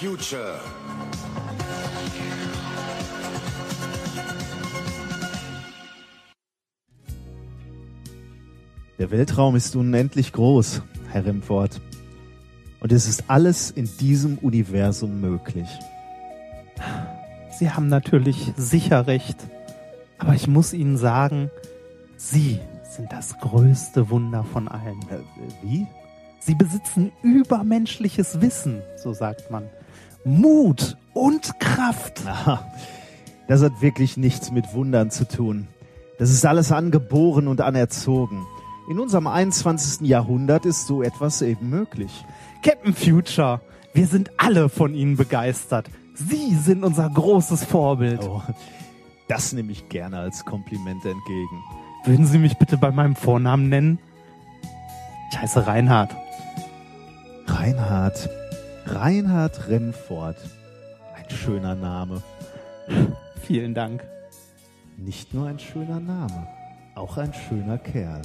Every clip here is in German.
Future. Der Weltraum ist unendlich groß, Herr Remford. Und es ist alles in diesem Universum möglich. Sie haben natürlich sicher recht. Aber ich muss Ihnen sagen, Sie sind das größte Wunder von allen. Äh, wie? Sie besitzen übermenschliches Wissen, so sagt man. Mut und Kraft. Das hat wirklich nichts mit Wundern zu tun. Das ist alles angeboren und anerzogen. In unserem 21. Jahrhundert ist so etwas eben möglich. Captain Future, wir sind alle von Ihnen begeistert. Sie sind unser großes Vorbild. Oh, das nehme ich gerne als Kompliment entgegen. Würden Sie mich bitte bei meinem Vornamen nennen? Ich heiße Reinhard. Reinhard. Reinhard Remford. Ein schöner Name. Vielen Dank. Nicht nur ein schöner Name, auch ein schöner Kerl.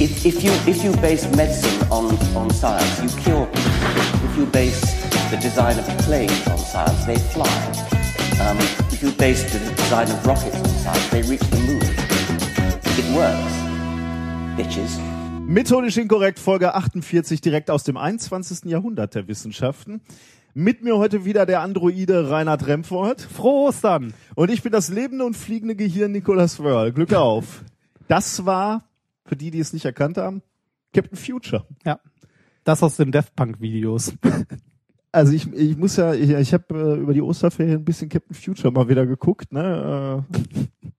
If, if, you, if you base medicine on, on science, you cure people. If you base the design of planes on science, they fly. Um, if you base the design of rockets on science, they reach the moon. It works. Bitches. Methodisch inkorrekt, Folge 48, direkt aus dem 21. Jahrhundert der Wissenschaften. Mit mir heute wieder der Androide Reinhard Remford. Frohe Ostern. Und ich bin das lebende und fliegende Gehirn Nicolas Wörl. Glück auf. Das war, für die, die es nicht erkannt haben, Captain Future. Ja. Das aus den Death Punk Videos. Also ich, ich muss ja, ich, ich habe äh, über die Osterferien ein bisschen Captain Future mal wieder geguckt. Ne? Äh,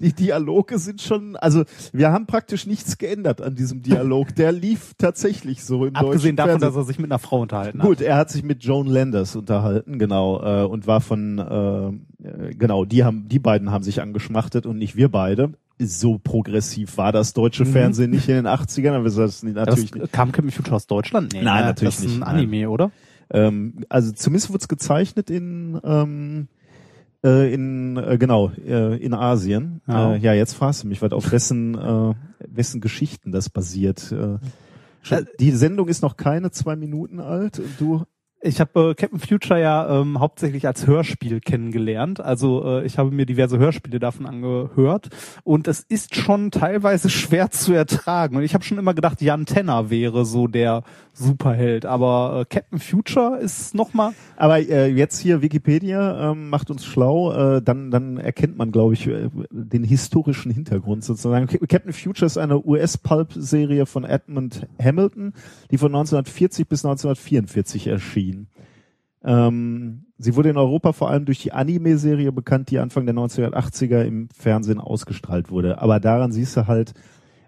die Dialoge sind schon, also wir haben praktisch nichts geändert an diesem Dialog. Der lief tatsächlich so im Abgesehen davon, Fernsehen. dass er sich mit einer Frau unterhalten hat. Gut, er hat sich mit Joan Landers unterhalten, genau, äh, und war von, äh, genau, die haben, die beiden haben sich angeschmachtet und nicht wir beide. So progressiv war das deutsche Mhm. Fernsehen nicht in den 80ern, aber das ist Ja, natürlich das nicht. kam Captain Future aus Deutschland? Nee, Nein, ne? natürlich das ist ein nicht, Anime, oder? Ähm, also zumindest wurde es gezeichnet in, ähm, äh, in äh, genau, äh, in Asien. Ja. Äh, ja, jetzt fragst du mich, was auf wessen, äh, wessen Geschichten das basiert. Äh, Äh, die Sendung ist noch keine zwei Minuten alt und du Ich habe äh, Captain Future ja ähm, hauptsächlich als Hörspiel kennengelernt. Also äh, ich habe mir diverse Hörspiele davon angehört und es ist schon teilweise schwer zu ertragen. Und ich habe schon immer gedacht, Jan Tenner wäre so der Superheld, aber äh, Captain Future ist noch mal Aber äh, jetzt hier Wikipedia ähm, macht uns schlau, äh, dann dann erkennt man, glaube ich, äh, den historischen Hintergrund sozusagen. Ca- Captain Future ist eine US-Pulp-Serie von Edmund Hamilton, die von 1940 bis 1944 erschien. Ähm, sie wurde in Europa vor allem durch die Anime-Serie bekannt, die Anfang der 1980er im Fernsehen ausgestrahlt wurde. Aber daran siehst du halt,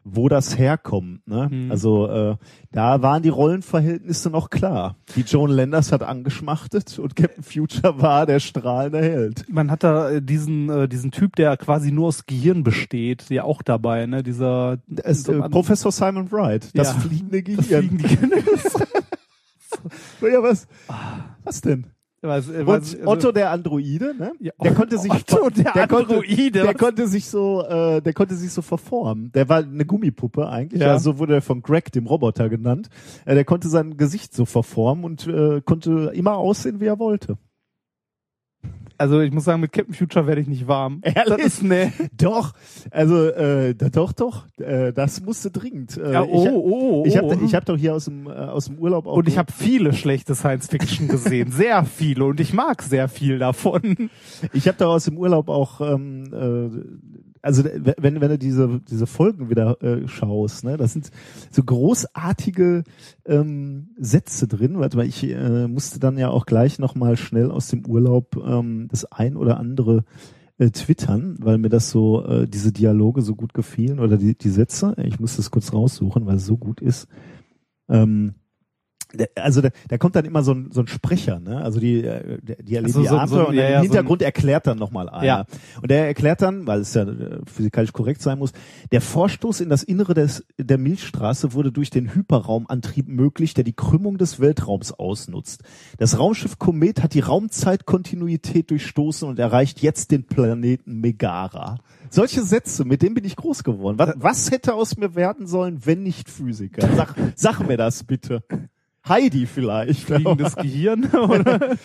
wo das herkommt. Ne? Mhm. Also äh, da waren die Rollenverhältnisse noch klar. Die Joan Landers hat angeschmachtet und Captain Future war der strahlende Held. man hat da äh, diesen äh, diesen Typ, der quasi nur aus Gehirn besteht, ja auch dabei, ne? Dieser Es, äh, Professor Simon Wright, das Ja. fliegende das Gehirn. fliegen die Kinder. ja, was, was denn? Was, Und was, Otto der Androide, ne? Ja, der konnte sich Otto der konnte, Androide, der was? konnte sich so äh, der konnte sich so verformen. Der war eine Gummipuppe eigentlich, Ja. ja. so wurde er von Greg dem Roboter genannt. Äh, der konnte sein Gesicht so verformen und äh, konnte immer aussehen, wie er wollte. Also ich muss sagen, mit Captain Future werde ich nicht warm. Ehrlich? Das ist, nee. Doch, also äh, doch, doch, äh, das musste dringend. Äh, Ja, oh, ich, oh, ich oh. habe ich hab doch hier aus dem äh, aus dem Urlaub auch Und ich habe viele schlechte Science Fiction gesehen, sehr viele und ich mag sehr viel davon. Ich habe da aus dem Urlaub auch, ähm, äh, also wenn, wenn du diese, diese Folgen wieder äh, schaust, ne, das sind so großartige ähm, Sätze drin. Warte mal, ich äh, musste dann ja auch gleich nochmal schnell aus dem Urlaub ähm, das ein oder andere äh, twittern, weil mir das so, äh, diese Dialoge so gut gefielen oder die, die Sätze. Ich muss das kurz raussuchen, weil es so gut ist. Ähm, Also da, da kommt dann immer so ein, so ein Sprecher, ne? Also die, äh, die erleben Also die so- Abenteuer so- und ja, im ja, so Hintergrund erklärt dann nochmal einer. Ja. Und der erklärt dann, weil es ja äh, physikalisch korrekt sein muss, der Vorstoß in das Innere des, der Milchstraße wurde durch den Hyperraumantrieb möglich, der die Krümmung des Weltraums ausnutzt. Das Raumschiff Komet hat die Raumzeitkontinuität durchstoßen und erreicht jetzt den Planeten Megara. Solche Sätze, mit denen bin ich groß geworden. Was, was hätte aus mir werden sollen, wenn nicht Physiker? Sag, sag mir das bitte. Heidi vielleicht. Fliegendes Gehirn, oder?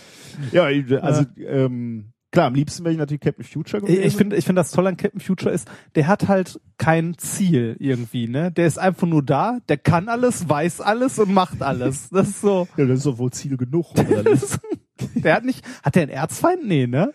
Ja, also ähm, klar, am liebsten wäre ich natürlich Captain Future gewesen. Ich finde, ich finde das toll an Captain Future ist, der hat halt kein Ziel irgendwie, ne? Der ist einfach nur da, der kann alles, weiß alles und macht alles. Das ist so. ja, das ist doch wohl Ziel genug. Oder nicht? Der hat nicht, hat der einen Erzfeind? Nee, ne?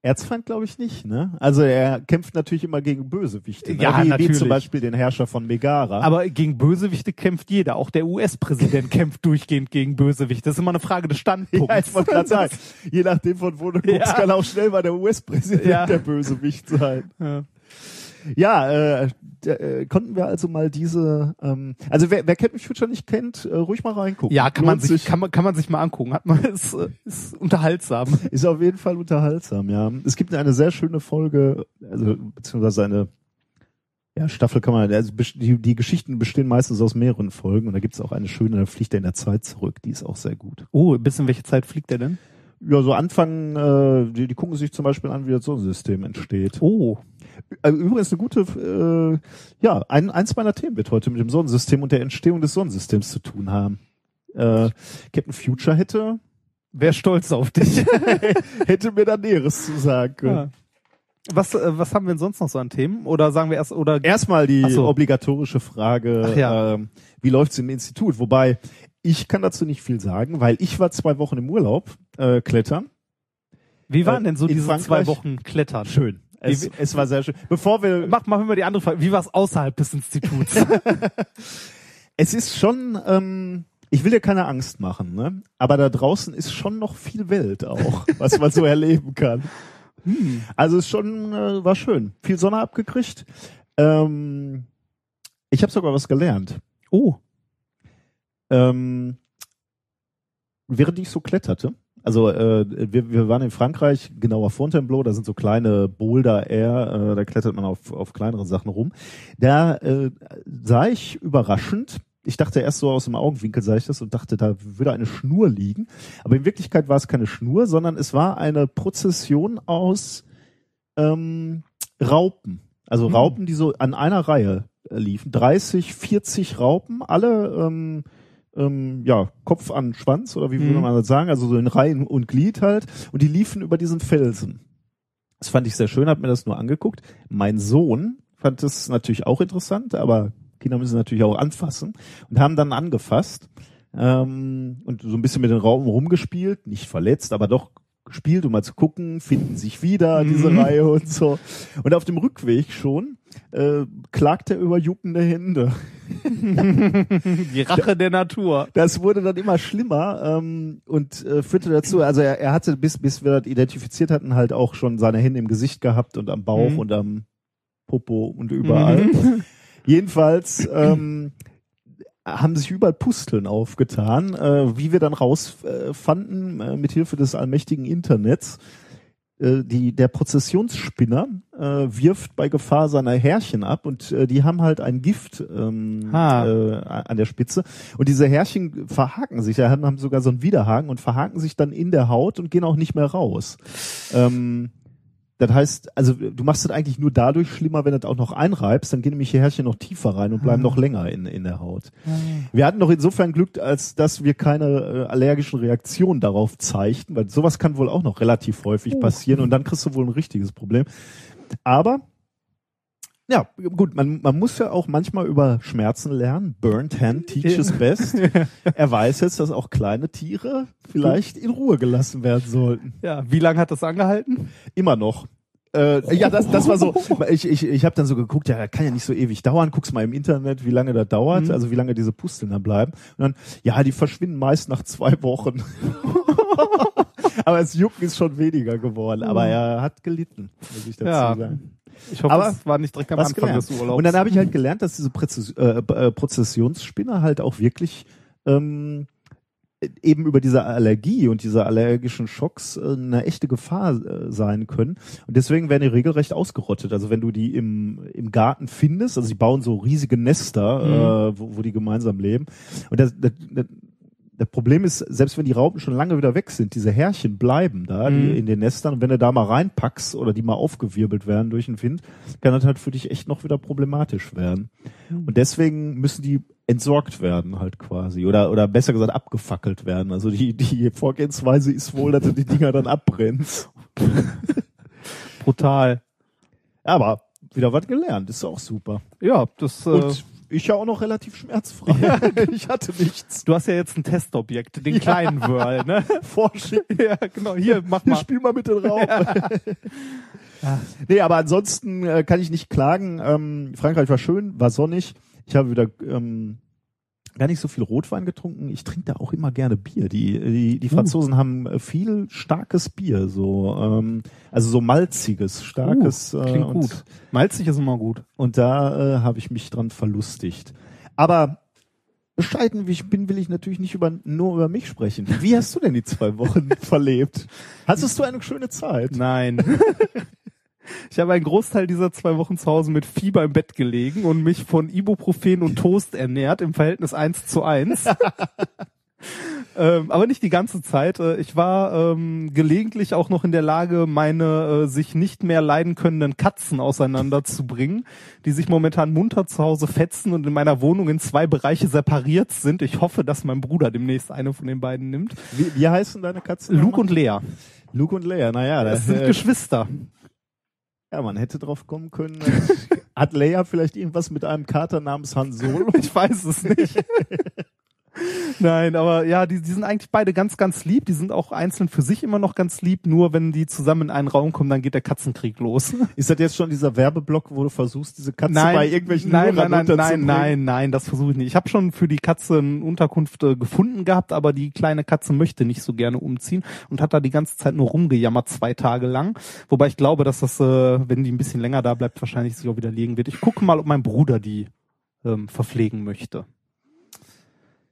Erzfeind glaube ich nicht, ne? Also er kämpft natürlich immer gegen Bösewichte. Ne? Ja, wie, wie natürlich. zum Beispiel den Herrscher von Megara. Aber gegen Bösewichte kämpft jeder. Auch der US-Präsident kämpft durchgehend gegen Bösewichte. Das ist immer eine Frage des Standpunkts. ja, ich wollte gerade sagen, je nachdem von wo du guckst, Ja. kann auch schnell mal der US-Präsident Ja. der Bösewicht sein. Ja. Ja, äh, äh, konnten wir also mal diese, ähm, also wer, wer Captain Future nicht kennt, äh, ruhig mal reingucken. Ja, kann man Lohnt sich, kann man, kann man sich mal angucken. Hat man, ist, ist unterhaltsam. Ist auf jeden Fall unterhaltsam, ja. Es gibt eine sehr schöne Folge, also beziehungsweise eine ja, Staffel kann man, also die, die Geschichten bestehen meistens aus mehreren Folgen und da gibt's auch eine schöne, da fliegt er in der Zeit zurück, die ist auch sehr gut. Oh, bis in welche Zeit fliegt der denn? Ja, so Anfang, äh, die, die gucken sich zum Beispiel an, wie das Sonnensystem entsteht. Oh. Äh, Übrigens eine gute, äh, ja, ein, eins meiner Themen wird heute mit dem Sonnensystem und der Entstehung des Sonnensystems zu tun haben. Äh, Captain Future hätte, Wer stolz auf dich? hätte mir da Näheres zu sagen können. ja. Was, äh, was haben wir denn sonst noch so an Themen? Oder sagen wir erst, oder Erstmal die so. obligatorische Frage, Ach ja. ähm, wie läuft's im Institut? Wobei, ich kann dazu nicht viel sagen, weil ich war zwei Wochen im Urlaub äh, klettern. wie waren denn so diese Frankreich? zwei Wochen Klettern? Schön. Es, Wie- es war sehr schön. Bevor wir, Mach, machen wir die andere Frage. Wie war es außerhalb des Instituts? es ist schon, ähm, ich will dir keine Angst machen, ne? aber da draußen ist schon noch viel Welt auch, was man so erleben kann. hm. Also es ist schon, äh, war schön. Viel Sonne abgekriegt. Ähm, ich habe sogar was gelernt. Oh. Ähm, während ich so kletterte, also äh, wir, wir waren in Frankreich, genauer Fontainebleau, da sind so kleine Boulder Air, äh, da klettert man auf, auf kleinere Sachen rum. Da äh, sah ich überraschend, ich dachte erst so aus dem Augenwinkel sah ich das und dachte, da würde eine Schnur liegen. Aber in Wirklichkeit war es keine Schnur, sondern es war eine Prozession aus ähm, Raupen. Also Hm. Raupen, die so an einer Reihe liefen. 30, 40 Raupen, alle ähm, ähm, ja, Kopf an Schwanz oder wie würde Mhm. man das sagen, also so in Reihen und Glied halt. Und die liefen über diesen Felsen. Das fand ich sehr schön, hab mir das nur angeguckt. Mein Sohn fand es natürlich auch interessant, aber Kinder müssen natürlich auch anfassen und haben dann angefasst ähm, und so ein bisschen mit den Raupen rumgespielt, nicht verletzt, aber doch gespielt, um mal zu gucken, finden sich wieder diese Mhm. Reihe und so. Und auf dem Rückweg schon äh, klagt er über juckende Hände. Die Rache der Natur. Das wurde dann immer schlimmer ähm, und äh, führte dazu, also er, er hatte, bis, bis wir das identifiziert hatten, halt auch schon seine Hände im Gesicht gehabt und am Bauch Mhm. und am Popo und überall. Mhm. Jedenfalls ähm, haben sich überall Pusteln aufgetan, äh, wie wir dann rausfanden, äh, äh, mit Hilfe des allmächtigen Internets. Äh, die, der Prozessionsspinner äh, wirft bei Gefahr seine Härchen ab und äh, die haben halt ein Gift ähm, Ah. äh, an der Spitze. Und diese Härchen verhaken sich, ja, haben sogar so einen Widerhaken und verhaken sich dann in der Haut und gehen auch nicht mehr raus. Ähm, das heißt, also du machst es eigentlich nur dadurch schlimmer, wenn du das auch noch einreibst, dann gehen nämlich die Härchen noch tiefer rein und bleiben Ah. noch länger in, in der Haut. Wir hatten noch insofern Glück, als dass wir keine äh, allergischen Reaktionen darauf zeigten, weil sowas kann wohl auch noch relativ häufig Oh. passieren und dann kriegst du wohl ein richtiges Problem. Aber ja, gut, man, man muss ja auch manchmal über Schmerzen lernen. Burnt hand teaches best. Er weiß jetzt, dass auch kleine Tiere vielleicht in Ruhe gelassen werden sollten. Ja, wie lange hat das angehalten? Immer noch. Äh, ja, das, das war so. Ich, ich, ich habe dann so geguckt, ja, kann ja nicht so ewig dauern. Guck's mal im Internet, wie lange das dauert, Mhm. also wie lange diese Pusteln da bleiben. Und dann, ja, die verschwinden meist nach zwei Wochen. aber das Jucken ist schon weniger geworden. Aber er hat gelitten, muss ich dazu Ja. sagen. Ich hoffe, Aber es war nicht direkt am Anfang gelernt. des Urlaubs. Und dann habe ich halt gelernt, dass diese Präzis äh, äh, Prozessionsspinner halt auch wirklich ähm, eben über diese Allergie und diese allergischen Schocks äh, eine echte Gefahr äh, sein können. Und deswegen werden die regelrecht ausgerottet. Also wenn du die im, im Garten findest, also sie bauen so riesige Nester, Mhm. äh, wo, wo die gemeinsam leben. Und das, das, das, das Problem ist, selbst wenn die Raupen schon lange wieder weg sind, diese Härchen bleiben da Mhm. die in den Nestern. Und wenn du da mal reinpackst oder die mal aufgewirbelt werden durch den Wind, kann das halt für dich echt noch wieder problematisch werden. Und deswegen müssen die entsorgt werden halt quasi oder oder besser gesagt abgefackelt werden. Also die die Vorgehensweise ist wohl, dass du die Dinger dann abbrennst. Brutal. Aber wieder was gelernt, ist auch super. Ja, das. Äh, Und ich ja auch noch relativ schmerzfrei. ich hatte nichts. du hast ja jetzt ein Testobjekt, den kleinen Whirl, ne? Vorschicken. ja, genau. Hier, mach mal. spiel mal mit den Raum. Nee, aber ansonsten äh, kann ich nicht klagen. Ähm, Frankreich war schön, war sonnig. Ich habe wieder ähm, gar nicht so viel Rotwein getrunken. Ich trinke da auch immer gerne Bier. Die, die, die Franzosen haben äh, viel starkes Bier, so ähm, also so malziges, starkes. Uh, klingt äh, gut. Malzig ist immer gut. und da äh, habe ich mich dran verlustigt. Aber bescheiden wie ich bin, will ich natürlich nicht über, nur über mich sprechen. Wie hast du denn die zwei Wochen verlebt? Hattest du eine schöne Zeit? Nein. Ich habe einen Großteil dieser zwei Wochen zu Hause mit Fieber im Bett gelegen und mich von Ibuprofen und Toast ernährt im Verhältnis 1 zu 1. ähm, aber nicht die ganze Zeit. Äh, Ich war ähm, gelegentlich auch noch in der Lage, meine äh, sich nicht mehr leiden könnenden Katzen auseinanderzubringen, die sich momentan munter zu Hause fetzen und in meiner Wohnung in zwei Bereiche separiert sind. Ich hoffe, dass mein Bruder demnächst eine von den beiden nimmt. Wie, wie heißen deine Katzen? Luke und Lea. Luke und Leia, naja, Das das, sind äh, Geschwister. Ja, man hätte drauf kommen können. Hat Leia vielleicht irgendwas mit einem Kater namens Han Solo? Ich weiß es nicht. Nein, aber ja, die, die sind eigentlich beide ganz, ganz lieb. Die sind auch einzeln für sich immer noch ganz lieb. Nur wenn die zusammen in einen Raum kommen, dann geht der Katzenkrieg los. Ist das jetzt schon dieser Werbeblock, wo du versuchst, diese Katze nein, bei irgendwelchen nein, nein, Hörern nein, nein, unterzubringen? nein, nein, das versuche ich nicht. Ich habe schon für die Katze eine Unterkunft äh, gefunden gehabt, aber die kleine Katze möchte nicht so gerne umziehen und hat da die ganze Zeit nur rumgejammert, zwei Tage lang. Wobei ich glaube, dass das, äh, wenn die ein bisschen länger da bleibt, wahrscheinlich sich auch wieder legen wird. Ich gucke mal, ob mein Bruder die ähm, verpflegen möchte.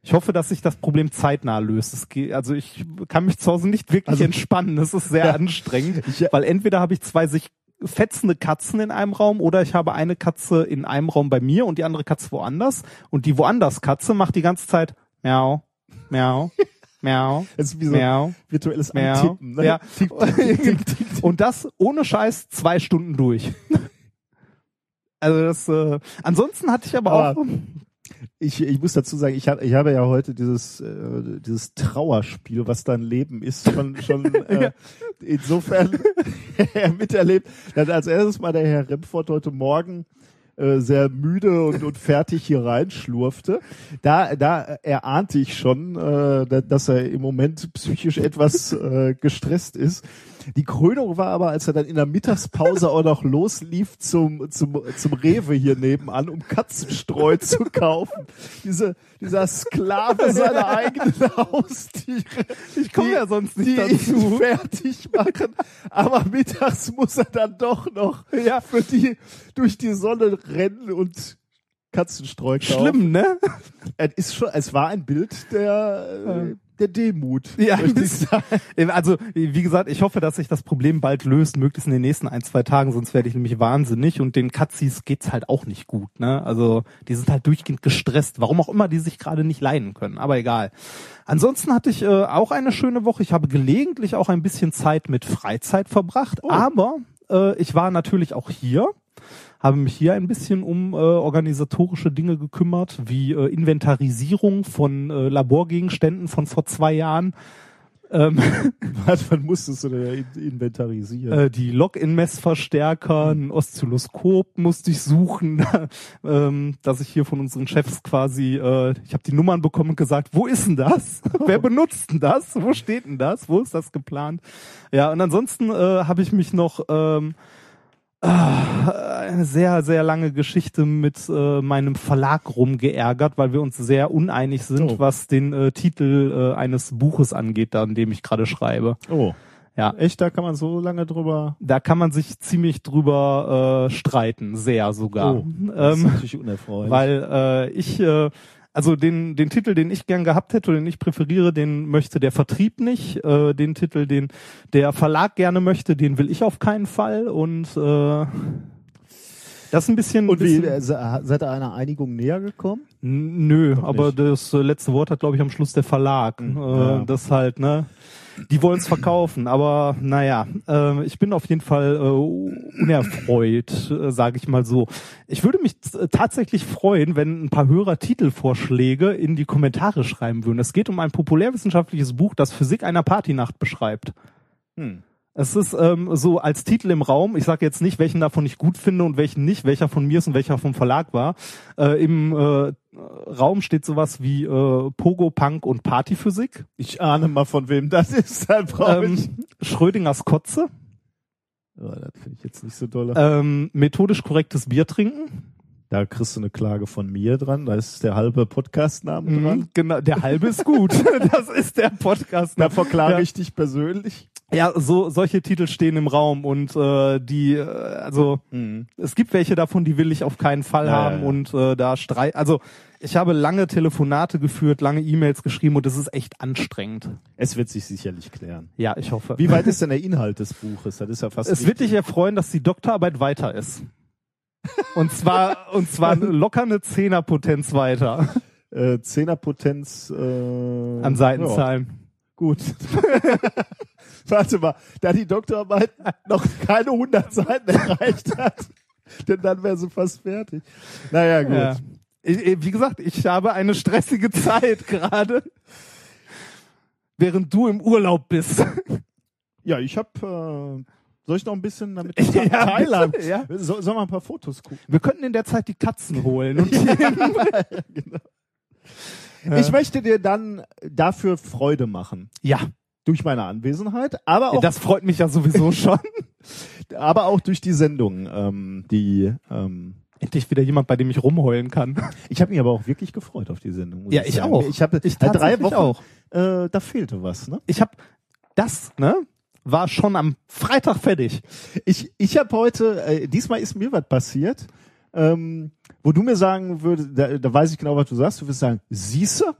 Ich hoffe, dass sich das Problem zeitnah löst. Geht, also ich kann mich zu Hause nicht wirklich Also- entspannen. Das ist sehr Ja. anstrengend, Ich- weil entweder habe ich zwei sich fetzende Katzen in einem Raum oder ich habe eine Katze in einem Raum bei mir und die andere Katze woanders und die woanders Katze macht die ganze Zeit miau, miau, miau, Das ist wie so miau, virtuelles miau. Antippen. Ne? Ja. Und das ohne Scheiß zwei Stunden durch. Also das, äh, ansonsten hatte ich aber, Aber- auch, Ich, ich muss dazu sagen, ich, hab, ich habe ja heute dieses, äh, dieses Trauerspiel, was dein Leben ist, schon, schon äh, insofern miterlebt. Dass als erstes mal der Herr Remford heute Morgen äh, sehr müde und, und fertig hier reinschlurfte. Da, da erahnte ich schon, äh, da- dass er im Moment psychisch etwas äh, gestresst ist. Die Krönung war aber, als er dann in der Mittagspause auch noch loslief zum, zum, zum Rewe hier nebenan, um Katzenstreu zu kaufen. Diese, dieser Sklave seiner eigenen Haustiere. ich komme ja sonst nicht dazu. fertig machen. Aber mittags muss er dann doch noch Ja. für die durch die Sonne rennen und Katzenstreu kaufen. Schlimm, ne? Es ist schon, es war ein Bild der, äh, der Demut. Ja. Also, wie gesagt, ich hoffe, dass sich das Problem bald löst, möglichst in den nächsten ein, zwei Tagen, sonst werde ich nämlich wahnsinnig und den Katzis geht's halt auch nicht gut, ne? Also, die sind halt durchgehend gestresst, warum auch immer die sich gerade nicht leiden können, aber egal. Ansonsten hatte ich äh, auch eine schöne Woche. Ich habe gelegentlich auch ein bisschen Zeit mit Freizeit verbracht, aber äh, ich war natürlich auch hier habe mich hier ein bisschen um äh, organisatorische Dinge gekümmert, wie äh, Inventarisierung von äh, Laborgegenständen von vor zwei Jahren. Ähm, Was, was musstest du denn in- inventarisieren? äh, die Log-in-Messverstärker, ein Oszilloskop musste ich suchen, ähm, dass ich hier von unseren Chefs quasi, äh, ich habe die Nummern bekommen und gesagt, wo ist denn das? Wer benutzt denn das? Wo steht denn das? Wo ist das geplant? Ja, und ansonsten äh, habe ich mich noch ähm, eine sehr, sehr lange Geschichte mit äh, meinem Verlag rumgeärgert, weil wir uns sehr uneinig sind, Oh. was den äh, Titel äh, eines Buches angeht, an dem ich gerade schreibe. oh, Ja, echt, da kann man so lange drüber. da kann man sich ziemlich drüber äh, streiten, sehr sogar. Oh, das ist ähm, natürlich unerfreulich. weil äh, ich, äh, also den, den Titel, den ich gern gehabt hätte den ich präferiere, den möchte der Vertrieb nicht. Äh, den Titel, den der Verlag gerne möchte, den will ich auf keinen Fall. Und äh, das ist ein bisschen. Und wie, bisschen, se- seid ihr einer Einigung näher gekommen? Nö, Doch aber nicht. das letzte Wort hat, glaube ich, am Schluss der Verlag. Mhm, Äh, ja. Das halt, ne? Die wollen es verkaufen, aber naja, äh, ich bin auf jeden Fall äh, unerfreut, äh, sage ich mal so. Ich würde mich t- tatsächlich freuen, wenn ein paar Hörer Titelvorschläge in die Kommentare schreiben würden. Es geht um ein populärwissenschaftliches Buch, das Physik einer Partynacht beschreibt. Hm. Es ist ähm, so als Titel im Raum, ich sage jetzt nicht, welchen davon ich gut finde und welchen nicht, welcher von mir ist und welcher vom Verlag war. Äh, Im äh, Raum steht sowas wie äh, Pogo, Punk und Partyphysik. Ich ahne mal, von wem das ist. Dann. Ähm, Schrödingers Kotze. Ja, das finde ich jetzt nicht so doll. Ähm, methodisch korrektes Bier trinken. Da kriegst du eine Klage von mir dran. Da ist der halbe Podcast-Name dran. Mhm, genau, der halbe ist gut. das ist der Podcast. Da verklage Ja. ich dich persönlich. Ja, so solche Titel stehen im Raum und äh, die, äh, also es gibt welche davon, die will ich auf keinen Fall Ja, haben ja, ja. und äh, da streit. Also ich habe lange Telefonate geführt, lange E-Mails geschrieben und es ist echt anstrengend. Es wird sich sicherlich klären. Ja, ich hoffe. Wie weit ist denn der Inhalt des Buches? Das ist ja fast. es wird dich erfreuen, dass die Doktorarbeit weiter ist. Und zwar und zwar locker eine Zehnerpotenz weiter äh, Zehnerpotenz äh, an Seitenzahlen. gut. Warte mal, da die Doktorarbeit noch keine 100 Seiten erreicht hat, denn dann wäre sie fast fertig. Naja, gut. Ja. Ich- Wie gesagt, ich habe eine stressige Zeit gerade, während du im Urlaub bist. Ja, ich habe. Äh, soll ich noch ein bisschen damit ich Ja, bitte, ja. So, sollen wir ein paar Fotos gucken? Wir könnten in der Zeit die Katzen holen. Und Ja. Ich möchte dir dann dafür Freude machen. ja, Durch meine Anwesenheit, aber auch, das freut mich ja sowieso schon. aber auch durch die Sendung, ähm, die ähm, Endlich wieder jemand, bei dem ich rumheulen kann. Ich habe mich aber auch wirklich gefreut auf die Sendung. Ja, ich sagen. auch. Ich habe Ich seit drei Wochen, auch. Äh, da fehlte was. Ne? Ich habe das, ne, war schon am Freitag fertig. Ich, ich habe heute, äh, diesmal ist mir was passiert, ähm, wo du mir sagen würdest, da, da weiß ich genau, was du sagst. Du wirst sagen, siehste?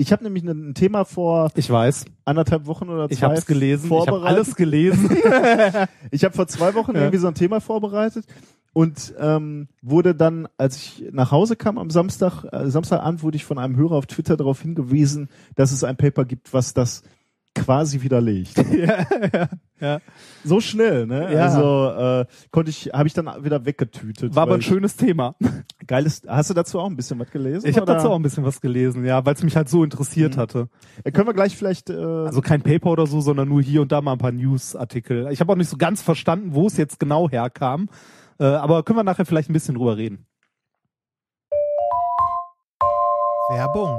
Ich habe nämlich ein, ein Thema vor Ich weiß. anderthalb Wochen oder zwei Ich habe es gelesen. Ich habe vorbereitet. alles gelesen. Ich habe vor zwei Wochen Ja. irgendwie so ein Thema vorbereitet und ähm, wurde dann, als ich nach Hause kam am Samstag, äh, Samstagabend, wurde ich von einem Hörer auf Twitter darauf hingewiesen, dass es ein Paper gibt, was das quasi widerlegt. ja, ja, ja. So schnell, ne? Ja. Also äh, konnte ich, habe ich dann wieder weggetütet. War aber ein schönes Thema. geiles. Hast du dazu auch ein bisschen was gelesen? Ich habe dazu auch ein bisschen was gelesen, ja, weil es mich halt so interessiert Mhm. hatte. Äh, Können wir gleich vielleicht. Äh, Also kein Paper oder so, sondern nur hier und da mal ein paar Newsartikel. Ich habe auch nicht so ganz verstanden, wo es jetzt genau herkam. Äh, aber können wir nachher vielleicht ein bisschen drüber reden. Werbung.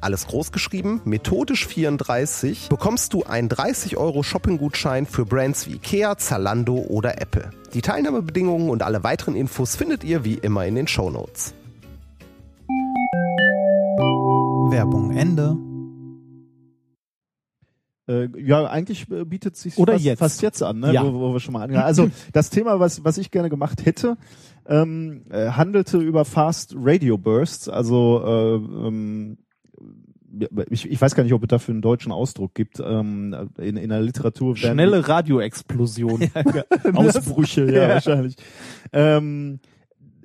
alles groß geschrieben, methodisch 34, bekommst du einen 30 Euro Shopping-Gutschein für Brands wie Ikea, Zalando oder Apple. Die Teilnahmebedingungen und alle weiteren Infos findet ihr wie immer in den Shownotes. Werbung Ende. Äh, ja, eigentlich äh, bietet sich Oder fast, jetzt. fast jetzt an, ne? Ja. wo, wo wir schon mal angehen. Also das Thema, was was ich gerne gemacht hätte, ähm, äh, handelte über Fast Radio Bursts. Also äh, ähm, ich, ich weiß gar nicht, ob es dafür einen deutschen Ausdruck gibt. Ähm, in, in der Literatur Schnelle Radioexplosion. Ausbrüche, ja, wahrscheinlich. Ähm,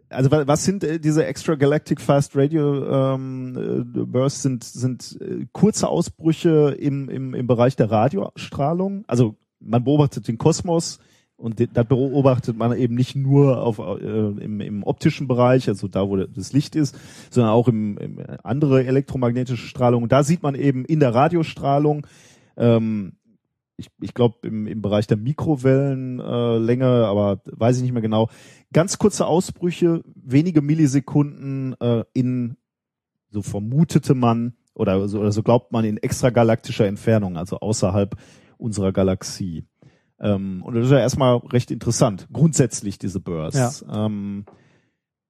also wa- was sind äh, diese Extragalactic Fast Radio ähm, äh, Bursts? Sind sind äh, kurze Ausbrüche im, im im Bereich der Radiostrahlung. Also man beobachtet den Kosmos und da beobachtet man eben nicht nur auf äh, im, im optischen Bereich, also da wo das Licht ist, sondern auch im, im andere elektromagnetische Strahlung. Und da sieht man eben in der Radiostrahlung ähm, ich, ich glaube im, im Bereich der Mikrowellenlänge, äh, aber weiß ich nicht mehr genau. Ganz kurze Ausbrüche, wenige Millisekunden äh, in, so vermutete man oder so, oder so glaubt man in extragalaktischer Entfernung, also außerhalb unserer Galaxie. Ähm, und das ist ja erstmal recht interessant, grundsätzlich diese Bursts. Ähm,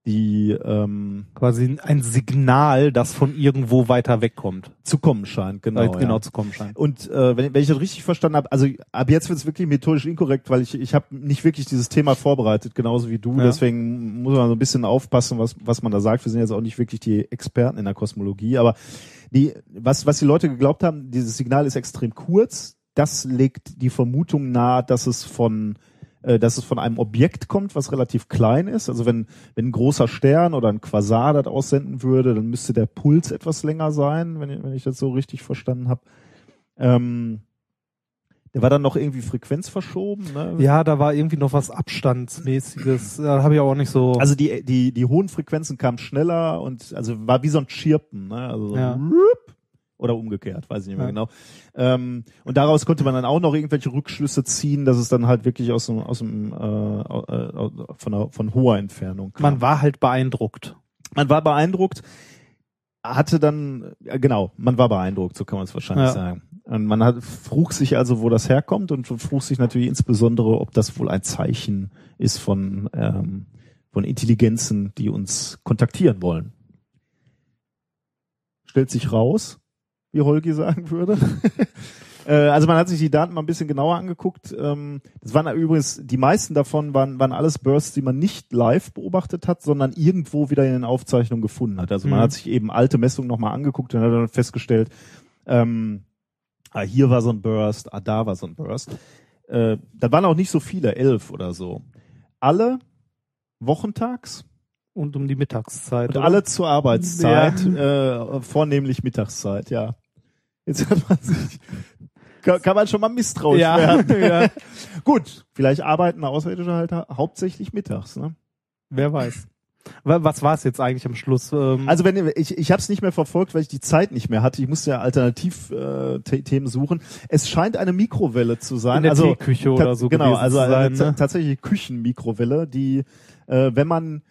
die ähm, Quasi ein Signal, das von irgendwo weiter wegkommt. zu kommen scheint, genau. Genau ja. zu kommen scheint. Und äh, wenn, wenn ich das richtig verstanden habe, also ab jetzt wird es wirklich methodisch inkorrekt, weil ich ich habe nicht wirklich dieses Thema vorbereitet, genauso wie du. Ja. Deswegen muss man so ein bisschen aufpassen, was was man da sagt. Wir sind jetzt auch nicht wirklich die Experten in der Kosmologie, aber die was was die Leute geglaubt haben, dieses Signal ist extrem kurz. Das legt die Vermutung nahe, dass es von äh, dass es von einem Objekt kommt, was relativ klein ist. Also wenn, wenn ein großer Stern oder ein Quasar das aussenden würde, dann müsste der Puls etwas länger sein, wenn ich, wenn ich das so richtig verstanden habe. Ähm, der war dann noch irgendwie Frequenz verschoben. Ne? Ja, da war irgendwie noch was Abstandsmäßiges. Da habe ich auch nicht so. Also die, die, die hohen Frequenzen kamen schneller und also war wie so ein Chirpen, ne? Also so Ja. rup, oder umgekehrt, weiß ich nicht mehr Ja. genau. Ähm, und daraus konnte man dann auch noch irgendwelche Rückschlüsse ziehen, dass es dann halt wirklich aus dem, aus dem äh, äh, von, einer, von hoher Entfernung kam. man war halt beeindruckt. man war beeindruckt, hatte dann, ja, genau, man war beeindruckt, so kann man es wahrscheinlich Ja. sagen. Und man hat, frug sich also, wo das herkommt und frug sich natürlich insbesondere, ob das wohl ein Zeichen ist von, ähm, von Intelligenzen, die uns kontaktieren wollen. Stellt sich raus, wie Holgi sagen würde. Äh, Also man hat sich die Daten mal ein bisschen genauer angeguckt. Ähm, Das waren übrigens, die meisten davon waren, waren alles Bursts, die man nicht live beobachtet hat, sondern irgendwo wieder in den Aufzeichnungen gefunden hat. Also man Mhm. hat sich eben alte Messungen nochmal angeguckt und hat dann festgestellt, ähm, ah, hier war so ein Burst, ah, da war so ein Burst. Äh, da waren auch nicht so viele, elf oder so. Alle wochentags Und um die Mittagszeit. und oder? alle zur Arbeitszeit, äh, vornehmlich Mittagszeit, ja. Jetzt hat man sich, kann, kann man schon mal misstrauisch ja, werden. ja, Gut, vielleicht arbeiten Außerirdische halt hau- hauptsächlich mittags. Ne? wer weiß. Wa- Was war es jetzt eigentlich am Schluss? Ähm, Also wenn ich ich habe es nicht mehr verfolgt, weil ich die Zeit nicht mehr hatte. Ich musste ja Alternativthemen äh, suchen. Es scheint eine Mikrowelle zu sein. in der also Teeküche oder so Genau, also sein, ne? tatsächliche Küchenmikrowelle, die äh, wenn man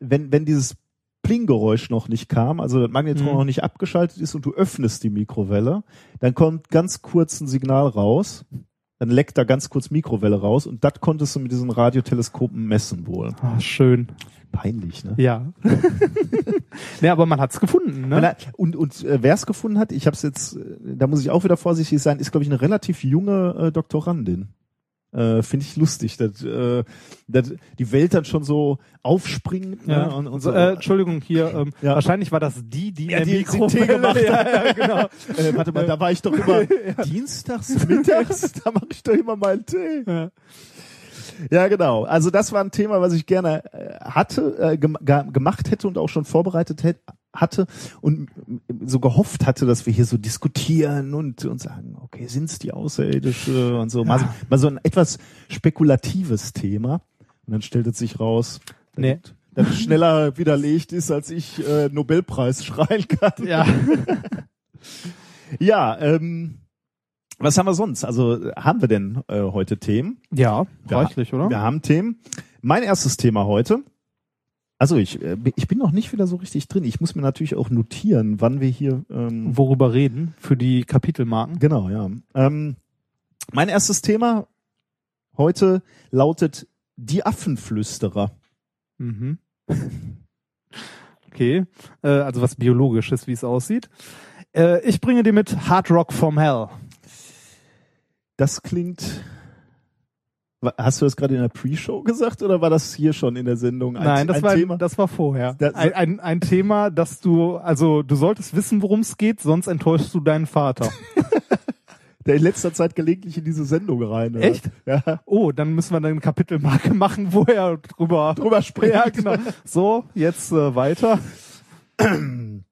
wenn wenn dieses Plinggeräusch noch nicht kam, also das Magnetron Mhm. noch nicht abgeschaltet ist und du öffnest die Mikrowelle, dann kommt ganz kurz ein Signal raus, dann leckt da ganz kurz Mikrowelle raus und das konntest du mit diesen Radioteleskopen messen wohl. Ah, schön. Peinlich, ne? Ja. ja, aber man hat's gefunden, ne? Und, und, und äh, wer es gefunden hat, ich habe es jetzt, äh, da muss ich auch wieder vorsichtig sein, ist glaube ich eine relativ junge äh, Doktorandin. Äh, Finde ich lustig, dass, äh, dass die Welt dann schon so aufspringt. Ja. Ne? Und, und so, äh, Entschuldigung, hier, ähm, Ja. wahrscheinlich war das die, die Ja, die- Mikrowelle gemacht hat. ja, ja, genau. äh, warte mal, da war ich doch immer dienstags, mittags, da mache ich doch immer meinen Tee. Ja. Ja, genau. Also das war ein Thema, was ich gerne äh, hatte, äh, gemacht hätte und auch schon vorbereitet hätte, hatte und so gehofft hatte, dass wir hier so diskutieren und, und sagen, okay, sind's die Außerirdische und so. Mal, so- mal so ein etwas spekulatives Thema. Und dann stellt es sich raus, dass Nee. dass es schneller widerlegt ist, als ich äh, Nobelpreis schreien kann. Ja. Ja, ähm, was haben wir sonst? Also haben wir denn äh, heute Themen? Ja, Ja. reichlich, oder? Wir haben Themen. Mein erstes Thema heute. Also ich, äh, ich bin noch nicht wieder so richtig drin. Ich muss mir natürlich auch notieren, wann wir hier. Ähm, Worüber reden für die Kapitelmarken? genau, ja. Ähm, mein erstes Thema heute lautet die Affenflüsterer. Mhm. Okay, äh, also was biologisches, wie es aussieht. Äh, ich bringe dir mit Hard Rock from Hell. Das klingt. Hast du das gerade in der Pre-Show gesagt oder war das hier schon in der Sendung? Ein, Nein, das ein war, Thema. das war vorher. Das- ein, ein, ein Thema, dass du, also du solltest wissen, worum es geht, sonst enttäuschst du deinen Vater. der in letzter Zeit gelegentlich in diese Sendung rein. hört. Echt? Ja. Oh, dann müssen wir eine Kapitelmarke machen, wo er drüber, Drüber spricht. Ja, genau. So, jetzt äh, weiter.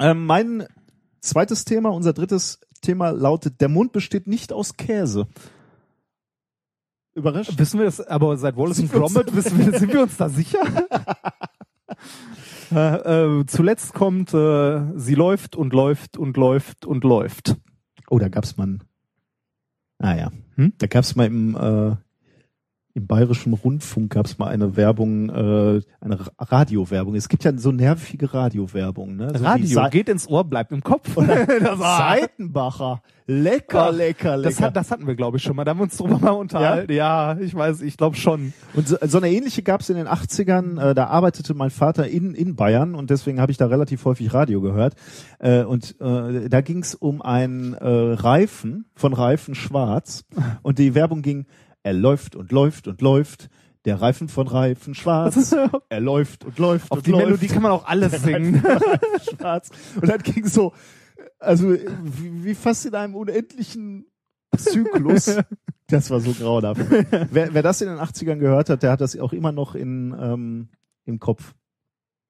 Ähm, mein zweites Thema, unser drittes Thema lautet: Der Mond besteht nicht aus Käse. Überrascht? Wissen wir das, aber seit Wallace und Gromit, wissen wir, sind wir uns da sicher? äh, äh, zuletzt kommt, äh, sie läuft und läuft und läuft und läuft. Oh, da gab's mal. Ah ja, Hm? da gab's mal im äh, im bayerischen Rundfunk gab's mal eine Werbung, äh, eine Ra- Radiowerbung. Es gibt ja so nervige Radiowerbung, ne? So Radio geht ins Ohr, bleibt im Kopf. Seitenbacher, lecker, Ah, lecker, lecker. das, hat, das hatten wir, glaube ich, schon mal. Da haben wir uns drüber mal unterhalten. Ja, ich weiß, ich glaube schon. Und so, so eine ähnliche gab's in den 80ern. Äh, da arbeitete mein Vater in, in Bayern und deswegen habe ich da relativ häufig Radio gehört. Äh, und äh, da ging's um einen äh, Reifen von Reifen Schwarz und die Werbung ging, er läuft und läuft und läuft. Der Reifen von Reifen Schwarz. Er läuft und läuft Auf und die läuft. Melodie kann man auch alles singen. Schwarz. Und dann ging so, also wie, wie fast in einem unendlichen Zyklus. Das war so grauenhaft. Wer, wer das in den 80ern gehört hat, der hat das auch immer noch in, ähm, im Kopf.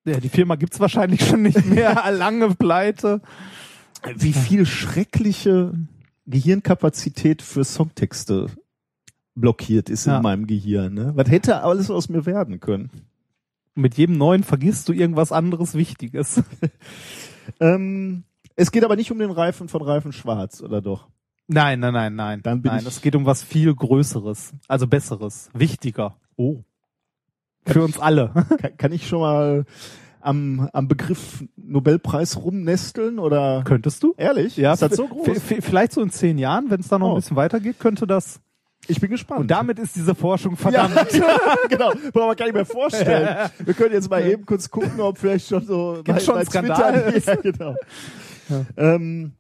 ja, die Firma gibt's wahrscheinlich schon nicht mehr. Lange Pleite. Wie viel schreckliche Gehirnkapazität für Songtexte blockiert ist Ja. in meinem Gehirn. Ne? Was hätte alles aus mir werden können? Mit jedem neuen vergisst du irgendwas anderes Wichtiges. Ähm, es geht aber nicht um den Reifen von Reifen Schwarz, oder doch? Nein, nein, nein, nein. Dann bin nein, ich- es geht um was viel Größeres, also Besseres, wichtiger. Oh. Für uns alle. Kann, kann ich schon mal am, am Begriff Nobelpreis rumnesteln oder? Könntest du? Ehrlich? Ja, ist das so groß? Vielleicht so in zehn Jahren, wenn es da noch Oh. ein bisschen weitergeht, könnte das. Ich bin gespannt. Und damit ist diese Forschung ja, verdammt. genau, brauchen wir gar nicht mehr vorstellen. Wir können jetzt mal eben kurz gucken, ob vielleicht schon so Gibt's schon einen Skandal? ja, genau. Ähm,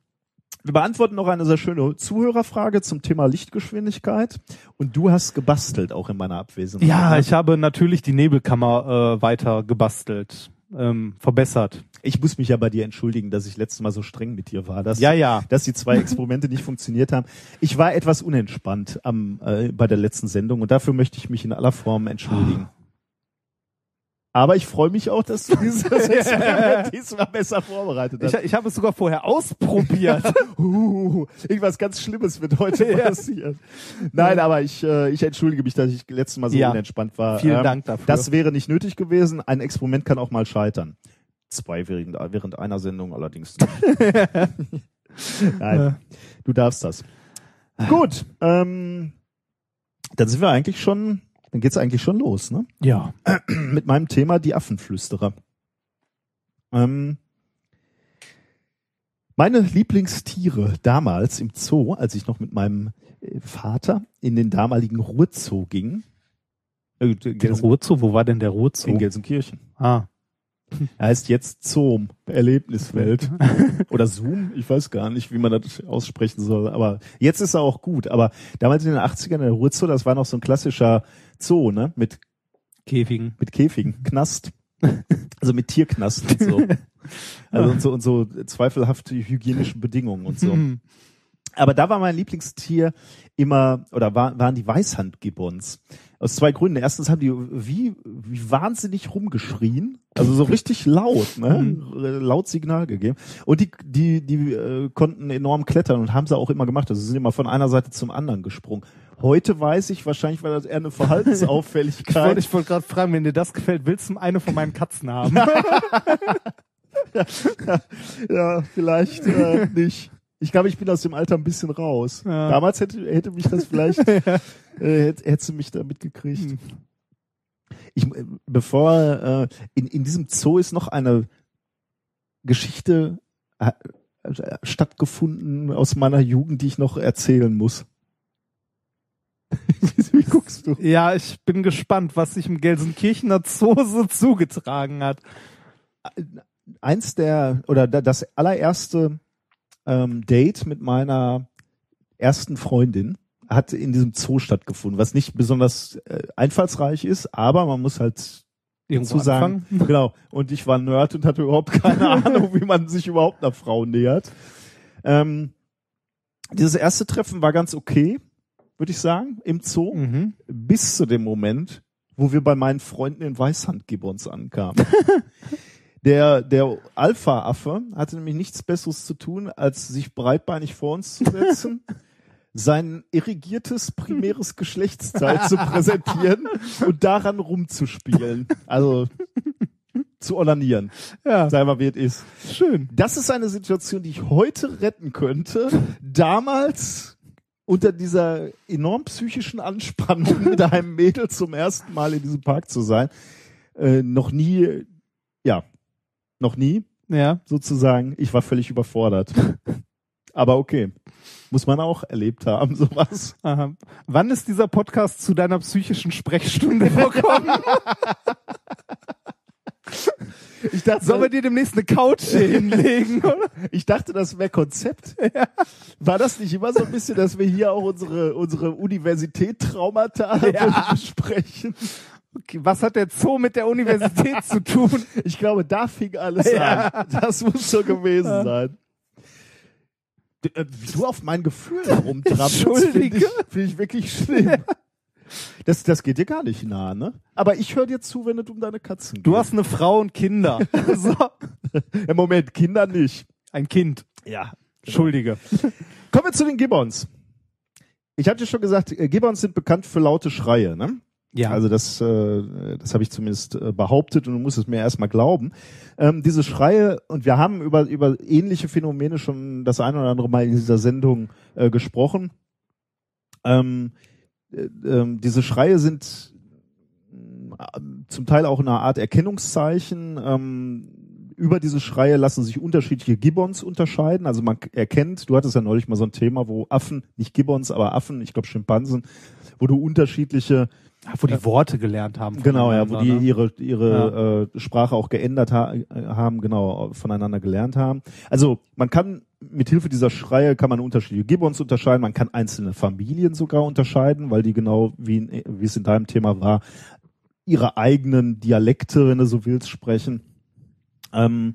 wir beantworten noch eine sehr schöne Zuhörerfrage zum Thema Lichtgeschwindigkeit. Und du hast gebastelt, auch in meiner Abwesenheit. Ja, ne? ich habe natürlich die Nebelkammer äh, weiter gebastelt, ähm, verbessert. Ich muss mich ja bei dir entschuldigen, dass ich letztes Mal so streng mit dir war. Dass, Ja, ja. dass die zwei Experimente nicht funktioniert haben. Ich war etwas unentspannt am, äh, bei der letzten Sendung und dafür möchte ich mich in aller Form entschuldigen. Aber ich freue mich auch, dass du dieses Experiment diesmal besser vorbereitet Ich, hast. ich habe es sogar vorher ausprobiert. Uh, irgendwas ganz Schlimmes wird heute passieren. Nein, aber ich, äh, ich entschuldige mich, dass ich letztes Mal so Ja. unentspannt war. Vielen Ähm, Dank dafür. Das wäre nicht nötig gewesen. Ein Experiment kann auch mal scheitern. Zwei während, während einer Sendung allerdings. Nein, du darfst das. Gut, ähm, dann sind wir eigentlich schon, dann geht's eigentlich schon los, ne? ja. Mit meinem Thema die Affenflüsterer. Ähm, meine Lieblingstiere damals im Zoo, als ich noch mit meinem äh, Vater in den damaligen Ruhrzoo ging, äh, Der Gelsen- Ruhrzoo, wo war denn der Ruhrzoo? in Gelsenkirchen. Ah. Er heißt jetzt Zoom, Erlebniswelt. Oder Zoom, ich weiß gar nicht, wie man das aussprechen soll. Aber jetzt ist er auch gut. Aber damals in den 80ern der Ruhrzoo, das war noch so ein klassischer Zoo, ne? Mit, Käfigen. mit Käfigen, Knast. Also mit Tierknast und so. Also und so, und so zweifelhafte hygienische Bedingungen und so. Hm. Aber da war mein Lieblingstier immer, oder war, waren die Weißhandgibbons. Aus zwei Gründen. Erstens haben die wie, wie wahnsinnig rumgeschrien. Also so richtig laut, ne? Laut Signal gegeben. Und die, die, die äh, konnten enorm klettern und haben sie auch immer gemacht. Also sie sind immer von einer Seite zum anderen gesprungen. Heute weiß ich, wahrscheinlich war das eher eine Verhaltensauffälligkeit. ich wollte gerade fragen, wenn dir das gefällt, willst du eine von meinen Katzen haben? ja, vielleicht äh, nicht. Ich glaube, ich bin aus dem Alter ein bisschen raus. Ja. Damals hätte, hätte mich das vielleicht, äh, hätte, hätte mich da mitgekriegt. Hm. Ich, äh, bevor, äh, in, in diesem Zoo ist noch eine Geschichte äh, stattgefunden aus meiner Jugend, die ich noch erzählen muss. Wie guckst du? ja, ich bin gespannt, was sich im Gelsenkirchener Zoo so zugetragen hat. Eins der, oder da- das allererste ähm, Date mit meiner ersten Freundin hat in diesem Zoo stattgefunden, was nicht besonders äh, einfallsreich ist, aber man muss halt Irgendwo zu sagen, anfangen. genau. Und ich war Nerd und hatte überhaupt keine Ahnung, wie man sich überhaupt einer Frau nähert. Ähm, dieses erste Treffen war ganz okay, würde ich sagen, im Zoo, Mhm. bis zu dem Moment, wo wir bei meinen Freunden in Weißhandgibbons ankamen. Der, der Alpha-Affe hatte nämlich nichts Besseres zu tun, als sich breitbeinig vor uns zu setzen, sein irrigiertes primäres Geschlechtsteil zu präsentieren und daran rumzuspielen. Also zu onanieren. Ja, Sei mal, wie es ist. schön. Das ist eine Situation, die ich heute retten könnte. Damals unter dieser enorm psychischen Anspannung mit einem Mädel zum ersten Mal in diesem Park zu sein, äh, noch nie, ja, noch nie Ja. sozusagen. Ich war völlig überfordert. Aber okay, muss man auch erlebt haben, sowas. Aha. Wann ist dieser Podcast zu deiner psychischen Sprechstunde vorkommen? Ich dachte, Sollen wir dir demnächst eine Couch hinlegen, oder? ich dachte, das wäre Konzept. War das nicht immer so ein bisschen, dass wir hier auch unsere, unsere Universität-Traumata Ja. besprechen? Was hat der Zoo mit der Universität zu tun? Ich glaube, da fing alles Ja. an. Das muss so gewesen sein. D- äh, Wie du auf mein Gefühl herumtrampelst, finde ich, find ich wirklich schlimm. Das, das geht dir gar nicht nah, ne? Aber ich höre dir zu, wenn es um deine Katzen Du geht. hast eine Frau und Kinder. So. Im Moment, Kinder nicht. Ein Kind. Ja. Entschuldige. Kommen wir zu den Gibbons. Ich hatte schon gesagt, äh, Gibbons sind bekannt für laute Schreie, ne? Ja. Also das, äh, das habe ich zumindest äh, behauptet und du musst es mir erstmal glauben. Ähm, diese Schreie, und wir haben über, über ähnliche Phänomene schon das eine oder andere Mal in dieser Sendung äh, gesprochen. Ähm, äh, ähm, diese Schreie sind äh, zum Teil auch eine Art Erkennungszeichen. Ähm, über diese Schreie lassen sich unterschiedliche Gibbons unterscheiden. Also man erkennt, du hattest ja neulich mal so ein Thema, wo Affen, nicht Gibbons, aber Affen, ich glaube Schimpansen, wo du unterschiedliche wo die Worte gelernt haben. Genau, ja, wo die ne? ihre ihre äh, Sprache auch geändert ha haben, genau, voneinander gelernt haben. Also man kann mit Hilfe dieser Schreie kann man unterschiedliche Gibbons unterscheiden, man kann einzelne Familien sogar unterscheiden, weil die genau wie in, wie es in deinem Thema war, ihre eigenen Dialekte, wenn du so willst, sprechen. Ähm,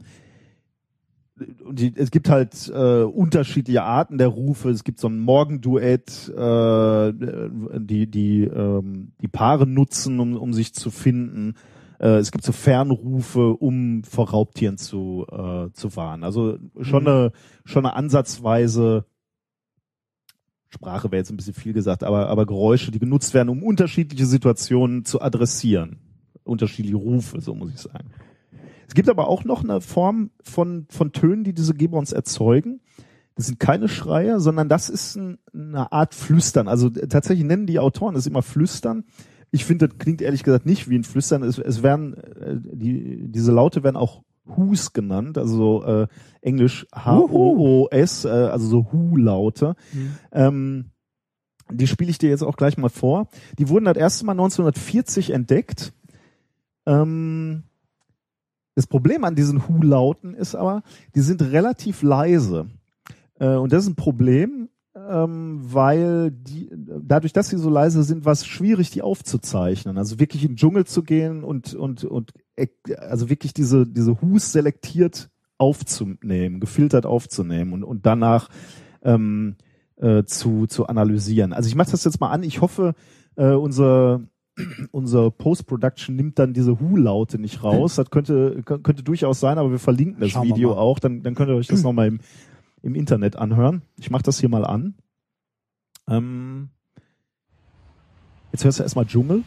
die, es gibt halt äh, unterschiedliche Arten der Rufe. Es gibt so ein Morgenduett, äh, die die ähm, die Paare nutzen, um, um sich zu finden. Äh, es gibt so Fernrufe, um vor Raubtieren zu äh, zu warnen. Also schon eine schon eine ansatzweise Sprache wäre jetzt ein bisschen viel gesagt, aber aber Geräusche, die genutzt werden, um unterschiedliche Situationen zu adressieren. Unterschiedliche Rufe, so muss ich sagen. Es gibt aber auch noch eine Form von, von Tönen, die diese Gibbons erzeugen. Das sind keine Schreie, sondern das ist ein, eine Art Flüstern. Also äh, tatsächlich nennen die Autoren es immer Flüstern. Ich finde, das klingt ehrlich gesagt nicht wie ein Flüstern. Es, es werden, äh, die, diese Laute werden auch Hus genannt, also äh, Englisch H-O-O-S, äh, also so Hu-Laute. Ähm, die spiele ich dir jetzt auch gleich mal vor. Die wurden das erste Mal 1940 entdeckt. Ähm, das Problem an diesen Hu-Lauten ist aber, die sind relativ leise. Äh, und das ist ein Problem, ähm, weil die, dadurch, dass sie so leise sind, war es schwierig, die aufzuzeichnen. Also wirklich in den Dschungel zu gehen und, und, und äh, also wirklich diese, diese Hus selektiert aufzunehmen, gefiltert aufzunehmen und, und danach ähm, äh, zu, zu analysieren. Also ich mache das jetzt mal an. Ich hoffe, äh, unser unser Post-Production nimmt dann diese Hu-Laute nicht raus. Das könnte, kö- könnte durchaus sein, aber wir verlinken das Schauen Video auch. Dann, dann könnt ihr euch das nochmal im, im Internet anhören. Ich mache das hier mal an. Ähm, jetzt hörst du erstmal Dschungel.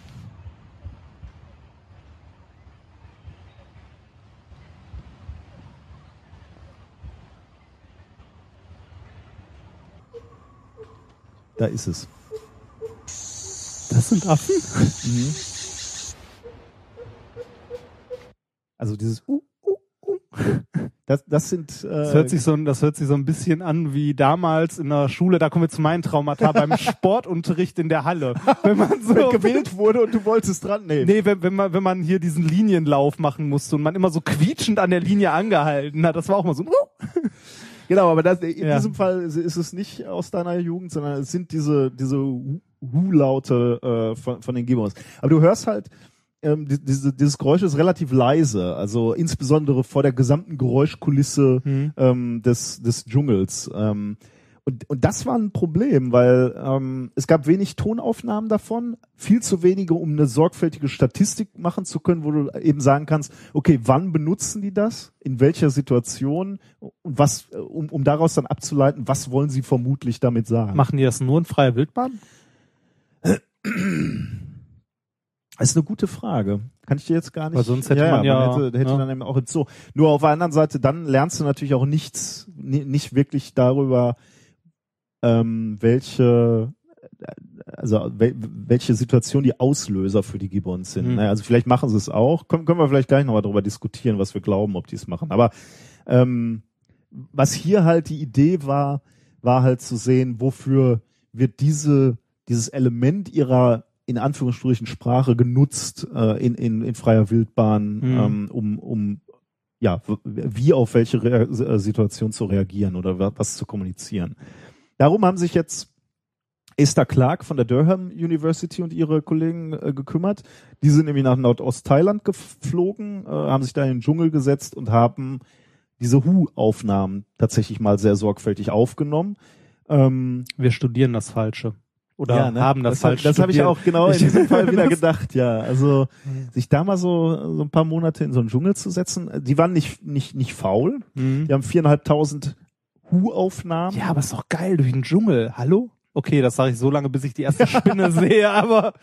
Da ist es. Das sind Affen? Also dieses uh, uh, uh. Das, das sind äh, Das hört sich so, ein- das hört sich so ein bisschen an wie damals in der Schule, da kommen wir zu meinen Traumata beim Sportunterricht in der Halle. Wenn man so, gewählt wurde und du wolltest dran nehmen. Nee, wenn, wenn man, wenn man hier diesen Linienlauf machen musste und man immer so quietschend an der Linie angehalten hat, das war auch mal so. Genau, aber das, in Ja. diesem Fall ist es nicht aus deiner Jugend, sondern es sind diese, diese Hu- Hu-Laute äh, von, von den Gibbons. Aber du hörst halt, ähm, die, diese, dieses Geräusch ist relativ leise, also insbesondere vor der gesamten Geräuschkulisse ähm, des, des Dschungels. Ähm, und, und das war ein Problem, weil ähm, es gab wenig Tonaufnahmen davon, viel zu wenige, um eine sorgfältige Statistik machen zu können, wo du eben sagen kannst, okay, wann benutzen die das, in welcher Situation und was, äh, um, um daraus dann abzuleiten, was wollen sie vermutlich damit sagen. Machen die das nur in freier Wildbahn? Das ist eine gute Frage. Kann ich dir jetzt gar nicht. Weil sonst hätte man ja- hätte, hätte ja. dann eben auch im Zoo. Nur auf der anderen Seite, dann lernst du natürlich auch nichts, ni- nicht wirklich darüber, ähm, welche, also wel, welche Situation die Auslöser für die Gibbons sind. Hm. Ne? Also vielleicht machen sie es auch. Können, können wir vielleicht gleich nochmal darüber diskutieren, was wir glauben, ob die es machen. Aber ähm, was hier halt die Idee war, war halt zu sehen, wofür wird diese, dieses Element ihrer in Anführungsstrichen Sprache genutzt äh, in, in, in freier Wildbahn, Mhm. ähm, um, um ja, wie auf welche Rea äh, Situation zu reagieren oder wa- was zu kommunizieren. Darum haben sich jetzt Esther Clark von der Durham University und ihre Kollegen äh, gekümmert. Die sind nämlich nach Nordost-Thailand geflogen, äh, haben sich da in den Dschungel gesetzt und haben diese Hu-Aufnahmen tatsächlich mal sehr sorgfältig aufgenommen. Ähm, Wir studieren das Falsche. Oder ja, ne? haben das, das falsch Das habe ich auch genau in diesem Fall wieder gedacht, ja. Also sich da mal so, so ein paar Monate in so einen Dschungel zu setzen, die waren nicht, nicht, nicht faul. Mhm. Die haben viereinhalbtausend Hu-Aufnahmen. Ja, aber ist doch geil, durch den Dschungel. Hallo? Okay, das sage ich so lange, bis ich die erste Spinne sehe, aber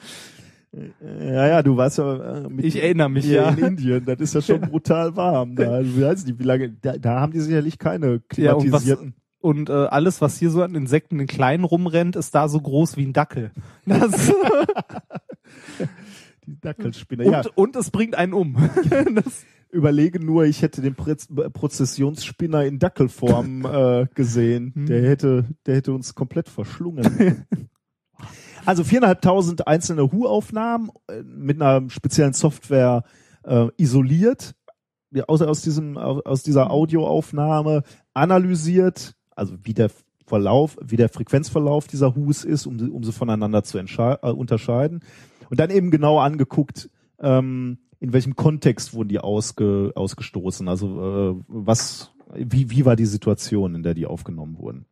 Ja, ja, du warst ja äh, mit Ich erinnere mich, ja. in Indien, das ist ja schon brutal warm. Da, ich weiß nicht, wie lange, da, da haben die sicherlich keine Ja, und äh, alles, was hier so an Insekten in kleinen rumrennt, ist da so groß wie ein Dackel. Das, die Dackelspinne. und, Ja, und es bringt einen um. das, überlege nur, ich hätte den Prez Prozessionsspinner in Dackelform äh, gesehen. Hm. Der hätte, der hätte uns komplett verschlungen. also viereinhalbtausend einzelne Hu-Aufnahmen äh, mit einer speziellen Software äh, isoliert, ja, aus, aus diesem, aus dieser Audioaufnahme analysiert, also wie der Verlauf, wie der Frequenzverlauf dieser Hus ist, um, sie- um sie voneinander zu äh, unterscheiden. Und dann eben genau angeguckt, ähm, in welchem Kontext wurden die ausge, ausgestoßen, also äh, was, wie, wie war die Situation, in der die aufgenommen wurden.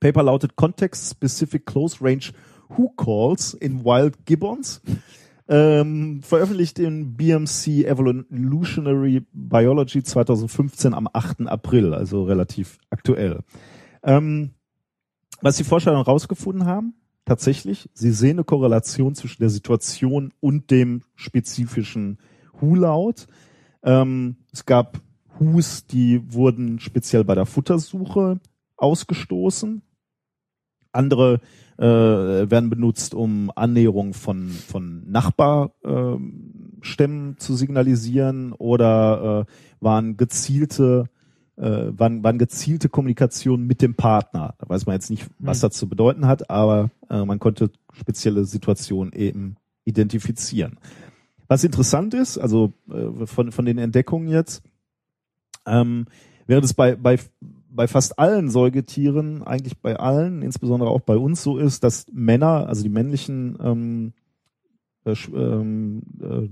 Paper lautet Context Specific Close Range Who Calls in Wild Gibbons. Ähm, veröffentlicht in BMC Evolutionary Biology 2015 am 8. April, also relativ aktuell. Ähm, was die Forscher dann rausgefunden haben, tatsächlich, sie sehen eine Korrelation zwischen der Situation und dem spezifischen Hu-Laut. Ähm, es gab Hus, die wurden speziell bei der Futtersuche ausgestoßen. Andere äh, werden benutzt, um Annäherung von, von Nachbarstämmen Stämmen zu signalisieren oder äh, waren gezielte äh, waren, waren gezielte Kommunikation mit dem Partner. Da weiß man jetzt nicht, was das zu bedeuten hat, aber äh, man konnte spezielle Situationen eben identifizieren. Was interessant ist, also äh, von, von den Entdeckungen jetzt, ähm, während es bei, bei, bei fast allen Säugetieren, eigentlich bei allen, insbesondere auch bei uns so ist, dass Männer, also die männlichen ähm, äh, ähm, äh,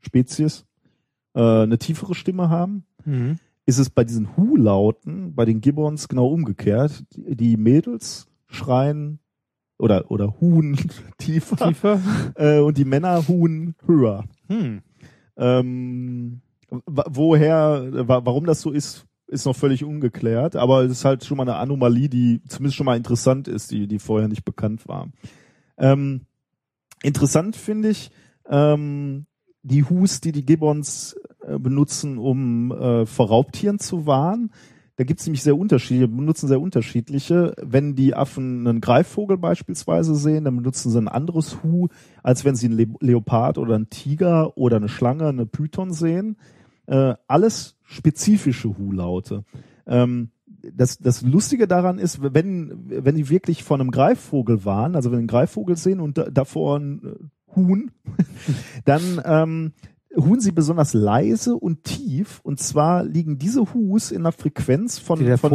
Spezies, äh, eine tiefere Stimme haben, mhm. ist es bei diesen Hu-Lauten, bei den Gibbons genau umgekehrt. Die, Mädels schreien oder, oder huhn tiefer, Tiefer. Äh, und die Männer huhn höher. Hm. Ähm, woher, wa warum das so ist, ist noch völlig ungeklärt, aber es ist halt schon mal eine Anomalie, die zumindest schon mal interessant ist, die, die vorher nicht bekannt war. Ähm, interessant finde ich, ähm, die Hus, die die Gibbons äh, benutzen, um äh, vor Raubtieren zu warnen. Da gibt es nämlich sehr unterschiedliche, benutzen sehr unterschiedliche. Wenn die Affen einen Greifvogel beispielsweise sehen, dann benutzen sie ein anderes Hu, als wenn sie einen Le Leopard oder einen Tiger oder eine Schlange, eine Python sehen. Äh, alles spezifische Hu-Laute. Ähm, das, das Lustige daran ist, wenn, wenn die wirklich vor einem Greifvogel waren, also wenn einen Greifvogel sehen und da, davor ein äh, Huhn, dann ähm, huhen sie besonders leise und tief. Und zwar liegen diese Hus in einer Frequenz von, von,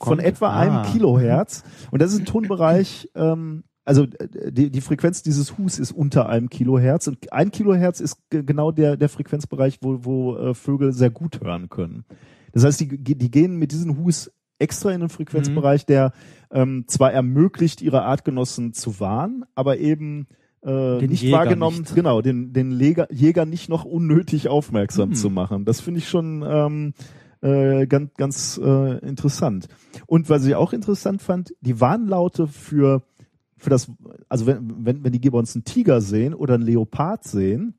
von etwa Ah. einem Kilohertz. Und das ist ein Tonbereich, ähm, also äh, die, die Frequenz dieses Hus ist unter einem Kilohertz. Und ein Kilohertz ist ge- genau der, der Frequenzbereich, wo, wo äh, Vögel sehr gut hören können. Das heißt, die, die gehen mit diesen Hus extra in den Frequenzbereich, der ähm, zwar ermöglicht, ihre Artgenossen zu warnen, aber eben äh, Den nicht Jäger wahrgenommen, nicht. genau, den, den Jäger, Jäger nicht noch unnötig aufmerksam Hm. zu machen. Das finde ich schon ähm, äh, ganz, ganz äh, interessant. Und was ich auch interessant fand, die Warnlaute für, für das, also wenn, wenn, wenn die Gibbons einen Tiger sehen oder einen Leopard sehen,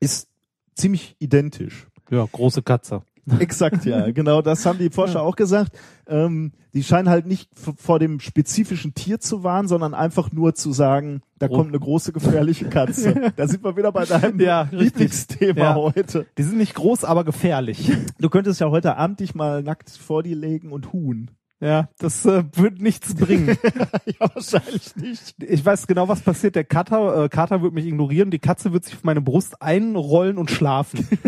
ist ziemlich identisch. Ja, große Katze. Exakt, ja. Genau, das haben die Forscher auch gesagt. Ähm, die scheinen halt nicht vor dem spezifischen Tier zu warnen, sondern einfach nur zu sagen, da Gro- kommt eine große gefährliche Katze. da sind wir wieder bei deinem Ja. Lieblingsthema Ja. heute. Die sind nicht groß, aber gefährlich. Du könntest ja heute Abend dich mal nackt vor dir legen und huhn. Ja, das äh, wird nichts bringen. ja, wahrscheinlich nicht. Ich weiß genau, was passiert. Der Kater, äh, Kater wird mich ignorieren, die Katze wird sich auf meine Brust einrollen und schlafen.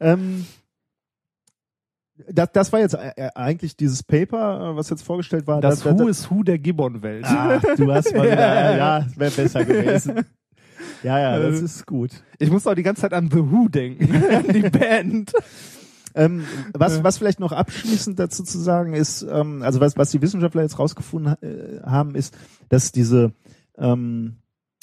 Ähm, das, das war jetzt äh, eigentlich dieses Paper, äh, was jetzt vorgestellt war. Das da- da- Who is Who der Gibbon-Welt. Ah, du hast mal wieder, ja, wäre besser gewesen. Ja, ja, das Äh. ist gut. Ich muss auch die ganze Zeit an The Who denken, an die Band. Ähm, was, Ja. was vielleicht noch abschließend dazu zu sagen ist, ähm, also was, was die Wissenschaftler jetzt rausgefunden äh, haben, ist, dass diese, ähm,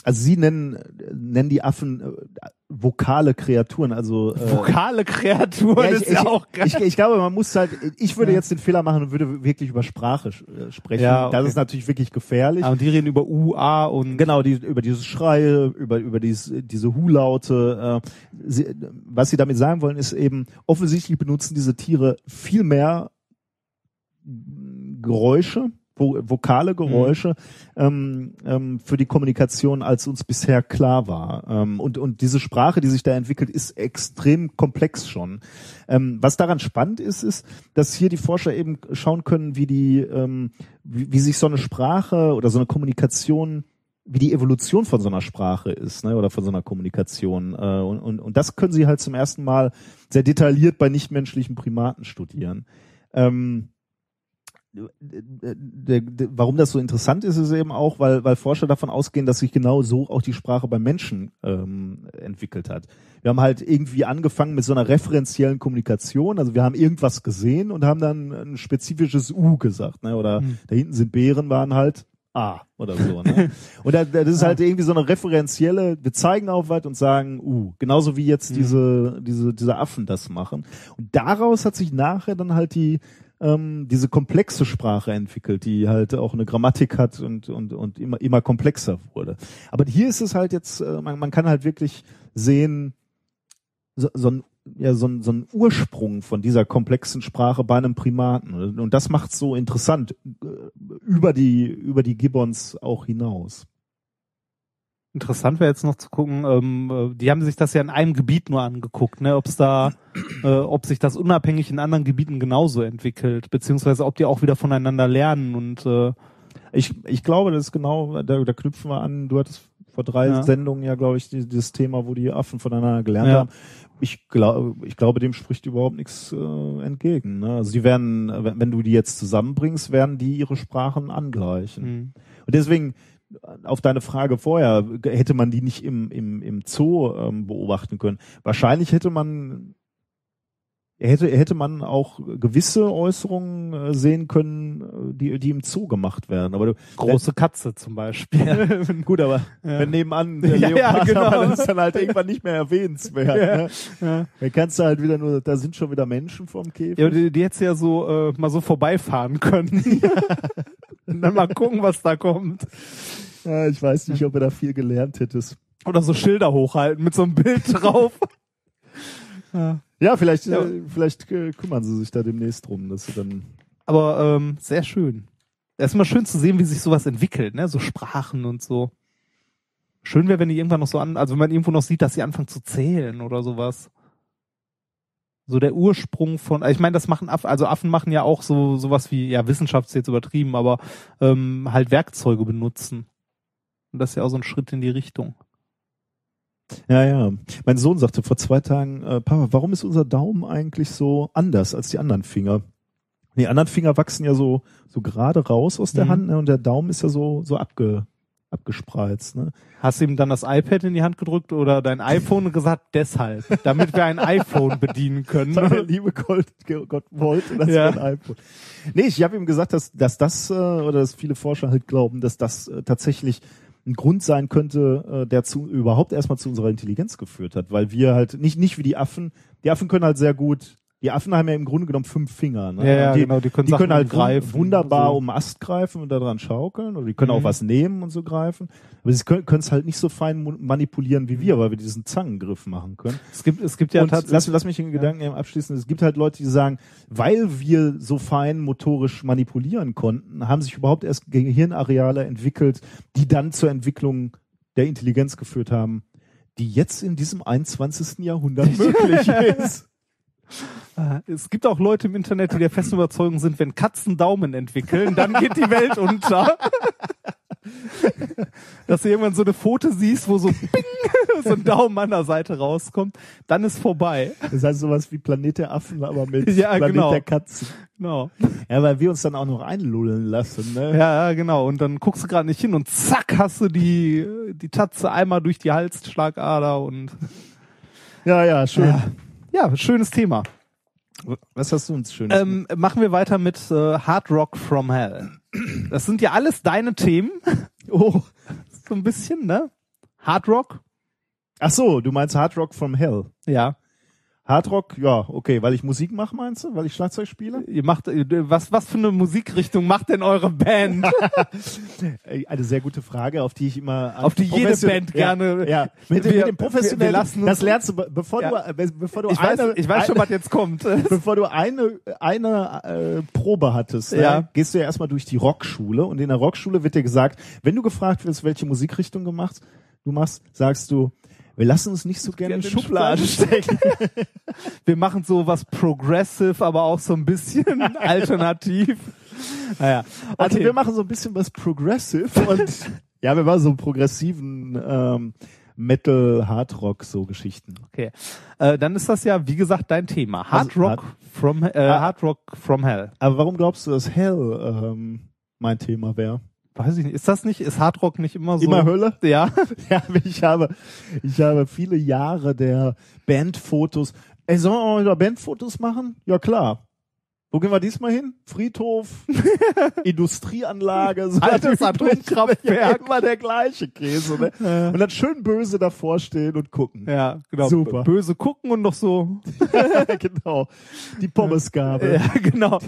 also sie nennen, nennen die Affen äh, vokale Kreaturen, also äh, Vokale Kreaturen Ja, ich, ist ja auch geil. ich, ich glaube, man muss halt, ich würde Ja. jetzt den Fehler machen und würde wirklich über Sprache äh, sprechen. Ja, okay. Das ist natürlich wirklich gefährlich. Ah, und die reden über U, A und Genau, die, über diese Schreie, über, über dies, diese Hu-Laute. Äh, sie, was sie damit sagen wollen, ist eben, offensichtlich benutzen diese Tiere viel mehr Geräusche, vo vokale Geräusche ähm, ähm, für die Kommunikation, als uns bisher klar war. Ähm, und, und diese Sprache, die sich da entwickelt, ist extrem komplex schon. Ähm, was daran spannend ist, ist, dass hier die Forscher eben schauen können, wie die, ähm, wie, wie sich so eine Sprache oder so eine Kommunikation wie die Evolution von so einer Sprache ist, ne, oder von so einer Kommunikation. Äh, und, und, und das können sie halt zum ersten Mal sehr detailliert bei nichtmenschlichen Primaten studieren. Ähm, der, der, warum das so interessant ist, ist eben auch, weil, weil Forscher davon ausgehen, dass sich genau so auch die Sprache beim Menschen ähm, entwickelt hat. Wir haben halt irgendwie angefangen mit so einer referenziellen Kommunikation, also wir haben irgendwas gesehen und haben dann ein spezifisches U gesagt, ne? oder Hm. da hinten sind Bären, waren halt A oder so. Ne? und da, das ist halt irgendwie so eine referenzielle, wir zeigen auf was und sagen U, genauso wie jetzt Mhm. diese, diese, diese Affen das machen. Und daraus hat sich nachher dann halt die ähm, diese komplexe Sprache entwickelt, die halt auch eine Grammatik hat und und und immer immer komplexer wurde. Aber hier ist es halt jetzt, äh, man, man kann halt wirklich sehen, so, so ein ja so ein, so ein Ursprung von dieser komplexen Sprache bei einem Primaten und das macht so interessant äh, über die über die Gibbons auch hinaus. Interessant wäre jetzt noch zu gucken, ähm, äh, die haben sich das ja in einem Gebiet nur angeguckt, ne, ob es da, äh, ob sich das unabhängig in anderen Gebieten genauso entwickelt, beziehungsweise ob die auch wieder voneinander lernen und äh, Ich, ich glaube, das ist genau, da, da knüpfen wir an, du hattest vor drei Ja. Sendungen ja, glaube ich, die, dieses Thema, wo die Affen voneinander gelernt Ja. haben. Ich glaube, ich glaube, dem spricht überhaupt nichts äh, entgegen. Ne? Also die werden, wenn, wenn du die jetzt zusammenbringst, werden die ihre Sprachen angleichen. mh. Und deswegen, auf deine Frage vorher, hätte man die nicht im, im, im Zoo ähm, beobachten können. Wahrscheinlich hätte man hätte, hätte man auch gewisse Äußerungen äh, sehen können, äh, die, die im Zoo gemacht werden. Aber du, große Katze zum Beispiel. gut, aber Ja. wenn nebenan der Ja, ja, Leopard genau. aber das ist dann halt irgendwann nicht mehr erwähnenswert. Ja. Ne? ja. Dann kannst du halt wieder nur, da sind schon wieder Menschen vorm Käfig. Ja, die, die hättest ja so äh, mal so vorbeifahren können. Und dann mal gucken, was da kommt. Ja, ich weiß nicht, ob er da viel gelernt hättest. Oder so Schilder hochhalten mit so einem Bild drauf. ja. Ja, vielleicht, Ja. Äh, vielleicht äh, kümmern sie sich da demnächst drum, dass sie dann Aber ähm, sehr schön. Es ist immer schön zu sehen, wie sich sowas entwickelt, ne? So Sprachen und so. Schön wäre, wenn die irgendwann noch so an, also wenn man irgendwo noch sieht, dass sie anfangen zu zählen oder sowas. So der Ursprung von, ich meine, das machen Affen, also Affen machen ja auch so sowas wie, ja, Wissenschaft ist jetzt übertrieben, aber ähm, halt Werkzeuge benutzen. Und das ist ja auch so ein Schritt in die Richtung. Ja, ja. Mein Sohn sagte vor zwei Tagen, äh, Papa, warum ist unser Daumen eigentlich so anders als die anderen Finger? Die anderen Finger wachsen ja so, so gerade raus aus der Mhm. Hand ne? und der Daumen ist ja so, so abge, abgespreizt. Ne? Hast du ihm dann das iPad in die Hand gedrückt oder dein iPhone und gesagt, deshalb, damit wir ein iPhone bedienen können. Weil der liebe Gott, Gott wollte, dass Ja. wir ein iPhone. Nee, ich habe ihm gesagt, dass, dass das, äh, oder dass viele Forscher halt glauben, dass das äh, tatsächlich ein Grund sein könnte, äh, der zu überhaupt erstmal zu unserer Intelligenz geführt hat, weil wir halt nicht nicht wie die Affen, die Affen können halt sehr gut, die Affen haben ja im Grunde genommen fünf Finger, ne? Ja, ja, die, genau, die können die können halt greifen, wun- wunderbar so. um Ast greifen und daran schaukeln oder die können Mhm. auch was nehmen und so greifen, aber sie können es halt nicht so fein manipulieren wie wir, weil wir diesen Zangengriff machen können. Es gibt, es gibt ja und tatsächlich. lass, lass mich den Gedanken eben abschließen. Es gibt halt Leute, die sagen, weil wir so fein motorisch manipulieren konnten, haben sich überhaupt erst Gehirnareale entwickelt, die dann zur Entwicklung der Intelligenz geführt haben, die jetzt in diesem 21. Jahrhundert möglich ist. Äh, Es gibt auch Leute im Internet, die der festen Überzeugung sind, wenn Katzen Daumen entwickeln, dann geht die Welt unter. Dass du irgendwann so eine Foto siehst, wo so Bing, so ein Daumen an der Seite rauskommt, dann ist vorbei. Das heißt sowas wie Planet der Affen, aber mit Ja, Planet genau. der Katzen. Genau. Ja, weil wir uns dann auch noch einlullen lassen. Ne? Ja, ja, genau. Und dann guckst du gerade nicht hin und zack hast du die, die Tatze einmal durch die Halsschlagader und ja, ja schön. ja, ja schönes Thema. Was hast du uns schönes? Ähm, machen wir weiter mit äh, Hard Rock from Hell. Das sind ja alles deine Themen. Oh, so ein bisschen, ne? Hard Rock? Ach so, du meinst Hard Rock from Hell. Ja. Hard Rock, ja, okay, weil ich Musik mache, meinst du? Weil ich Schlagzeug spiele? Ihr macht äh, was was für eine Musikrichtung macht denn eure Band? Eine sehr gute Frage, auf die ich immer Auf die jede Band gerne- Ja. Mit, Wir- mit dem professionellen. wir- wir das lernst du, be- bevor Ja. du, be- bevor du Ich weiß, eine, ich weiß schon, eine, was jetzt kommt. bevor du eine eine äh, Probe hattest, ne, Ja. gehst du ja erstmal durch die Rockschule und in der Rockschule wird dir gesagt, wenn du gefragt wirst, welche Musikrichtung du machst, du machst, sagst du, wir lassen uns nicht so gerne in Schubladen stecken. Wir machen so was progressive, aber auch so ein bisschen alternativ. Naja, Also okay. wir machen so ein bisschen was Progressive und ja, wir machen so progressiven ähm, Metal, Hard Rock, so Geschichten. Okay. Äh, dann ist das ja, wie gesagt, dein Thema. Hard Also, Rock from äh, Ah. Hard Rock from Hell. Aber warum glaubst du, dass Hell ähm, mein Thema wäre? Weiß ich nicht. Ist das nicht, ist Hard Rock nicht immer so? Immer Hölle? Ja. Ja, ich habe, ich habe viele Jahre der Bandfotos. Ey, sollen wir mal wieder Bandfotos machen? Ja, klar. Wo gehen wir diesmal hin? Friedhof, Industrieanlage, so Altes. Atomkraftwerk. Ja, immer der gleiche Käse, ne? Und dann schön böse davor stehen und gucken. Ja, genau. Super. Böse gucken und noch so. genau. Die Pommesgabel. Ja, genau.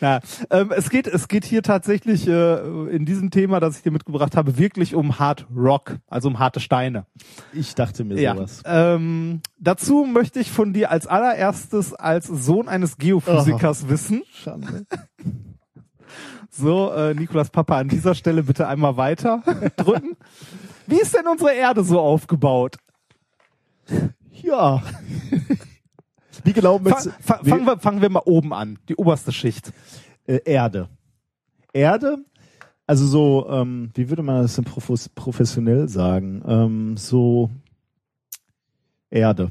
Ja, ähm, es geht, es geht hier tatsächlich äh, in diesem Thema, das ich dir mitgebracht habe, wirklich um Hard Rock, also um harte Steine. Ich dachte mir Ja. sowas. Ähm, dazu möchte ich von dir als allererstes als Sohn eines Geophysikers wissen. Schande. So, äh, Nikolas Papa, an dieser Stelle bitte einmal weiter drücken. Wie ist denn unsere Erde so aufgebaut? Ja. Wie genau mit Fa fa fangen, wir, fangen wir mal oben an, die oberste Schicht. äh, Erde. Erde, also so, ähm, wie würde man das denn profes professionell sagen? Ähm, so Erde.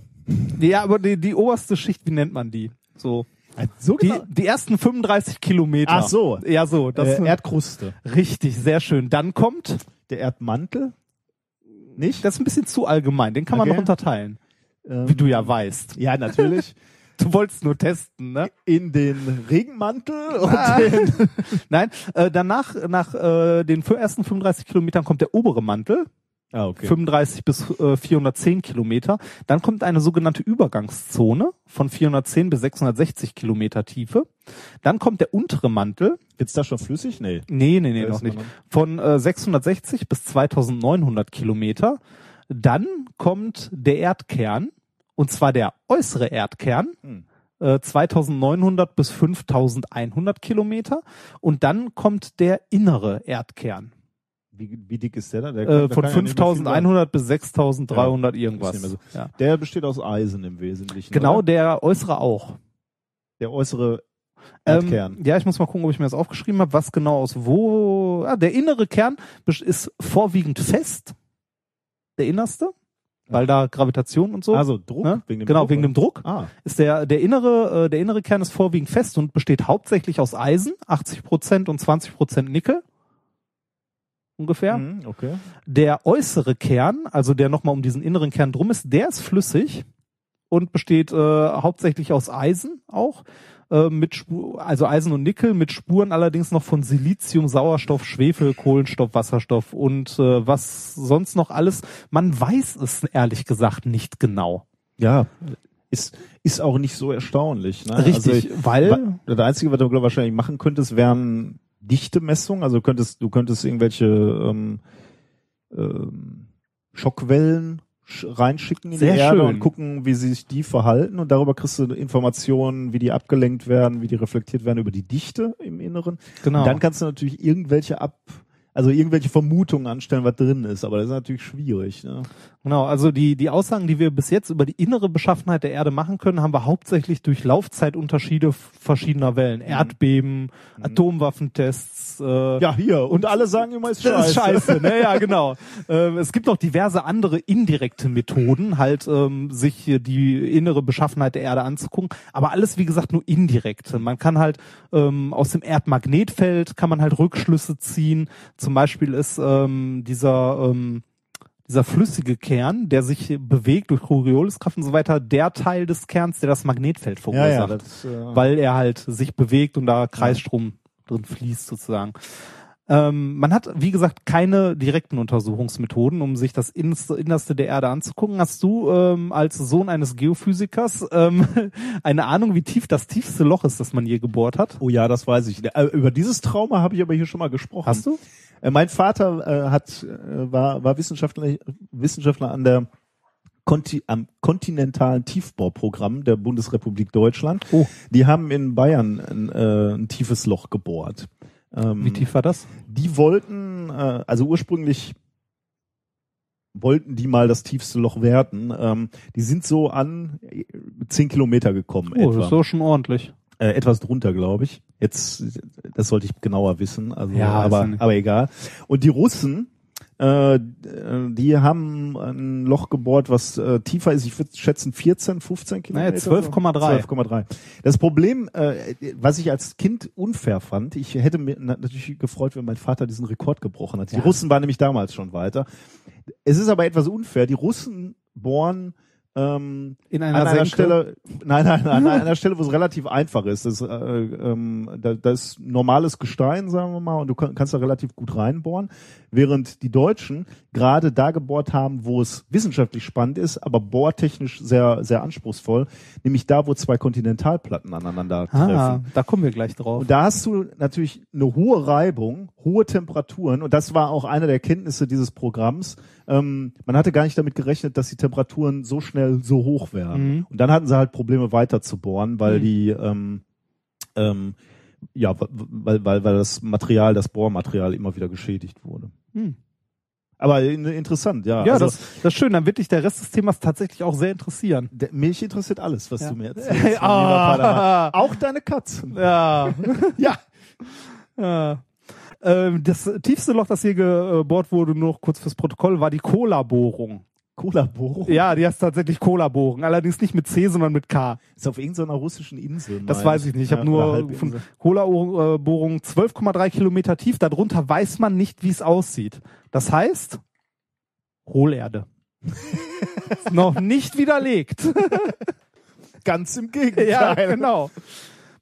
Ja, aber die, die oberste Schicht, wie nennt man die? So. So Die, die ersten 35 Kilometer. Ach so. Ja, so. Das äh, Erdkruste. richtig, sehr schön. Dann kommt, Der Erdmantel? Nicht? das ist ein bisschen zu allgemein, den kann man Okay. noch unterteilen. Ähm, Wie du ja weißt. Ja, natürlich. Du wolltest nur testen, ne? In den Regenmantel und Ah. den Nein, äh, danach, nach äh, den ersten 35 Kilometern kommt der obere Mantel, Ah, okay. 35 bis äh, 410 Kilometer. Dann kommt eine sogenannte Übergangszone von 410 bis 660 Kilometer Tiefe. Dann kommt der untere Mantel, Wird's da schon flüssig? Nee. nee, nee, nee, noch ist nicht, von äh, 660 bis 2900 Kilometer. Dann kommt der Erdkern, und zwar der äußere Erdkern, Hm. äh, 2900 bis 5100 Kilometer. Und dann kommt der innere Erdkern. Wie, wie dick ist der da? Der Äh, von kann ja nicht mehr viel 5100 bis 6300 Ja, irgendwas. mehr Ja. Der besteht aus Eisen im Wesentlichen. Genau, oder? der äußere auch. der äußere Ähm, ja, ich muss mal gucken, ob ich mir das aufgeschrieben habe, was genau aus wo. Ah, der innere Kern ist vorwiegend fest. Der innerste. weil da Gravitation und so. Also Druck ne? wegen dem genau Druck, wegen dem Druck. Ah. Ist der der innere äh, der innere Kern ist vorwiegend fest und besteht hauptsächlich aus Eisen, 80 Prozent und 20 Prozent Nickel ungefähr. Mhm, okay. Der äußere Kern, also der nochmal um diesen inneren Kern drum ist, der ist flüssig und besteht äh, hauptsächlich aus Eisen auch. Äh, mit Spu also Eisen und Nickel mit Spuren allerdings noch von Silizium, Sauerstoff, Schwefel, Kohlenstoff, Wasserstoff und äh, was sonst noch alles. Man weiß es ehrlich gesagt nicht genau. Ja, ist, ist auch nicht so erstaunlich. Ne? Richtig, also, weil wa- das Einzige, was du glaub, wahrscheinlich machen könntest, wären Dichtemessungen. Also du könntest, du könntest irgendwelche ähm, ähm, Schockwellen sch- reinschicken in Sehr die Erde schön. und gucken, wie sich die verhalten und darüber kriegst du Informationen, wie die abgelenkt werden, wie die reflektiert werden über die Dichte im Inneren. genau. Und dann kannst du natürlich irgendwelche ab, also irgendwelche Vermutungen anstellen, was drin ist, aber das ist natürlich schwierig. Ne? Genau, also die, die Aussagen, die wir bis jetzt über die innere Beschaffenheit der Erde machen können, haben wir hauptsächlich durch Laufzeitunterschiede verschiedener Wellen. Erdbeben, Atomwaffentests. Äh, Ja, hier. Und alle sagen immer, ist das scheiße. ist scheiße, ne? Ja, genau. ähm, es gibt noch diverse andere indirekte Methoden, halt ähm, sich die innere Beschaffenheit der Erde anzugucken, aber alles wie gesagt nur indirekt. Man kann halt ähm, aus dem Erdmagnetfeld kann man halt Rückschlüsse ziehen. Zum Beispiel ist ähm, dieser ähm, dieser flüssige Kern, der sich bewegt durch Corioliskraft und so weiter, der Teil des Kerns, der das Magnetfeld Ja, verursacht ja, das, äh, weil er halt sich bewegt und da Kreisstrom drin fließt sozusagen. Ähm, man hat, wie gesagt, keine direkten Untersuchungsmethoden, um sich das Innerste, der Erde anzugucken. Hast du ähm, als Sohn eines Geophysikers ähm, eine Ahnung, wie tief das tiefste Loch ist, das man je gebohrt hat? oh ja, das weiß ich. Äh, über dieses Trauma habe ich aber hier schon mal gesprochen. Hast du? Äh, mein Vater äh, hat äh, war war Wissenschaftler Wissenschaftler an der Konti am kontinentalen Tiefbauprogramm der Bundesrepublik Deutschland. Oh. Die haben in Bayern ein, äh, ein tiefes Loch gebohrt. Ähm, Wie tief war das? Die wollten, äh, also ursprünglich wollten die mal das tiefste Loch werten. Ähm, die sind so an äh, zehn Kilometer gekommen Oh, etwa. das ist doch schon ordentlich. Äh, etwas drunter, glaube ich. Jetzt, das sollte ich genauer wissen, also, Ja, aber, aber egal. Und die Russen, äh, die haben ein Loch gebohrt, was äh, tiefer ist, ich würde schätzen 14, 15 Kilometer. Naja, 12,3. 12,3. Das Problem, äh, was ich als Kind unfair fand, ich hätte mir na- natürlich gefreut, wenn mein Vater diesen Rekord gebrochen hat. Die Ja. Russen waren nämlich damals schon weiter. Es ist aber etwas unfair. Die Russen bohren ähm, In an einer, einer Senke? Stelle, nein, nein, nein, an einer Stelle, wo es relativ einfach ist. Das, äh, ähm, da, da ist normales Gestein, sagen wir mal, und du kann, kannst da relativ gut reinbohren, während die Deutschen gerade da gebohrt haben, wo es wissenschaftlich spannend ist, aber bohrtechnisch sehr, sehr anspruchsvoll, nämlich da, wo zwei Kontinentalplatten aneinander Ah, treffen. da kommen wir gleich drauf. Und da hast du natürlich eine hohe Reibung, hohe Temperaturen und das war auch eine der Erkenntnisse dieses Programms. Ähm, man hatte gar nicht damit gerechnet, dass die Temperaturen so schnell so hoch werden. Mhm. Und dann hatten sie halt Probleme weiter zu bohren, weil Mhm. die ähm, ähm, ja, weil, weil, weil das Material, das Bohrmaterial immer wieder geschädigt wurde. Hm. Aber in, interessant, ja. Ja, also, das, das ist schön. Dann wird dich der Rest des Themas tatsächlich auch sehr interessieren. der, mich interessiert alles, was Ja. du mir erzählst. ah, Auch deine Katzen. ja. Ja. ja. Ähm, das tiefste Loch, das hier gebohrt wurde, nur noch kurz fürs Protokoll, war die Cola-Bohrung. Cola-Bohrung. Ja, die heißt tatsächlich Cola-Bohrung. Allerdings nicht mit C, sondern mit K. Ist auf irgendeiner russischen Insel. Das mein weiß ich nicht. Ich habe Ja, oder nur von Cola-Bohrung 12,3 Kilometer tief. Darunter weiß man nicht, wie es aussieht. Das heißt, Hohlerde. Noch nicht widerlegt. Ganz im Gegenteil. Ja, genau.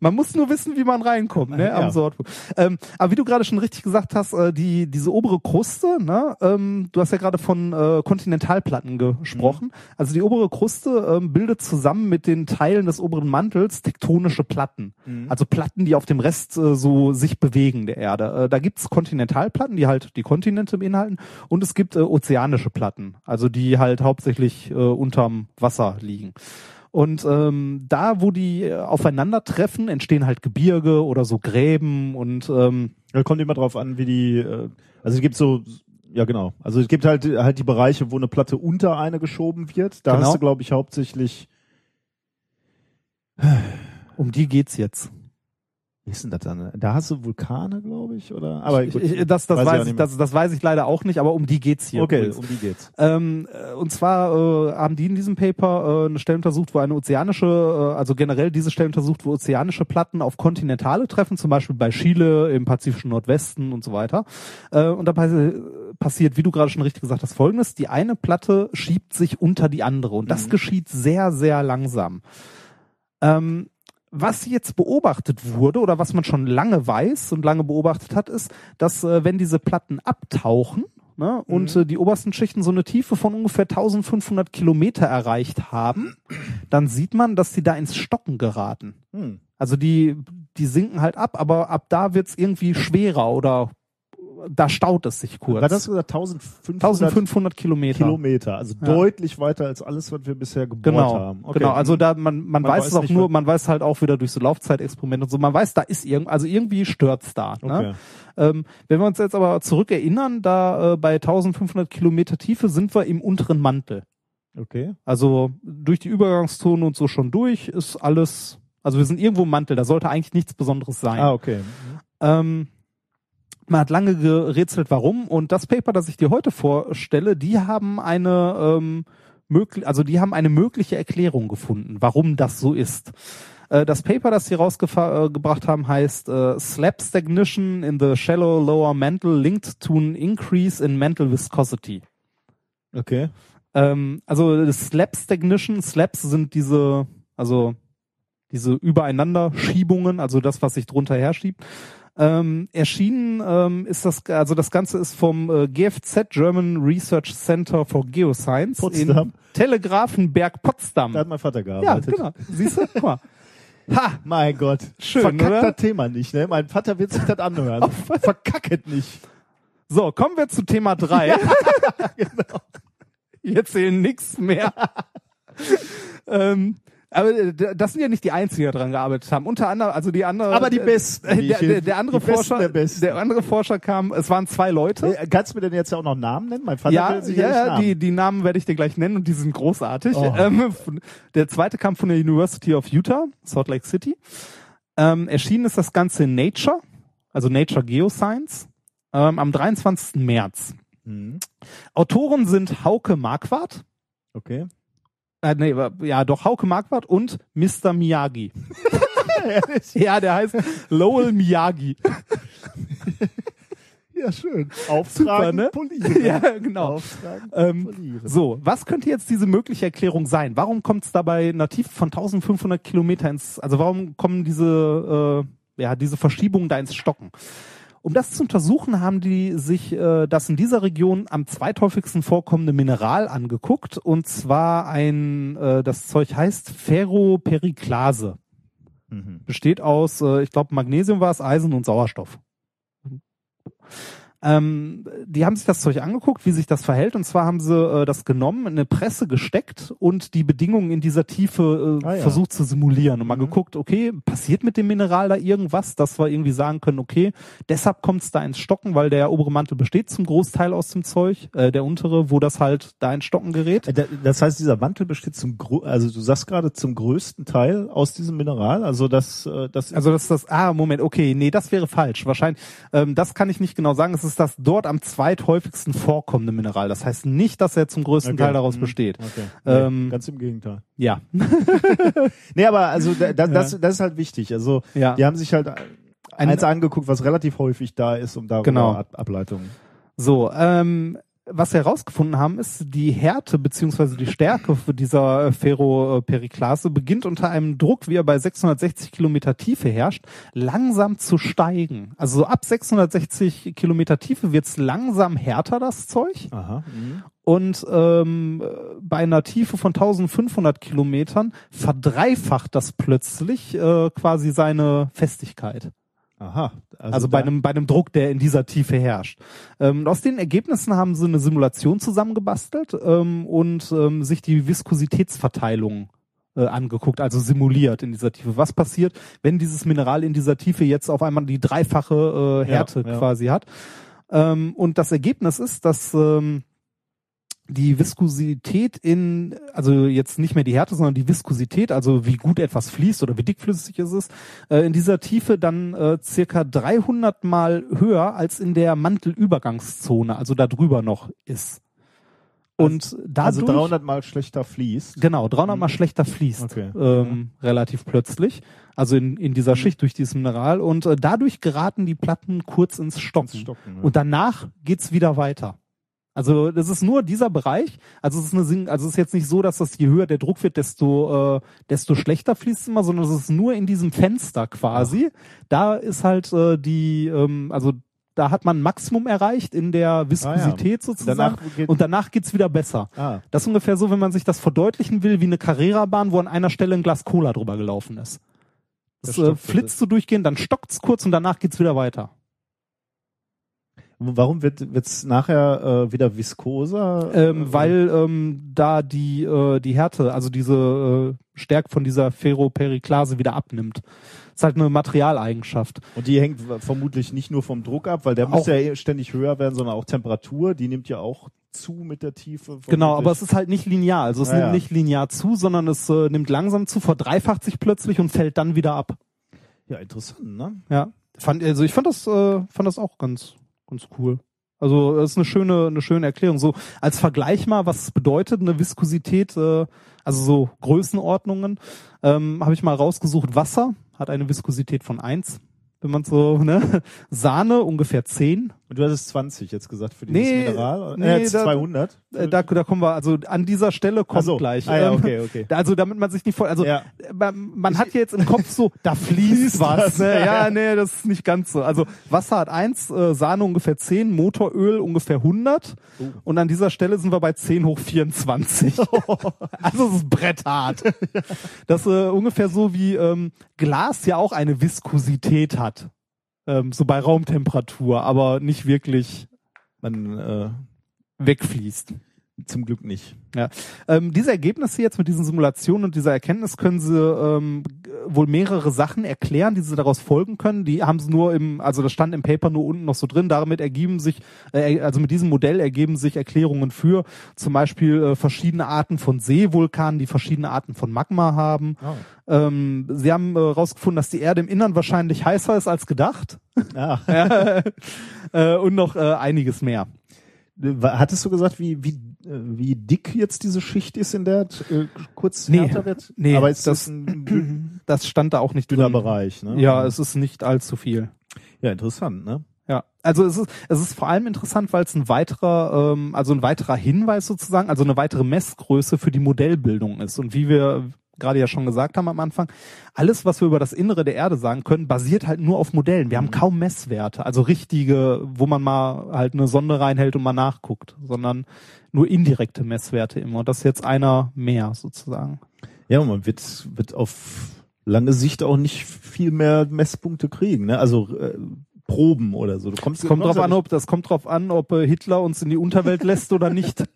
Man muss nur wissen, wie man reinkommt, ne, am Ja. Sortpunkt. Ähm, aber wie du gerade schon richtig gesagt hast, äh, die diese obere Kruste, ne, ähm, du hast ja gerade von äh, Kontinentalplatten gesprochen. Mhm. Also die obere Kruste ähm, bildet zusammen mit den Teilen des oberen Mantels tektonische Platten. Mhm. Also Platten, die auf dem Rest äh, so sich bewegen der Erde. Äh, da gibt's Kontinentalplatten, die halt die Kontinente beinhalten, und es gibt äh, ozeanische Platten, also die halt hauptsächlich äh, unterm Wasser liegen. Und ähm, da, wo die äh, aufeinandertreffen, entstehen halt Gebirge oder so Gräben und ähm, Ja, kommt immer drauf an, wie die, äh, also es gibt so, ja genau, also es gibt halt halt die Bereiche, wo eine Platte unter eine geschoben wird. Da Genau. hast du, glaube ich, hauptsächlich, um die geht's jetzt. Wie ist denn das dann? Da hast du Vulkane, glaube ich, oder? Aber gut, ich, das, das weiß weiß, ich, das, das weiß ich leider auch nicht, aber um die geht's hier. Okay, übrigens. um die geht's. Ähm, äh, und zwar äh, haben die in diesem Paper äh, eine Stelle untersucht, wo eine ozeanische, äh, also generell diese Stelle untersucht, wo ozeanische Platten auf kontinentale treffen, zum Beispiel bei Chile im pazifischen Nordwesten und so weiter. Äh, und dabei äh, passiert, wie du gerade schon richtig gesagt hast, folgendes. Die eine Platte schiebt sich unter die andere und das geschieht sehr, sehr langsam. Ähm, was jetzt beobachtet wurde oder was man schon lange weiß und lange beobachtet hat, ist, dass äh, wenn diese Platten abtauchen ne, und äh, die obersten Schichten so eine Tiefe von ungefähr 1500 Kilometer erreicht haben, dann sieht man, dass die da ins Stocken geraten. Hm. Also die, die sinken halt ab, aber ab da wird's irgendwie schwerer oder da staut es sich kurz. War das gesagt 1500 1500 Kilometer. Kilometer, also Ja. deutlich weiter als alles, was wir bisher gebohrt Genau, haben. Okay. genau. Also da man man, Man weiß, weiß es auch nur, man weiß halt auch wieder durch so Laufzeitexperimente und so. Man weiß, da ist irgend, also irgendwie stört's da. Okay. Ne? Ähm, wenn wir uns jetzt aber zurückerinnern, da äh, bei 1500 Kilometer Tiefe sind wir im unteren Mantel. Okay. Also durch die Übergangszone und so schon durch ist alles. Also wir sind irgendwo im Mantel. Da sollte eigentlich nichts Besonderes sein. Ah, okay. Ähm, man hat lange gerätselt, warum. Und das Paper, das ich dir heute vorstelle, die haben eine ähm, möglich, also die haben eine mögliche Erklärung gefunden, warum das so ist. Äh, Das Paper, das sie rausgebracht haben, heißt äh, Slab Stagnation in the Shallow Lower Mantle linked to an increase in mental viscosity. Okay. Ähm, also Slab Stagnation, Slabs sind diese, also diese Übereinanderschiebungen, also das, was sich drunter herschiebt. Ähm, erschienen ähm, ist das, also das Ganze ist vom äh, GFZ German Research Center for Geoscience Potsdam. in Telegrafenberg Potsdam. Da hat mein Vater ja, gearbeitet. genau. Siehst du? Guck mal. Ha! Mein Gott. Schön, Verkackt oder? das Thema nicht, ne? Mein Vater wird sich das anhören. Verkacket nicht. So, kommen wir zu Thema drei. genau. Wir erzählen nichts mehr. ähm, aber äh, das sind ja nicht die einzigen, die daran gearbeitet haben. Unter anderem, also die andere. Aber die äh, Besten, äh, Der, der, der andere Forscher, der der andere Forscher kam. Es waren zwei Leute. Äh, Kannst du mir denn jetzt auch noch Namen nennen? Mein Vater Ja, will ja, Namen. die, die Namen werde ich dir gleich nennen und die sind großartig. Oh. Ähm, der zweite kam von der University of Utah, Salt Lake City. Ähm, erschienen ist das Ganze in Nature, also Nature Geoscience, ähm, am 23. März. Mhm. Autoren sind Hauke Marquardt, Okay. Äh, nee, ja doch, Hauke Marquardt und Mr. Miyagi. ja, der heißt Lowell Miyagi. Ja, schön. Auftragen, ne? polieren. ja, genau. Auftragen, Ähm, polieren. So, was könnte jetzt diese mögliche Erklärung sein? Warum kommt es dabei Tiefe von 1500 Kilometer ins, also warum kommen diese, äh, ja, diese Verschiebungen da ins Stocken? Um das zu untersuchen, haben die sich äh, das in dieser Region am zweithäufigsten vorkommende Mineral angeguckt und zwar ein, äh, das Zeug heißt Ferroperiklase. Mhm. Besteht aus, äh, ich glaube, Magnesium war es, Eisen und Sauerstoff. Ähm, die haben sich das Zeug angeguckt, wie sich das verhält, und zwar haben sie äh, das genommen, in eine Presse gesteckt und die Bedingungen in dieser Tiefe äh, Ah, ja. versucht zu simulieren und mal Mhm. geguckt, okay, passiert mit dem Mineral da irgendwas, dass wir irgendwie sagen können, okay, deshalb kommt es da ins Stocken, weil der obere Mantel besteht zum Großteil aus dem Zeug, äh, der untere, wo das halt da ins Stocken gerät. Äh, da- Das heißt, dieser Mantel besteht zum, Gro also du sagst gerade zum größten Teil aus diesem Mineral, also das, äh, das Also das ist das, ah, Moment, okay, nee, das wäre falsch. Wahrscheinlich, ähm, das kann ich nicht genau sagen. Es ist das dort am zweithäufigsten vorkommende Mineral. Das heißt nicht, dass er zum größten Okay. Teil daraus Mhm. besteht. Okay. Ähm, nee, ganz im Gegenteil. Ja. Nee, aber also da, da, das, das ist halt wichtig. Also Ja. die haben sich halt Ein- eins angeguckt, was relativ häufig da ist, um darüber Genau. Ab Ableitungen. So, ähm, was wir herausgefunden haben, ist, die Härte beziehungsweise die Stärke dieser äh, Ferroperiklase beginnt unter einem Druck, wie er bei 660 Kilometer Tiefe herrscht, langsam zu steigen. Also so ab 660 Kilometer Tiefe wird's langsam härter, das Zeug. Aha. Mhm. Und ähm, bei einer Tiefe von 1500 Kilometern verdreifacht das plötzlich äh, quasi seine Festigkeit. Aha. Also, bei da- einem bei einem Druck, der in dieser Tiefe herrscht. Ähm, aus den Ergebnissen haben sie eine Simulation zusammengebastelt ähm, und ähm, sich die Viskositätsverteilung äh, angeguckt, also simuliert in dieser Tiefe. Was passiert, wenn dieses Mineral in dieser Tiefe jetzt auf einmal die dreifache äh, Härte Ja, ja. quasi hat? Ähm, und das Ergebnis ist, dass ähm, die Viskosität in, also jetzt nicht mehr die Härte, sondern die Viskosität, also wie gut etwas fließt oder wie dickflüssig es ist, äh, in dieser Tiefe dann äh, circa 300 mal höher als in der Mantelübergangszone, also da drüber noch ist. Und dadurch, Also 300 mal schlechter fließt. Genau, 300 mal schlechter fließt. Okay. Ähm, relativ plötzlich. Also in, in dieser Schicht durch dieses Mineral. Und äh, dadurch geraten die Platten kurz ins Stocken. Ins Stocken, ja. Und danach geht's wieder weiter. Also das ist nur dieser Bereich. Also es ist eine Sing also es ist jetzt nicht so, dass das je höher der Druck wird, desto äh, desto schlechter fließt es immer, sondern es ist nur in diesem Fenster quasi. Da ist halt äh, die ähm, also da hat man ein Maximum erreicht in der Viskosität sozusagen Danach geht- und danach geht's wieder besser. Ah. Das ist ungefähr so, wenn man sich das verdeutlichen will, wie eine Carrera-Bahn, wo an einer Stelle ein Glas Cola drüber gelaufen ist. Das, Das äh, flitzt so durchgehend, dann stockt's kurz und danach geht's wieder weiter. Warum wird wird's nachher äh, wieder viskoser? Ähm, Äh, weil ähm, da die, äh, die Härte, also diese äh, Stärke von dieser Ferroperiklase wieder abnimmt. ist halt eine Materialeigenschaft. Und die hängt vermutlich nicht nur vom Druck ab, weil der muss Auch- ja eh ständig höher werden, sondern auch Temperatur. Die nimmt ja auch zu mit der Tiefe. Genau, aber es ist halt nicht linear. Also es Ja, nimmt nicht linear zu, sondern es äh, nimmt langsam zu, verdreifacht sich plötzlich und fällt dann wieder ab. ja interessant, ne? Ja. Fand, also ich fand das, äh, fand das auch ganz, ganz cool. Also das ist eine schöne, eine schöne Erklärung. So als Vergleich mal, was bedeutet, eine Viskosität, äh, also so Größenordnungen, ähm, habe ich mal rausgesucht. Wasser hat eine Viskosität von eins, wenn man so, ne? Sahne ungefähr zehn. Und du hattest 20 jetzt gesagt für dieses Nee, Mineral? nee, äh, jetzt da- 200? Äh, da, da kommen wir, also an dieser Stelle kommt so. gleich. Ah, ja, ähm, okay, okay. Also damit man sich nicht voll, also Ja. man, man hat ja jetzt im Kopf so, da fließt was. Ne? ja. Ja, nee, das ist nicht ganz so. Also Wasser hat eins, äh, Sahne ungefähr 10, Motoröl ungefähr 100 Oh. und an dieser Stelle sind wir bei 10 hoch 24. also es ist bretthart. Das ist äh, ungefähr so wie ähm, Glas ja auch eine Viskosität hat. Ähm, so bei Raumtemperatur, aber nicht wirklich Man, äh, wegfließt. Zum Glück nicht. Ja. Ähm, diese Ergebnisse jetzt mit diesen Simulationen und dieser Erkenntnis können sie ähm, wohl mehrere Sachen erklären, die sie daraus folgen können. Die haben sie nur im, also das stand im Paper nur unten noch so drin. Damit ergeben sich, äh, also mit diesem Modell ergeben sich Erklärungen für zum Beispiel äh, verschiedene Arten von Seevulkanen, die verschiedene Arten von Magma haben. Ähm, sie haben herausgefunden, dass die Erde im Innern wahrscheinlich heißer ist als gedacht. Ah. Ja. äh, und noch äh, einiges mehr. Hattest du gesagt, wie, wie, äh, wie dick jetzt diese Schicht ist, in der äh, kurz Nee. härter wird? Nee, Aber ist das das- ein Das stand da auch nicht dünner drin. Bereich, ne? Ja, es ist nicht allzu viel. Ja, interessant, ne? Ja, also es ist, es ist vor allem interessant, weil es ein weiterer, ähm, also ein weiterer Hinweis sozusagen, also eine weitere Messgröße für die Modellbildung ist. Und wie wir gerade ja schon gesagt haben am Anfang, alles, was wir über das Innere der Erde sagen können, basiert halt nur auf Modellen. Wir haben kaum Messwerte, also richtige, wo man mal halt eine Sonde reinhält und mal nachguckt, sondern nur indirekte Messwerte immer. Und das ist jetzt einer mehr sozusagen. Ja, und man wird, wird auf lange Sicht auch nicht viel mehr Messpunkte kriegen, ne? Also äh, Proben oder so. Du kommst Es kommt drauf an, ob das kommt drauf an, ob äh, Hitler uns in die Unterwelt lässt oder nicht.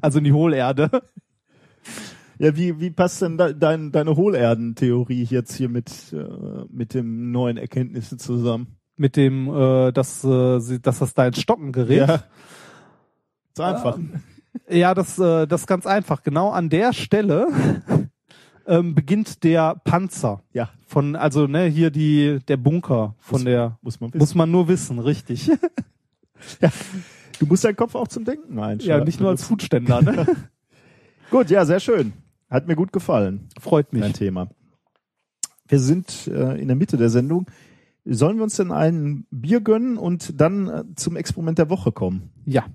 Also in die Hohlerde. Ja, wie, wie passt denn de, dein, deine Hohlerdentheorie jetzt hier mit, äh, mit dem neuen Erkenntnissen zusammen? mit dem, äh, dass, äh, dass das da ins Stocken gerät. Ja. Ist einfach. Ja, das, äh, das ist ganz einfach. Genau an der Stelle ähm, beginnt der Panzer Ja, von, also ne, hier die der Bunker von Muss- der. muss man wissen. Muss man nur wissen, richtig. du musst deinen Kopf auch zum Denken einschalten. ja, nicht nur als Foodständer, ne? Gut, ja, sehr schön. Hat mir gut gefallen, Freut mich. Thema. Wir sind äh, in der Mitte der Sendung. Sollen wir uns denn ein Bier gönnen und dann äh, zum Experiment der Woche kommen? Ja.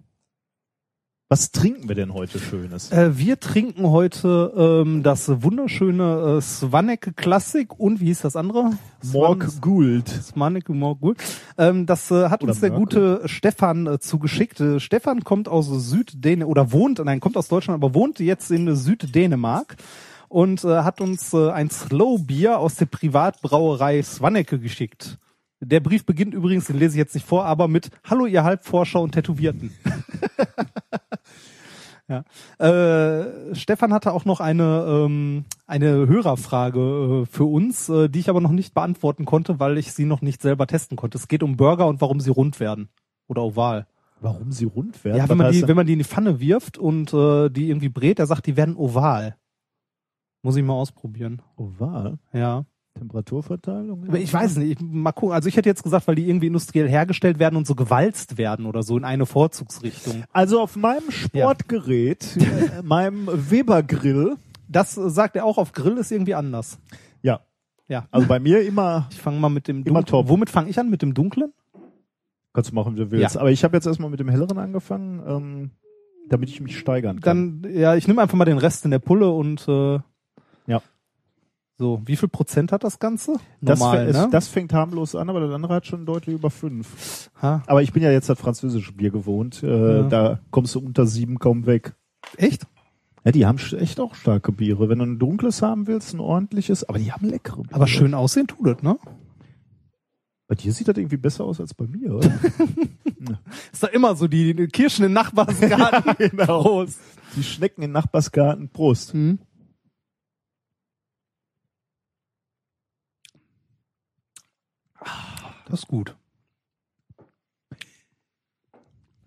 Was trinken wir denn heute Schönes? Äh, wir trinken heute ähm, das wunderschöne äh, Svanek Classic und wie hieß das andere? Morg Gould. Smanik Morgul. Ähm, das äh, hat Oder uns der Merkel. gute Stefan äh, zugeschickt. Äh, Stefan kommt aus Süddänemark oder wohnt, nein, kommt aus Deutschland, aber wohnt jetzt in Süddänemark und äh, hat uns äh, ein Slow Bier aus der Privatbrauerei Svaneke geschickt. Der Brief beginnt übrigens, den lese ich jetzt nicht vor, aber mit Hallo ihr Halbforscher und Tätowierten. ja. Äh, Stefan hatte auch noch eine, ähm, eine Hörerfrage äh, für uns, äh, die ich aber noch nicht beantworten konnte, weil ich sie noch nicht selber testen konnte. Es geht um Burger und warum sie rund werden. Oder oval. Warum sie rund werden? Ja, wenn man, die, wenn man die in die Pfanne wirft und äh, die irgendwie brät, der sagt, die werden oval. Muss ich mal ausprobieren. Oval. Ja. Temperaturverteilung? Aber ich weiß nicht, ich, mal gucken. Also ich hätte jetzt gesagt, weil die irgendwie industriell hergestellt werden und so gewalzt werden oder so in eine Vorzugsrichtung. Also auf meinem Sportgerät, äh, meinem Weber-Grill, Das sagt er auch, auf Grill ist irgendwie anders. ja, Ja. also bei mir immer, Ich fange mal mit dem Dunklen. top. Womit fange ich an? Mit dem Dunklen? kannst du machen, wie du willst. Ja. Aber ich habe jetzt erstmal mit dem helleren angefangen, ähm, damit ich mich steigern kann. Dann, ja, ich nehme einfach mal den Rest in der Pulle und äh, Ja. So, wie viel Prozent hat das Ganze? das, Normal, es- ne? das fängt harmlos an, aber das andere hat schon deutlich über fünf. ha. Aber ich bin ja jetzt das französische Bier gewohnt. Äh, Ja. Da kommst du unter sieben kaum weg. Echt? Ja, die haben echt auch starke Biere. Wenn du ein dunkles haben willst, ein ordentliches, aber die haben leckere Biere. Aber schön aussehen tut es, ne? Bei dir sieht das irgendwie besser aus als bei mir, oder? Ist doch immer so, die Kirschen im Nachbarsgarten. genau. Prost. Die Schnecken im Nachbarsgarten. Prost. Hm. Das ist gut.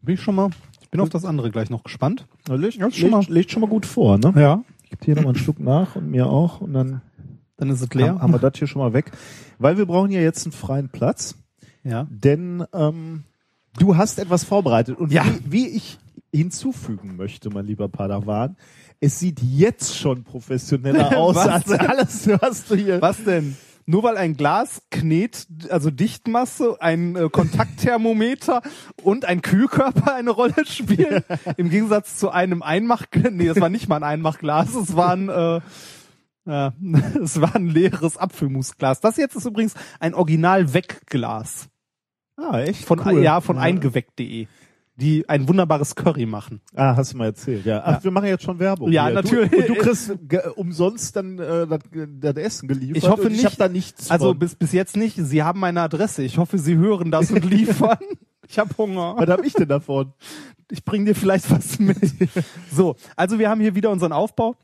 Bin ich schon mal, ich bin auf das andere gleich noch gespannt. Legt, Ja, schon mal- legt, legt schon mal gut vor, ne? Ja. Ich gebe dir noch mal einen Schluck nach und mir auch und dann Dann ist es leer. haben, haben wir das hier schon mal weg. Weil wir brauchen ja jetzt einen freien Platz, ja. denn ähm, du hast etwas vorbereitet und Ja. wie, wie ich hinzufügen möchte, mein lieber Padawan, es sieht jetzt schon professioneller aus Was als denn? alles, was du hier. Was denn? Nur weil ein Glas Knet, also Dichtmasse, ein äh, Kontaktthermometer und ein Kühlkörper eine Rolle spielen, im Gegensatz zu einem Einmach, nee, das war nicht mal ein Einmachglas, es war ein, äh, ja, es war ein leeres Apfelmusglas. Das jetzt ist übrigens ein Original-Wegglas Ah, echt? von, Cool. ja, von eingeweckt.de, die ein wunderbares Curry machen. Ah, hast du mal erzählt, ja. Ach, Ja. wir machen jetzt schon Werbung. Ja, hier. natürlich. Du, und du kriegst umsonst dann äh, das, das Essen geliefert. Ich hoffe und ich nicht. habe da nichts Also von. bis, bis jetzt nicht. Sie haben meine Adresse. Ich hoffe, Sie hören das und liefern. Ich habe Hunger. Was habe ich denn davon? ich bring dir vielleicht was mit. so, also wir haben hier wieder unseren Aufbau.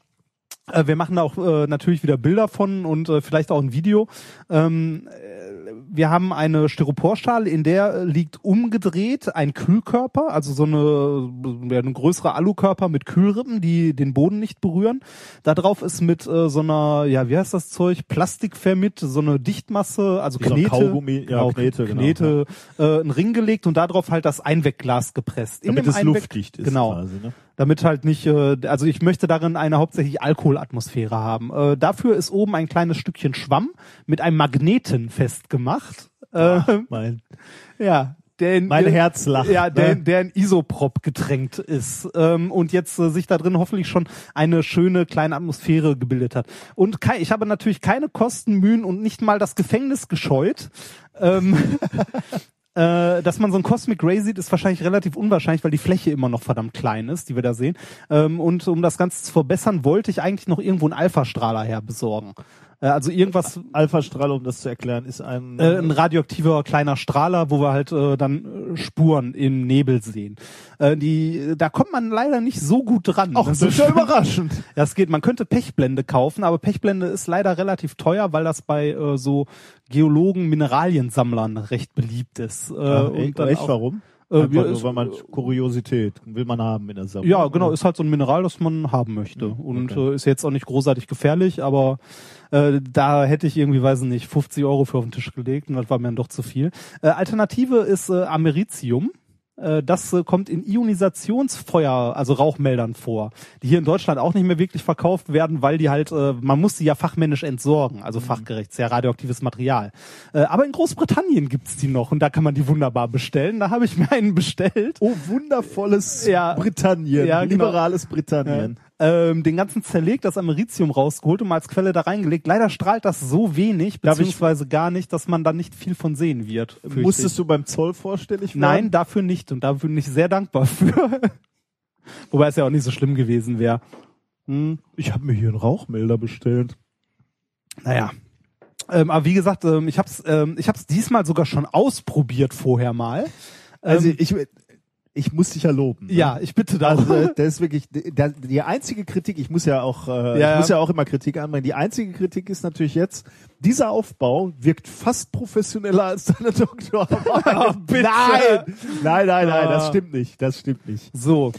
Äh, Wir machen da auch äh, natürlich wieder Bilder von und äh, vielleicht auch ein Video. Ähm, äh, wir haben eine Styroporschale, in der äh, liegt umgedreht ein Kühlkörper, also so eine, ja, eine größere Alukörper mit Kühlrippen, die den Boden nicht berühren. Da drauf ist mit äh, so einer, ja, wie heißt das Zeug? Plastikvermit, so eine Dichtmasse, also Wie so ein Knete, Kaugummi, ja, genau, Knete, genau, Knete äh, einen Ring gelegt und darauf halt das Einwegglas gepresst. In Damit es Einweg- luftdicht ist Genau quasi, ne? damit halt nicht, äh, also ich möchte darin eine hauptsächlich Alkoholatmosphäre haben. Äh, dafür ist oben ein kleines Stückchen Schwamm mit einem Magneten festgemacht. Äh, Mein, ja, der in, mein Herz lacht. ja, der, ne? der in Isopropp getränkt ist ähm, und jetzt äh, sich da drin hoffentlich schon eine schöne kleine Atmosphäre gebildet hat. Und kei ich habe natürlich keine Kosten, Mühen und nicht mal das Gefängnis gescheut. Ähm, äh, dass man so ein Cosmic Ray sieht, ist wahrscheinlich relativ unwahrscheinlich, weil die Fläche immer noch verdammt klein ist, die wir da sehen. Ähm, und um das Ganze zu verbessern, wollte ich eigentlich noch irgendwo einen Alpha-Strahler her besorgen. Äh, also irgendwas, Alpha-Strahl, um das zu erklären, ist ein, äh, ein radioaktiver kleiner Strahler, wo wir halt äh, dann äh, Spuren im Nebel sehen. Äh, die, da kommt man leider nicht so gut dran. Ach, das ist ja überraschend. Das geht. Man könnte Pechblende kaufen, aber Pechblende ist leider relativ teuer, weil das bei äh, so Geologen, Mineraliensammlern recht beliebt ist. Äh, Ja, und echt, auch- warum? Äh, Einfach ja, nur, weil man Kuriosität will man haben in der Sammlung. Ja, genau, ist halt so ein Mineral, das man haben möchte. Mhm, Und okay. äh, ist jetzt auch nicht großartig gefährlich, aber äh, da hätte ich irgendwie, weiß ich nicht, 50 Euro für auf den Tisch gelegt und das war mir dann doch zu viel. Äh, Alternative ist äh, Americium. Äh, Das äh, kommt in Ionisationsfeuer, also Rauchmeldern vor, die hier in Deutschland auch nicht mehr wirklich verkauft werden, weil die halt, äh, man muss sie ja fachmännisch entsorgen, also fachgerecht, sehr radioaktives Material. Aber in Großbritannien gibt's die noch und da kann man die wunderbar bestellen. Da habe ich mir einen bestellt. Oh, wundervolles Ja. Britannien. Ja, genau. Liberales Britannien. Ähm, den ganzen zerlegt, das Americium rausgeholt und mal als Quelle da reingelegt. Leider strahlt das so wenig, beziehungsweise gar nicht, dass man da nicht viel von sehen wird. Musstest du beim Zoll vorstellig werden? Nein, dafür nicht. Und da bin ich sehr dankbar für. Wobei es ja auch nicht so schlimm gewesen wäre. Hm, Ich habe mir hier einen Rauchmelder bestellt. naja. Ähm, aber wie gesagt, ähm, ich hab's, ähm, ich hab's diesmal sogar schon ausprobiert vorher mal. Also Ähm, ich, Ich muss dich ja loben. ne? Ja, ich bitte darum. Also, das ist wirklich der, die einzige Kritik. Ich muss ja auch, äh, Ja, ich muss ja. auch immer Kritik anbringen. Die einzige Kritik ist natürlich jetzt: Dieser Aufbau wirkt fast professioneller als deine Doktorarbeit. bitte. Nein, nein, nein, nein, das Ah. stimmt nicht. Das stimmt nicht. so,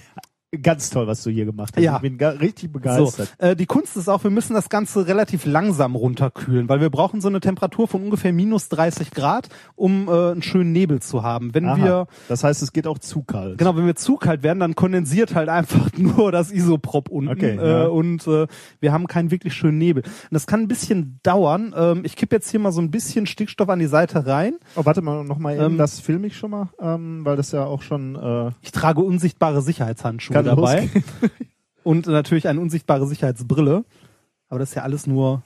Ganz toll, was du hier gemacht hast. Ja. Ich bin richtig so. begeistert. Äh, die Kunst ist auch, wir müssen das Ganze relativ langsam runterkühlen, weil wir brauchen so eine Temperatur von ungefähr minus 30 Grad, um äh, einen schönen Nebel zu haben. Wenn Aha. wir das heißt, es geht auch zu kalt. Genau, wenn wir zu kalt werden, dann kondensiert halt einfach nur das Isoprop unten Okay, äh, ja. und äh, wir haben keinen wirklich schönen Nebel. Und das kann ein bisschen dauern. Ähm, ich kippe jetzt hier mal so ein bisschen Stickstoff an die Seite rein. Oh, warte mal, noch mal eben, Ähm, das filme ich schon mal, ähm, weil das ja auch schon äh, Ich trage unsichtbare Sicherheitshandschuhe kann dabei und natürlich eine unsichtbare Sicherheitsbrille. Aber das ist ja alles nur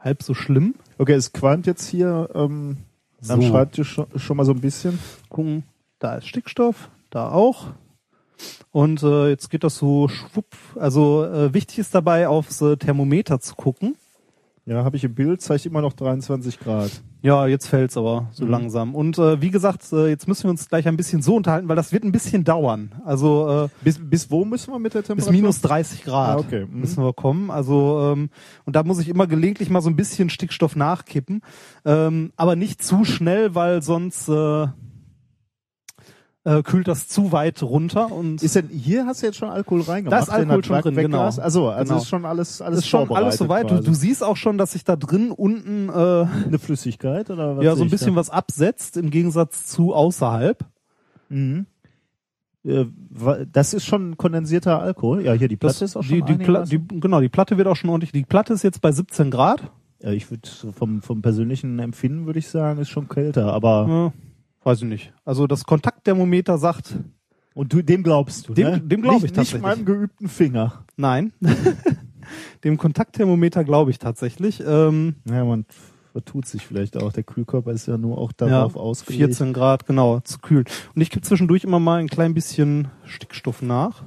halb so schlimm. Okay, es qualmt jetzt hier ähm, am So. Schreibtisch schon, schon mal so ein bisschen. Gucken, da ist Stickstoff, da auch. Und äh, jetzt geht das so schwupp. Also äh, wichtig ist dabei, aufs äh, Thermometer zu gucken. Ja, habe ich im Bild, zeigt immer noch 23 Grad. Ja, jetzt fällt's aber so Mhm. langsam. Und äh, wie gesagt, äh, jetzt müssen wir uns gleich ein bisschen so unterhalten, weil das wird ein bisschen dauern. Also äh, Bis, bis wo müssen wir mit der bis Temperatur? minus 30 Grad Ah, okay. Mhm. müssen wir kommen. Also ähm, und da muss ich immer gelegentlich mal so ein bisschen Stickstoff nachkippen, ähm, aber nicht zu schnell, weil sonst äh, äh, kühlt das zu weit runter und Ist denn, hier hast du jetzt schon Alkohol reingemacht? Da ist Alkohol das schon drin, genau. Wegglas? Also, also Genau. ist schon alles, alles das ist schon alles soweit. Du, du siehst auch schon, dass sich da drin unten äh, eine Flüssigkeit oder was ja so ein bisschen was absetzt im Gegensatz zu außerhalb. Mhm. Äh, Das ist schon kondensierter Alkohol. Ja, hier die Platte ist auch schon die, die, Pla die, genau, die Platte wird auch schon ordentlich. Die Platte ist jetzt bei 17 Grad. Ja, ich würde vom, vom persönlichen Empfinden würde ich sagen, ist schon kälter, aber Ja, weiß ich nicht. Also das Kontaktthermometer sagt und du dem glaubst du, Dem- ne? dem glaub Nicht- ich tatsächlich. Nicht meinem geübten Finger. nein. Dem Kontaktthermometer glaube ich tatsächlich. Ähm, Ja, man vertut sich vielleicht auch. Der Kühlkörper ist ja nur auch darauf ja, ausgelegt. 14 Grad, genau, zu kühl. Und ich gebe zwischendurch immer mal ein klein bisschen Stickstoff nach.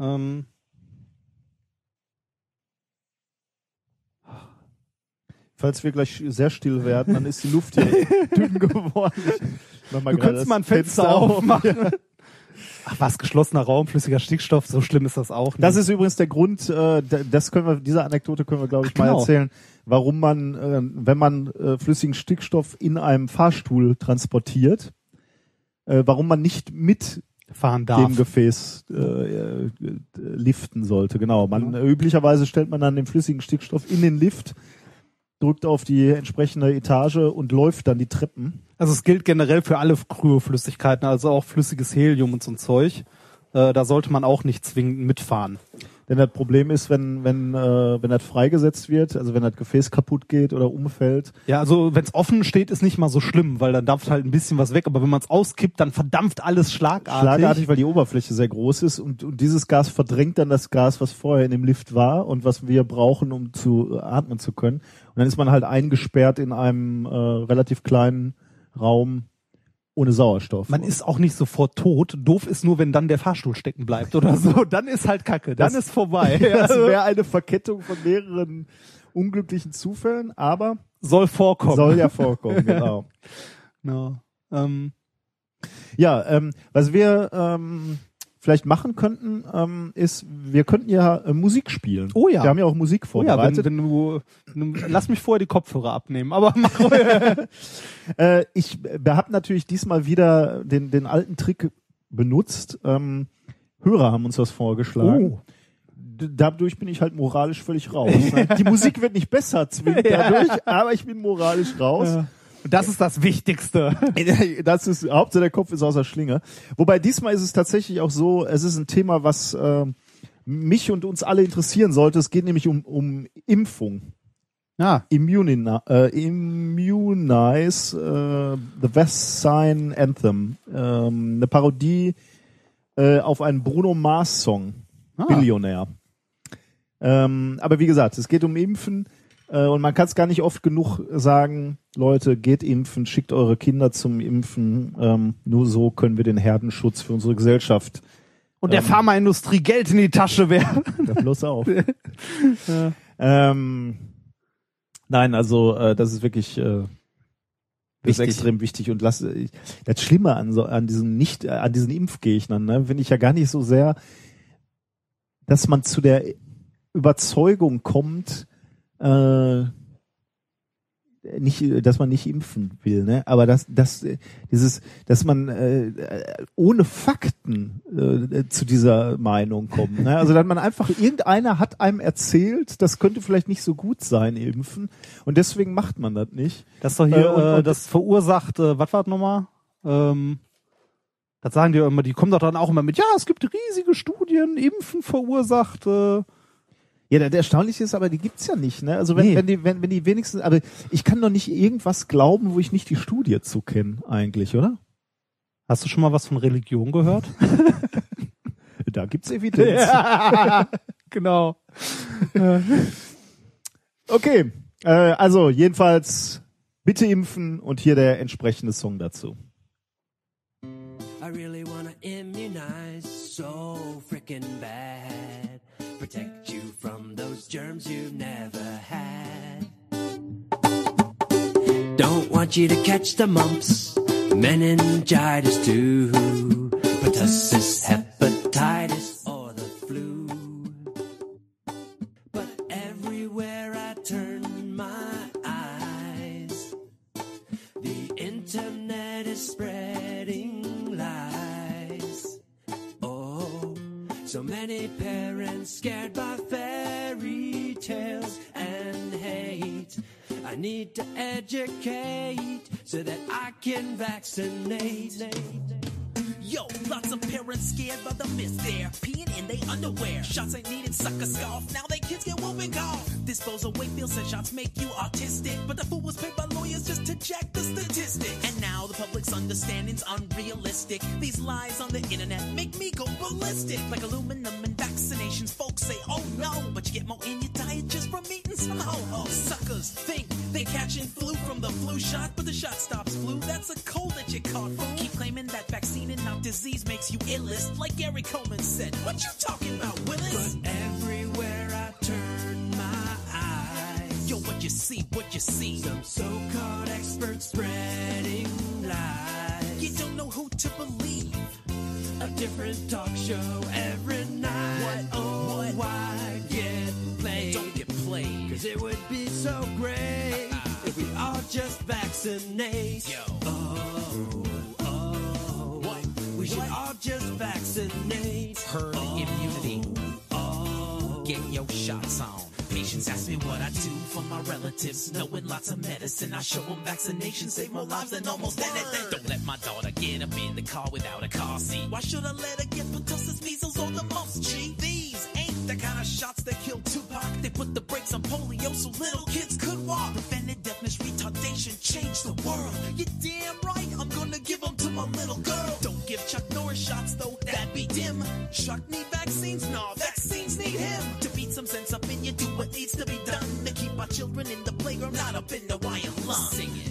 Ähm, Falls wir gleich sehr still werden, dann ist die Luft hier dünn geworden. Du könntest mal ein Fenster auf. aufmachen. Ach was, geschlossener Raum, flüssiger Stickstoff, so schlimm ist das auch nicht. Das ist übrigens der Grund, äh, das können wir, diese Anekdote können wir, glaube ich, Ach, mal genau. erzählen, warum man, äh, wenn man äh, flüssigen Stickstoff in einem Fahrstuhl transportiert, äh, warum man nicht mit fahren darf. dem Gefäß äh, äh, liften sollte. Genau. Man äh, üblicherweise stellt man dann den flüssigen Stickstoff in den Lift, drückt auf die entsprechende Etage und läuft dann die Treppen. Also es gilt generell für alle Kryoflüssigkeiten, also auch flüssiges Helium und so ein Zeug. Äh, da sollte man auch nicht zwingend mitfahren. Denn das Problem ist, wenn wenn äh, wenn das freigesetzt wird, also wenn das Gefäß kaputt geht oder umfällt, Ja, also wenn es offen steht, ist nicht mal so schlimm, weil dann dampft halt ein bisschen was weg. Aber wenn man es auskippt, dann verdampft alles schlagartig. schlagartig, weil die Oberfläche sehr groß ist und, und dieses Gas verdrängt dann das Gas, was vorher in dem Lift war und was wir brauchen, um zu äh, atmen zu können. Und dann ist man halt eingesperrt in einem äh, relativ kleinen Raum ohne Sauerstoff. Man ist auch nicht sofort tot. Doof ist nur, wenn dann der Fahrstuhl stecken bleibt oder so. Dann ist halt Kacke. Dann Das- ist vorbei. das wäre eine Verkettung von mehreren unglücklichen Zufällen, aber soll vorkommen. soll ja vorkommen, genau. Ja. Ähm, Ja, ähm, was wir ähm, vielleicht machen könnten, ähm, ist, wir könnten ja äh, Musik spielen. Oh ja. Wir haben ja auch Musik oh ja, wenn, vorbereitet. wenn du, wenn du, lass mich vorher die Kopfhörer abnehmen. Aber mach. Äh, ich habe natürlich diesmal wieder den, den alten Trick benutzt. Ähm, Hörer haben uns das vorgeschlagen. Oh. Dadurch bin ich halt moralisch völlig raus. Die Musik wird nicht besser zwingend dadurch, aber ich bin moralisch raus. Ja. Das ist das Wichtigste. Das ist Hauptsache der Kopf ist außer Schlinge. Wobei diesmal ist es tatsächlich auch so, es ist ein Thema, was äh, mich und uns alle interessieren sollte. Es geht nämlich um, um Impfung. Ja. Immunina, äh, Immunize äh, the Westsign Anthem. Ähm, eine Parodie äh, auf einen Bruno Mars Song. Ah. Billionär. Ähm, aber wie gesagt, es geht um Impfen und man kann es gar nicht oft genug sagen, Leute, geht impfen, schickt eure Kinder zum Impfen. Ähm, nur so können wir den Herdenschutz für unsere Gesellschaft. Und der Ähm. Pharmaindustrie Geld in die Tasche werfen. Ja, bloß auf. ähm, nein, also äh, das ist wirklich äh, Das Wichtig. ist extrem wichtig und lass, das Schlimme an so, an diesen nicht, äh, an diesen Impfgegnern, ne, finde ich ja gar nicht so sehr, dass man zu der Überzeugung kommt, äh, nicht, dass man nicht impfen will, ne? Aber dass, dass dieses, dass man äh, ohne Fakten äh, zu dieser Meinung kommt. Ne? Also dass man einfach irgendeiner hat einem erzählt, das könnte vielleicht nicht so gut sein, impfen, und deswegen macht man das nicht. Das ist doch hier, Äh, und- und- das verursacht, äh, was war das nochmal? Ähm, das sagen die ja immer, die kommen doch dann auch immer mit, ja, es gibt riesige Studien, Impfen verursacht, äh, Ja, der, der Erstaunliche ist aber, die gibt's ja nicht, ne? Also wenn, Nee. wenn die, wenn, wenn die wenigstens, aber ich kann doch nicht irgendwas glauben, wo ich nicht die Studie zu kenne, eigentlich, oder? Hast du schon mal was von Religion gehört? Da gibt's Evidenz. genau. Okay, äh, also jedenfalls bitte impfen und hier der entsprechende Song dazu. I really wanna immunize so frickin' bad. Protect those germs you've never had. Don't want you to catch the mumps, meningitis too, pertussis, hepatitis, or the flu. But everywhere I turn my eyes, the internet is spreading lies. Oh, so many parents scared by fairy tales and hate. I need to educate so that I can vaccinate. Yo, lots of parents scared by the myth. They're peeing in their underwear. Shots ain't needed, sucker scoff. Now they kids get whooping cough. Disposal feels said shots make you autistic. But the fool was paid by lawyers just to check the statistics. And now the public's understanding's unrealistic. These lies on the internet make me go ballistic. Like aluminum and vaccinations, folks say, oh no. But you get more in your diet just from eating some ho-ho. Suckers think they catching flu from the flu shot, but the shot stops flu. That's a cold that you caught. Keep claiming that vaccine and not disease makes you illest. Like Gary Coleman said, what you talking about, Willis? But everywhere I turn my eyes, Yo, what you see, what you see? some so-called experts spreading lies. You don't know who to believe. a different talk show every night. What? Oh, What? why get played? Don't get played. Cause it would be so great if we all just vaccinate. Yo. Oh, just vaccinate. Herd immunity. Oh, Get your shots on. Patients ask me what I do for my relatives. Knowing lots of medicine, I show them vaccination save more lives than almost anything. Don't let my daughter get up in the car without a car seat. Why should I let her get pertussis, measles, or the mumps, G? These ain't the kind of shots that kill Tupac. They put the brakes on polio so little kids could walk. Prevented deafness, retardation, changed the world. You're damn right, I'm gonna give them to my little girl. Don't give Chuck Norris shots though, that'd be dim. Chuck need vaccines? Nah, vaccines need him. To beat some sense up in you, do what needs to be done. To keep our children in the playground, not up in the wire lung. Sing it.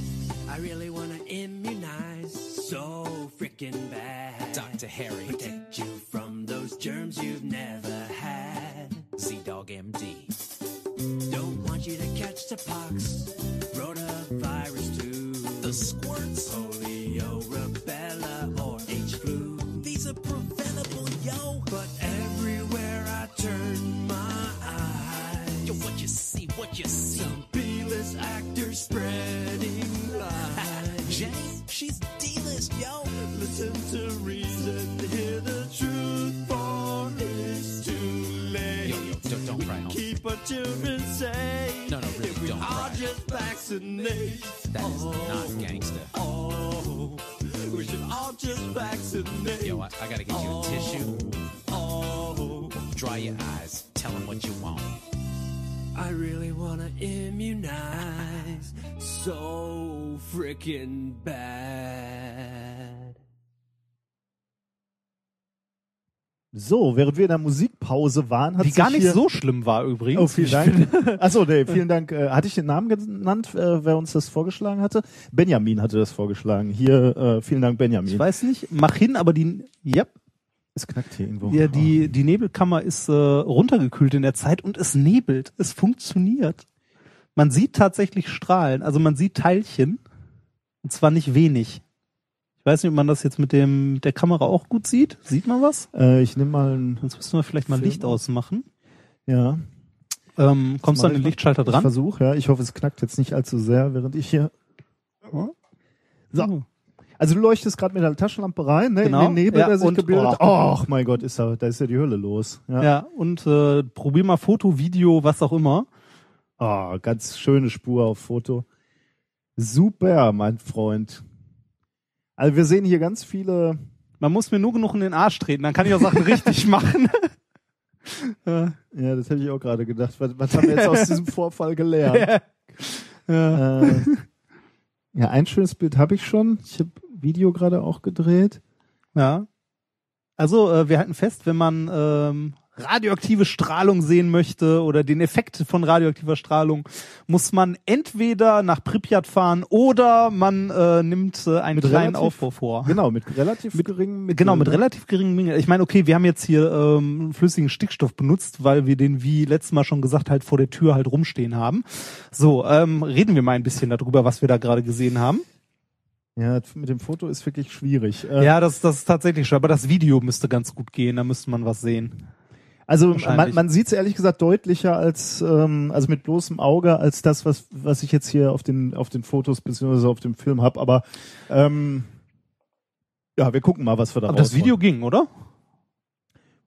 I really wanna immunize so freaking bad. Dr. Harry, Protect you from those germs you've never had. Z-Dog MD. Don't want you to catch the pox, rotavirus too, The squirts, polio, you see. some B-list actors spreading lies. Jenny, she's D-list, yo. Listen to reason, hear the truth, for it's too late. Yo, yo, don't, don't cry, homie. Keep our children safe. No, no, really, if we don't all cry. just vaccinate. That is not gangster. Oh, we should all just vaccinate. Yo, I, I gotta get you a tissue. Oh, Dry your eyes. Tell them what you want. I really wanna immunize so freaking bad. So, während wir in der Musikpause waren, hat Die sich gar nicht hier so schlimm war übrigens. Oh, vielen Dank. Achso, nee, vielen Dank. Äh, hatte ich den Namen genannt, äh, wer uns das vorgeschlagen hatte? Benjamin hatte das vorgeschlagen. Hier, äh, vielen Dank, Benjamin. Ich weiß nicht, mach hin, aber die, ja, es knackt hier irgendwo. ja die, die Nebelkammer ist äh, runtergekühlt in der Zeit und es nebelt. Es funktioniert. Man sieht tatsächlich Strahlen, also man sieht Teilchen. Und zwar nicht wenig. Ich weiß nicht, ob man das jetzt mit dem der Kamera auch gut sieht. Sieht man was? Äh, ich nehme mal ein, Sonst müssen wir vielleicht mal Film Licht aus. ausmachen. ja. Ähm, kommst du an den. Lichtschalter Ich dran? versuche, ja. Ich hoffe, es knackt jetzt nicht allzu sehr, während ich hier. So. Also du leuchtest gerade mit der Taschenlampe rein, ne? Genau. In den Nebel, Ja, der sich und- gebildet hat. oh. Oh, mein Gott, ist da, da ist ja die Hölle los. Ja. Ja, und äh, probier mal Foto, Video, was auch immer. Oh, ganz schöne Spur auf Foto. Super, mein Freund. Also wir sehen hier ganz viele. Man muss mir nur genug in den Arsch treten, dann kann ich auch Sachen richtig machen. ja. Ja, das hätte ich auch gerade gedacht. Was, was haben wir jetzt aus diesem Vorfall gelernt? ja. äh, ja, ein schönes Bild habe ich schon. Ich habe Video gerade auch gedreht. Ja. Also äh, wir halten fest, wenn man ähm, radioaktive Strahlung sehen möchte oder den Effekt von radioaktiver Strahlung, muss man entweder nach Pripyat fahren oder man äh, nimmt äh, einen Mit kleinen relativ- Aufbau vor. Genau, mit relativ geringem Mittel. Genau, mit relativ geringem Menge. Ich meine, okay, wir haben jetzt hier ähm, flüssigen Stickstoff benutzt, weil wir den, wie letztes Mal schon gesagt, halt vor der Tür halt rumstehen haben. So, ähm, reden wir mal ein bisschen darüber, was wir da gerade gesehen haben. Ja, mit dem Foto ist wirklich schwierig. Äh, Ja, das, das ist tatsächlich schon, aber das Video müsste ganz gut gehen, da müsste man was sehen. Also man, man sieht es ehrlich gesagt deutlicher als ähm, also mit bloßem Auge als das, was was ich jetzt hier auf den auf den Fotos beziehungsweise auf dem Film habe. Aber ähm, ja, wir gucken mal, was wir da Aber das. Video ging, oder?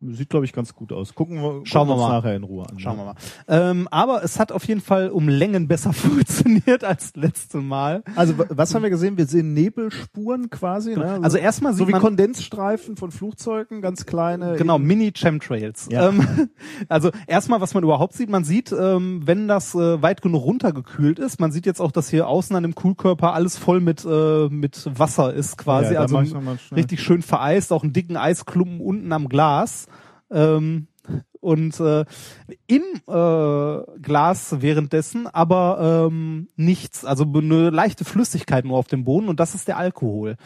Sieht, glaube ich, ganz gut aus. Gucken wir, Schauen wir uns mal. nachher in Ruhe an. Schauen wir mal. Ähm, aber es hat auf jeden Fall um Längen besser funktioniert als letzte Mal. Also was haben wir gesehen? Wir sehen Nebelspuren quasi. Ne? Also erstmal so wie man Kondensstreifen von Flugzeugen, ganz kleine. Genau, in- Mini-Chemtrails. Ja. Ähm, also erstmal, was man überhaupt sieht, man sieht, ähm, wenn das äh, weit genug runtergekühlt ist, man sieht jetzt auch, dass hier außen an dem Kühlkörper alles voll mit, äh, mit Wasser ist quasi. Ja, also richtig schön vereist, auch einen dicken Eisklumpen unten am Glas. Ähm, und äh, im äh, Glas währenddessen aber ähm, nichts, also eine leichte Flüssigkeit nur auf dem Boden und das ist der Alkohol.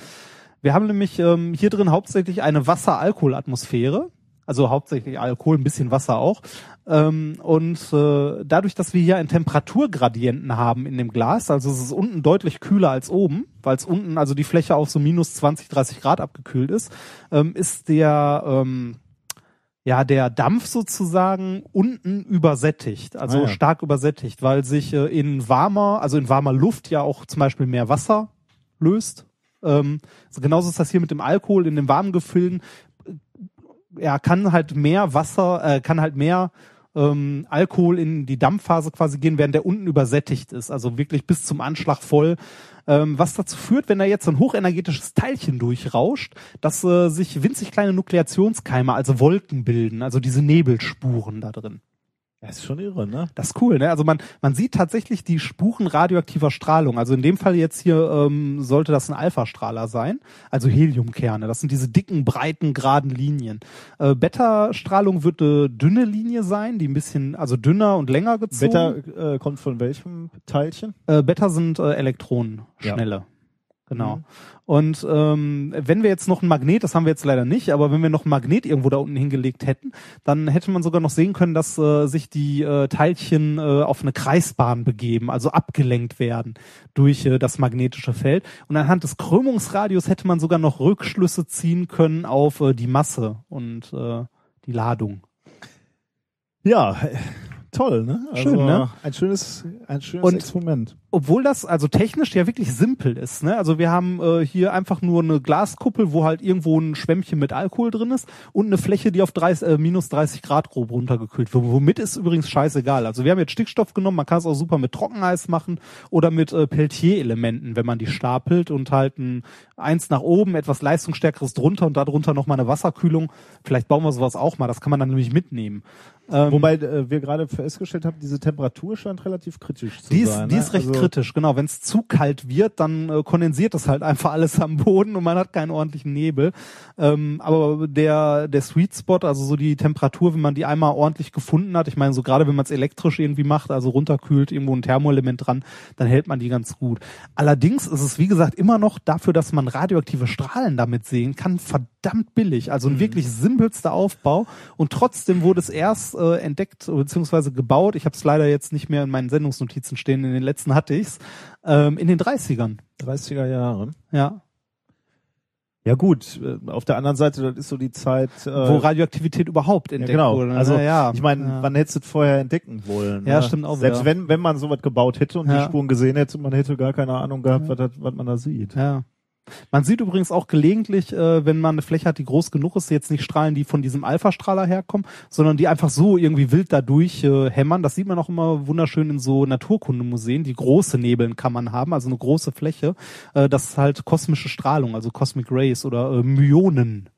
Wir haben nämlich ähm, hier drin hauptsächlich eine Wasser-Alkohol-Atmosphäre, also hauptsächlich Alkohol, ein bisschen Wasser auch. Ähm, und äh, dadurch, dass wir hier einen Temperaturgradienten haben in dem Glas, also es ist unten deutlich kühler als oben, weil es unten, also die Fläche auf so minus 20, 30 Grad abgekühlt ist, ähm, ist der ähm, ja, der Dampf sozusagen unten übersättigt, also Ah, ja. stark übersättigt, weil sich äh, in warmer, also in warmer Luft ja auch zum Beispiel mehr Wasser löst. Ähm, so genauso ist das hier mit dem Alkohol in den warmen Gefilden. Ja, kann halt mehr Wasser, äh, kann halt mehr ähm, Alkohol in die Dampfphase quasi gehen, während der unten übersättigt ist, also wirklich bis zum Anschlag voll. Ähm, was dazu führt, wenn da jetzt ein hochenergetisches Teilchen durchrauscht, dass äh, sich winzig kleine Nukleationskeime, also Wolken bilden, also diese Nebelspuren da drin. Das ist schon irre, ne? Das ist cool, ne? Also man, man sieht tatsächlich die Spuren radioaktiver Strahlung. Also in dem Fall jetzt hier ähm, sollte das ein Alpha-Strahler sein, also Heliumkerne. Das sind diese dicken, breiten, geraden Linien. Äh, Beta-Strahlung wird eine dünne Linie sein, die ein bisschen, also dünner und länger gezogen. Beta äh, kommt von welchem Teilchen? Äh, Beta sind äh, Elektronen, Ja. Genau. Mhm. Und ähm, wenn wir jetzt noch ein Magnet, das haben wir jetzt leider nicht, aber wenn wir noch ein Magnet irgendwo da unten hingelegt hätten, dann hätte man sogar noch sehen können, dass äh, sich die äh, Teilchen äh, auf eine Kreisbahn begeben, also abgelenkt werden durch äh, das magnetische Feld. Und anhand des Krümmungsradius hätte man sogar noch Rückschlüsse ziehen können auf äh, die Masse und äh, die Ladung. Ja, toll, ne? Schön, ne? Ein schönes, ein schönes Und- Experiment. Obwohl das also technisch ja wirklich simpel ist. Ne? Also wir haben äh, hier einfach nur eine Glaskuppel, wo halt irgendwo ein Schwämmchen mit Alkohol drin ist und eine Fläche, die auf 30, äh, minus 30 Grad grob runtergekühlt wird. Womit ist übrigens scheißegal. Also wir haben jetzt Stickstoff genommen, man kann es auch super mit Trockeneis machen oder mit äh, Peltier-Elementen, wenn man die stapelt und halt ein eins nach oben, etwas leistungsstärkeres drunter und darunter nochmal eine Wasserkühlung. Vielleicht bauen wir sowas auch mal, das kann man dann nämlich mitnehmen. Ähm, Wobei äh, wir gerade festgestellt haben, diese Temperatur scheint relativ kritisch zu Die ist, sein. die ne? ist recht Also, kritisch, genau. Wenn es zu kalt wird, dann äh, kondensiert das halt einfach alles am Boden und man hat keinen ordentlichen Nebel. Ähm, aber der, der Sweet Spot, also so die Temperatur, wenn man die einmal ordentlich gefunden hat, ich meine, so gerade wenn man es elektrisch irgendwie macht, also runterkühlt, irgendwo ein Thermoelement dran, dann hält man die ganz gut. Allerdings ist es, wie gesagt, immer noch dafür, dass man radioaktive Strahlen damit sehen kann, verdammt billig. Also ein wirklich simpelster Aufbau und trotzdem wurde es erst äh, entdeckt bzw. gebaut. Ich habe es leider jetzt nicht mehr in meinen Sendungsnotizen stehen. In den letzten hatte ich's. Ähm, in den 30ern. 30er Jahre. Ja. Ja gut, äh, auf der anderen Seite, das ist so die Zeit, äh, Wo Radioaktivität überhaupt ja, entdeckt genau. wurde. Also ja, ja. ich meine, ja. wann hättest du es vorher entdecken wollen? Ja, ne? stimmt auch Selbst wieder. wenn, wenn man sowas gebaut hätte und die Ja. Spuren gesehen hätte, man hätte gar keine Ahnung gehabt, was, was man da sieht. Ja. Man sieht übrigens auch gelegentlich, äh, wenn man eine Fläche hat, die groß genug ist, jetzt nicht Strahlen, die von diesem Alpha-Strahler herkommen, sondern die einfach so irgendwie wild dadurch äh, hämmern. Das sieht man auch immer wunderschön in so Naturkundemuseen, die große Nebelkammern haben, also eine große Fläche. Äh, das ist halt kosmische Strahlung, also Cosmic Rays oder äh, Myonen.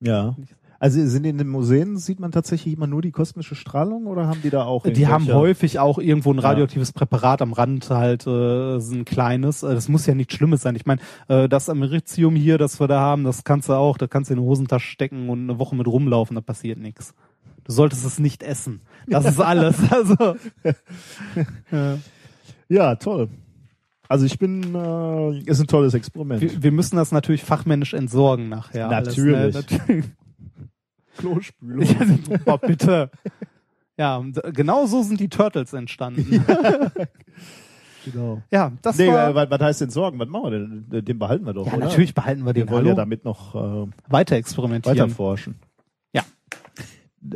Ja. Also sind in den Museen, sieht man tatsächlich immer nur die kosmische Strahlung oder haben die da auch Die haben häufig auch irgendwo ein Ja. radioaktives Präparat am Rand halt, äh, so ein kleines. Äh, Das muss ja nichts Schlimmes sein. Ich meine, äh, das Americium hier, das wir da haben, das kannst du auch, das kannst du in eine Hosentasche stecken und eine Woche mit rumlaufen, da passiert nichts. Du solltest es nicht essen. Das ist alles. Also ja. Ja, toll. Also ich bin, äh, ist ein tolles Experiment. wir, wir müssen das natürlich fachmännisch entsorgen nachher. Natürlich. Alles, ne? Natürlich. Klospülung. Ja, oh, bitte. Ja, genau so sind die Turtles entstanden. Genau. Ja, das Nee, war. äh, was, was heißt entsorgen? Was machen wir denn? Den behalten wir doch, ja, oder? natürlich behalten wir den Wir wollen ja Hallo. damit noch äh, weiter experimentieren. weiter forschen.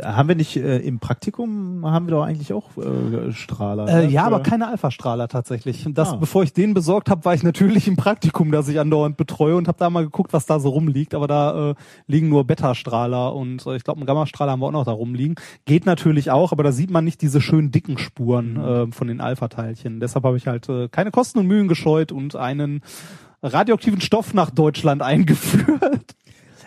Haben wir nicht äh, im Praktikum haben wir doch eigentlich auch äh, Strahler? Äh, ne? ja, aber keine Alpha-Strahler tatsächlich. Das, Ah. bevor ich den besorgt habe, war ich natürlich im Praktikum, das ich andauernd betreue und habe da mal geguckt, was da so rumliegt. Aber da äh, liegen nur Beta-Strahler und äh, ich glaube, einen Gamma-Strahler haben wir auch noch da rumliegen. Geht natürlich auch, aber da sieht man nicht diese schönen dicken Spuren Mhm. äh, von den Alpha-Teilchen. Deshalb habe ich halt äh, keine Kosten und Mühen gescheut und einen radioaktiven Stoff nach Deutschland eingeführt.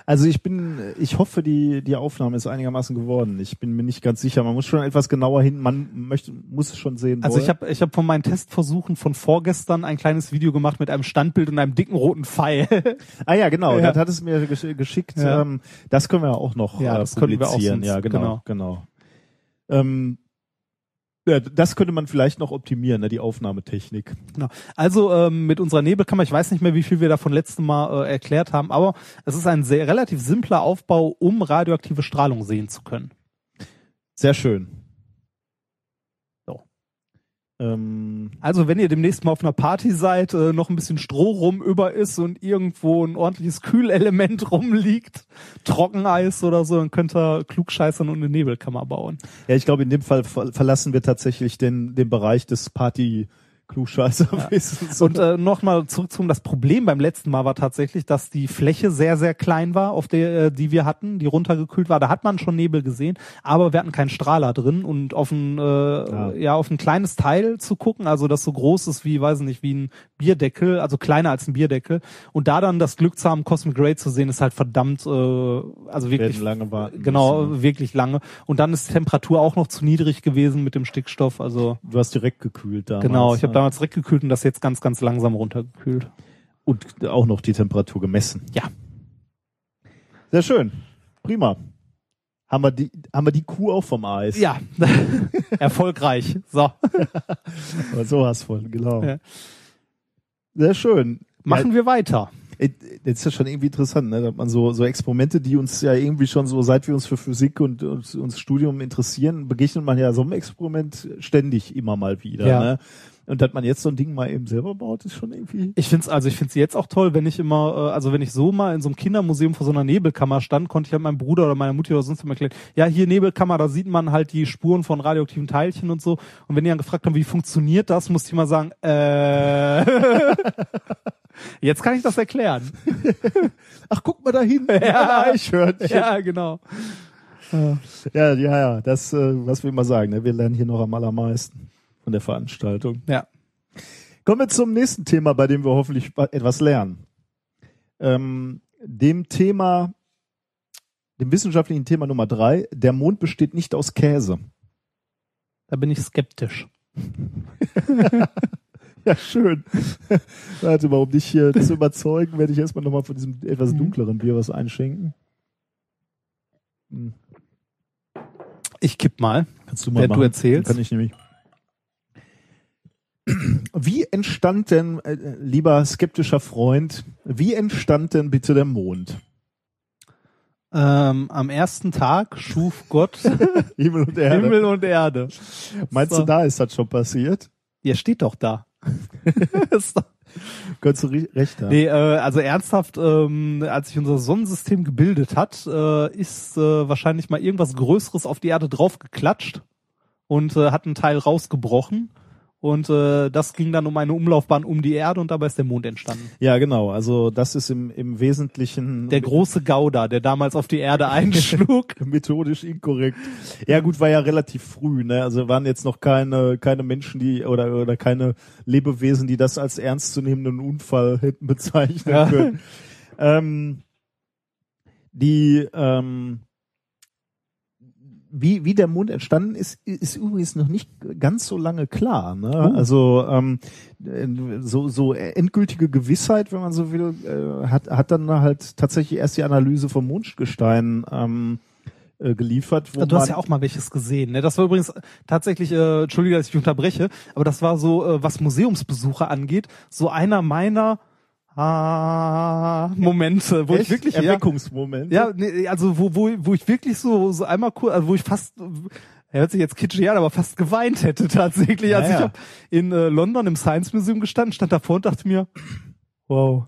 Also ich bin, ich hoffe, die die Aufnahme ist einigermaßen geworden. Ich bin mir nicht ganz sicher. Man muss schon etwas genauer hin. Man möchte, muss es schon sehen. Also wollen. ich habe ich hab von meinen Testversuchen von vorgestern ein kleines Video gemacht mit einem Standbild und einem dicken roten Pfeil. Ah ja, genau. Ja. Das hat es mir gesch geschickt. Ja. Ähm, das können wir auch noch Ja, äh, das können wir auch publizieren. sonst- ja, genau, genau. genau. Ähm, ja, das könnte man vielleicht noch optimieren, ne, die Aufnahmetechnik. Genau. Also ähm, mit unserer Nebelkammer, ich weiß nicht mehr, wie viel wir davon letzten Mal äh, erklärt haben, aber es ist ein sehr relativ simpler Aufbau, um radioaktive Strahlung sehen zu können. Sehr schön. Ähm, Also wenn ihr demnächst mal auf einer Party seid, äh, noch ein bisschen Stroh rum über ist und irgendwo ein ordentliches Kühlelement rumliegt, Trockeneis oder so, dann könnt ihr klugscheißern und eine Nebelkammer bauen. ja, ich glaube, in dem Fall ver verlassen wir tatsächlich den, den Bereich des Party Klugscheißerwissens. Und äh, nochmal zurück zum, das Problem beim letzten Mal war tatsächlich, dass die Fläche sehr, sehr klein war, auf der, äh, die wir hatten, die runtergekühlt war. Da hat man schon Nebel gesehen, aber wir hatten keinen Strahler drin und auf ein, äh, ja. auf ein kleines Teil zu gucken, also das so groß ist wie, weiß nicht, wie ein Bierdeckel, also kleiner als ein Bierdeckel. Und da dann das Glück zu haben, Cosmic Ray zu sehen, ist halt verdammt, äh, also wirklich lange warten Genau, müssen, ne? wirklich lange. Und dann ist die Temperatur auch noch zu niedrig gewesen mit dem Stickstoff, also Du hast direkt gekühlt damals. Genau, ich habe ne? Damals direkt gekühlt und das jetzt ganz, ganz langsam runtergekühlt. Und auch noch die Temperatur gemessen. Ja. Sehr schön. Prima. Haben wir die, haben wir die Kuh auch vom Eis? Ja, erfolgreich. So, Aber so hast voll, genau. Ja. Sehr schön. machen wir weiter. Äh, Das ist ja schon irgendwie interessant, ne? dass man so, so Experimente, die uns ja irgendwie schon so, seit wir uns für Physik und, und uns Studium interessieren, begegnet man ja so einem Experiment ständig immer mal wieder. Ja. Ne? Und dass man jetzt so ein Ding mal eben selber baut, ist schon irgendwie. Ich find's also ich find's jetzt auch toll, wenn ich immer, äh, also wenn ich so mal in so einem Kindermuseum vor so einer Nebelkammer stand, konnte ich halt meinem Bruder oder meiner Mutter oder sonst jemand erklären, ja, hier Nebelkammer, da sieht man halt die Spuren von radioaktiven Teilchen und so. Und wenn die dann gefragt haben, wie funktioniert das, musste ich mal sagen, äh, jetzt kann ich das erklären. Ach, guck mal da hin. Ja. Eichhörnchen. Ja, genau. Ja, ja, ja, das, äh, was wir immer sagen, ne? wir lernen hier noch am allermeisten von der Veranstaltung. Ja. Kommen wir zum nächsten Thema, bei dem wir hoffentlich wa- etwas lernen. Ähm, dem Thema, dem wissenschaftlichen Thema Nummer drei, der Mond besteht nicht aus Käse. Da bin ich skeptisch. Ja, schön. Warte mal, um dich hier zu überzeugen, werde ich erstmal nochmal von diesem etwas dunkleren Bier was einschenken. Hm, Ich kipp mal. Kannst du mal Während du machen. erzählst. Kann ich nämlich. Wie entstand denn, äh, lieber skeptischer Freund, wie entstand denn bitte der Mond? Ähm, am ersten Tag schuf Gott Himmel und Erde. Himmel und Erde. Meinst So. du, da ist das schon passiert? Ihr steht doch da. Könntest du recht haben. nee, äh, also ernsthaft, ähm, als sich unser Sonnensystem gebildet hat, äh, ist äh, wahrscheinlich mal irgendwas Größeres auf die Erde draufgeklatscht und äh, hat einen Teil rausgebrochen. Und äh, das ging dann um eine Umlaufbahn um die Erde und dabei ist der Mond entstanden. Ja, genau. Also das ist im, im Wesentlichen Der große Gouda, der damals auf die Erde einschlug. methodisch inkorrekt. Ja gut, war ja relativ früh, ne? Also waren jetzt noch keine keine Menschen, die oder oder keine Lebewesen, die das als ernstzunehmenden Unfall hätten bezeichnen Ja. können. Ähm, die ähm, wie, wie der Mond entstanden ist, ist übrigens noch nicht ganz so lange klar. Ne? Oh. Also ähm, so, so endgültige Gewissheit, wenn man so will, äh, hat, hat dann halt tatsächlich erst die Analyse vom Mondgestein ähm, äh, geliefert. Wo Du hast ja auch mal welches gesehen. Ne? Das war übrigens tatsächlich, äh, Entschuldige, dass ich dich unterbreche, aber das war so, äh, was Museumsbesucher angeht, so einer meiner ah, Momente, wo ich Echt? wirklich ja, Erweckungsmoment. ja, nee, also wo, wo, wo ich wirklich so, so einmal kurz, also wo ich fast, er hört sich jetzt kitschig an, aber fast geweint hätte tatsächlich. Also ich habe in äh, London im Science Museum gestanden, stand davor und dachte mir, wow,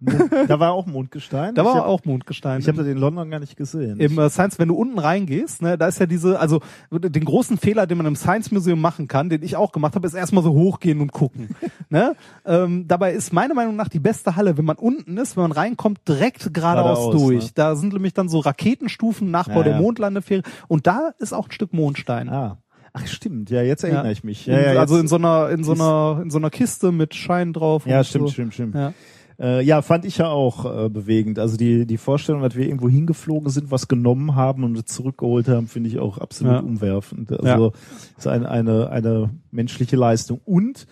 da war auch Mondgestein. da war hab, auch Mondgestein. Ich habe das in London gar nicht gesehen. im äh, Science, wenn du unten reingehst, ne, da ist ja diese, also den großen Fehler, den man im Science Museum machen kann, den ich auch gemacht habe, ist erstmal so hochgehen und gucken. ne? ähm, dabei ist meiner Meinung nach die beste Halle, wenn man unten ist, wenn man reinkommt, direkt geradeaus, Geradeaus, durch. ne? Da sind nämlich dann so Raketenstufen, Nachbau Ja, der ja. Mondlandefähre und da ist auch ein Stück Mondstein. ah. Ach stimmt, ja, jetzt erinnere Ja. ich mich. Ja, ja, also in so einer, in so einer, in so einer Kiste mit Schein drauf. Ja, stimmt, so. stimmt, stimmt. Ja. Äh, ja, fand ich ja auch äh, bewegend. Also die, die Vorstellung, dass wir irgendwo hingeflogen sind, was genommen haben und zurückgeholt haben, finde ich auch absolut Ja. umwerfend. Also ist ein, eine, eine menschliche Leistung. Und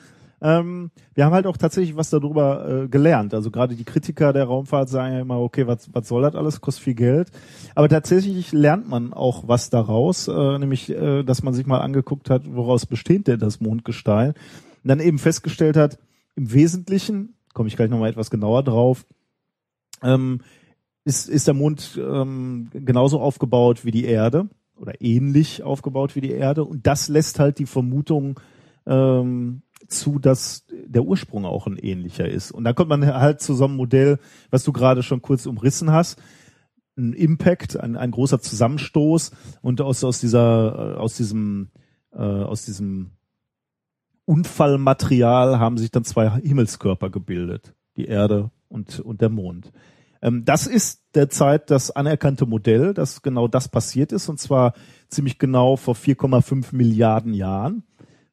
ähm, wir haben halt auch tatsächlich was darüber äh, gelernt. Also gerade die Kritiker der Raumfahrt sagen ja immer, okay, was, was soll das alles, kostet viel Geld. Aber tatsächlich lernt man auch was daraus, äh, nämlich, äh, dass man sich mal angeguckt hat, woraus besteht denn das Mondgestein. Und dann eben festgestellt hat, im Wesentlichen, komme ich gleich nochmal etwas genauer drauf, ähm, ist, ist der Mond ähm, genauso aufgebaut wie die Erde oder ähnlich aufgebaut wie die Erde. Und das lässt halt die Vermutung ähm, zu, dass der Ursprung auch ein ähnlicher ist. Und da kommt man halt zu so einem Modell, was du gerade schon kurz umrissen hast. Ein Impact, ein, ein großer Zusammenstoß und aus, aus dieser, äh, aus diesem, äh, aus diesem Unfallmaterial haben sich dann zwei Himmelskörper gebildet. Die Erde und, und der Mond. Ähm, das ist derzeit das anerkannte Modell, dass genau das passiert ist, und zwar ziemlich genau vor 4,5 Milliarden Jahren.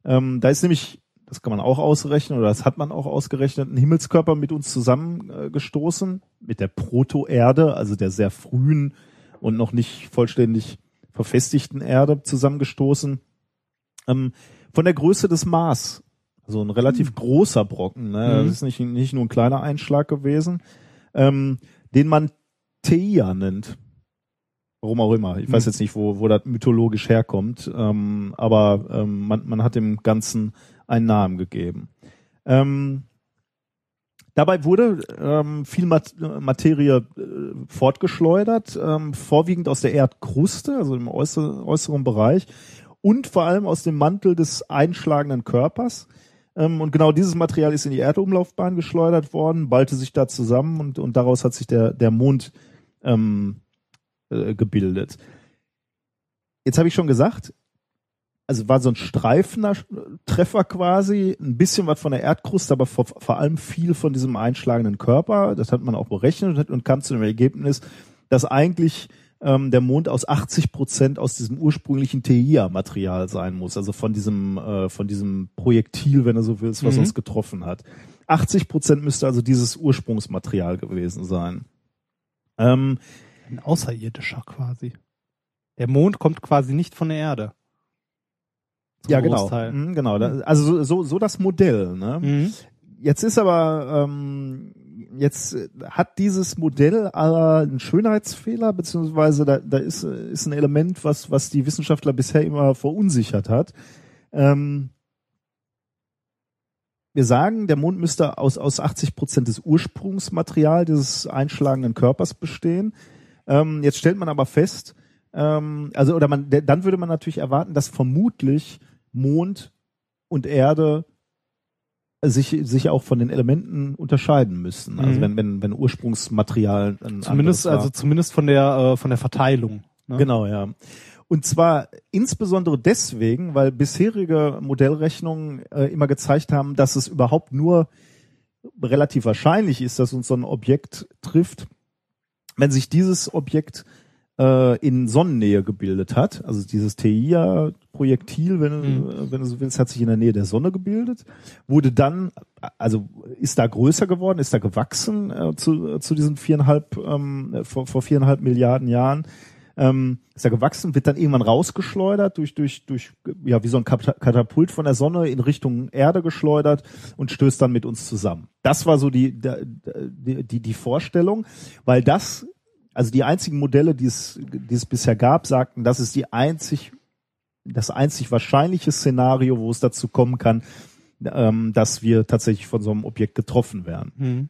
Ähm, da ist nämlich, das kann man auch ausrechnen, oder das hat man auch ausgerechnet, ein Himmelskörper mit uns zusammengestoßen, gestoßen, mit der Proto-Erde, also der sehr frühen und noch nicht vollständig verfestigten Erde zusammengestoßen. Ähm, von der Größe des Mars. Also ein relativ großer Brocken. Ne? Mhm. Das ist nicht, nicht nur ein kleiner Einschlag gewesen, ähm, den man Theia nennt. Warum auch immer. Ich weiß Mhm. jetzt nicht, wo, wo das mythologisch herkommt, ähm, aber ähm, man, man hat dem Ganzen einen Namen gegeben. Ähm, dabei wurde ähm, viel Mat Materie äh, fortgeschleudert, ähm, vorwiegend aus der Erdkruste, also im äußer äußeren Bereich, und vor allem aus dem Mantel des einschlagenden Körpers. Ähm, und genau dieses Material ist in die Erdumlaufbahn geschleudert worden, ballte sich da zusammen und, und daraus hat sich der, der Mond ähm, äh, gebildet. Jetzt habe ich schon gesagt, also war so ein streifender Treffer quasi, ein bisschen was von der Erdkruste, aber vor, vor allem viel von diesem einschlagenden Körper. Das hat man auch berechnet und kam zu dem Ergebnis, dass eigentlich ähm, der Mond aus 80 Prozent aus diesem ursprünglichen Theia-Material sein muss, also von diesem äh, von diesem Projektil, wenn du so willst, was Mhm. uns getroffen hat. 80 Prozent müsste also dieses Ursprungsmaterial gewesen sein. Ähm, Ein Außerirdischer quasi. Der Mond kommt quasi nicht von der Erde. Ja, genau. Mhm, genau. Also so, so, so das Modell. Ne? Mhm. Jetzt ist aber ähm, jetzt äh, hat dieses Modell aber einen Schönheitsfehler, beziehungsweise da, da ist, äh, ist ein Element, was, was die Wissenschaftler bisher immer verunsichert hat. Ähm, wir sagen, der Mond müsste aus, aus 80 Prozent des Ursprungsmaterial dieses einschlagenden Körpers bestehen. Ähm, jetzt stellt man aber fest, ähm, also oder man, dann würde man natürlich erwarten, dass vermutlich Mond und Erde sich, sich auch von den Elementen unterscheiden müssen. Also Mhm. wenn, wenn, wenn Ursprungsmaterial Zumindest, also zumindest von der, äh, von der Verteilung. Ne? Genau, ja. Und zwar insbesondere deswegen, weil bisherige Modellrechnungen äh, immer gezeigt haben, dass es überhaupt nur relativ wahrscheinlich ist, dass uns so ein Objekt trifft, wenn sich dieses Objekt äh, in Sonnennähe gebildet hat. Also dieses TIA-Projektil, wenn, Mhm. äh, wenn du so willst, hat sich in der Nähe der Sonne gebildet, wurde dann, also ist da größer geworden, ist da gewachsen äh, zu, zu diesen viereinhalb, ähm, vor, vor viereinhalb Milliarden Jahren ähm, ist er gewachsen, wird dann irgendwann rausgeschleudert durch, durch, durch, ja, wie so ein Kata- Katapult von der Sonne in Richtung Erde geschleudert und stößt dann mit uns zusammen. Das war so die, die, die, die Vorstellung, weil das, also die einzigen Modelle, die es, die es bisher gab, sagten, das ist die einzig, das einzig wahrscheinliche Szenario, wo es dazu kommen kann, ähm, dass wir tatsächlich von so einem Objekt getroffen werden. Mhm.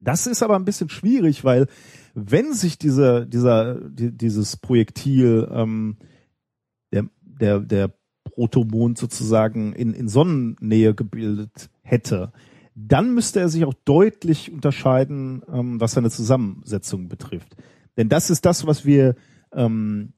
Das ist aber ein bisschen schwierig, weil wenn sich diese, dieser, die, dieses Projektil, ähm, der, der, der Protomond sozusagen in, in Sonnennähe gebildet hätte, dann müsste er sich auch deutlich unterscheiden, ähm, was seine Zusammensetzung betrifft. Denn das ist das, was wir ähm,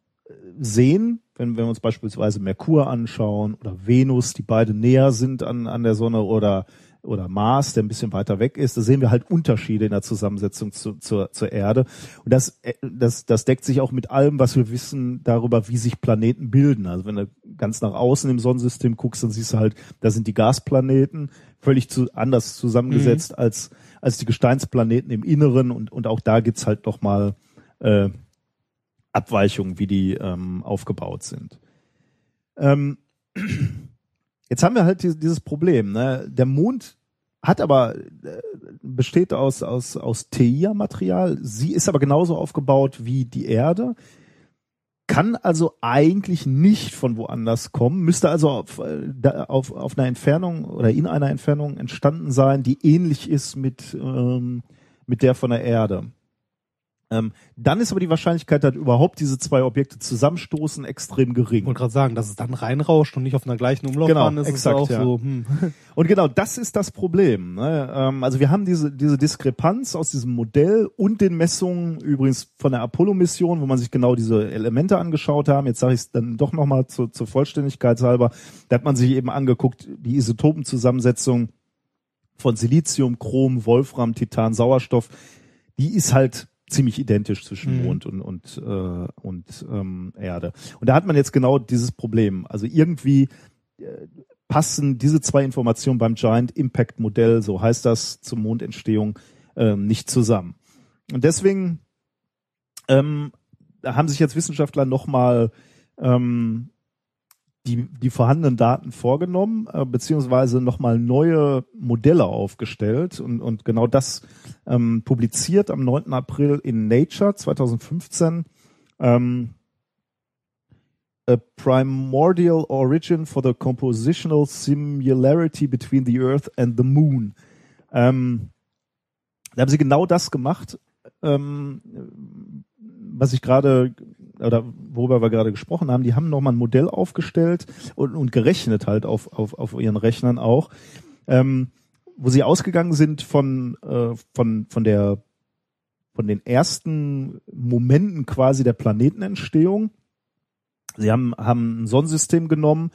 sehen, wenn, wenn wir uns beispielsweise Merkur anschauen oder Venus, die beide näher sind an, an der Sonne oder oder Mars, der ein bisschen weiter weg ist, da sehen wir halt Unterschiede in der Zusammensetzung zu, zur, zur Erde. Und das, äh, das, das deckt sich auch mit allem, was wir wissen darüber, wie sich Planeten bilden. Also wenn du ganz nach außen im Sonnensystem guckst, dann siehst du halt, da sind die Gasplaneten völlig zu, anders zusammengesetzt als, als die Gesteinsplaneten im Inneren. Und, und auch da gibt's halt noch mal äh, Abweichungen, wie die ähm, aufgebaut sind. Ähm, Jetzt haben wir halt dieses, Problem. Ne? Der Mond hat aber äh, besteht aus aus aus TIA-Material. Sie ist aber genauso aufgebaut wie die Erde, kann also eigentlich nicht von woanders kommen, müsste also auf, äh, auf auf einer Entfernung oder in einer Entfernung entstanden sein, die ähnlich ist mit ähm, mit der von der Erde. Ähm, dann ist aber die Wahrscheinlichkeit, dass überhaupt diese zwei Objekte zusammenstoßen, extrem gering. Ich wollte gerade sagen, dass es dann reinrauscht und nicht auf einer gleichen Umlaufbahn Genau, ist, exakt, ist auch ja. so. Hm. Und genau das ist das Problem. Ne? Ähm, also wir haben diese, diese Diskrepanz aus diesem Modell und den Messungen übrigens von der Apollo-Mission, wo man sich genau diese Elemente angeschaut haben. Jetzt sage ich es dann doch nochmal zu, zur Vollständigkeit halber. Da hat man sich eben angeguckt, die Isotopenzusammensetzung von Silizium, Chrom, Wolfram, Titan, Sauerstoff. Die ist halt ziemlich identisch zwischen Mhm. Mond und und äh, und ähm, Erde. Und da hat man jetzt genau dieses Problem. Also irgendwie äh, passen diese zwei Informationen beim Giant Impact Modell, so heißt das, zur Mondentstehung ähm, nicht zusammen. Und deswegen ähm, haben sich jetzt Wissenschaftler nochmal ähm, die, die vorhandenen Daten vorgenommen, äh, beziehungsweise nochmal neue Modelle aufgestellt und, und genau das ähm, publiziert am 9. April in Nature 2015. Ähm, a primordial origin for the compositional similarity between the Earth and the Moon. Ähm, da haben sie genau das gemacht, ähm, was ich gerade oder worüber wir gerade gesprochen haben. Die haben nochmal ein Modell aufgestellt und, und gerechnet halt auf, auf, auf ihren Rechnern auch, ähm, wo sie ausgegangen sind von, äh, von, von der von den ersten Momenten quasi der Planetenentstehung. Sie haben, haben ein Sonnensystem genommen,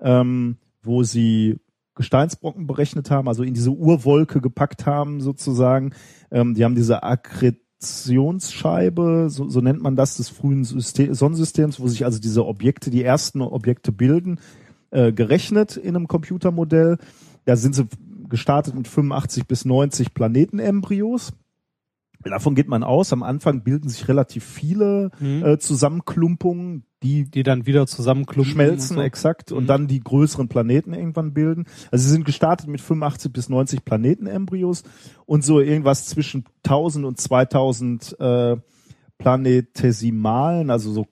ähm, wo sie Gesteinsbrocken berechnet haben, also in diese Urwolke gepackt haben sozusagen. Ähm, die haben diese Akkretionsscheibe, so, so nennt man das, des frühen System, Sonnensystems, wo sich also diese Objekte, die ersten Objekte bilden, äh, gerechnet in einem Computermodell. Da sind sie gestartet mit 85 bis 90 Planetenembryos. Davon geht man aus. Am Anfang bilden sich relativ viele Mhm. äh, Zusammenklumpungen, die Die dann wieder zusammenklumpen. schmelzen, und so. exakt, und Mhm. dann die größeren Planeten irgendwann bilden. Also sie sind gestartet mit 85 bis 90 Planetenembryos und so irgendwas zwischen 1000 und 2000 äh, Planetesimalen, also so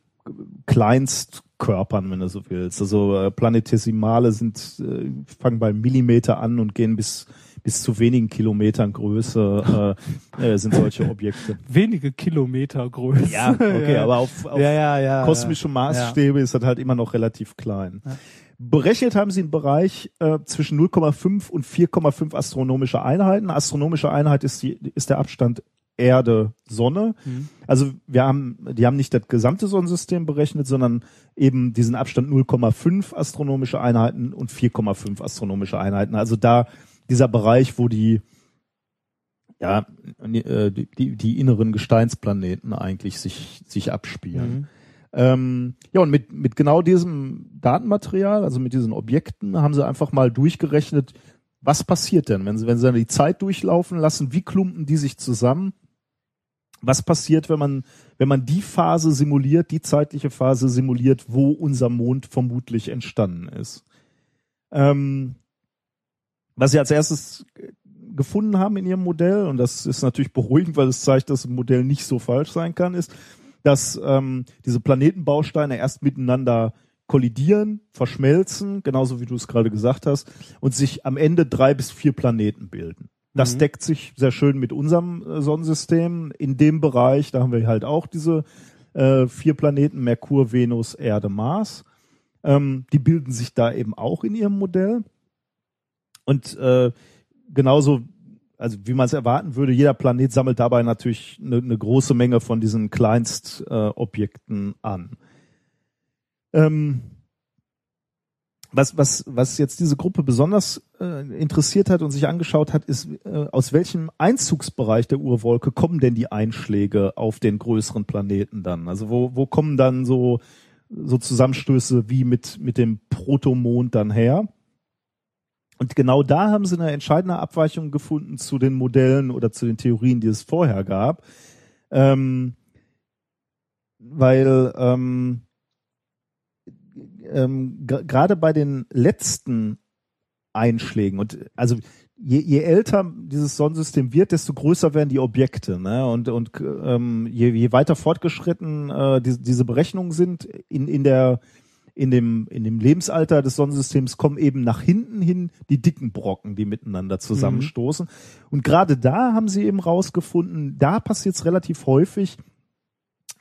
Kleinstkörpern, wenn du so willst. Also äh, Planetesimale sind äh, fangen bei Millimeter an und gehen bis bis zu wenigen Kilometern Größe äh, äh, sind solche Objekte. Wenige Kilometer Größe. Ja, okay, aber auf, auf ja, ja, ja, kosmische Maßstäbe ist das halt immer noch relativ klein. Berechnet haben sie einen Bereich äh, zwischen 0,5 und 4,5 astronomische Einheiten. Astronomische Einheit ist, die, ist der Abstand Erde, Sonne. Also wir haben, die haben nicht das gesamte Sonnensystem berechnet, sondern eben diesen Abstand 0,5 astronomische Einheiten und 4,5 astronomische Einheiten. Also da dieser Bereich, wo die ja äh, die, die, die inneren Gesteinsplaneten eigentlich sich sich abspielen. Ähm, ja, und mit, mit genau diesem Datenmaterial, also mit diesen Objekten, haben sie einfach mal durchgerechnet, was passiert denn, wenn sie, wenn sie dann die Zeit durchlaufen lassen, wie klumpen die sich zusammen? Was passiert, wenn man, wenn man die Phase simuliert, die zeitliche Phase simuliert, wo unser Mond vermutlich entstanden ist? Ähm, was sie als erstes gefunden haben in ihrem Modell, und das ist natürlich beruhigend, weil es zeigt, dass ein Modell nicht so falsch sein kann, ist, dass ähm, diese Planetenbausteine erst miteinander kollidieren, verschmelzen, genauso wie du es gerade gesagt hast, und sich am Ende drei bis vier Planeten bilden. Das Mhm. deckt sich sehr schön mit unserem äh, Sonnensystem. In dem Bereich, da haben wir halt auch diese äh, vier Planeten, Merkur, Venus, Erde, Mars. Ähm, die bilden sich da eben auch in ihrem Modell. Und äh, genauso, also wie man es erwarten würde, jeder Planet sammelt dabei natürlich eine, eine große Menge von diesen Kleinstobjekten äh, an. Ähm, was, was, was jetzt diese Gruppe besonders äh, interessiert hat und sich angeschaut hat, ist, äh, aus welchem Einzugsbereich der Urwolke kommen denn die Einschläge auf den größeren Planeten dann? Also wo, wo kommen dann so, so Zusammenstöße wie mit, mit dem Protomond dann her? Und genau da haben sie eine entscheidende Abweichung gefunden zu den Modellen oder zu den Theorien, die es vorher gab. Ähm, weil ähm, ähm, gerade bei den letzten Einschlägen und also je, je älter dieses Sonnensystem wird, desto größer werden die Objekte, ne? Und und ähm, je, je weiter fortgeschritten äh, die, diese Berechnungen sind in in der in dem in dem Lebensalter des Sonnensystems kommen eben nach hinten hin die dicken Brocken, die miteinander zusammenstoßen. Und gerade da haben sie eben rausgefunden, da passiert es relativ häufig,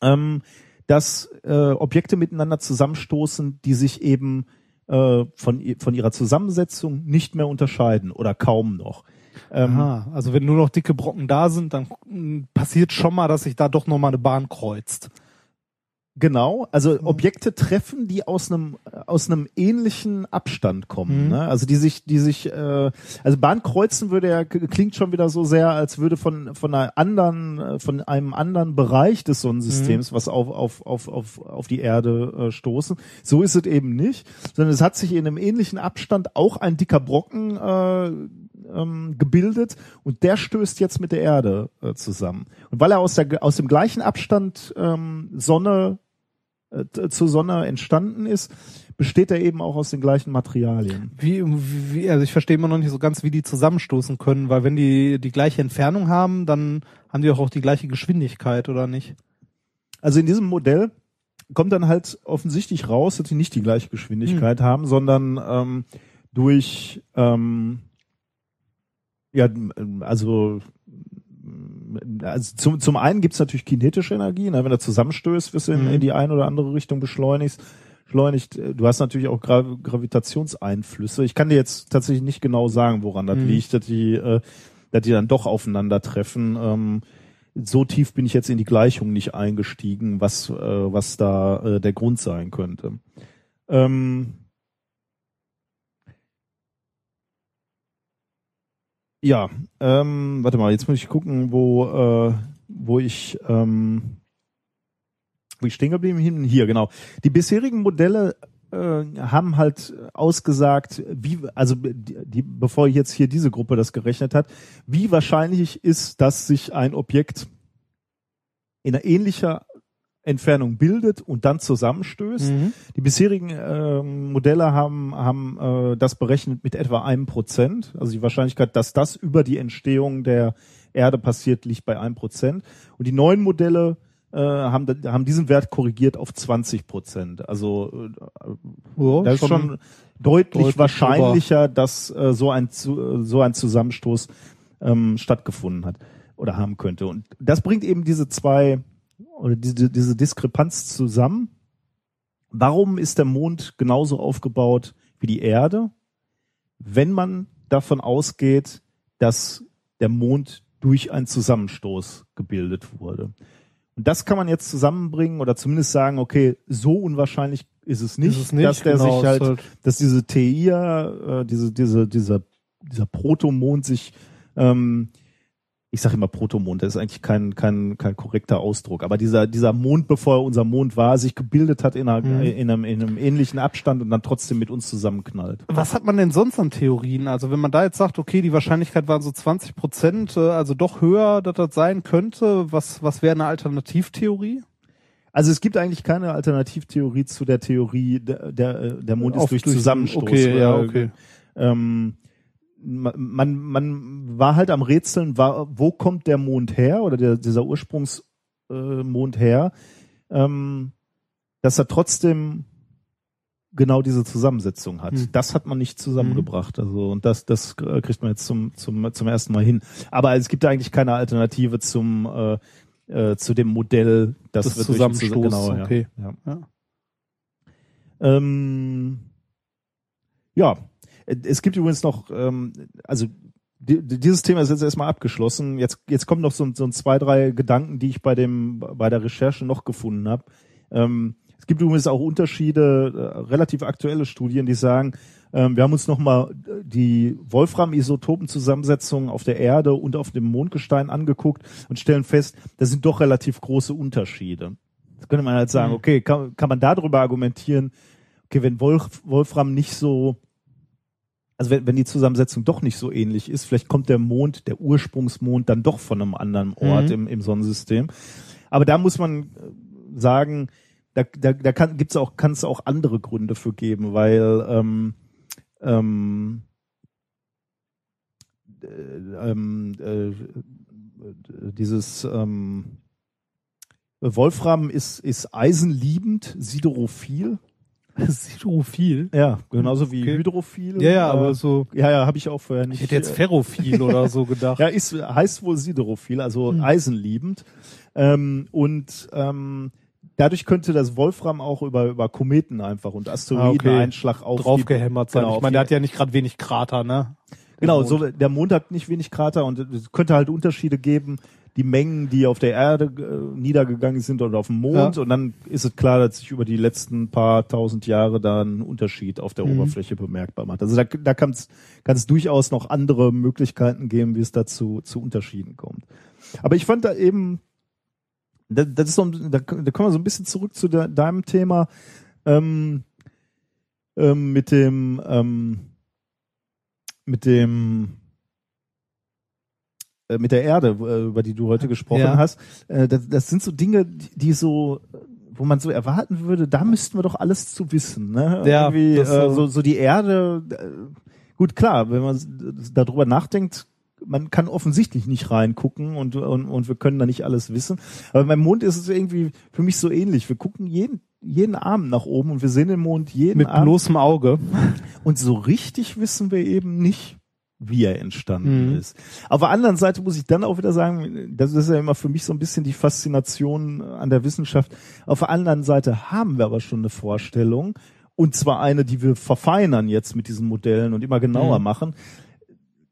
ähm, dass äh, Objekte miteinander zusammenstoßen, die sich eben äh, von, von ihrer Zusammensetzung nicht mehr unterscheiden oder kaum noch. Ähm, Aha, also wenn nur noch dicke Brocken da sind, dann passiert schon mal, dass sich da doch nochmal eine Bahn kreuzt. Genau, also Objekte treffen, die aus einem aus einem ähnlichen Abstand kommen, Mhm. ne? Also die sich die sich äh, also Bahnkreuzen würde ja klingt schon wieder so sehr, als würde von von einer anderen äh, von einem anderen Bereich des Sonnensystems was auf auf auf auf auf die Erde äh, stoßen. So ist es eben nicht, sondern es hat sich in einem ähnlichen Abstand auch ein dicker Brocken äh, ähm, gebildet und der stößt jetzt mit der Erde äh, zusammen. Und weil er aus der aus dem gleichen Abstand ähm, Sonne äh, zur Sonne entstanden ist, besteht er eben auch aus den gleichen Materialien. Wie, wie, also ich verstehe immer noch nicht so ganz, wie die zusammenstoßen können, weil wenn die die gleiche Entfernung haben, dann haben die doch auch die gleiche Geschwindigkeit, oder nicht? Also in diesem Modell kommt dann halt offensichtlich raus, dass sie nicht die gleiche Geschwindigkeit haben, sondern ähm, durch ähm, ja also also zum, zum einen gibt's natürlich kinetische Energie, ne, wenn er zusammenstößt, wirst du in, Mhm. in die eine oder andere Richtung beschleunigst. Beschleunigt. Du hast natürlich auch Gra Gravitationseinflüsse. Ich kann dir jetzt tatsächlich nicht genau sagen, woran das Mhm. liegt, dass die, äh, dass die dann doch aufeinandertreffen. Ähm, so tief bin ich jetzt in die Gleichung nicht eingestiegen, was, äh, was da äh, der Grund sein könnte. Ähm, ja, ähm, warte mal, jetzt muss ich gucken, wo, äh, wo ich, ähm, wo ich stehen geblieben bin. Hier, genau. Die bisherigen Modelle äh, haben halt ausgesagt, wie, also die, bevor jetzt hier diese Gruppe das gerechnet hat, wie wahrscheinlich ist, dass sich ein Objekt in einer ähnlicher Entfernung bildet und dann zusammenstößt. Die bisherigen ähm, Modelle haben, haben äh, das berechnet mit etwa einem Prozent. Also die Wahrscheinlichkeit, dass das über die Entstehung der Erde passiert, liegt bei einem Prozent. Und die neuen Modelle äh, haben, haben diesen Wert korrigiert auf 20 Prozent. Also äh, Ja, das ist schon deutlich, deutlich wahrscheinlicher, dass äh, so ein so ein Zusammenstoß ähm, stattgefunden hat oder haben könnte. Und das bringt eben diese zwei oder diese diese Diskrepanz zusammen. Warum ist der Mond genauso aufgebaut wie die Erde, wenn man davon ausgeht, dass der Mond durch einen Zusammenstoß gebildet wurde. Und das kann man jetzt zusammenbringen oder zumindest sagen, okay, so unwahrscheinlich ist es nicht, Ist es nicht, dass der genau, sich halt, halt- dass diese TIA, äh, diese, diese, dieser, dieser Protomond sich, ähm, ich sage immer Protomond, das ist eigentlich kein, kein, kein korrekter Ausdruck, aber dieser, dieser Mond, bevor er unser Mond war, sich gebildet hat in, einer, Mhm. in, einem, in einem ähnlichen Abstand und dann trotzdem mit uns zusammenknallt. Was hat man denn sonst an Theorien? Also wenn man da jetzt sagt, okay, die Wahrscheinlichkeit waren so 20 Prozent, äh, also doch höher, dass das sein könnte, was, was wäre eine Alternativtheorie? Also es gibt eigentlich keine Alternativtheorie zu der Theorie, der, der, äh, der Mond ist Auf- durch Zusammenstoß. Okay, ja, okay. ähm, man, man war halt am Rätseln, war, wo kommt der Mond her oder der, dieser Ursprungsmond äh, her, ähm, dass er trotzdem genau diese Zusammensetzung hat. Hm. Das hat man nicht zusammengebracht. Also und das, das äh, kriegt man jetzt zum, zum, zum ersten Mal hin. Aber es gibt eigentlich keine Alternative zum äh, äh, zu dem Modell, das Das wird durch Zusammenstoß, genau, ja. okay. Ja. Ja. Ähm, ja, es gibt übrigens noch, ähm, also di- di- dieses Thema ist jetzt erstmal abgeschlossen. Jetzt, jetzt kommen noch so, so zwei, drei Gedanken, die ich bei dem, bei der Recherche noch gefunden habe. Ähm, es gibt übrigens auch Unterschiede, äh, relativ aktuelle Studien, die sagen, ähm, wir haben uns nochmal die Wolfram-Isotopen-Zusammensetzung auf der Erde und auf dem Mondgestein angeguckt und stellen fest, da sind doch relativ große Unterschiede. Jetzt könnte man halt sagen, Mhm. okay, kann, kann man darüber argumentieren, okay, wenn Wolf, Wolfram nicht so, also wenn, wenn die Zusammensetzung doch nicht so ähnlich ist, vielleicht kommt der Mond, der Ursprungsmond, dann doch von einem anderen Ort Mhm. im, im Sonnensystem. Aber da muss man äh, sagen, da, da, da kann gibt's auch, kann es auch andere Gründe für geben, weil ähm, ähm, äh, ähm, äh, dieses ähm, Wolfram ist, ist eisenliebend, siderophil. Siderophil? Ja, genauso wie Okay. hydrophil. Ja, ja, aber so, Ja, ja, habe ich auch vorher nicht. ich hätte jetzt äh, Ferrophil oder so gedacht. ja, ist, heißt wohl siderophil, also Hm. eisenliebend. Ähm, und ähm, dadurch könnte das Wolfram auch über, über Kometen einfach und Asteroideneinschlag auf die- draufgehämmert sein. Genau, ich auf meine, der hat ja nicht gerade wenig Krater, ne? Genau, Der Mond. so der Mond hat nicht wenig Krater und es könnte halt Unterschiede geben, die Mengen, die auf der Erde äh, niedergegangen sind oder auf dem Mond Ja. und dann ist es klar, dass sich über die letzten paar tausend Jahre da ein Unterschied auf der Mhm. Oberfläche bemerkbar macht. Also da, da kann es durchaus noch andere Möglichkeiten geben, wie es dazu zu Unterschieden kommt. Aber ich fand da eben, das, das ist so, da, da kommen wir so ein bisschen zurück zu de, deinem Thema ähm, ähm, mit dem ähm, mit dem äh, mit der Erde, äh, über die du heute gesprochen Ja. hast. Äh, das, das sind so Dinge, die, die so wo man so erwarten würde, da müssten wir doch alles zu wissen. Ne? Ja, Irgendwie, so- so, die Erde, gut klar, wenn man darüber nachdenkt, man kann offensichtlich nicht reingucken und, und, und wir können da nicht alles wissen. Aber beim Mond ist es irgendwie für mich so ähnlich. Wir gucken jeden, jeden Abend nach oben und wir sehen den Mond jeden Mit Abend. bloßem Auge. Und so richtig wissen wir eben nicht, wie er entstanden Mhm. ist. Auf der anderen Seite muss ich dann auch wieder sagen, das ist ja immer für mich so ein bisschen die Faszination an der Wissenschaft. Auf der anderen Seite haben wir aber schon eine Vorstellung. Und zwar eine, die wir verfeinern jetzt mit diesen Modellen und immer genauer Mhm. machen.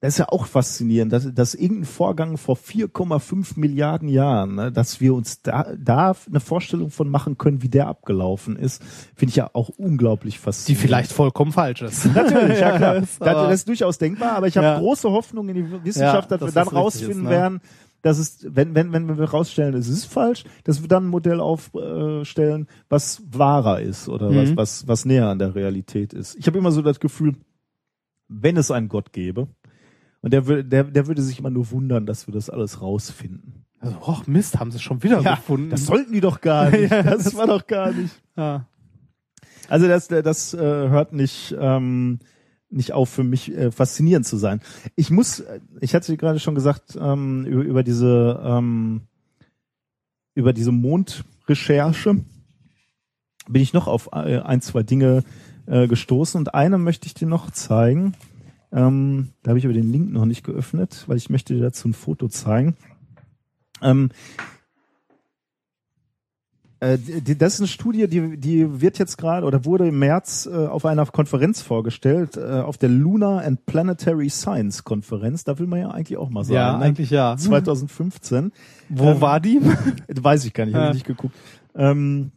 Das ist ja auch faszinierend, dass, dass irgendein Vorgang vor 4,5 Milliarden Jahren, ne, dass wir uns da, da eine Vorstellung von machen können, wie der abgelaufen ist, finde ich ja auch unglaublich Die faszinierend. vielleicht vollkommen falsch ist. Natürlich, ja klar. Das, das ist durchaus denkbar, aber ich habe Ja. große Hoffnung in die Wissenschaft, Ja, dass dass wir dann das rausfinden ist, ne? werden, dass es, wenn, wenn, wenn wir rausstellen, es ist falsch, dass wir dann ein Modell aufstellen, was wahrer ist oder was, Mhm. was, was näher an der Realität ist. Ich habe immer so das Gefühl, wenn es einen Gott gäbe, und der, würde- der, der würde sich immer nur wundern, dass wir das alles rausfinden. Also, och Mist, haben sie schon wieder gefunden. das sollten die doch gar nicht. Ja, das, das- war doch gar nicht. ja. Also das, das äh, hört nicht, ähm, nicht auf für mich äh, faszinierend zu sein. Ich muss, ich hatte gerade schon gesagt, ähm, über, über diese ähm, über diese Mondrecherche bin ich noch auf äh, ein, zwei Dinge äh, gestoßen und eine möchte ich dir noch zeigen. Ähm, da habe ich aber den Link noch nicht geöffnet, weil ich möchte dir dazu ein Foto zeigen. Ähm, Äh, das ist eine Studie, die, die wird jetzt gerade oder wurde im März äh, auf einer Konferenz vorgestellt, äh, auf der Lunar and Planetary Science Konferenz. Da will man ja eigentlich auch mal sein. Ja, ne? eigentlich ja. 2015. Wo Ähm, war die? Weiß ich gar nicht, habe Ja. ich nicht geguckt. Ähm,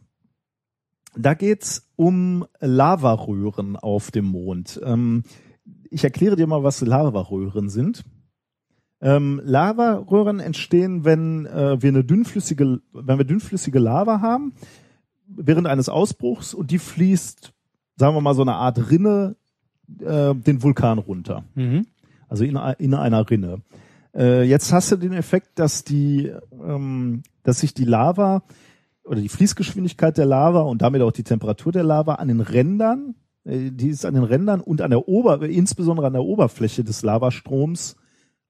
da geht's um Lavaröhren auf dem Mond. Ähm, ich erkläre dir mal, was Lavaröhren sind. Ähm, Lavaröhren entstehen, wenn äh, wir eine dünnflüssige, wenn wir dünnflüssige Lava haben während eines Ausbruchs und die fließt, sagen wir mal so eine Art Rinne äh, den Vulkan runter Mhm. also in, in einer Rinne. Äh, jetzt hast du den Effekt, dass die, ähm, dass sich die Lava oder die Fließgeschwindigkeit der Lava und damit auch die Temperatur der Lava an den Rändern, die ist an den Rändern und an der Ober, insbesondere an der Oberfläche des Lavastroms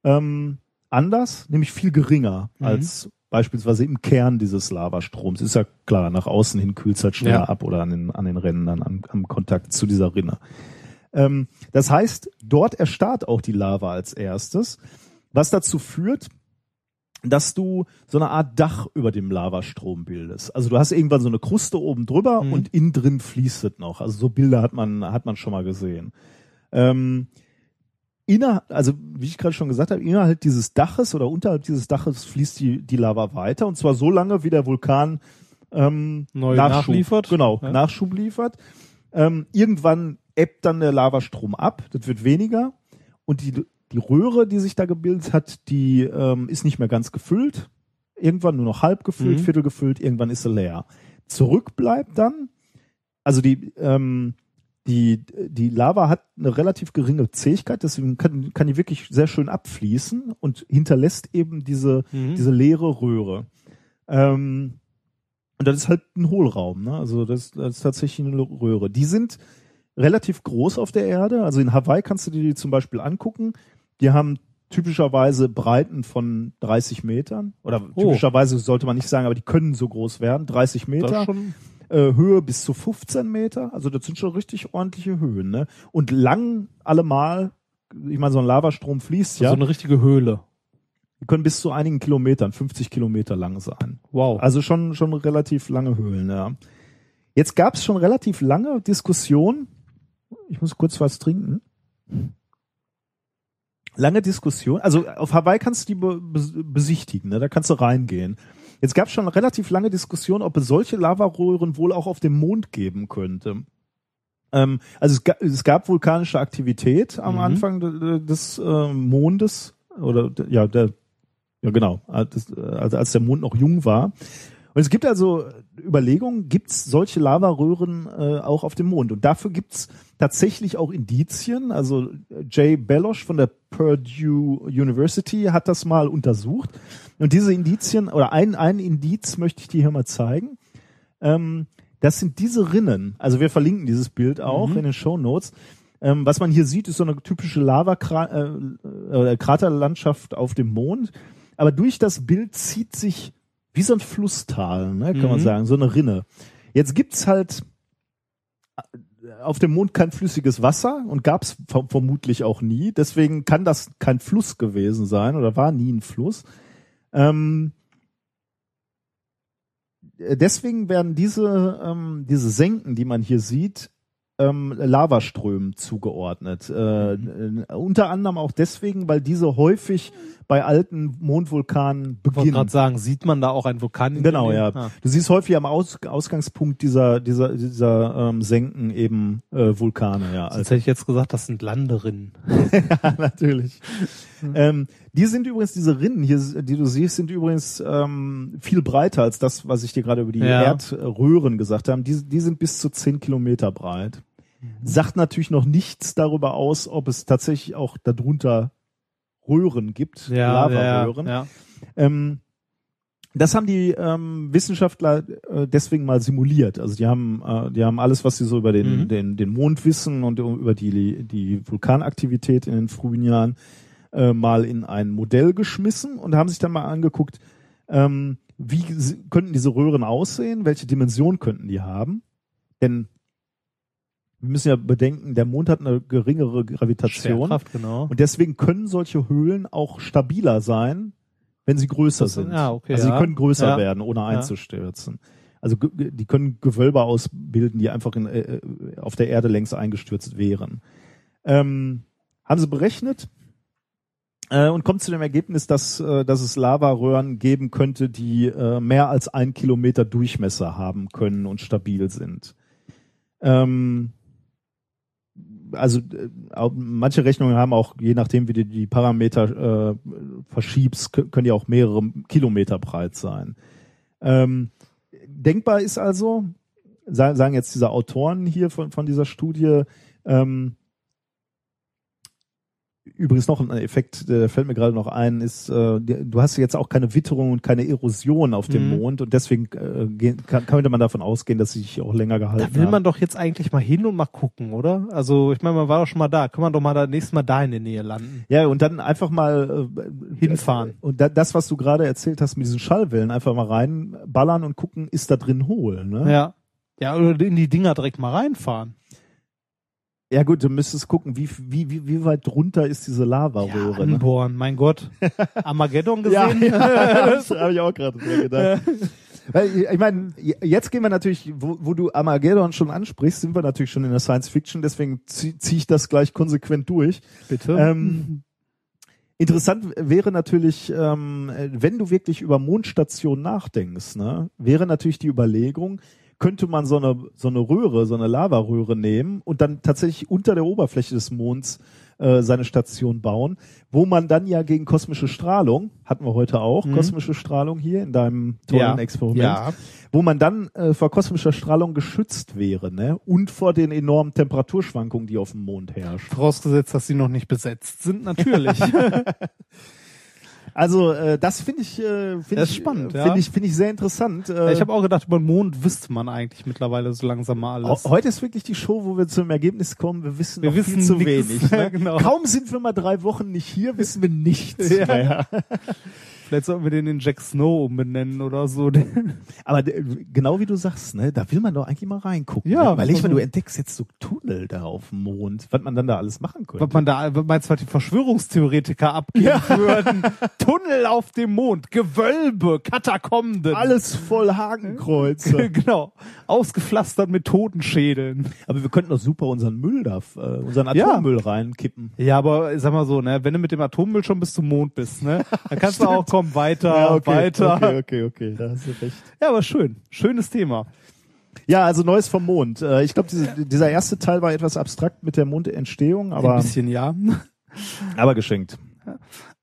ähm, anders, nämlich viel geringer Mhm. als beispielsweise im Kern dieses Lavastroms. Ist ja klar, nach außen hin kühlt es halt schneller Ja. ab oder an den, an den Rändern, am, am Kontakt zu dieser Rinne. Ähm, das heißt, dort erstarrt auch die Lava als erstes, was dazu führt, dass du so eine Art Dach über dem Lavastrom bildest. Also du hast irgendwann so eine Kruste oben drüber Mhm. und innen drin fließt es noch. Also so Bilder hat man, hat man schon mal gesehen. Ähm, inner, also wie ich gerade schon gesagt habe, innerhalb dieses Daches oder unterhalb dieses Daches fließt die, die Lava weiter und zwar so lange, wie der Vulkan ähm, Neu nachliefert. Genau, Ja. Nachschub liefert. Ähm, irgendwann ebbt dann der Lavastrom ab, das wird weniger und die, die Röhre, die sich da gebildet hat, die ähm, ist nicht mehr ganz gefüllt. Irgendwann nur noch halb gefüllt, Mhm. viertel gefüllt, irgendwann ist sie leer. Zurück bleibt dann, also die, ähm, die, die Lava hat eine relativ geringe Zähigkeit, deswegen kann, kann die wirklich sehr schön abfließen und hinterlässt eben diese, Mhm. diese leere Röhre. Ähm, und das ist halt ein Hohlraum, ne? Also das, das ist tatsächlich eine Röhre. Die sind relativ groß auf der Erde. Also in Hawaii kannst du dir die zum Beispiel angucken. Die haben typischerweise Breiten von 30 Metern. Oder Oh. typischerweise sollte man nicht sagen, aber die können so groß werden. 30 Das Meter. Äh, Höhe bis zu 15 Meter. Also das sind schon richtig ordentliche Höhen, ne? Und lang allemal, ich meine, so ein Lavastrom fließt ja, so eine richtige Höhle. die können bis zu einigen Kilometern, 50 Kilometer lang sein. Wow. Also schon, schon relativ lange Höhlen, ja. Jetzt gab es schon relativ lange Diskussionen. Ich muss kurz was trinken. Lange Diskussion. Also auf Hawaii kannst du die be bes- besichtigen, ne? da kannst du reingehen. Jetzt gab es schon relativ lange Diskussion, ob es solche Lavaröhren wohl auch auf dem Mond geben könnte. Ähm, also es, ga, es gab vulkanische Aktivität am Mhm. Anfang de- des äh, Mondes oder de- ja der ja genau als, also als der Mond noch jung war. Und es gibt also Überlegungen, gibt es solche Lavaröhren äh, auch auf dem Mond? Und dafür gibt es tatsächlich auch Indizien. Also Jay Belosh von der Purdue University hat das mal untersucht. Und diese Indizien, oder ein, ein Indiz möchte ich dir hier mal zeigen. Ähm, das sind diese Rinnen. Also wir verlinken dieses Bild auch in den Show Notes. Ähm, was man hier sieht, ist so eine typische Lava-Kraterlandschaft auf dem Mond. Aber durch das Bild zieht sich wie so ein Flusstal, ne, kann man Mhm. sagen, so eine Rinne. Jetzt gibt's halt auf dem Mond kein flüssiges Wasser und gab's ver vermutlich auch nie. Deswegen kann das kein Fluss gewesen sein oder war nie ein Fluss. Ähm, äh, deswegen werden diese, ähm, diese Senken, die man hier sieht, ähm, Lavaströmen zugeordnet. Äh, äh, unter anderem auch deswegen, weil diese häufig bei alten Mondvulkanen Ich wollte beginnen. gerade sagen, sieht man da auch einen Vulkan? in Genau, ja. Ah. Du siehst häufig am Aus Ausgangspunkt dieser dieser dieser ähm, Senken eben äh, Vulkane, ja. Sonst hätte ich jetzt gesagt, das sind Landerinnen. ja, natürlich. ähm, die sind übrigens diese Rinnen hier, die du siehst, sind übrigens ähm, viel breiter als das, was ich dir gerade über die Ja. Erdröhren gesagt habe. Die, die sind bis zu zehn Kilometer breit. Sagt natürlich noch nichts darüber aus, ob es tatsächlich auch darunter Röhren gibt, Ja, Lavaröhren. ja, ja. Ähm, das haben die ähm, Wissenschaftler äh, deswegen mal simuliert. Also die haben, äh, die haben alles, was sie so über den, Mhm. den, den Mond wissen und über die, die Vulkanaktivität in den frühen Jahren äh, mal in ein Modell geschmissen und haben sich dann mal angeguckt, ähm, wie könnten diese Röhren aussehen, welche Dimension könnten die haben. Denn wir müssen ja bedenken, der Mond hat eine geringere Gravitation. Schwerkraft, genau. Und deswegen können solche Höhlen auch stabiler sein, wenn sie größer Das- sind. ja, okay, also ja. sie können größer Ja. werden, ohne einzustürzen. Also die können Gewölbe ausbilden, die einfach in, äh, auf der Erde längs eingestürzt wären. Ähm, haben sie berechnet äh, und kommt zu dem Ergebnis, dass, äh, dass es Lavaröhren geben könnte, die äh, mehr als ein Kilometer Durchmesser haben können und stabil sind. Ähm, also äh, manche Rechnungen haben auch, je nachdem wie du die Parameter äh, verschiebst, kö- können ja auch mehrere Kilometer breit sein. Ähm, denkbar ist also, sa- sagen jetzt diese Autoren hier von, von dieser Studie, ähm, Übrigens noch ein Effekt, der fällt mir gerade noch ein, ist, äh, du hast jetzt auch keine Witterung und keine Erosion auf dem Mhm. Mond und deswegen äh, kann, könnte man davon ausgehen, dass sie sich auch länger gehalten Da will haben. man doch jetzt eigentlich mal hin und mal gucken, oder? Also ich meine, man war doch schon mal da. Kann man doch mal da nächstes Mal da in der Nähe landen. Ja, und dann einfach mal äh, Hinfahren. Und da, das, was du gerade erzählt hast mit diesen Schallwellen, einfach mal reinballern und gucken, ist da drin hohl. Ne? Ja. Ja, oder in die Dinger direkt mal reinfahren. Ja gut, du müsstest gucken, wie, wie, wie, wie weit drunter ist diese Lavaröhre. ne? anbohren, mein Gott. Armageddon Ja, gesehen? ja das habe ich auch gerade gedacht. Weil, ich meine, jetzt gehen wir natürlich, wo, wo du Armageddon schon ansprichst, sind wir natürlich schon in der Science Fiction, deswegen ziehe zieh ich das gleich konsequent durch. Bitte. Ähm, interessant wäre natürlich, ähm, wenn du wirklich über Mondstationen nachdenkst, ne, wäre natürlich die Überlegung, könnte man so eine, so eine Röhre, so eine Lavaröhre nehmen und dann tatsächlich unter der Oberfläche des Monds äh, seine Station bauen, wo man dann ja gegen kosmische Strahlung, hatten wir heute auch, Mhm. kosmische Strahlung hier in deinem tollen Ja. Experiment, ja. wo man dann äh, vor kosmischer Strahlung geschützt wäre, ne? Und vor den enormen Temperaturschwankungen, die auf dem Mond herrschen. Vorausgesetzt, dass sie noch nicht besetzt sind, natürlich. Also äh, das finde ich, äh, finde ich, spannend, äh, ja. finde ich, finde ich sehr interessant. Äh, ich habe auch gedacht, über den Mond wüsste man eigentlich mittlerweile so langsam mal alles. Heute ist wirklich die Show, wo wir zum Ergebnis kommen, wir wissen Wir noch wissen viel zu nix. wenig. Ne? Genau. Kaum sind wir mal drei Wochen nicht hier, wissen wir nichts Ja. mehr. Vielleicht sollten wir den in Jack Snow umbenennen oder so. Aber äh, genau wie du sagst, ne, da will man doch eigentlich mal reingucken. Ja, ne? Weil ich meine, du entdeckst jetzt so Tunnel da auf dem Mond, was man dann da alles machen könnte. Was man da, was meinst du, was die Verschwörungstheoretiker abgeben würden? Tunnel auf dem Mond, Gewölbe, Katakomben. Alles voll Hakenkreuze. genau. Ausgepflastert mit Totenschädeln. Aber wir könnten doch super unseren Müll da, äh, unseren Ja. Atommüll reinkippen. Ja, aber sag mal so, ne, wenn du mit dem Atommüll schon bis zum Mond bist, ne, dann kannst du auch kommen weiter, weiter. Okay, okay, okay, da hast du recht. Ja, aber schön. Schönes Thema. Ja, also Neues vom Mond. Äh, Ich glaube, diese, dieser erste Teil war etwas abstrakt mit der Mondentstehung, Ein aber, bisschen, ja. aber geschenkt.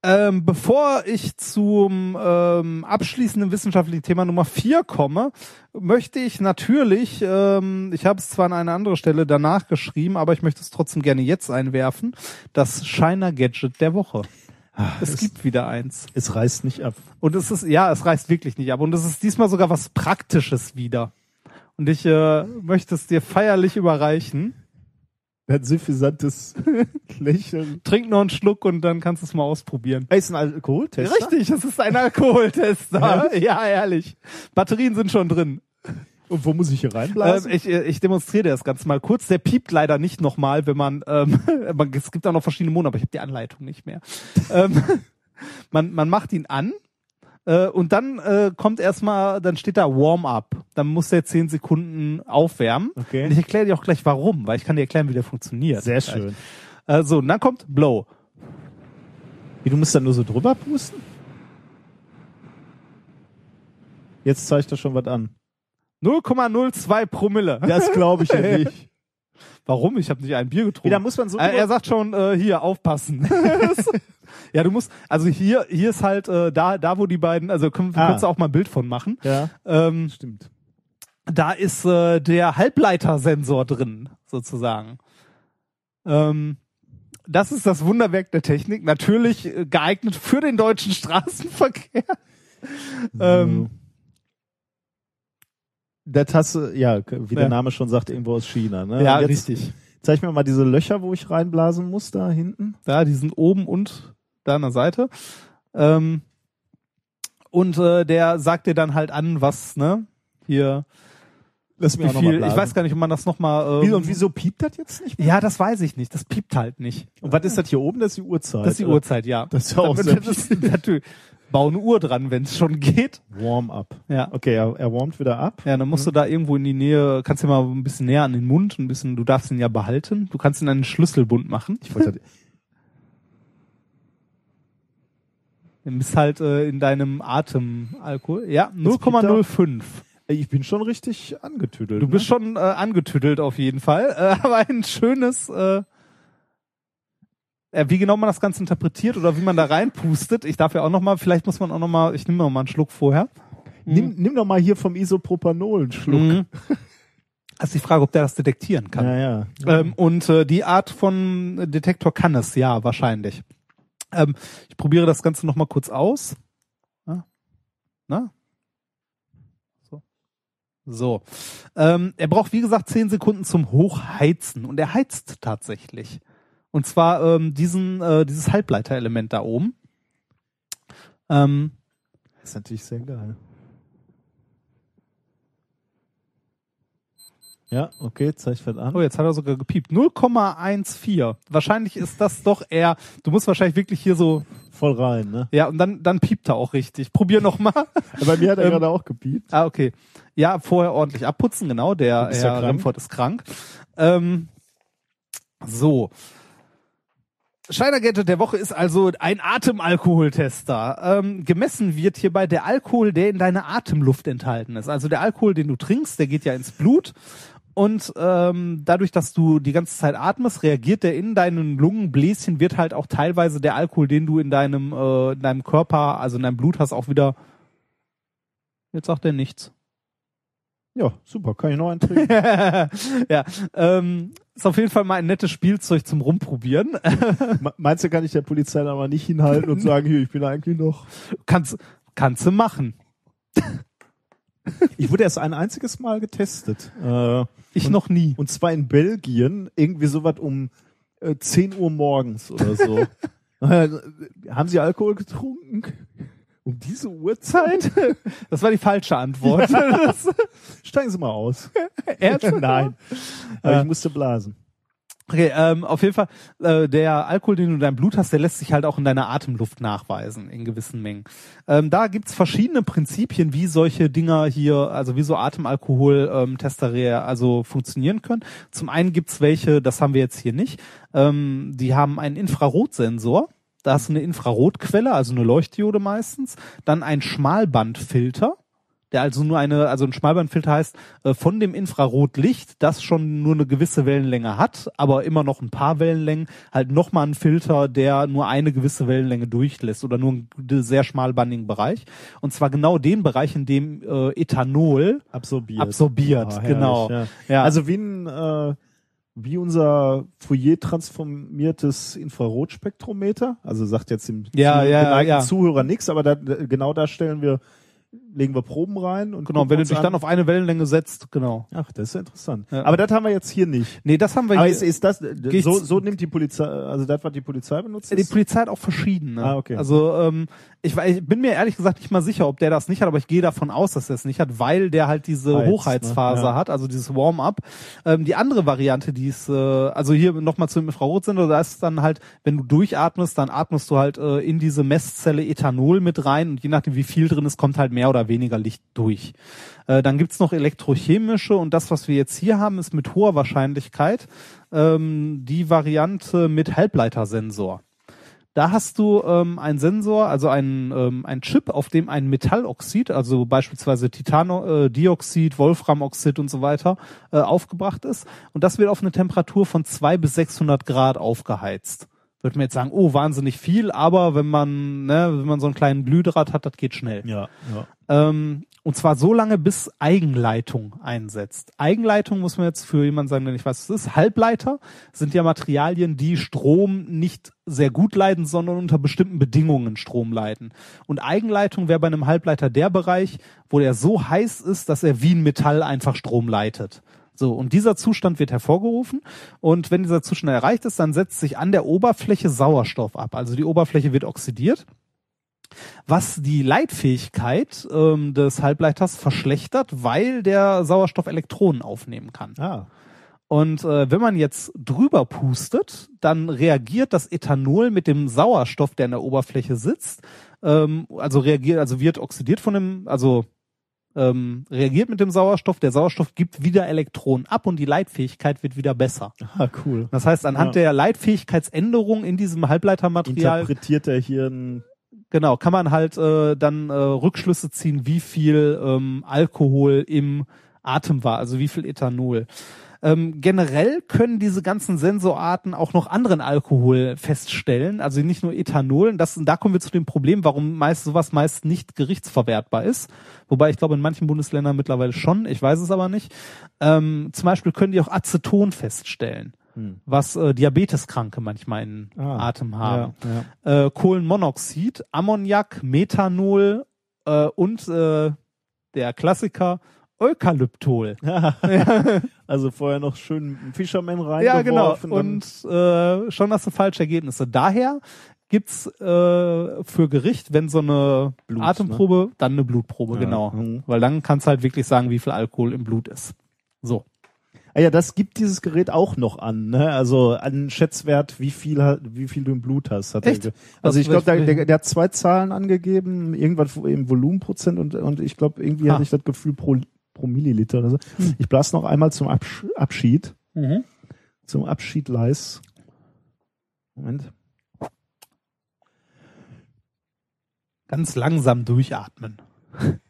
Ähm, bevor ich zum ähm, abschließenden wissenschaftlichen Thema Nummer vier komme, möchte ich natürlich, ähm, ich habe es zwar an einer anderen Stelle danach geschrieben, aber ich möchte es trotzdem gerne jetzt einwerfen, das Shiner Gadget der Woche. Es gibt wieder eins. Es reißt nicht ab. Und es ist, ja, es reißt wirklich nicht ab. Und es ist diesmal sogar was Praktisches wieder. Und ich äh, möchte es dir feierlich überreichen. Ein suffisantes Lächeln. Trink noch einen Schluck und dann kannst du es mal ausprobieren. Ist ein Alkoholtest? Richtig, es ist ein Alkoholtester. ja, ehrlich. Batterien sind schon drin. Und wo muss ich hier Ähm, reinblasen? ich, äh, ich demonstriere das Ganze mal kurz. Der piept leider nicht nochmal, wenn man, ähm, es gibt auch noch verschiedene Mode, aber ich habe die Anleitung nicht mehr. ähm, man, man macht ihn an äh, und dann äh, kommt erstmal, dann steht da Warm-up. Dann muss der 10 Sekunden aufwärmen. Okay. Und ich erkläre dir auch gleich warum, weil ich kann dir erklären, wie der funktioniert. Sehr schön. Äh, so, und dann kommt Blow. Wie, du musst da nur so drüber pusten? Jetzt zeigt er schon was an. 0,02 Promille. Das glaube ich ja nicht. Warum? Ich habe nicht ein Bier getrunken. Wie, da muss man so Äh, er drüber- sagt schon, äh, hier, aufpassen. ja, du musst, also hier, hier ist halt äh, da, da wo die beiden, also können, du Ah. kannst da auch mal ein Bild von machen. Ja, Ähm, stimmt. da ist äh, der Halbleitersensor drin, sozusagen. Ähm, das ist das Wunderwerk der Technik. Natürlich äh, geeignet für den deutschen Straßenverkehr. Ähm, Der Tasse, ja, wie der Ja. Name schon sagt, irgendwo aus China. Ne? ja, jetzt richtig. Zeig mir mal diese Löcher, wo ich reinblasen muss, da hinten. Ja, die sind oben und da an der Seite. Ähm, und äh, der sagt dir dann halt an, was, ne, hier Lass mich Wie viel, ich weiß gar nicht, ob man das nochmal. Wie, Ähm, und wieso piept das jetzt nicht? Ja, das weiß ich nicht. Das piept halt nicht. Und was ist das hier oben? Das ist die Uhrzeit. Das ist die oder? Uhrzeit, ja. Das ist ja auch Damit- das natürlich. Bau eine Uhr dran, wenn es schon geht. Warm-up. Ja. Okay, er, er warmt wieder ab. Ja, dann musst du da irgendwo in die Nähe, kannst du mal ein bisschen näher an den Mund, ein bisschen, du darfst ihn ja behalten. Du kannst ihn einen Schlüsselbund machen. Ich wollte, Du bist halt äh, in deinem Atemalkohol. Ja, Jetzt piept er. 0,05. Ich bin schon richtig angetüdelt. Du ne? bist schon äh, angetüdelt auf jeden Fall. Äh, aber ein schönes, äh, äh, wie genau man das Ganze interpretiert oder wie man da reinpustet. Ich darf ja auch noch mal, vielleicht muss man auch noch mal, ich nehme noch mal einen Schluck vorher. Nimm, nimm doch mal hier vom Isopropanol einen Schluck. Mhm. Das ist die Frage, ob der das detektieren kann. Ja, ja. Ähm, und äh, die Art von Detektor kann es, ja, wahrscheinlich. Ähm, ich probiere das Ganze noch mal kurz aus. Na? Na? So. Ähm, er braucht, wie gesagt, zehn Sekunden zum Hochheizen. Und er heizt tatsächlich. Und zwar ähm, diesen, äh, dieses Halbleiterelement da oben. Ähm, Das ist natürlich sehr geil. Ja, okay, zeigt fett an. Oh, jetzt hat er sogar gepiept. 0,14. Wahrscheinlich ist das doch eher, du musst wahrscheinlich wirklich hier so, Voll rein, ne? ja, und dann, dann piept er auch richtig. Probier noch mal. Bei mir hat er Ähm, gerade auch gepiept. ah, okay. Ja, vorher ordentlich abputzen, genau. Der ja Herr krank. Remford ist krank. Ähm, so. Scheidergette der Woche ist also ein Atemalkoholtester. Ähm, gemessen wird hierbei der Alkohol, der in deiner Atemluft enthalten ist. Also der Alkohol, den du trinkst, der geht ja ins Blut. Und ähm, dadurch, dass du die ganze Zeit atmest, reagiert der in deinen Lungenbläschen, wird halt auch teilweise der Alkohol, den du in deinem, äh, in deinem Körper, also in deinem Blut hast, auch wieder. Jetzt sagt er nichts. Ja, super, kann ich noch einen trinken. ja, ähm, ist auf jeden Fall mal ein nettes Spielzeug zum Rumprobieren. Me- Meinst du, kann ich der Polizei da mal nicht hinhalten und sagen, hier, ich bin eigentlich noch. kannst, kannst du machen. Ich wurde erst ein einziges Mal getestet. Äh, Ich Und- noch nie. und zwar in Belgien, irgendwie sowas um äh, 10 Uhr morgens oder so. Äh, Haben Sie Alkohol getrunken? Um diese Uhrzeit? Das war die falsche Antwort. Steigen Sie mal aus. Ernsthaft? Nein. Aber ich musste blasen. Okay, ähm, auf jeden Fall, äh, der Alkohol, den du in deinem Blut hast, der lässt sich halt auch in deiner Atemluft nachweisen, in gewissen Mengen. Ähm, da gibt's verschiedene Prinzipien, wie solche Dinger hier, also wie so Atemalkohol-Tester also funktionieren können. Zum einen gibt's welche, das haben wir jetzt hier nicht, ähm, die haben einen Infrarotsensor. Da hast du eine Infrarotquelle, also eine Leuchtdiode meistens, dann ein Schmalbandfilter, der also nur eine, also ein Schmalbandfilter heißt, äh, von dem Infrarotlicht, das schon nur eine gewisse Wellenlänge hat, aber immer noch ein paar Wellenlängen, halt nochmal ein Filter, der nur eine gewisse Wellenlänge durchlässt oder nur einen sehr schmalbandigen Bereich. Und zwar genau den Bereich, in dem äh, Ethanol Absorbiert. absorbiert, Ah, herrlich, genau. Ja. Ja. Also wie ein, äh, wie unser Fourier transformiertes Infrarotspektrometer. Also sagt jetzt dem Ja, zu, ja, ja. Zuhörer nichts, aber da, genau da stellen wir, legen wir Proben rein und genau, wenn du dich an. dann auf eine Wellenlänge setzt, genau. Ach, das ist ja interessant. Ja. Aber das haben wir jetzt hier nicht. Nee, das haben wir Aber hier. ist, ist das so, so nimmt die Polizei, also das, was die Polizei benutzt? Die? Polizei hat auch verschiedene. Ah, okay. Also ähm, ich, ich bin mir ehrlich gesagt nicht mal sicher, ob der das nicht hat, aber ich gehe davon aus, dass er es nicht hat, weil der halt diese Heizt, Hochheitsphase ne? Ja. hat, also dieses Warm-up. Ähm, die andere Variante, die ist, äh, also hier nochmal zum Infrarotsender, da ist dann halt, wenn du durchatmest, dann atmest du halt äh, in diese Messzelle Ethanol mit rein und je nachdem wie viel drin ist, kommt halt mehr oder weniger Licht durch. Äh, dann gibt's noch elektrochemische und das, was wir jetzt hier haben, ist mit hoher Wahrscheinlichkeit ähm, die Variante mit Halbleitersensor. Da hast du ähm, einen Sensor, also einen, ähm, einen Chip, auf dem ein Metalloxid, also beispielsweise Titandioxid, Wolframoxid und so weiter, äh, aufgebracht ist. Und das wird auf eine Temperatur von 200 bis 600 Grad aufgeheizt. Würde man jetzt sagen, oh, wahnsinnig viel, aber wenn man, ne, wenn man so einen kleinen Glühdraht hat, das geht schnell. Ja, ja. Ähm, und zwar so lange, bis Eigenleitung einsetzt. Eigenleitung muss man jetzt für jemanden sagen, der nicht weiß, was es ist. Halbleiter sind ja Materialien, die Strom nicht sehr gut leiten, sondern unter bestimmten Bedingungen Strom leiten. Und Eigenleitung wäre bei einem Halbleiter der Bereich, wo der so heiß ist, dass er wie ein Metall einfach Strom leitet. So, und dieser Zustand wird hervorgerufen. Und wenn dieser Zustand erreicht ist, dann setzt sich an der Oberfläche Sauerstoff ab. Also die Oberfläche wird oxidiert. Was die Leitfähigkeit ähm, des Halbleiters verschlechtert, weil der Sauerstoff Elektronen aufnehmen kann. Ah. Und äh, wenn man jetzt drüber pustet, dann reagiert das Ethanol mit dem Sauerstoff, der an der Oberfläche sitzt, ähm, also reagiert, also wird oxidiert von dem, also ähm, reagiert mit dem Sauerstoff, der Sauerstoff gibt wieder Elektronen ab und die Leitfähigkeit wird wieder besser. Ah, cool. Das heißt, anhand Ja. der Leitfähigkeitsänderung in diesem Halbleitermaterial Interpretiert er hier ein Genau, kann man halt äh, dann äh, Rückschlüsse ziehen, wie viel ähm, Alkohol im Atem war, also wie viel Ethanol. Ähm, generell können diese ganzen Sensorarten auch noch anderen Alkohol feststellen, also nicht nur Ethanol. Das, da kommen wir zu dem Problem, warum meist sowas meist nicht gerichtsverwertbar ist. Wobei ich glaube in manchen Bundesländern mittlerweile schon, ich weiß es aber nicht. Ähm, zum Beispiel können die auch Aceton feststellen, was äh, Diabeteskranke manchmal in Ah, Atem haben Ja, ja. äh, Kohlenmonoxid, Ammoniak, Methanol äh, und äh, der Klassiker Eukalyptol. Also vorher noch schön Fisherman Ja, genau. Und äh, schon hast du falsche Ergebnisse. Daher gibt's äh, für Gericht, wenn so eine Blut, Atemprobe, dann eine Blutprobe, Ja, genau. mhm. Weil dann kannst du halt wirklich sagen, wie viel Alkohol im Blut ist. So. Ah ja, das gibt dieses Gerät auch noch an, ne? Also an Schätzwert, wie viel ha- wie viel du im Blut hast. Hat Echt? also Was- ich glaube, der, der, hat zwei Zahlen angegeben, irgendwas im Volumenprozent und und ich glaube irgendwie Ah. hatte ich das Gefühl pro pro Milliliter oder so. Ich blas noch einmal zum Absch Abschied, zum Abschied leis. Moment. Ganz langsam durchatmen.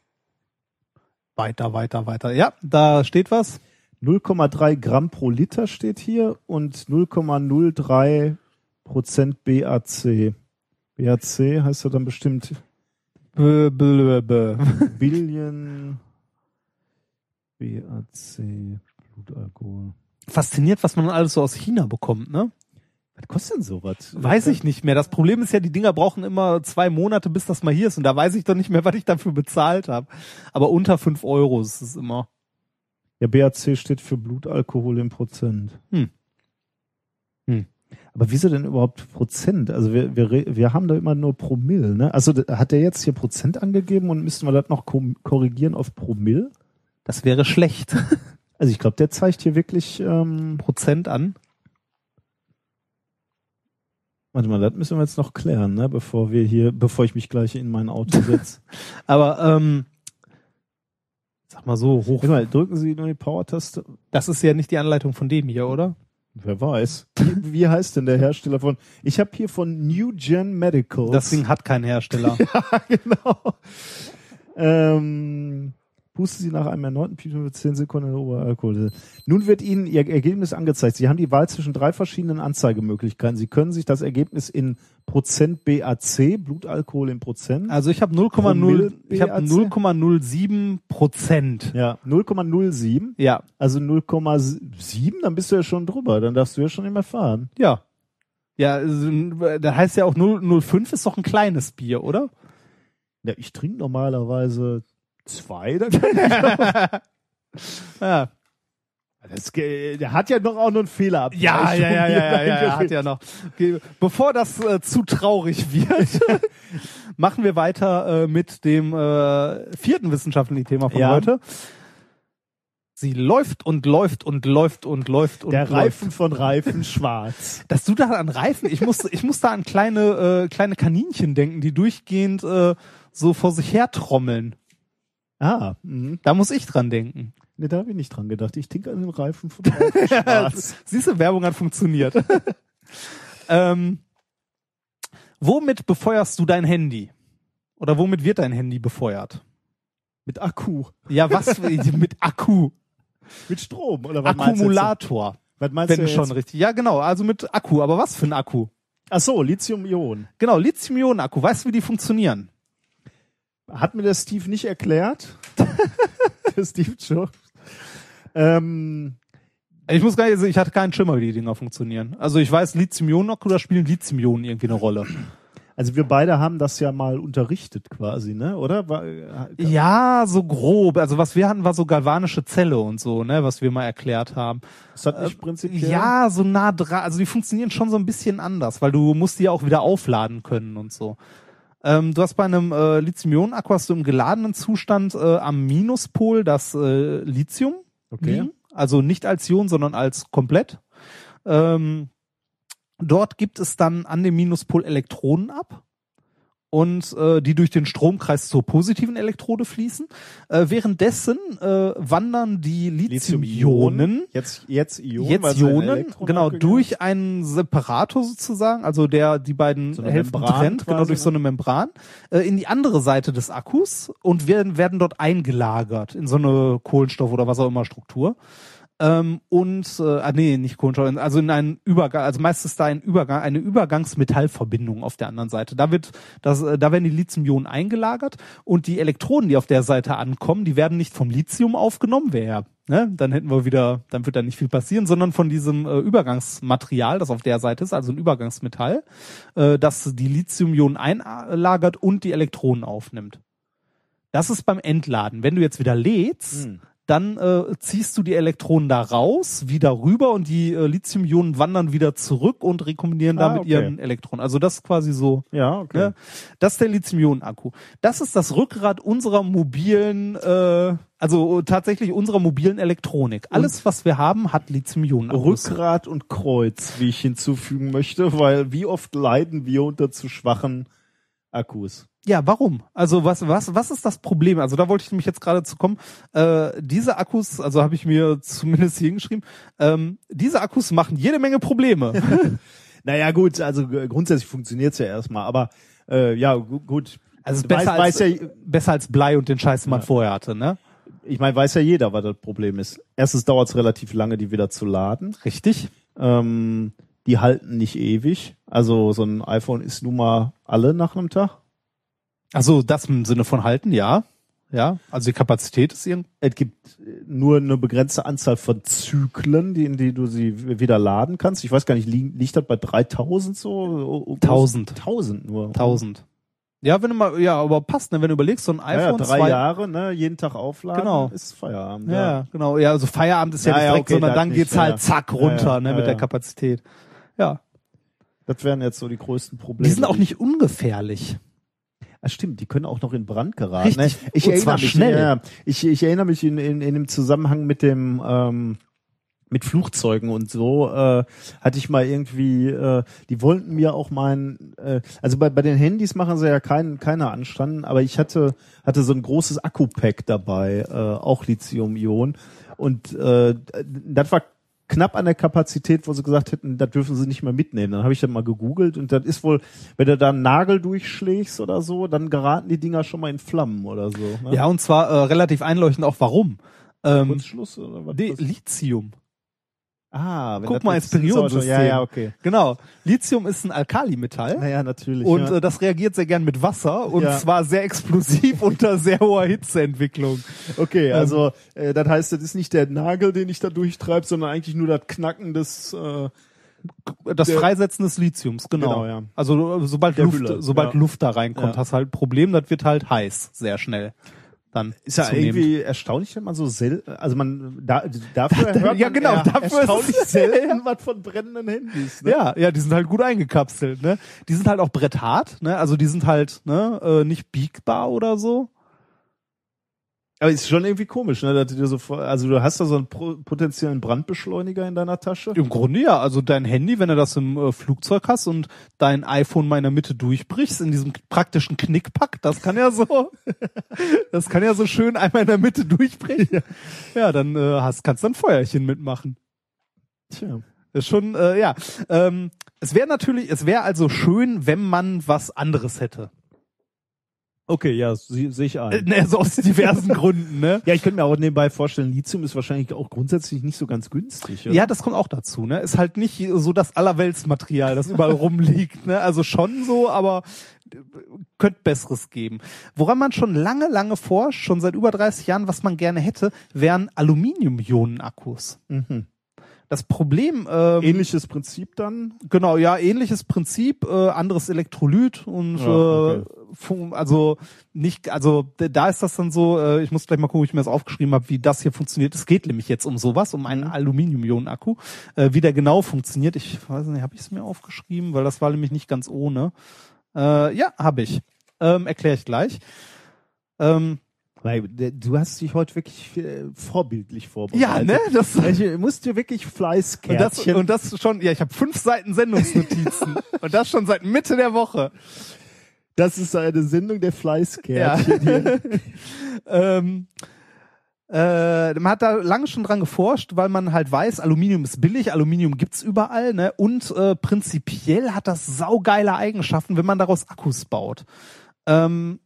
weiter, weiter, weiter. Ja, da steht was. 0,3 Gramm pro Liter steht hier und 0,03 Prozent BAC. BAC heißt ja dann bestimmt. Billion BAC Blutalkohol. Fasziniert, was man alles so aus China bekommt, ne? Was kostet denn sowas? Weiß ich nicht mehr. Das Problem ist ja, die Dinger brauchen immer zwei Monate, bis das mal hier ist. Und da weiß ich doch nicht mehr, was ich dafür bezahlt habe. Aber unter fünf Euro ist es immer. Ja, BAC steht für Blutalkohol im Prozent. Hm. Hm. Aber wieso denn überhaupt Prozent? Also wir, wir, wir haben da immer nur Promille, ne? Also hat der jetzt hier Prozent angegeben und müssten wir das noch korrigieren auf Promille? Das wäre schlecht. Also ich glaube, der zeigt hier wirklich, ähm, Prozent an. warte mal, das müssen wir jetzt noch klären, ne? Bevor wir hier, bevor ich mich gleich in mein Auto setze. Aber ähm, sag mal so, hoch. Mal, drücken Sie nur die Power-Taste. Das ist ja nicht die Anleitung von dem hier, oder? Wer weiß. Wie, wie heißt denn der Hersteller von? Ich habe hier von New Gen Medical. Das Ding hat keinen Hersteller. genau. Ähm, pusten Sie nach einem erneuten Piepen für 10 Sekunden in Oberalkohol. Nun wird Ihnen Ihr Ergebnis angezeigt. Sie haben die Wahl zwischen drei verschiedenen Anzeigemöglichkeiten. Sie können sich das Ergebnis in Prozent BAC, Blutalkohol in Prozent. Also ich habe 0,0, Promille ich habe BAC? 0,07 Prozent. ja, 0,07. Ja, Also 0,7, dann bist du ja schon drüber. Dann darfst du ja schon immer fahren. ja. Ja, also, da heißt ja auch 0,05 ist doch ein kleines Bier, oder? Ja, ich trinke normalerweise zwei. Dann Ja. das, der hat ja noch auch noch einen Fehler. Ja, ja, ja, ja, ja, ja, hat ja noch. Bevor das äh, zu traurig wird, machen wir weiter äh, mit dem äh, vierten wissenschaftlichen Thema von heute. Sie läuft und läuft und läuft und läuft und Der läuft. Reifen von Reifen schwarz. Dass du da an Reifen, ich muss, ich muss da an kleine, kleine Kaninchen denken, die durchgehend so vor sich her trommeln. Ah, mhm. Da muss ich dran denken. Ne, da habe ich nicht dran gedacht. Ich denke an den Reifen von schwarz. Siehst du, Werbung hat funktioniert. ähm, womit befeuerst du dein Handy? Oder womit wird dein Handy befeuert? Mit Akku. Ja, was mit Akku? Mit Strom. Oder was meinst du Akkumulator. Was meinst Wenn du schon jetzt? richtig. Ja, genau. Also mit Akku. Aber was für ein Akku? Ach so, Lithium-Ionen. Genau, Lithium-Ionen-Akku. Weißt du, wie die funktionieren? Hat mir der Steve nicht erklärt. der Steve Jobs. Ähm, Ich muss gar nicht, also ich hatte keinen Schimmer, wie die Dinger funktionieren. Also ich weiß, Lithium-Ionen-Akku, spielen Lithium-Ionen irgendwie eine Rolle. also wir beide haben das ja mal unterrichtet quasi, ne? Oder? War, Ja, so grob. Also was wir hatten, war so galvanische Zelle und so, ne, was wir mal erklärt haben. Das nicht prinzipiell? Ja, so nah dran. Also die funktionieren schon so ein bisschen anders, weil du musst die ja auch wieder aufladen können und so. Ähm, du hast bei einem äh, Lithium-Ionen-Akku hast du im geladenen Zustand äh, am Minuspol das äh, Lithium Okay. liegen. Also nicht als Ion, sondern als komplett. Ähm, dort gibt es dann an dem Minuspol Elektronen ab und äh, die durch den Stromkreis zur positiven Elektrode fließen. Äh, währenddessen äh, wandern die Lithium-Ionen Jetzt, jetzt Ionen. jetzt Ionen, genau, durch einen Separator sozusagen, also der die beiden So Hälften Membran trennt, genau durch so ne? eine Membran, äh, in die andere Seite des Akkus und werden, werden dort eingelagert in so eine Kohlenstoff- oder was auch immer Struktur. Ähm, und äh, ah, nee, nicht Kohlenstoff, also in einen Übergang, also meistens da ein Übergang, eine Übergangsmetallverbindung auf der anderen Seite. Da wird das, äh, da werden die Lithium-Ionen eingelagert und die Elektronen, die auf der Seite ankommen, die werden nicht vom Lithium aufgenommen, wäre ne, dann hätten wir wieder, dann wird da nicht viel passieren, sondern von diesem äh, Übergangsmaterial, das auf der Seite ist, also ein Übergangsmetall, äh, das die Lithium-Ionen einlagert und die Elektronen aufnimmt. Das ist beim Entladen. Wenn du jetzt wieder lädst, Hm. Dann äh, ziehst du die Elektronen da raus, wieder rüber und die äh, Lithium-Ionen wandern wieder zurück und rekombinieren Ah, da mit okay. ihren Elektronen. Also das ist quasi so. Ja, okay. Ne? Das ist der Lithium-Ionen-Akku. Das ist das Rückgrat unserer mobilen, äh, also tatsächlich unserer mobilen Elektronik. Alles, was wir haben, hat Lithium-Ionen-Akkus. Rückgrat und Kreuz, wie ich hinzufügen möchte, weil wie oft leiden wir unter zu schwachen Akkus? Ja, warum? Also was, was, was ist das Problem? Also da wollte ich nämlich jetzt gerade zu kommen. Äh, diese Akkus, also habe ich mir zumindest hier hingeschrieben, ähm, diese Akkus machen jede Menge Probleme. Naja, gut, also grundsätzlich funktioniert's ja erstmal, aber äh, ja, gu- gut. Also es ist Weiß- besser, als, weiß ja- besser als Blei und den Scheiß, den man vorher hatte, ne? Ich meine, weiß ja jeder, was das Problem ist. Erstens dauert's relativ lange, die wieder zu laden. Richtig. Ähm, die halten nicht ewig. Also so ein iPhone ist nun mal alle nach einem Tag. Also das im Sinne von halten, ja. Ja, also die Kapazität ist irgendwie. Es gibt äh, nur eine begrenzte Anzahl von Zyklen, die, in die du sie wieder laden kannst. Ich weiß gar nicht, liegt, liegt das bei 3000 so? 1000. 1000 nur. 1000. Ja, wenn du mal, ja, aber passt, ne, wenn du überlegst, so ein Ja, ja, iPhone drei zwei, Jahre, ne, jeden Tag aufladen, Genau. ist Feierabend. Ja, genau. Ja, also Feierabend ist ja, Ja, nicht ja, direkt, okay, sondern dann nicht, geht's ja, halt ja. zack Ja, runter, ja, ne, ja, mit der ja. Kapazität. Ja. Das wären jetzt so die größten Probleme. Die sind auch nicht ungefährlich. Ah, stimmt, die können auch noch in Brand geraten. Richtig. Ne? Ich Und erinnere zwar mich, schnell. Ja, ich, ich erinnere mich in, in, in dem Zusammenhang mit dem ähm, mit Flugzeugen und so äh, hatte ich mal irgendwie, äh, die wollten mir auch mein, äh, also bei, bei den Handys machen sie ja keinen keine Anstand, aber ich hatte hatte so ein großes Akku-Pack dabei, äh, auch Lithium-Ionen und äh, das war knapp an der Kapazität, wo sie gesagt hätten, das dürfen sie nicht mehr mitnehmen. Dann habe ich dann mal gegoogelt und das ist wohl, wenn du da einen Nagel durchschlägst oder so, dann geraten die Dinger schon mal in Flammen oder so. Ne? Ja, und zwar äh, relativ einleuchtend auch warum. Ähm, Kurzschluss oder was? Lithium. Ah, wenn Guck mal ins Periodensystem. Ja, ja, okay. Genau. Lithium ist ein Alkalimetall. Naja, natürlich. Und ja. äh, das reagiert sehr gern mit Wasser und Ja. zwar sehr explosiv unter sehr hoher Hitzeentwicklung. okay, ähm, also äh, das heißt, das ist nicht der Nagel, den ich da durchtreibe, sondern eigentlich nur das Knacken des äh, Das Freisetzen des Lithiums, genau. Genau, ja. Also äh, sobald Der Luft, Hülle, sobald ja. Luft da reinkommt, hast halt ein Problem, das wird halt heiß, sehr schnell. Dann ist ja zunehmend. irgendwie erstaunlich, wenn man so sel also man da, dafür hört man Ja, genau, eher dafür erstaunlich selten was von brennenden Handys. Ne? Ja, ja, die sind halt gut eingekapselt, ne? Die sind halt auch bretthart, ne? Also die sind halt, ne, äh, nicht biegbar oder so. Aber ist schon irgendwie komisch, ne? Dass du dir so also du hast da so einen potenziellen Brandbeschleuniger in deiner Tasche. Im Grunde ja, also dein Handy, wenn du das im äh, Flugzeug hast und dein iPhone mal in der Mitte durchbrichst, in diesem praktischen Knickpack, das kann ja so, das kann ja so schön einmal in der Mitte durchbrechen. Ja, dann äh, hast, kannst du ein Feuerchen mitmachen. Tja. Das ist schon, äh, ja. Ähm, es wäre natürlich, es wäre also schön, wenn man was anderes hätte. Okay, ja, sehe seh ich ein. Ne, so aus diversen Gründen, ne? Ja, ich könnte mir auch nebenbei vorstellen, Lithium ist wahrscheinlich auch grundsätzlich nicht so ganz günstig. oder? Ja, das kommt auch dazu, ne? Ist halt nicht so das Allerweltsmaterial, das überall rumliegt, ne? Also schon so, aber äh, könnte Besseres geben. Woran man schon lange, lange forscht, schon seit über 30 Jahren, was man gerne hätte, wären Aluminium-Ionen-Akkus. Mhm. Das Problem, ähm, Ähnliches Prinzip dann. genau, ja, ähnliches Prinzip, äh, anderes Elektrolyt und Ja, okay. äh, also nicht, also da ist das dann so, äh, ich muss gleich mal gucken, ob ich mir das aufgeschrieben habe, wie das hier funktioniert. Es geht nämlich jetzt um sowas, um Mhm. einen Aluminium-Ionen-Akku. Äh, wie der genau funktioniert, ich weiß nicht, habe ich es mir aufgeschrieben, weil das war nämlich nicht ganz ohne. Äh, ja, habe ich. Ähm, Erkläre ich gleich. Ähm, Weil äh, du hast dich heute wirklich äh, vorbildlich ja, vorbereitet. ne? Das, du musst dir wirklich und, das, Fleißkärtchen. und das schon, ja, ich habe fünf Seiten Sendungsnotizen. und das schon seit Mitte der Woche. das ist eine Sendung der Fleißkärtchen. hier. ähm, äh, man hat da lange schon dran geforscht, weil man halt weiß, Aluminium ist billig, Aluminium gibt's überall, ne? Und äh, prinzipiell hat das saugeile Eigenschaften, wenn man daraus Akkus baut. Ähm,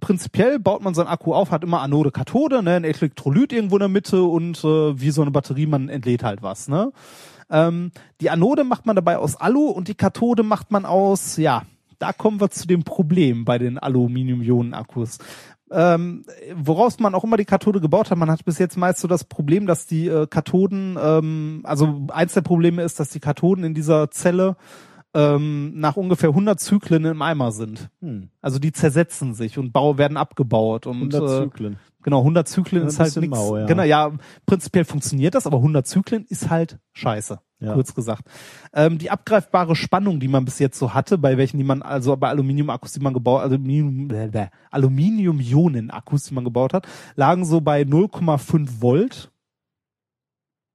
prinzipiell baut man so einen Akku auf, hat immer Anode, Kathode, ne? Ein Elektrolyt irgendwo in der Mitte und äh, wie so eine Batterie, man entlädt halt was, ne? Ähm, die Anode macht man dabei aus Alu und die Kathode macht man aus, ja, da kommen wir zu dem Problem bei den Aluminium-Ionen-Akkus. Ähm, woraus man auch immer die Kathode gebaut hat, man hat bis jetzt meist so das Problem, dass die äh, Kathoden, ähm, also eins der Probleme ist, dass die Kathoden in dieser Zelle ähm, nach ungefähr 100 Zyklen im Eimer sind. Hm. Also die zersetzen sich und bau, werden abgebaut. Und 100 äh, Zyklen. Genau, 100 Zyklen Ja, ist halt nichts. ja. Genau, ja, prinzipiell funktioniert das, aber 100 Zyklen ist halt scheiße, Ja. kurz gesagt. Ähm, die abgreifbare Spannung, die man bis jetzt so hatte, bei welchen die man, also bei Aluminium-Akkus, die man gebaut, Aluminium, Aluminium-Ionen-Akkus, die man gebaut hat, lagen so bei 0,5 Volt.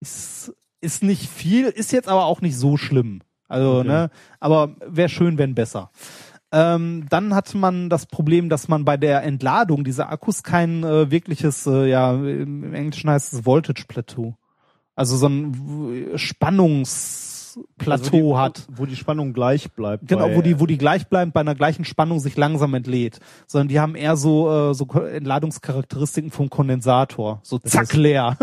Ist, ist nicht viel, ist jetzt aber auch nicht so schlimm. Also, Okay. ne, aber wäre schön, wenn besser. Ähm, dann hat man das Problem, dass man bei der Entladung dieser Akkus kein äh, wirkliches, äh, ja, im Englischen heißt es Voltage Plateau. Also so ein w- Spannungsplateau Also die, hat. Wo die Spannung gleich bleibt. Genau, wo die, wo die gleich bleiben, bei einer gleichen Spannung sich langsam entlädt. Sondern die haben eher so, äh, so Entladungscharakteristiken vom Kondensator. So zack leer.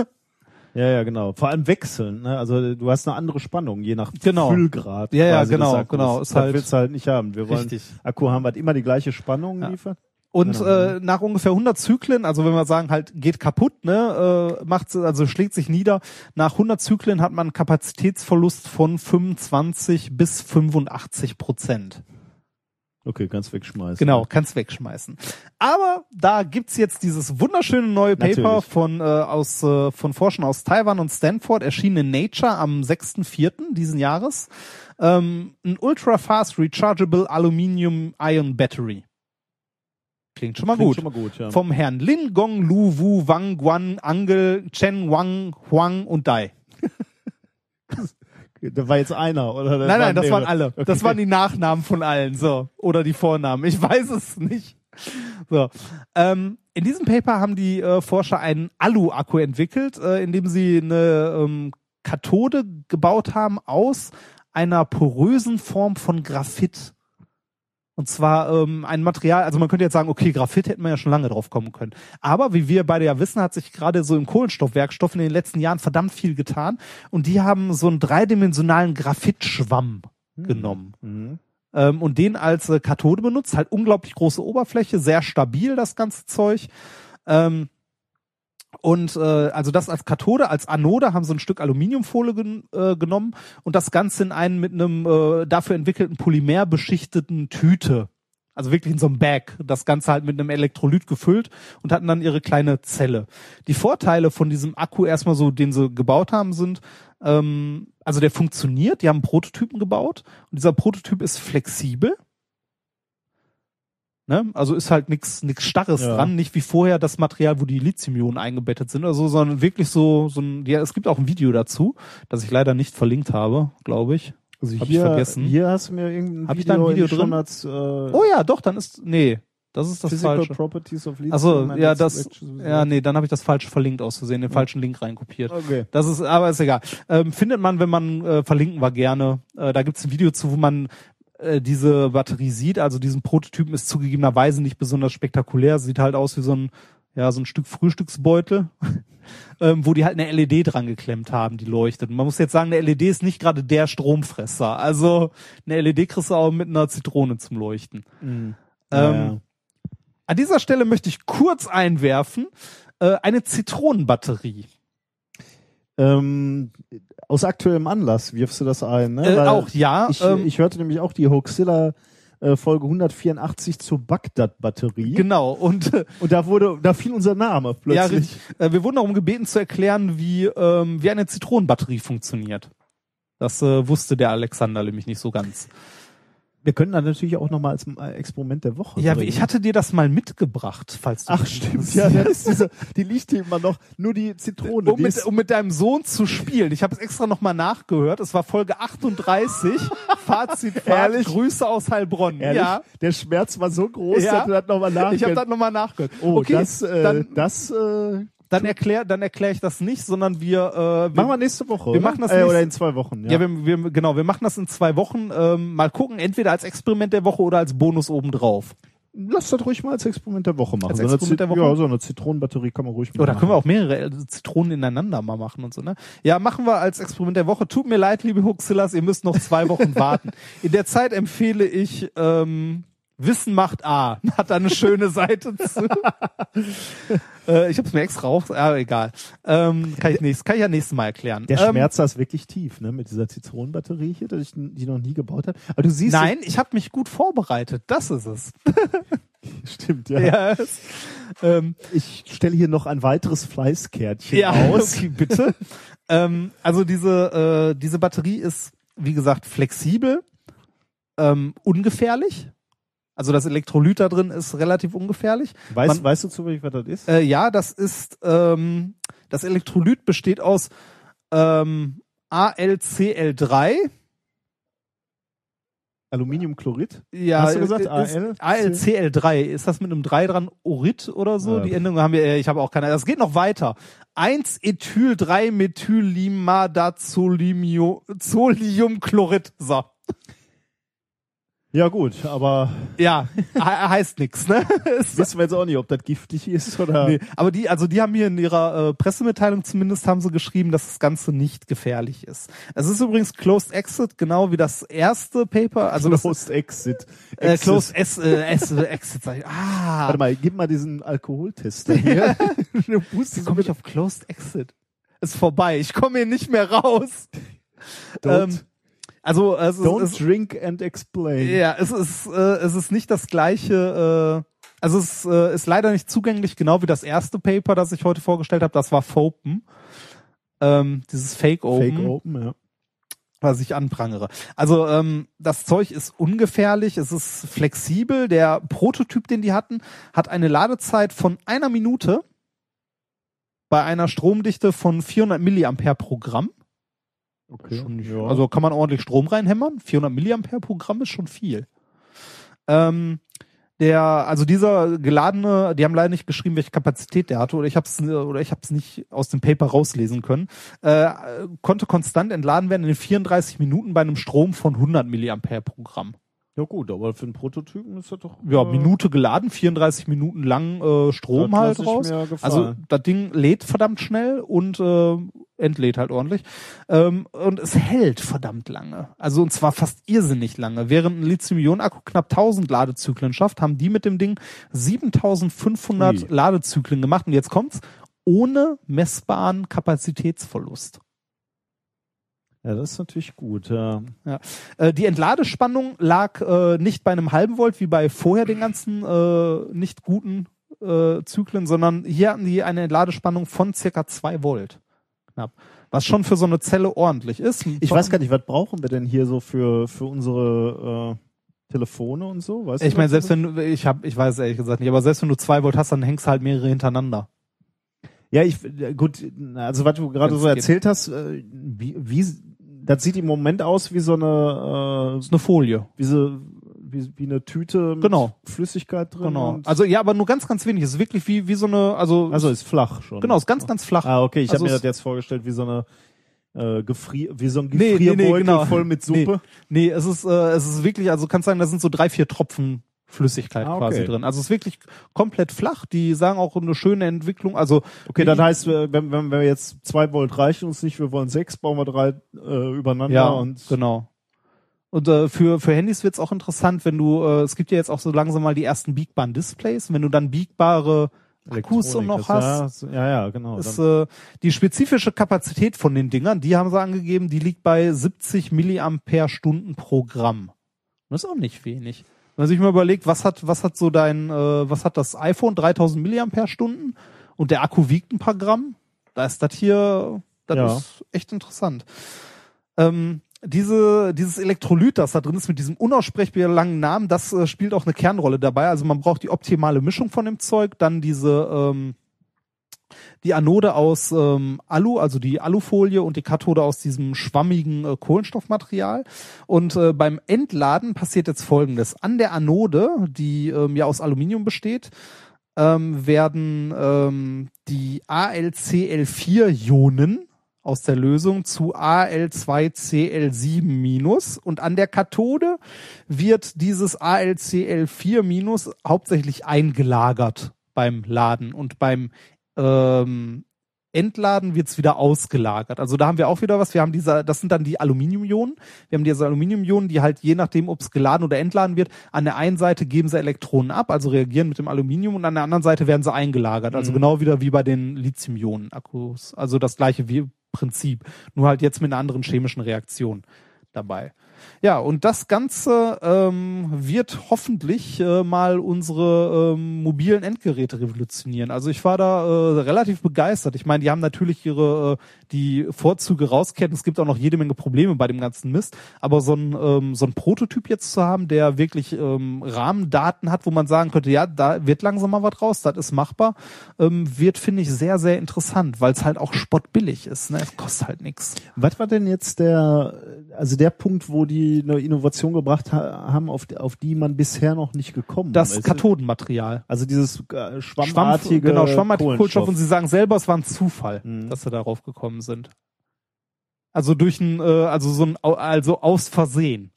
Ja, ja, genau. Vor allem wechseln. Ne? Also du hast eine andere Spannung, je nach Genau. Füllgrad. Ja, ja, genau, genau. Ist das halt- willst du halt nicht haben. Wir wollen Richtig. Akku haben, was immer die gleiche Spannung Ja. liefert. Und Genau. äh, nach ungefähr 100 Zyklen, also wenn wir sagen halt geht kaputt, ne, äh, macht also schlägt sich nieder. Nach 100 Zyklen hat man einen Kapazitätsverlust von 25 bis 85 Prozent. Okay, kannst wegschmeißen. Genau, kannst wegschmeißen. Aber da gibt's jetzt dieses wunderschöne neue Paper Natürlich. von äh, aus äh, von Forschern aus Taiwan und Stanford, erschienen in Nature am 6.4. diesen Jahres. Ähm, ein ultra fast rechargeable Aluminium Ion Battery. Klingt schon mal Klingt gut. schon mal gut, ja. Vom Herrn Lin Gong Lu Wu Wang Guan Angel Chen Wang Huang und Dai. Da war jetzt einer, oder? nein, nein, das mehrere? waren alle. Okay. Das waren die Nachnamen von allen, so. Oder die Vornamen. Ich weiß es nicht. So. Ähm, in diesem Paper haben die äh, Forscher einen Alu-Akku entwickelt, äh, in dem sie eine ähm, Kathode gebaut haben aus einer porösen Form von Graphit. Und zwar ähm, ein Material, also man könnte jetzt sagen, okay, Graphit hätten wir ja schon lange drauf kommen können. Aber wie wir beide ja wissen, hat sich gerade so im Kohlenstoffwerkstoff in den letzten Jahren verdammt viel getan. Und die haben so einen dreidimensionalen Graphitschwamm genommen. Mhm. Ähm, und den als äh, Kathode benutzt. Halt unglaublich große Oberfläche, sehr stabil das ganze Zeug. Ähm, und äh, also das als Kathode, als Anode haben sie ein Stück Aluminiumfolie gen äh, genommen und das Ganze in einen mit einem äh, dafür entwickelten Polymer beschichteten Tüte. Also wirklich in so einem Bag. Das Ganze halt mit einem Elektrolyt gefüllt und hatten dann ihre kleine Zelle. Die Vorteile von diesem Akku erstmal so, den sie gebaut haben, sind, ähm, also der funktioniert, die haben Prototypen gebaut und dieser Prototyp ist flexibel. Ne? Also ist halt nichts nix Starres Ja. dran, nicht wie vorher das Material, wo die Lithium-Ionen eingebettet sind oder so, sondern wirklich so, so ein, ja, es gibt auch ein Video dazu, das ich leider nicht verlinkt habe, glaube ich. Also Hab ich hier, vergessen. Hier hast du mir irgendein Hab ich Video, da ein Video drin? Shownotes, äh, Oh ja, doch, dann ist, nee, das ist das Physical falsche. Properties of Lithium. Also ja, das, ja, nee, dann habe ich das falsche verlinkt aus Versehen, den falschen Link reinkopiert. Okay. Das ist, aber ist egal. Ähm, findet man, wenn man äh, verlinken war, gerne. Äh, da gibt's ein Video zu, wo man äh, diese Batterie sieht. Also diesen Prototypen ist zugegebenerweise nicht besonders spektakulär. Sieht halt aus wie so ein, ja, so ein Stück Frühstücksbeutel, ähm, wo die halt eine LED dran geklemmt haben, die leuchtet. Und man muss jetzt sagen, eine LED ist nicht gerade der Stromfresser. Also eine LED kriegst du auch mit einer Zitrone zum Leuchten. Mhm. Ähm, Ja. An dieser Stelle möchte ich kurz einwerfen, äh, eine Zitronenbatterie. Ähm, aus aktuellem Anlass wirfst du das ein, ne? Äh, auch ja. Ich, ähm, ich hörte nämlich auch die Hoaxilla äh, Folge 184 zur Bagdad-Batterie. genau. Und äh, Und da wurde, da fiel unser Name ja, plötzlich. richtig. Äh, wir wurden darum gebeten zu erklären, wie ähm, wie eine Zitronenbatterie funktioniert. Das äh, wusste der Alexander nämlich nicht so ganz. Wir können dann natürlich auch nochmal als äh, Experiment der Woche. Ja, bringen. ich hatte dir das mal mitgebracht, falls du Ach stimmt, ja, das ist diese, die liegt hier immer noch, nur die Zitrone. um die mit, um mit deinem Sohn zu spielen. Ich habe es extra nochmal nachgehört. Es war Folge 38. Fazit, Ehrlich? Grüße aus Heilbronn. ehrlich, Ja, der Schmerz war so groß, Ja. dass du das nochmal nachgehört. ich habe das nochmal nachgehört. Oh, okay, das, äh, dann, das äh, dann erklär, dann erkläre ich das nicht, sondern wir, äh, wir machen wir nächste Woche. wir oder? machen das äh, oder in zwei Wochen. Ja, Ja, wir, wir, genau, wir machen das in zwei Wochen. Ähm, mal gucken, entweder als Experiment der Woche oder als Bonus obendrauf. Lass das ruhig mal als Experiment der Woche machen. Als so Experiment Zit- der Woche? Ja, so eine Zitronenbatterie kann man ruhig mal Oder machen. können wir auch mehrere äh, Zitronen ineinander mal machen und so, ne? Ja, machen wir als Experiment der Woche. Tut mir leid, liebe Huxillas, ihr müsst noch zwei Wochen warten. In der Zeit empfehle ich ähm, Wissen macht A. Hat da eine schöne Seite zu. äh, ich habe es mir extra raus, aber egal. Ähm, kann ich nächstes, kann ich ja nächstes Mal erklären. Der ähm, Schmerz ist wirklich tief, ne, mit dieser Zitronenbatterie hier, dass ich die noch nie gebaut habe. Aber du siehst, Nein, ich habe mich gut vorbereitet. Das ist es. stimmt, ja. Ja. es- ähm, Ich stelle hier noch ein weiteres Fleißkärtchen ja, aus. okay, bitte. ähm, also diese, äh, diese Batterie ist, wie gesagt, flexibel, ähm, ungefährlich. Also das Elektrolyt da drin ist relativ ungefährlich. Weißt, Man- weißt du zufällig, was das ist? Äh, ja, das ist, ähm, das Elektrolyt besteht aus ähm, AlCl3. Aluminiumchlorid? Ja, Hast du gesagt, ist, AL? AlCl3. Ist das mit einem 3 dran Orit oder so? Ja. Die Endung haben wir, äh, ich habe auch keine. Das geht noch weiter. 1-Ethyl-3-Methylimadazolimchlorid. So. Ja gut, aber Ja, he heißt nix, ne? Wissen wir jetzt auch nicht, ob das giftig ist oder... nee, aber die, also die haben hier in ihrer äh, Pressemitteilung zumindest haben sie geschrieben, dass das Ganze nicht gefährlich ist. Es ist übrigens Closed Exit, genau wie das erste Paper, also das Closed Exit. äh, Exit. Closed S, äh, S, Exit. Sag ich. Ah, Warte mal, gib mal diesen Alkoholtester hier. du wie komme ich auf Closed Exit? Ist vorbei, ich komme hier nicht mehr raus. Don't, Ähm, also es ist, don't es, drink and explain. Ja, es ist, äh, es ist nicht das gleiche, äh, also es äh, ist leider nicht zugänglich, genau wie das erste Paper, das ich heute vorgestellt habe, das war Fopen. Ähm, dieses Fake Open, Fake Open, ja. was ich anprangere. Also ähm, das Zeug ist ungefährlich, es ist flexibel. Der Prototyp, den die hatten, hat eine Ladezeit von einer Minute bei einer Stromdichte von 400 Milliampere pro Gramm. Okay. Schon nicht, ja. Also kann man ordentlich Strom reinhämmern. 400 Milliampere pro Gramm ist schon viel. Ähm, der, also dieser geladene, die haben leider nicht geschrieben, welche Kapazität der hatte, oder ich habe es oder ich habe es nicht aus dem Paper rauslesen können. Äh, konnte konstant entladen werden in 34 Minuten bei einem Strom von 100 Milliampere pro Gramm. Ja gut, aber für einen Prototypen ist das doch... Ja, äh, Minute geladen, 34 Minuten lang äh, Strom halt raus. Also das Ding lädt verdammt schnell und äh, entlädt halt ordentlich. Ähm, und es hält verdammt lange. Also und zwar fast irrsinnig lange. Während ein Lithium-Ionen-Akku knapp 1000 Ladezyklen schafft, haben die mit dem Ding 7500 Ui. Ladezyklen gemacht. Und jetzt kommt's, ohne messbaren Kapazitätsverlust. Ja, das ist natürlich gut. Ja. Äh, die Entladespannung lag äh, nicht bei einem halben Volt wie bei vorher den ganzen äh, nicht guten äh, Zyklen, sondern hier hatten die eine Entladespannung von circa zwei Volt. Knapp. Was schon für so eine Zelle ordentlich ist. Ich weiß gar nicht, was brauchen wir denn hier so für, für unsere äh, Telefone und so? Weißt Ich meine, selbst wenn du, ich habe, ich weiß ehrlich gesagt nicht, aber selbst wenn du zwei Volt hast, dann hängst du halt mehrere hintereinander. Ja, ich äh, gut, also was du gerade so geht. erzählt hast, äh, wie, wie das sieht im Moment aus wie so eine Das ist eine Folie. äh, wie so wie, wie eine Tüte mit Genau. Flüssigkeit drin. Genau. Also ja, aber nur ganz, ganz wenig. Es ist wirklich wie, wie so eine, also, also ist flach schon. genau, ist ganz, ganz flach. Ah, okay, ich Also habe mir das jetzt vorgestellt wie so eine äh, Gefrier wie so ein Nee, nee, nee, Gefrierbeutel genau. voll mit Suppe. Nee, es ist, äh, es ist wirklich, also kannst sagen, da sind so drei, vier Tropfen Flüssigkeit Ah, okay. quasi drin. Also es ist wirklich komplett flach. Die sagen auch eine schöne Entwicklung. Also Okay, das heißt, äh, wenn, wenn wir jetzt zwei Volt reichen uns nicht, wir wollen sechs, bauen wir drei äh, übereinander ja, und genau. Und äh, für für Handys wird's auch interessant, wenn du, äh, es gibt ja jetzt auch so langsam mal die ersten biegbaren Displays, wenn du dann biegbare Akkus und noch hast. Ja, ja, genau. ist Dann, äh, die spezifische Kapazität von den Dingern, die haben sie angegeben, die liegt bei 70 Milliampere Stunden pro Gramm. Das ist auch nicht wenig. Wenn man sich mal überlegt, was hat, was hat so dein, äh, was hat das iPhone? 3000 Milliampere Stunden und der Akku wiegt ein paar Gramm. Da ist das hier, das Ja. ist echt interessant. Ähm, diese, dieses Elektrolyt, das da drin ist mit diesem unaussprechbar langen Namen, das äh, spielt auch eine Kernrolle dabei. Also man braucht die optimale Mischung von dem Zeug, dann diese ähm, die Anode aus ähm, Alu, also die Alufolie und die Kathode aus diesem schwammigen äh, Kohlenstoffmaterial. Und äh, beim Entladen passiert jetzt Folgendes. An der Anode, die ähm, ja aus Aluminium besteht, ähm, werden ähm, die AlCl4-Ionen aus der Lösung zu Al2Cl7- minus und an der Kathode wird dieses AlCl4- minus hauptsächlich eingelagert beim Laden und beim ähm, Entladen wird's wieder ausgelagert. Also da haben wir auch wieder was. Wir haben diese, das sind dann die Aluminiumionen. Wir haben diese Aluminiumionen, die halt je nachdem, ob es geladen oder entladen wird, an der einen Seite geben sie Elektronen ab, also reagieren mit dem Aluminium und an der anderen Seite werden sie eingelagert. Also genau wieder wie bei den Lithium-Ionen-Akkus. Also das gleiche wie Prinzip. Nur halt jetzt mit einer anderen chemischen Reaktion dabei. Ja, und das Ganze ähm, wird hoffentlich äh, mal unsere ähm, mobilen Endgeräte revolutionieren. Also ich war da äh, relativ begeistert. Ich meine, die haben natürlich ihre äh, die Vorzüge rauskennen. Es gibt auch noch jede Menge Probleme bei dem ganzen Mist. Aber so ein ähm, so ein Prototyp jetzt zu haben, der wirklich ähm, Rahmendaten hat, wo man sagen könnte, ja, da wird langsam mal was raus, das ist machbar, ähm, wird finde ich sehr sehr interessant, weil es halt auch spottbillig ist. Ne? Es kostet halt nichts. Was war denn jetzt der, also der Punkt, wo die eine Innovation gebracht ha haben, auf, auf die man bisher noch nicht gekommen Das ist? Kathodenmaterial. Also dieses äh, Schwamm, schwammartige genau, schwammartige Kohlenstoff. Kohlenstoff. Und sie sagen selber, es war ein Zufall, Mhm. dass sie darauf gekommen sind. Also durch ein, äh, also so ein, also aus Versehen.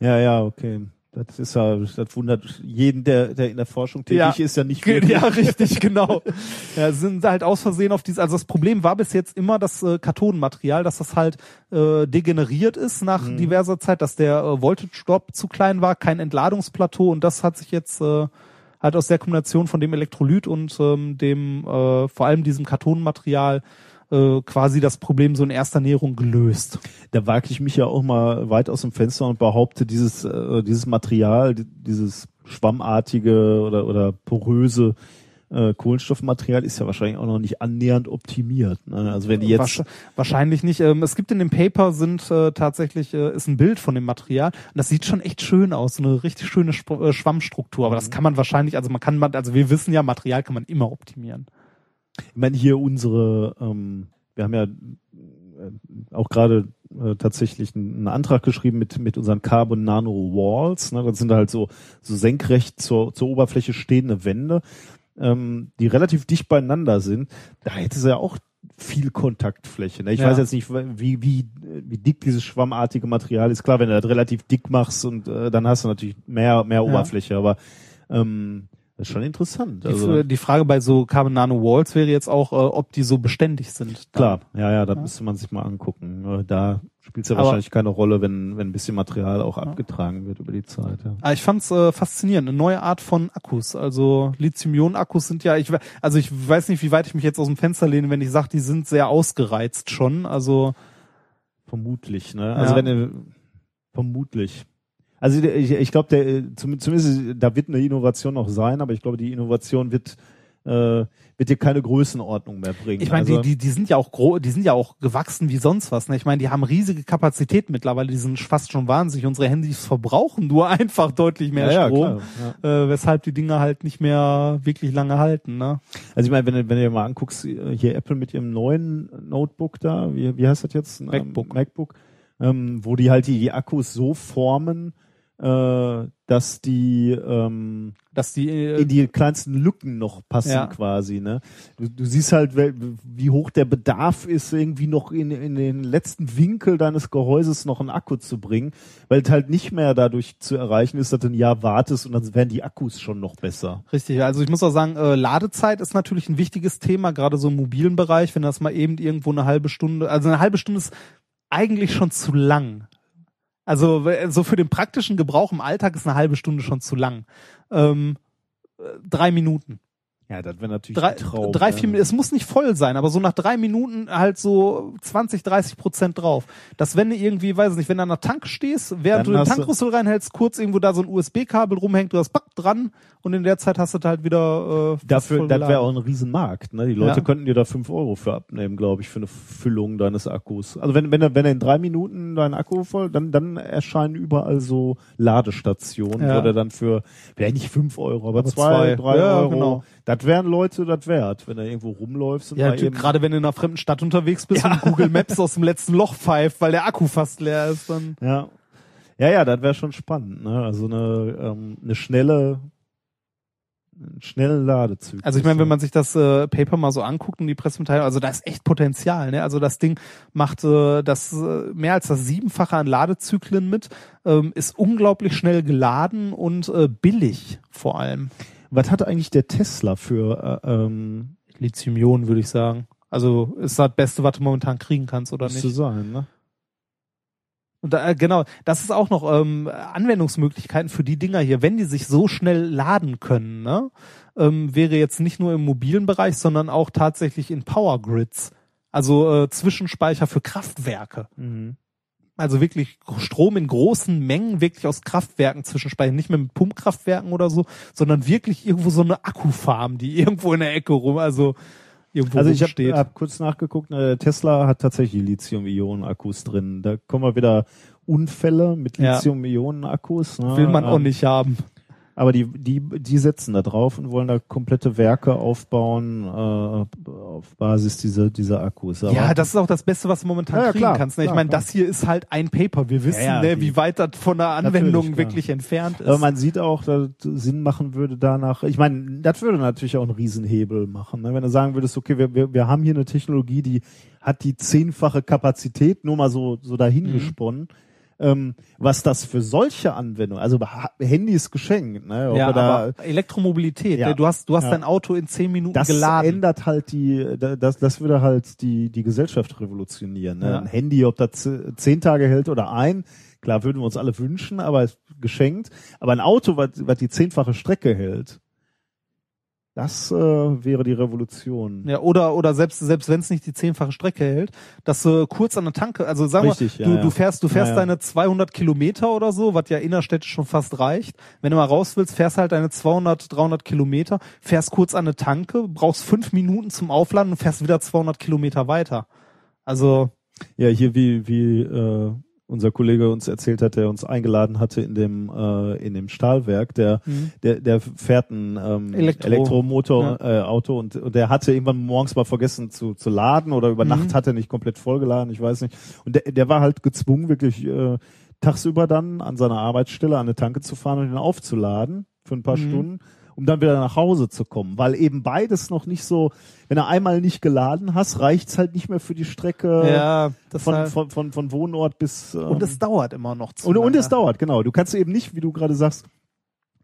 Ja, ja, okay. Das ist ja, das wundert jeden, der, der in der Forschung tätig Ja. ist, ja nicht wirklich. Ja, richtig, genau. Ja, sind halt aus Versehen auf dieses, also das Problem war bis jetzt immer das äh, Kathodenmaterial, dass das halt äh, degeneriert ist nach Mhm. diverser Zeit, dass der äh, Voltage Drop zu klein war, kein Entladungsplateau und das hat sich jetzt äh, halt aus der Kombination von dem Elektrolyt und ähm, dem äh, vor allem diesem Kathodenmaterial äh, quasi das Problem so in erster Näherung gelöst. Da wage ich mich ja auch mal weit aus dem Fenster und behaupte, dieses, äh, dieses Material, di- dieses schwammartige oder, oder poröse äh, Kohlenstoffmaterial ist ja wahrscheinlich auch noch nicht annähernd optimiert. Ne? Also wenn die jetzt Wahrsch- wahrscheinlich nicht. Ähm, es gibt in dem Paper sind äh, tatsächlich äh, ist ein Bild von dem Material und das sieht schon echt schön aus, so eine richtig schöne Sp äh, Schwammstruktur. Aber das Mhm. kann man wahrscheinlich, also man kann man, also wir wissen ja, Material kann man immer optimieren. Ich meine, hier unsere, ähm, wir haben ja äh, auch gerade äh, tatsächlich einen, Antrag geschrieben mit, mit unseren Carbon Nano Walls. Ne? Das sind halt so, so senkrecht zur, zur Oberfläche stehende Wände, ähm, die relativ dicht beieinander sind. Da hätte sie ja auch viel Kontaktfläche. Ne? Ich Ja. weiß jetzt nicht, wie, wie, wie dick dieses schwammartige Material ist. Klar, wenn du das relativ dick machst und äh, dann hast du natürlich mehr, mehr Oberfläche, aber ähm, das ist schon interessant. Die, Also, die Frage bei so Carbon Nano Walls wäre jetzt auch, äh, ob die so beständig sind. dann. Klar, ja, ja, da Ja. müsste man sich mal angucken. Äh, Da spielt es ja Aber- wahrscheinlich keine Rolle, wenn, wenn ein bisschen Material auch abgetragen wird über die Zeit. Ja. Ah, ich fand's äh, faszinierend, eine neue Art von Akkus. Also Lithium-Ionen-Akkus sind ja, ich also ich weiß nicht, wie weit ich mich jetzt aus dem Fenster lehne, wenn ich sage, die sind sehr ausgereizt schon. Also Vermutlich, ne? Also Ja. wenn vermutlich. Also ich, ich glaube, zumindest da wird eine Innovation noch sein, aber ich glaube, die Innovation wird äh, wird dir keine Größenordnung mehr bringen. Ich meine, also, die, die, die sind ja auch gro die sind ja auch gewachsen wie sonst was. Ne? Ich meine, die haben riesige Kapazitäten mittlerweile, die sind fast schon wahnsinnig. Unsere Handys verbrauchen nur einfach deutlich mehr ja, ja, Strom, klar, ja. äh, weshalb die Dinger halt nicht mehr wirklich lange halten. Ne? Also ich meine, wenn du, wenn du dir mal anguckst, hier Apple mit ihrem neuen Notebook da, wie, wie heißt das jetzt? Ähm, MacBook. MacBook, ähm, wo die halt die, die Akkus so formen, äh, dass die ähm, Dass die äh, in die kleinsten Lücken noch passen Ja. quasi. Ne? Du, du siehst halt, wie hoch der Bedarf ist, irgendwie noch in, in den letzten Winkel deines Gehäuses noch einen Akku zu bringen, weil es halt nicht mehr dadurch zu erreichen ist, dass du ein Jahr wartest und dann werden die Akkus schon noch besser. Richtig, also ich muss auch sagen, äh, Ladezeit ist natürlich ein wichtiges Thema, gerade so im mobilen Bereich, wenn das mal eben irgendwo eine halbe Stunde, also eine halbe Stunde ist eigentlich schon zu lang. Also so für den praktischen Gebrauch im Alltag ist eine halbe Stunde schon zu lang. Ähm, äh, drei Minuten. Ja, das wäre natürlich drei, Traum. drei vier Minuten, es muss nicht voll sein, aber so nach drei Minuten halt so 20, 30 Prozent drauf. Dass wenn du irgendwie, weiß ich nicht, wenn du an der Tank stehst, während Dann du den hast du- Tankrüssel reinhältst, kurz irgendwo da so ein USB-Kabel rumhängt, du hast Pack dran und in der Zeit hast du halt wieder äh, Dafür, das wäre auch ein Riesenmarkt. Ne? Die Leute Ja. könnten dir da fünf Euro für abnehmen, glaube ich, für eine Füllung deines Akkus. Also wenn, wenn, er- wenn er in drei Minuten dein Akku voll, dann, dann erscheinen überall so Ladestationen, Ja. wo der dann für, vielleicht nicht fünf Euro, aber, Aber zwei, zwei. drei Ja, Euro. genau. Das wären Leute das wert, wenn er irgendwo rumläufst und Ja, gerade wenn du in einer fremden Stadt unterwegs bist und Google Maps aus dem letzten Loch pfeift, weil der Akku fast leer ist, dann. Ja. Ja, ja, das wäre schon spannend, ne? Also eine, ähm, eine schnelle, einen schnellen Ladezyklus. Also ich meine, wenn man sich das äh, Paper mal so anguckt und die Pressemitteilung, also da ist echt Potenzial. Ne? Also das Ding macht äh, das äh, mehr als das Siebenfache an Ladezyklen mit, ähm, ist unglaublich schnell geladen und äh, billig vor allem. Was hat eigentlich der Tesla für äh, ähm, Lithium-Ionen würde ich sagen. Also ist das Beste, was du momentan kriegen kannst oder nicht. sein, ne? Und da, äh, genau, das ist auch noch ähm, Anwendungsmöglichkeiten für die Dinger hier, wenn die sich so schnell laden können, ne? ähm, wäre jetzt nicht nur im mobilen Bereich, sondern auch tatsächlich in Power Grids, also äh, Zwischenspeicher für Kraftwerke. Mhm. Also wirklich Strom in großen Mengen wirklich aus Kraftwerken zwischenspeichern, nicht mehr mit Pumpkraftwerken oder so, sondern wirklich irgendwo so eine Akkufarm, die irgendwo in der Ecke rum, also irgendwo Also ich habe hab kurz nachgeguckt, äh, Tesla hat tatsächlich Lithium-Ionen-Akkus drin. Da kommen wir wieder Unfälle mit. Lithium-Ionen-Akkus. Ne? Will man auch Ähm, nicht haben. Aber die, die, die setzen da drauf und wollen da komplette Werke aufbauen äh, auf Basis dieser, dieser Akkus. Aber ja, das ist auch das Beste, was du momentan Ja, kriegen klar, kannst. Ne? Ich meine, das hier ist halt ein Paper. Wir wissen, Ja, ja, ne, wie weit das von der Anwendung wirklich entfernt ist. Aber man sieht auch, dass Sinn machen würde danach. Ich meine, das würde natürlich auch einen Riesenhebel machen. Ne? Wenn du sagen würdest, okay, wir, wir, wir haben hier eine Technologie, die hat die zehnfache Kapazität, nur mal so, so dahin Mhm. Ähm, was das für solche Anwendungen, also ha- Handy ist geschenkt, ne? Ja, da, aber Elektromobilität, Ja. ne? du hast, du hast Ja. dein Auto in zehn Minuten das geladen. ändert halt die, da- das, das würde halt die, die Gesellschaft revolutionieren. Ne? Ja. Ein Handy, ob das zehn Tage hält oder ein, klar würden wir uns alle wünschen, aber ist geschenkt. Aber ein Auto, was, was die zehnfache Strecke hält, das äh, wäre die Revolution. Ja, oder, oder selbst, selbst wenn es nicht die zehnfache Strecke hält, dass du kurz an der Tanke, also sagen Richtig, wir, du, ja. du fährst, du fährst Ja, deine 200 Kilometer oder so, was ja innerstädtisch schon fast reicht. Wenn du mal raus willst, fährst halt deine 200, 300 Kilometer, fährst kurz an eine Tanke, brauchst fünf Minuten zum Aufladen und fährst wieder 200 Kilometer weiter. Also, Ja, hier wie, wie äh, unser Kollege uns erzählt hat, der uns eingeladen hatte in dem äh, in dem Stahlwerk, der der der fährt ein ähm, Elektro- Elektromotor äh, Auto und, und der hatte irgendwann morgens mal vergessen zu zu laden oder über Nacht hat er nicht komplett vollgeladen, ich weiß nicht. Und der der war halt gezwungen wirklich äh, tagsüber dann an seiner Arbeitsstelle an eine Tanke zu fahren und ihn aufzuladen für ein paar Stunden. Um dann wieder nach Hause zu kommen, weil eben beides noch nicht so, wenn du einmal nicht geladen hast, reicht's halt nicht mehr für die Strecke ja, das von, halt, von, von, von Wohnort bis ähm, und es dauert immer noch zu und, und es dauert, genau. Du kannst eben nicht, wie du gerade sagst,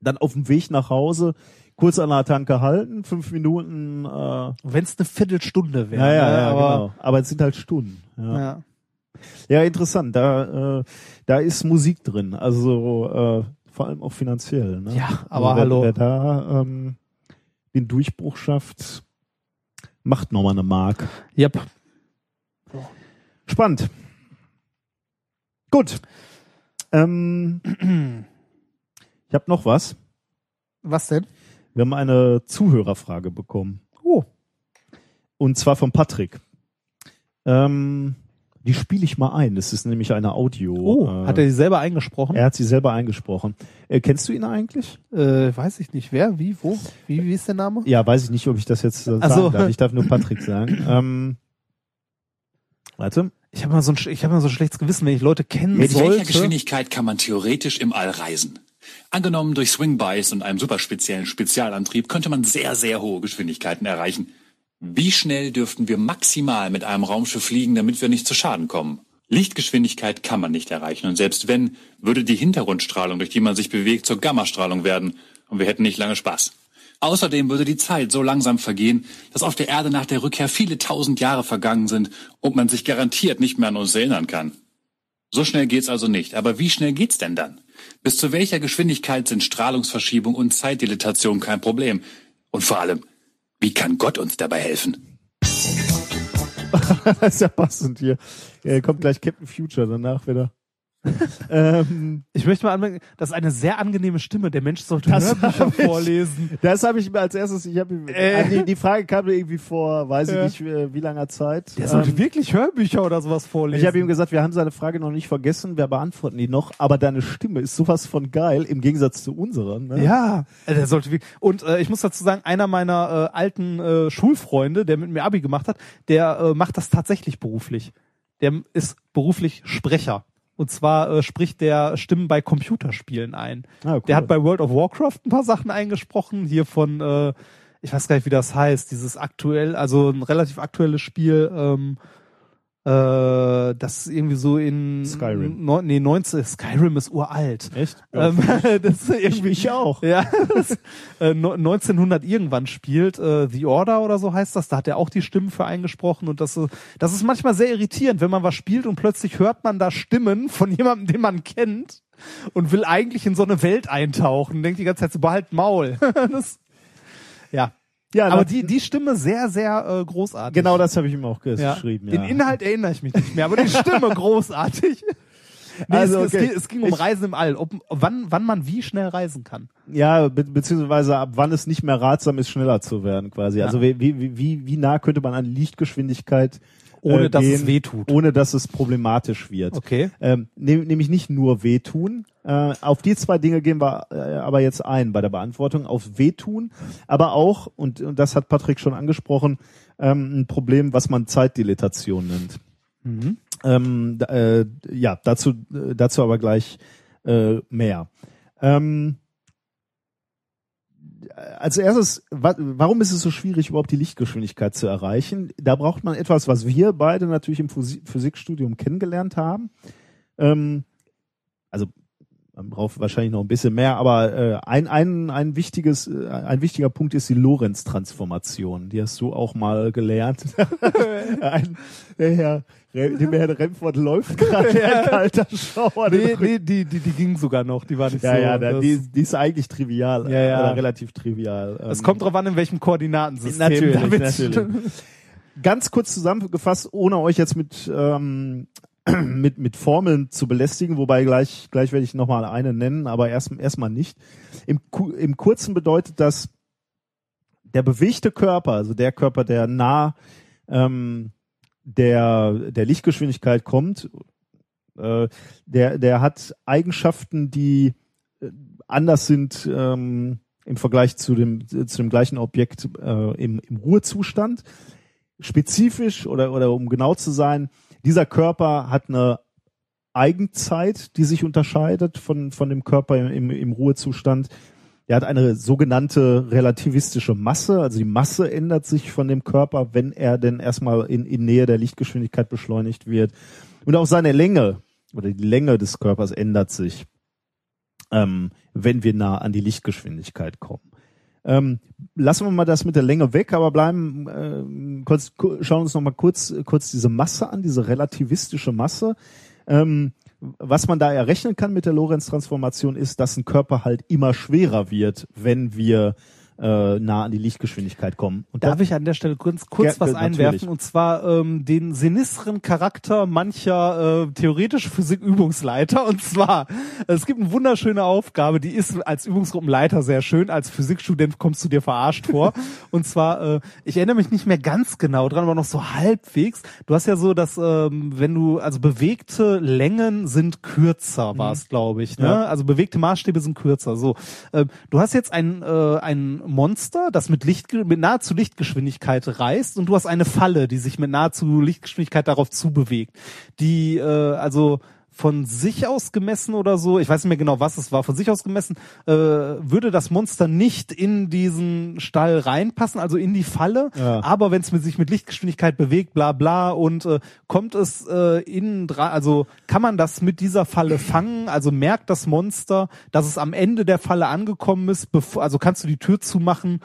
dann auf dem Weg nach Hause kurz an der Tanke halten, fünf Minuten, äh, Wenn es eine Viertelstunde wäre. ja, ja, ne? ja, aber, genau. Aber es sind halt Stunden. Ja, ja. ja interessant. Da, äh, da ist Musik drin, also äh, vor allem auch finanziell. Ne? Ja, aber also wer, hallo. Wer da ähm, den Durchbruch schafft, macht nochmal eine Mark. Yep. Spannend. Gut. Ähm, ich habe noch was. Was denn? Wir haben eine Zuhörerfrage bekommen. Oh. Und zwar von Patrick. Ähm, die spiele ich mal ein. Das ist nämlich eine Audio. Oh, äh, hat er die selber eingesprochen? er hat sie selber eingesprochen. Äh, kennst du ihn eigentlich? Äh, weiß ich nicht. Wer? Wie? Wo? Wie, wie ist der Name? Ja, weiß ich nicht, ob ich das jetzt äh, sagen so. darf. Ich darf nur Patrick sagen. Ähm, warte. Ich habe mal so ein, ich habe mal so ein schlechtes Gewissen, wenn ich Leute kennen Mit welcher sollte. Geschwindigkeit kann man theoretisch im All reisen? Angenommen, durch Swingbys und einem superspeziellen Spezialantrieb könnte man sehr, sehr hohe Geschwindigkeiten erreichen. Wie schnell dürften wir maximal mit einem Raumschiff fliegen, damit wir nicht zu Schaden kommen? Lichtgeschwindigkeit kann man nicht erreichen und selbst wenn, würde die Hintergrundstrahlung, durch die man sich bewegt, zur Gammastrahlung werden und wir hätten nicht lange Spaß. Außerdem würde die Zeit so langsam vergehen, dass auf der Erde nach der Rückkehr viele tausend Jahre vergangen sind und man sich garantiert nicht mehr an uns erinnern kann. So schnell geht's also nicht. Aber wie schnell geht's denn dann? Bis zu welcher Geschwindigkeit sind Strahlungsverschiebung und Zeitdilatation kein Problem? Und vor allem, Wie kann Gott uns dabei helfen? das ist ja passend hier. Ja, kommt gleich Captain Future danach wieder. ähm, Ich möchte mal anmerken, das ist eine sehr angenehme Stimme. Der Mensch sollte Hörbücher vorlesen. das habe ich mir als erstes, ich habe Äh. die, die Frage kam mir irgendwie vor, weiß Ja. ich nicht, äh, wie langer Zeit. Der sollte Ähm, wirklich Hörbücher oder sowas vorlesen. ich habe ihm gesagt, wir haben seine Frage noch nicht vergessen, wir beantworten die noch, aber deine Stimme ist sowas von geil im Gegensatz zu unserer. Ne? Ja, äh, der sollte wirklich. Und äh, ich muss dazu sagen, einer meiner äh, alten äh, Schulfreunde, der mit mir Abi gemacht hat, der äh, macht das tatsächlich beruflich. Der ist beruflich Sprecher. Und zwar äh, spricht der Stimmen bei Computerspielen ein. Ah, cool. Der hat bei World of Warcraft ein paar Sachen eingesprochen, hier von, äh, ich weiß gar nicht, wie das heißt, dieses aktuell, also ein relativ aktuelles Spiel, ähm, äh, das irgendwie so in Skyrim. Neun, nee, 19, Skyrim ist uralt. Echt? Ähm, das ist irgendwie ich auch. ja, das, äh, no- 1900 irgendwann spielt, äh, The Order oder so heißt das, da hat er auch die Stimmen für eingesprochen und das, ist- das ist manchmal sehr irritierend, wenn man was spielt und plötzlich hört man da Stimmen von jemandem, den man kennt und will eigentlich in so eine Welt eintauchen, denkt die ganze Zeit so, behalt Maul. das, ja. Ja, Aber die, die Stimme sehr, sehr äh, großartig. Genau das habe ich ihm auch ja. geschrieben. Den ja. Inhalt erinnere ich mich nicht mehr, aber die Stimme großartig. Nee, Also, es, okay. es, ging, es ging um Ich- Reisen im All, ob, wann, wann man wie schnell reisen kann. Ja, be beziehungsweise ab wann es nicht mehr ratsam ist, schneller zu werden, quasi. Ja. Also wie, wie, wie, wie nah könnte man an Lichtgeschwindigkeit Ohne, äh, dass gehen, es weh tut. ohne dass es problematisch wird. Okay. Ähm, nehm, nämlich nicht nur wehtun. Äh, auf die zwei Dinge gehen wir äh, aber jetzt ein bei der Beantwortung. Auf wehtun, aber auch, und, und das hat Patrick schon angesprochen, ähm, ein Problem, was man Zeitdilatation nennt. Mhm. Ähm, äh, ja, dazu, äh, dazu aber gleich äh, mehr. Ähm, als erstes, wa warum ist es so schwierig, überhaupt die Lichtgeschwindigkeit zu erreichen? Da braucht man etwas, was wir beide natürlich im Physi- Physikstudium kennengelernt haben. Ähm, also man braucht wahrscheinlich noch ein bisschen mehr, aber äh, ein, ein, ein wichtiges, äh, ein wichtiger Punkt ist die Lorentz-Transformation. Die hast du auch mal gelernt. ein, der Herr, dem Herr Remford läuft gerade ein kalter Schauer. Nee, nee, die, die, die ging sogar noch, die war nicht Ja, so. ja, das, die, die ist eigentlich trivial. Ja, ja. Oder relativ trivial. es Ähm, kommt drauf an, in welchem Koordinatensystem. Natürlich, natürlich. Ganz kurz zusammengefasst, ohne euch jetzt mit, ähm, mit, mit Formeln zu belästigen, wobei gleich, gleich werde ich nochmal eine nennen, aber erst erstmal nicht. Im, Im Kurzen bedeutet das, der bewegte Körper, also der Körper, der nah ähm, der, der Lichtgeschwindigkeit kommt, äh, der, der hat Eigenschaften, die äh, anders sind ähm, im Vergleich zu dem, zu dem gleichen Objekt äh, im, im Ruhezustand. Spezifisch oder, oder um genau zu sein, dieser Körper hat eine Eigenzeit, die sich unterscheidet von, von dem Körper im, im Ruhezustand. Er hat eine sogenannte relativistische Masse, also die Masse ändert sich von dem Körper, wenn er denn erstmal in, in Nähe der Lichtgeschwindigkeit beschleunigt wird. Und auch seine Länge oder die Länge des Körpers ändert sich, ähm, wenn wir nah an die Lichtgeschwindigkeit kommen. Ähm, lassen wir mal das mit der Länge weg, aber bleiben ähm, kurz, ku- schauen uns noch mal kurz kurz diese Masse an, diese relativistische Masse. Ähm, was man da errechnen kann mit der Lorentz-Transformation ist, dass ein Körper halt immer schwerer wird, wenn wir äh, nah an die Lichtgeschwindigkeit kommen. Und Darf ich an der Stelle kurz, kurz Ja, was natürlich. einwerfen? Und zwar ähm, den sinisteren Charakter mancher äh, theoretische Physikübungsleiter. Und zwar, es gibt eine wunderschöne Aufgabe, die ist als Übungsgruppenleiter sehr schön. Als Physikstudent kommst du dir verarscht vor. Und zwar, äh, ich erinnere mich nicht mehr ganz genau dran, aber noch so halbwegs. Du hast ja so, dass ähm, wenn du, also bewegte Längen sind kürzer, war es, glaube ich. Ne? Ja. Also bewegte Maßstäbe sind kürzer. So, ähm, du hast jetzt ein, äh, ein Monster, das mit Licht, mit nahezu Lichtgeschwindigkeit reist, und du hast eine Falle, die sich mit nahezu Lichtgeschwindigkeit darauf zubewegt. Die, äh, also von sich aus gemessen oder so, ich weiß nicht mehr genau, was es war, von sich aus gemessen, äh, würde das Monster nicht in diesen Stall reinpassen, also in die Falle, Ja. aber wenn es mit sich mit Lichtgeschwindigkeit bewegt, bla bla, und äh, kommt es äh, dran, also kann man das mit dieser Falle fangen, also merkt das Monster, dass es am Ende der Falle angekommen ist, bevor, also kannst du die Tür zumachen,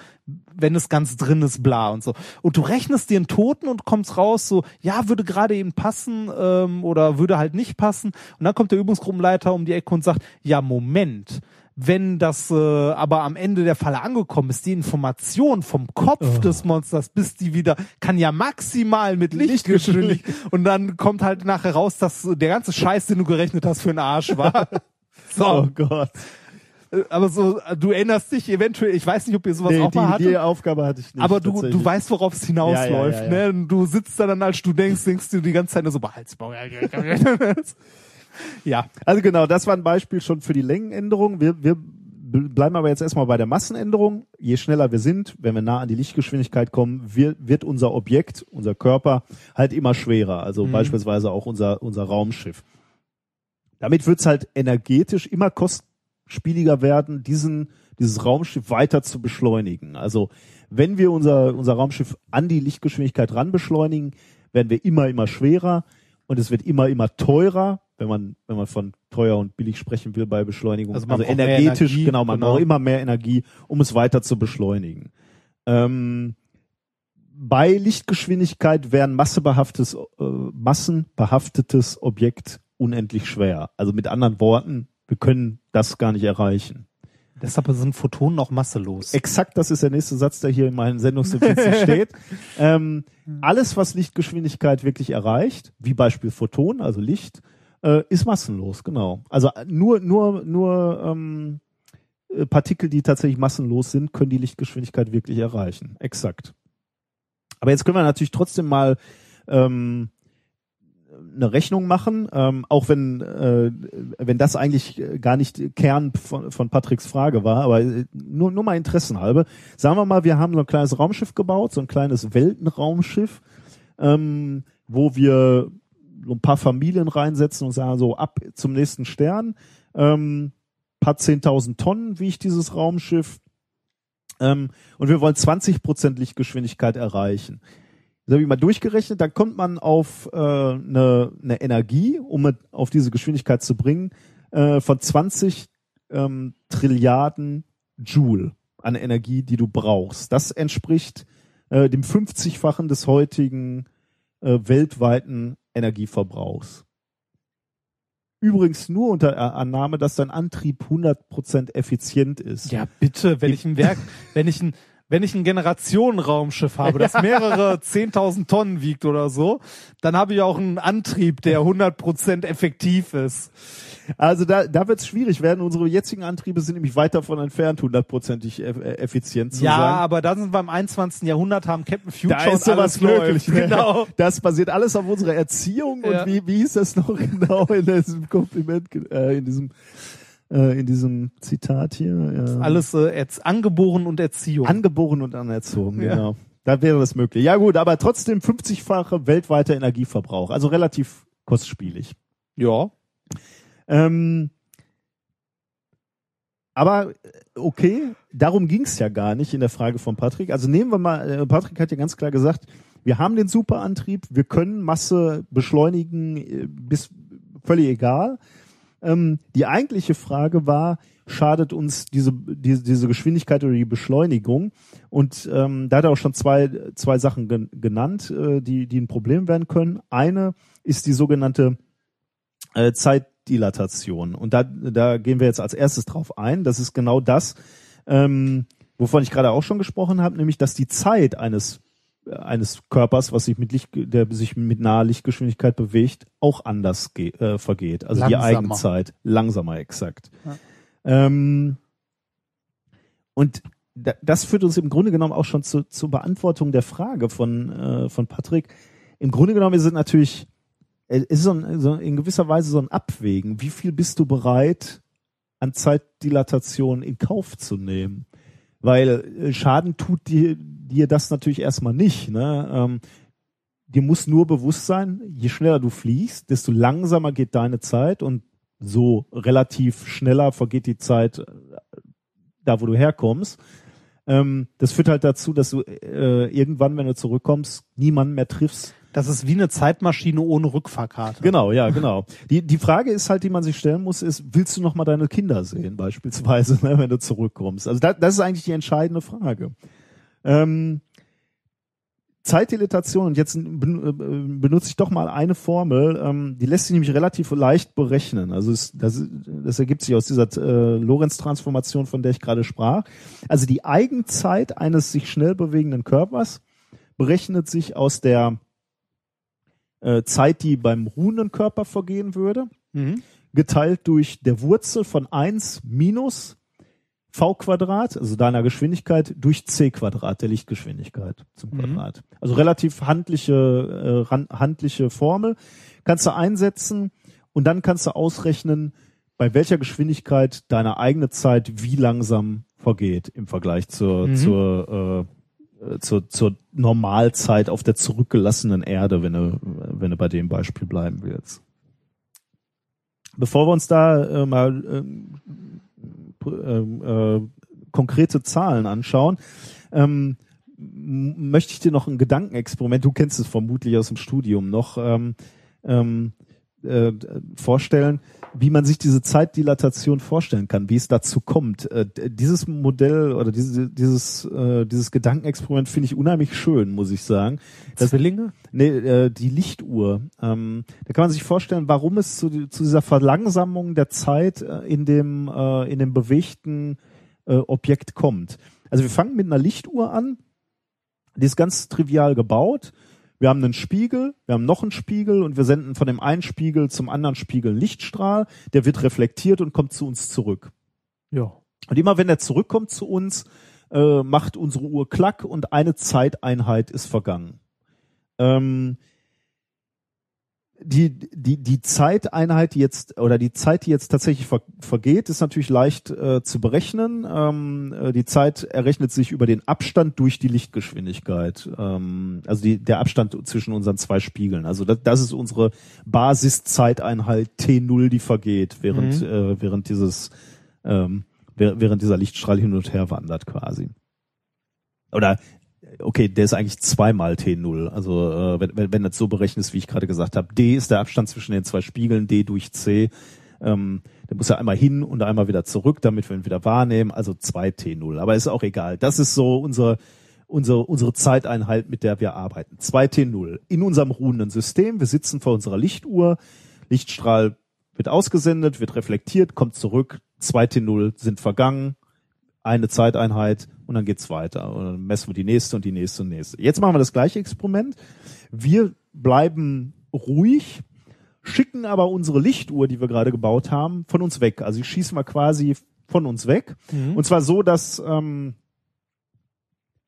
wenn es ganz drin ist, bla und so. Und du rechnest dir einen Toten und kommst raus, so, ja, würde gerade eben passen ähm, oder würde halt nicht passen. Und dann kommt der Übungsgruppenleiter um die Ecke und sagt, ja, Moment, wenn das äh, aber am Ende der Falle angekommen ist, die Information vom Kopf des Monsters, bis die wieder, kann ja maximal mit Lichtgeschwindigkeit. Und dann kommt halt nachher raus, dass der ganze Scheiß, den du gerechnet hast, für ein Arsch war. so, Oh Gott. Äh, aber so, äh, du erinnerst dich eventuell, ich weiß nicht, ob ihr sowas Nee, auch mal die, hattet. die Aufgabe hatte ich nicht. Aber du, du weißt, worauf es hinausläuft, Ja, ja, ja, ne? Du sitzt da dann, als du denkst, denkst du die ganze Zeit nur so, Behaltsbau. ja, Also genau, das war ein Beispiel schon für die Längenänderung. Wir, wir bl- bleiben aber jetzt erstmal bei der Massenänderung. Je schneller wir sind, wenn wir nah an die Lichtgeschwindigkeit kommen, wird, wird unser Objekt, unser Körper halt immer schwerer. Also beispielsweise auch unser, unser Raumschiff. Damit wird's halt energetisch immer kostspieliger werden, diesen, dieses Raumschiff weiter zu beschleunigen. Also wenn wir unser, unser Raumschiff an die Lichtgeschwindigkeit ran beschleunigen, werden wir immer, immer schwerer und es wird immer, immer teurer, wenn man, wenn man von teuer und billig sprechen will bei Beschleunigung. Also Also, energetisch, Energie, genau, man genau. braucht immer mehr Energie, um es weiter zu beschleunigen. Ähm, bei Lichtgeschwindigkeit wäre ein massebehaftetes, äh, massenbehaftetes Objekt unendlich schwer. Also mit anderen Worten, wir können das gar nicht erreichen. deshalb sind Photonen auch masselos. Exakt, das ist der nächste Satz, der hier in meinen Sendungsnotizen steht. Ähm, alles, was Lichtgeschwindigkeit wirklich erreicht, wie Beispiel Photon, also Licht, äh, ist massenlos, genau. Also äh, nur, nur, nur ähm, äh, Partikel, die tatsächlich massenlos sind, können die Lichtgeschwindigkeit wirklich erreichen. Exakt. Aber jetzt können wir natürlich trotzdem mal ähm, eine Rechnung machen, ähm, auch wenn äh, wenn das eigentlich äh, gar nicht Kern von, von Patricks Frage war, aber äh, nur nur mal Interessenhalbe. Sagen wir mal, wir haben so ein kleines Raumschiff gebaut, so ein kleines Weltenraumschiff, ähm, wo wir so ein paar Familien reinsetzen und sagen so ab zum nächsten Stern, ähm, paar 10.000 Tonnen wiegt dieses Raumschiff ähm, und wir wollen 20 Prozent Lichtgeschwindigkeit erreichen. Das habe ich mal durchgerechnet, dann kommt man auf äh, eine, eine Energie, um es auf diese Geschwindigkeit zu bringen, äh, von 20 ähm, Trilliarden Joule an Energie, die du brauchst. Das entspricht äh, dem 50-fachen des heutigen äh, weltweiten Energieverbrauchs. Übrigens nur unter Annahme, dass dein Antrieb 100% effizient ist. Ja, bitte, wenn ich ein Werk, wenn ich ein, wenn ich ein Generationenraumschiff habe, das mehrere 10.000 Tonnen wiegt oder so, dann habe ich auch einen Antrieb, der 100% effektiv ist. Also da, da wird es schwierig werden. Unsere jetzigen Antriebe sind nämlich weit davon entfernt, hundertprozentig äh, effizient zu ja, sein. aber da sind wir im 21. Jahrhundert, haben Captain Future Da ist sowas möglich. ne? Genau. Das basiert alles auf unserer Erziehung Ja. und wie, wie hieß das noch genau in diesem Kompliment, äh, in diesem äh, in diesem Zitat hier? Ja. Alles äh, angeboren und Erziehung. angeboren und anerzogen, Ja. genau. Da wäre das möglich. Ja gut, aber trotzdem 50-fache weltweiter Energieverbrauch, also relativ kostspielig. ja. Ähm, aber äh, okay, darum ging's ja gar nicht in der Frage von Patrick. Also nehmen wir mal, äh, Patrick hat ja ganz klar gesagt, wir haben den Superantrieb, wir können Masse beschleunigen, äh, bis völlig egal. Ähm, die eigentliche Frage war, schadet uns diese, diese, diese Geschwindigkeit oder die Beschleunigung? Und ähm, da hat er auch schon zwei, zwei Sachen gen genannt, äh, die, die ein Problem werden können. Eine ist die sogenannte äh, Zeitdilatation. Und da, da gehen wir jetzt als erstes drauf ein. Das ist genau das, ähm, wovon ich gerade auch schon gesprochen habe, nämlich dass die Zeit eines eines Körpers, was sich mit Licht, der sich mit naher Lichtgeschwindigkeit bewegt, auch anders äh, vergeht. Also die Langsamer. Eigenzeit langsamer exakt. Ähm, und da, das führt uns im Grunde genommen auch schon zu, zur Beantwortung der Frage von äh, von Patrick. Im Grunde genommen ist es natürlich es ist so, ein, so in gewisser Weise so ein Abwägen. Wie viel bist du bereit, an Zeitdilatation in Kauf zu nehmen? Weil äh, Schaden tut dir, dir das natürlich erstmal nicht. Ne? Ähm, dir muss nur bewusst sein, je schneller du fliegst, desto langsamer geht deine Zeit und so relativ schneller vergeht die Zeit äh, da, wo du herkommst. Ähm, das führt halt dazu, dass du äh, irgendwann, wenn du zurückkommst, niemanden mehr triffst, Das ist wie eine Zeitmaschine ohne Rückfahrkarte. Genau, ja, genau. Die, die Frage ist halt, die man sich stellen muss, ist, willst du noch mal deine Kinder sehen, beispielsweise, ne, wenn du zurückkommst? Also da, das ist eigentlich die entscheidende Frage. Ähm, Zeitdilatation, und jetzt äh, benutze ich doch mal eine Formel, ähm, die lässt sich nämlich relativ leicht berechnen. Also es, das, das ergibt sich aus dieser äh, Lorentz-Transformation, von der ich gerade sprach. Also die Eigenzeit eines sich schnell bewegenden Körpers berechnet sich aus der äh, Zeit, die beim ruhenden Körper vergehen würde, geteilt durch der Wurzel von 1 minus v Quadrat, also deiner Geschwindigkeit, durch c Quadrat der Lichtgeschwindigkeit zum Quadrat. Also relativ handliche, äh, handliche Formel. Kannst du einsetzen und dann kannst du ausrechnen, bei welcher Geschwindigkeit deine eigene Zeit wie langsam vergeht im Vergleich zur, zur, äh, äh, zur, zur Normalzeit auf der zurückgelassenen Erde, wenn du, wenn du bei dem Beispiel bleiben willst. Bevor wir uns da äh, mal ähm, äh, konkrete Zahlen anschauen, ähm, möchte ich dir noch ein Gedankenexperiment, du kennst es vermutlich aus dem Studium noch, ähm, ähm, äh, vorstellen, wie man sich diese Zeitdilatation vorstellen kann, wie es dazu kommt. Äh, dieses Modell oder diese, dieses, äh, dieses Gedankenexperiment finde ich unheimlich schön, muss ich sagen. Das, Zwillinge? Nee, äh, die Lichtuhr. Ähm, da kann man sich vorstellen, warum es zu, zu dieser Verlangsamung der Zeit äh, in dem äh, in dem bewegten äh, Objekt kommt. Also wir fangen mit einer Lichtuhr an. Die ist ganz trivial gebaut. Wir haben einen Spiegel, wir haben noch einen Spiegel und wir senden von dem einen Spiegel zum anderen Spiegel Lichtstrahl. Der wird reflektiert und kommt zu uns zurück. Ja. Und immer wenn er zurückkommt zu uns, äh, macht unsere Uhr klack und eine Zeiteinheit ist vergangen. Ähm, die, die, die Zeiteinheit, die jetzt, oder die Zeit, die jetzt tatsächlich ver, vergeht, ist natürlich leicht äh, zu berechnen. Ähm, äh, die Zeit errechnet sich über den Abstand durch die Lichtgeschwindigkeit. Ähm, also die, der Abstand zwischen unseren zwei Spiegeln. Also das, das ist unsere Basiszeiteinheit T0, die vergeht, während, äh, während dieses, ähm, während dieser Lichtstrahl hin und her wandert quasi. Oder okay, der ist eigentlich zweimal T0. Also äh, wenn, wenn, wenn das so berechnet ist, wie ich gerade gesagt habe, D ist der Abstand zwischen den zwei Spiegeln, D durch C. Ähm, der muss ja einmal hin und einmal wieder zurück, damit wir ihn wieder wahrnehmen. Also zwei T0. Aber ist auch egal. Das ist so unser unsere, unsere Zeiteinheit, mit der wir arbeiten. 2T0. In unserem ruhenden System. Wir sitzen vor unserer Lichtuhr. Lichtstrahl wird ausgesendet, wird reflektiert, kommt zurück. 2T0 sind vergangen. Eine Zeiteinheit und dann geht's weiter. Und dann messen wir die nächste und die nächste und nächste. Jetzt machen wir das gleiche Experiment. Wir bleiben ruhig, schicken aber unsere Lichtuhr, die wir gerade gebaut haben, von uns weg. Also die schießen wir quasi von uns weg. Und zwar so, dass ähm,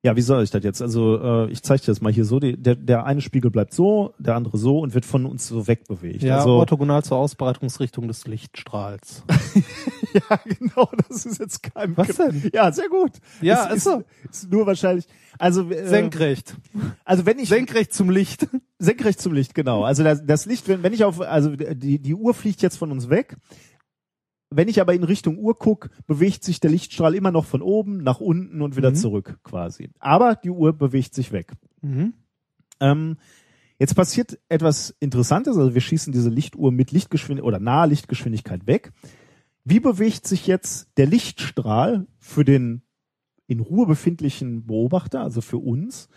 ja, wie soll ich das jetzt? Also äh, ich zeige dir das mal hier so. Die, der, der eine Spiegel bleibt so, der andere so und wird von uns so wegbewegt. Ja, also, orthogonal zur Ausbreitungsrichtung des Lichtstrahls. ja, genau, das ist jetzt kein Was denn? Ja, sehr gut. Ja, ist, ist so. ist, ist nur wahrscheinlich. Also äh, Senkrecht. Also wenn ich Senkrecht zum Licht. senkrecht zum Licht, genau. Also das, das Licht, wenn, wenn ich auf, also die, die Uhr fliegt jetzt von uns weg. Wenn ich aber in Richtung Uhr guck, bewegt sich der Lichtstrahl immer noch von oben nach unten und wieder zurück quasi. Aber die Uhr bewegt sich weg. Ähm, jetzt passiert etwas Interessantes. Also wir schießen diese Lichtuhr mit Lichtgeschwindigkeit oder nahe Lichtgeschwindigkeit weg. Wie bewegt sich jetzt der Lichtstrahl für den in Ruhe befindlichen Beobachter, also für uns?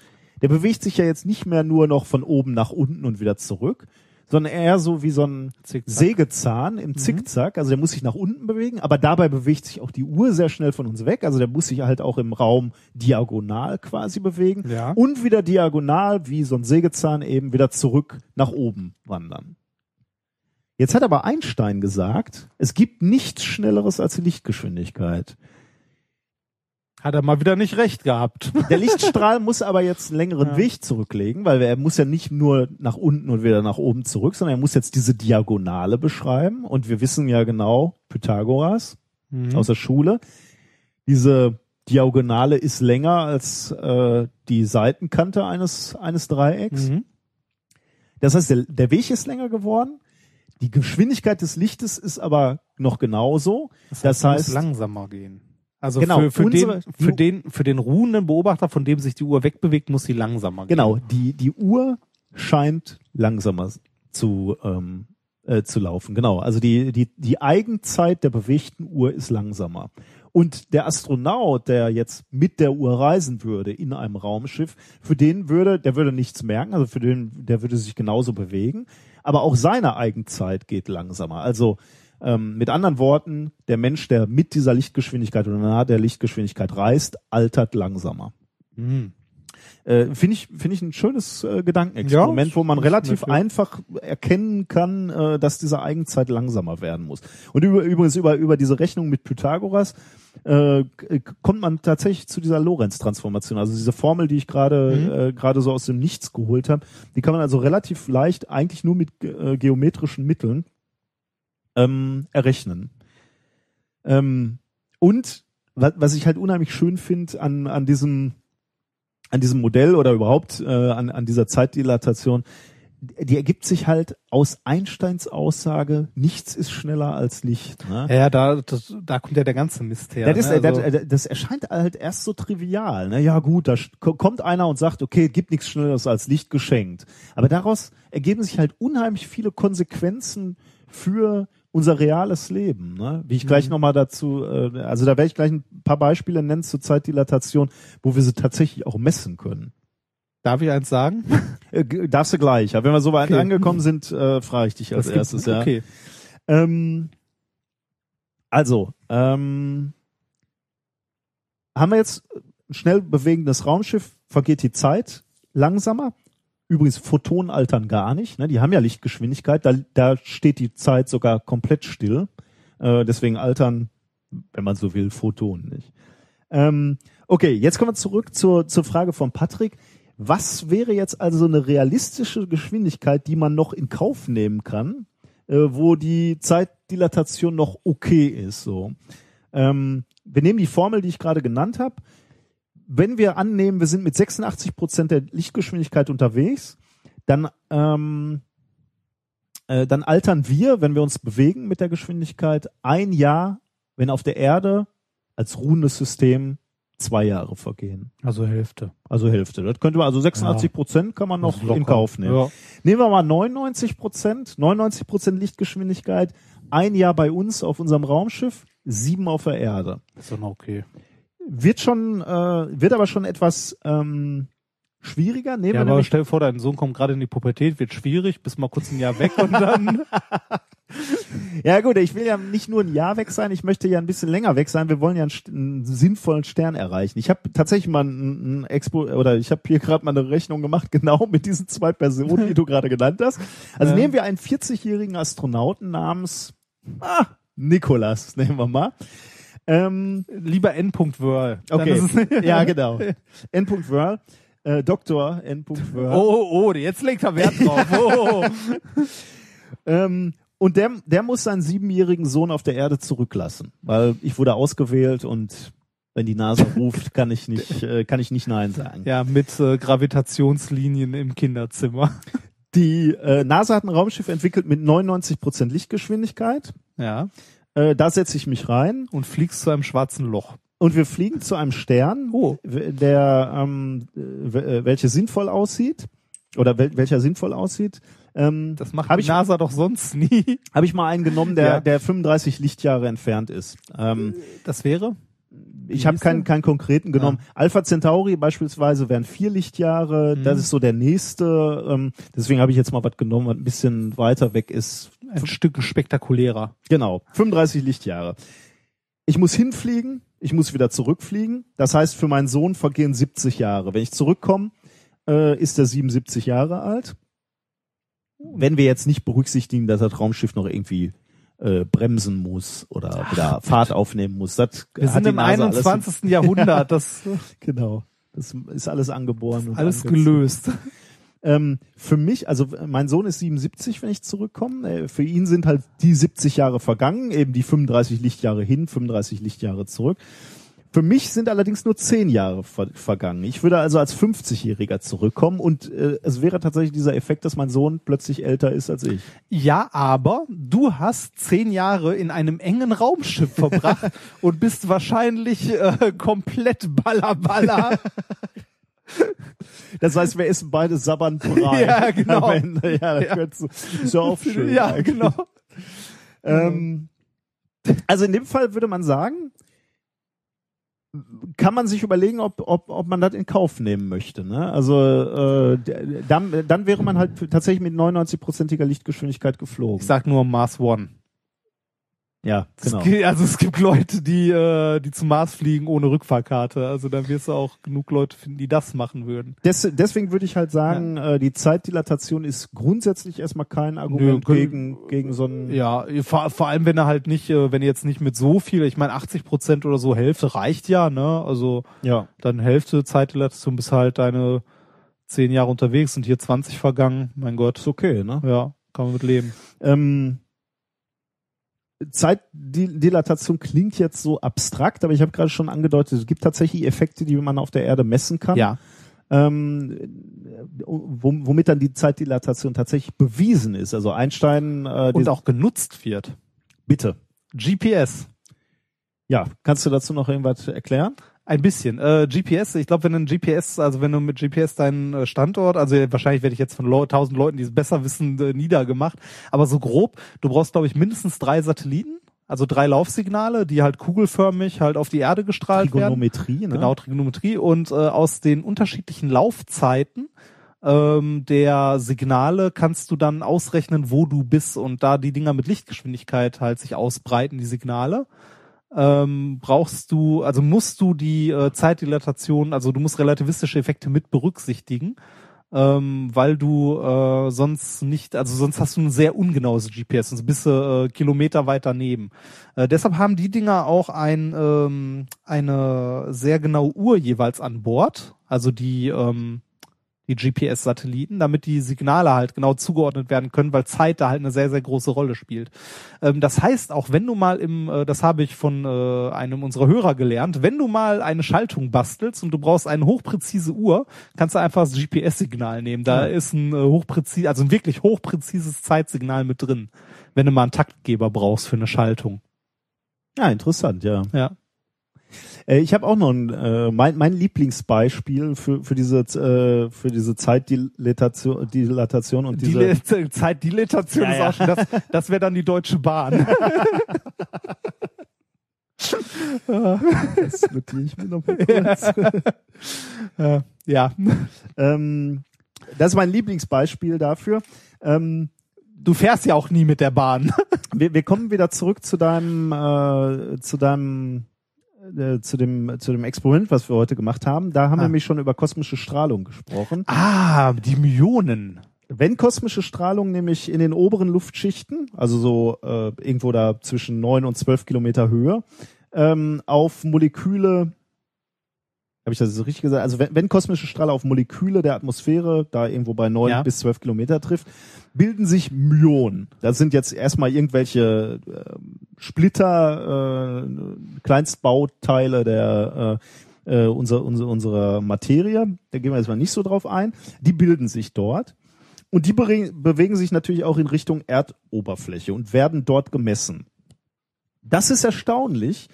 Der bewegt sich ja jetzt nicht mehr nur noch von oben nach unten und wieder zurück, sondern eher so wie so ein Zickzack. Sägezahn im Zickzack. Also der muss sich nach unten bewegen, aber dabei bewegt sich auch die Uhr sehr schnell von uns weg. Also der muss sich halt auch im Raum diagonal quasi bewegen Ja. und wieder diagonal wie so ein Sägezahn eben wieder zurück nach oben wandern. Jetzt hat aber Einstein gesagt, es gibt nichts Schnelleres als die Lichtgeschwindigkeit. Hat er mal wieder nicht recht gehabt. Der Lichtstrahl muss aber jetzt einen längeren Ja. Weg zurücklegen, weil er muss ja nicht nur nach unten und wieder nach oben zurück, sondern er muss jetzt diese Diagonale beschreiben. Und wir wissen ja genau, Pythagoras aus der Schule, diese Diagonale ist länger als äh, die Seitenkante eines, eines Dreiecks. Mhm. Das heißt, der, der Weg ist länger geworden. Die Geschwindigkeit des Lichtes ist aber noch genauso. Das heißt, es muss langsamer gehen. Also Genau, für, für, unsere- den, für, den, für den ruhenden Beobachter, von dem sich die Uhr wegbewegt, muss sie langsamer gehen. Genau, die, die Uhr scheint langsamer zu, ähm, äh, zu laufen. Genau, also die, die, die Eigenzeit der bewegten Uhr ist langsamer. Und der Astronaut, der jetzt mit der Uhr reisen würde in einem Raumschiff, für den würde, der würde nichts merken, also für den, der würde sich genauso bewegen. Aber auch seine Eigenzeit geht langsamer. Also ähm, mit anderen Worten, der Mensch, der mit dieser Lichtgeschwindigkeit oder nahe der Lichtgeschwindigkeit reist, altert langsamer. Äh, Finde ich, finde ich ein schönes äh, Gedankenexperiment, Ja, wo man relativ einfach erkennen kann, äh, dass diese Eigenzeit langsamer werden muss. Und über, übrigens über, über diese Rechnung mit Pythagoras äh, k- kommt man tatsächlich zu dieser Lorentz-Transformation. Also diese Formel, die ich gerade äh, gerade so aus dem Nichts geholt habe, die kann man also relativ leicht eigentlich nur mit äh, geometrischen Mitteln ähm, errechnen. Ähm, und wa was ich halt unheimlich schön finde an, an diesem an diesem Modell oder überhaupt äh, an, an dieser Zeitdilatation, die ergibt sich halt aus Einsteins Aussage, nichts ist schneller als Licht. Ne? Ja, da, das, da kommt ja der ganze Mist her. das, ist, ne? das, Also- das, das erscheint halt erst so trivial. Ne? Ja gut, da kommt einer und sagt, okay, gibt nichts Schnelleres als Licht geschenkt. Aber daraus ergeben sich halt unheimlich viele Konsequenzen für unser reales Leben. Ne? Wie ich gleich Mhm. nochmal dazu, äh, also da werde ich gleich ein paar Beispiele nennen zur Zeitdilatation, wo wir sie tatsächlich auch messen können. Darf ich eins sagen? Äh, darfst du gleich. Aber wenn wir so weit Okay. angekommen sind, äh, frage ich dich als Das erstes. Ja. Okay. Ähm, also, ähm, haben wir jetzt ein schnell bewegendes Raumschiff, vergeht die Zeit langsamer. Übrigens, Photonen altern gar nicht. Ne? Die haben ja Lichtgeschwindigkeit. Da, da steht die Zeit sogar komplett still. Äh, deswegen altern, wenn man so will, Photonen nicht. Ähm, okay, jetzt kommen wir zurück zur, zur Frage von Patrick. Was wäre jetzt also eine realistische Geschwindigkeit, die man noch in Kauf nehmen kann, äh, wo die Zeitdilatation noch okay ist? So, ähm, wir nehmen die Formel, die ich gerade genannt habe. Wenn wir annehmen, wir sind mit 86 Prozent der Lichtgeschwindigkeit unterwegs, dann ähm, äh, dann altern wir, wenn wir uns bewegen mit der Geschwindigkeit, ein Jahr, wenn auf der Erde als ruhendes System zwei Jahre vergehen. Also Hälfte. Also Hälfte. Das könnte man, also 86 Prozent kann man noch in Kauf nehmen. Ja. Nehmen wir mal 99 Prozent, 99 Prozent Lichtgeschwindigkeit, ein Jahr bei uns auf unserem Raumschiff, sieben auf der Erde. Ist doch noch okay. Wird schon, äh, wird aber schon etwas ähm, schwieriger. Nehmen Ja, aber stell dir vor, dein Sohn kommt gerade in die Pubertät, wird schwierig, bist mal kurz ein Jahr weg und dann. ja gut, ich will ja nicht nur ein Jahr weg sein, ich möchte ja ein bisschen länger weg sein. Wir wollen ja einen, einen sinnvollen Stern erreichen. Ich habe tatsächlich mal ein, ein Expo oder ich habe hier gerade mal eine Rechnung gemacht, genau mit diesen zwei Personen, die du gerade genannt hast. Also Ja. nehmen wir einen 40-jährigen Astronauten namens ah, Nikolas, nehmen wir mal. Ähm, Lieber N. Wörl. Dann okay, ja genau. N. Wörl, äh, Doktor N. Wörl. Oh, oh, oh, jetzt legt er Wert drauf. Oh. Ähm, und der, der muss seinen siebenjährigen Sohn auf der Erde zurücklassen, weil ich wurde ausgewählt und wenn die NASA ruft, kann ich nicht, äh, kann ich nicht Nein sagen. Ja, mit äh, Gravitationslinien im Kinderzimmer. Die äh, NASA hat ein Raumschiff entwickelt mit 99% Lichtgeschwindigkeit. Ja. Äh, da setze ich mich rein Und fliegst zu einem schwarzen Loch. und wir fliegen zu einem Stern, Oh. der ähm, äh, welche sinnvoll aussieht oder wel welcher sinnvoll aussieht. Ähm, Das macht Hab die ich- NASA doch sonst nie. habe ich mal einen genommen, der, Ja. der 35 Lichtjahre entfernt ist. Ähm, Das wäre? Ich habe keinen, keinen konkreten genommen. Alpha Centauri beispielsweise wären vier Lichtjahre. Mhm. Das ist so der nächste. Ähm, deswegen habe ich jetzt mal was genommen, was ein bisschen weiter weg ist. Ein Stück spektakulärer. Genau, 35 Lichtjahre. Ich muss hinfliegen, ich muss wieder zurückfliegen. Das heißt, für meinen Sohn vergehen 70 Jahre. Wenn ich zurückkomme, äh, ist er 77 Jahre alt. Wenn wir jetzt nicht berücksichtigen, dass das Raumschiff noch irgendwie äh, bremsen muss oder wieder Fahrt aufnehmen muss. Das Wir sind im NASA alles- 21. Jahrhundert. Das Genau. Das ist alles angeboren und alles angezogen. gelöst. Ähm, für mich, also mein Sohn ist 77, wenn ich zurückkomme. Äh, für ihn sind halt die 70 Jahre vergangen, eben die 35 Lichtjahre hin, 35 Lichtjahre zurück. Für mich sind allerdings nur 10 Jahre ver vergangen. Ich würde also als 50-Jähriger zurückkommen und äh, es wäre tatsächlich dieser Effekt, dass mein Sohn plötzlich älter ist als ich. Ja, aber du hast zehn Jahre in einem engen Raumschiff verbracht und bist wahrscheinlich äh, komplett ballerballer. Das heißt, wir essen beide sabbern Brei. Ja, genau. Am Ende. Ja, Ja. du- ist ja auch schön. ja, eigentlich. genau. Ähm, also in dem Fall würde man sagen, kann man sich überlegen, ob, ob, ob man das in Kauf nehmen möchte. Ne? Also äh, dann, dann wäre man halt tatsächlich mit 99-prozentiger Lichtgeschwindigkeit geflogen. Ich sag nur Mars One. Ja, genau. Es gibt, also es gibt Leute, die, äh, die zum Mars fliegen ohne Rückfahrkarte. Also dann wirst du auch genug Leute finden, die das machen würden. Des, deswegen würde ich halt sagen, äh, die Zeitdilatation ist grundsätzlich erstmal kein Argument Nö, gegen, gegen so ein Ja, vor, vor allem wenn er halt nicht, äh, wenn ihr jetzt nicht mit so viel, ich meine 80 Prozent oder so Hälfte reicht ja, ne? Also ja. dann Hälfte Zeitdilatation bis halt deine zehn Jahre unterwegs und hier 20 vergangen. Mein Gott, Ist okay, ne? ja, kann man mit leben. Ähm, Zeitdilatation klingt jetzt so abstrakt, aber ich habe gerade schon angedeutet, es gibt tatsächlich Effekte, die man auf der Erde messen kann. Ja, ähm, wom- womit dann die Zeitdilatation tatsächlich bewiesen ist. Also Einstein, äh, und die- auch genutzt wird. bitte. GPS. Ja, kannst du dazu noch irgendwas erklären? Ein bisschen. Äh, GPS, ich glaube, wenn du ein GPS, also wenn du mit GPS deinen äh, Standort, also wahrscheinlich werde ich jetzt von Leu- tausend Leuten, die es besser wissen, äh, niedergemacht, aber so grob, du brauchst, glaube ich, mindestens drei Satelliten, also drei Laufsignale, die halt kugelförmig halt auf die Erde gestrahlt werden. Trigonometrie, ne? Genau, Trigonometrie und äh, aus den unterschiedlichen Laufzeiten ähm, der Signale kannst du dann ausrechnen, wo du bist und da die Dinger mit Lichtgeschwindigkeit halt sich ausbreiten, die Signale, ähm, brauchst du, also musst du die äh, Zeitdilatation, also du musst relativistische Effekte mit berücksichtigen, ähm, weil du äh, sonst nicht, also sonst hast du ein sehr ungenaues GPS, sonst bist du äh, Kilometer weit daneben. Äh, deshalb haben die Dinger auch ein, ähm, eine sehr genaue Uhr jeweils an Bord, also die ähm, die GPS-Satelliten, damit die Signale halt genau zugeordnet werden können, weil Zeit da halt eine sehr, sehr große Rolle spielt. Ähm, das heißt, auch wenn du mal im, äh, das habe ich von äh, einem unserer Hörer gelernt, wenn du mal eine Schaltung bastelst und du brauchst eine hochpräzise Uhr, kannst du einfach das GPS-Signal nehmen. Da ist ein äh, hochpräzis, also ein wirklich hochpräzises Zeitsignal mit drin, wenn du mal einen Taktgeber brauchst für eine Schaltung. Ja, interessant, ja. Ja. Äh, ich habe auch noch ein, äh, mein, mein Lieblingsbeispiel für, für diese, äh, für diese Zeitdilatation Dilatation und Die diese, Le- Zeitdilatation Ja, ist ja. auch schon, das, das wäre dann die Deutsche Bahn. das notiere ich mir noch mal kurz. Äh, ja. ähm, das ist mein Lieblingsbeispiel dafür. Ähm, Du fährst ja auch nie mit der Bahn. wir, wir kommen wieder zurück zu deinem, äh, zu deinem, äh, zu dem, zu dem Experiment, was wir heute gemacht haben. Da haben Ah. wir nämlich schon über kosmische Strahlung gesprochen. Ah, die Myonen. Wenn kosmische Strahlung nämlich in den oberen Luftschichten, also so äh, irgendwo da zwischen neun und zwölf Kilometer Höhe, ähm, auf Moleküle, habe ich das so richtig gesagt? Also wenn, wenn kosmische Strahlung auf Moleküle der Atmosphäre da irgendwo bei neun Ja. bis zwölf Kilometer trifft, bilden sich Myonen. Das sind jetzt erstmal irgendwelche äh, Splitter, äh, Kleinstbauteile der äh, äh, unser, unser, unserer Materie. Da gehen wir jetzt mal nicht so drauf ein. Die bilden sich dort. Und die bewegen sich natürlich auch in Richtung Erdoberfläche und werden dort gemessen. Das ist erstaunlich,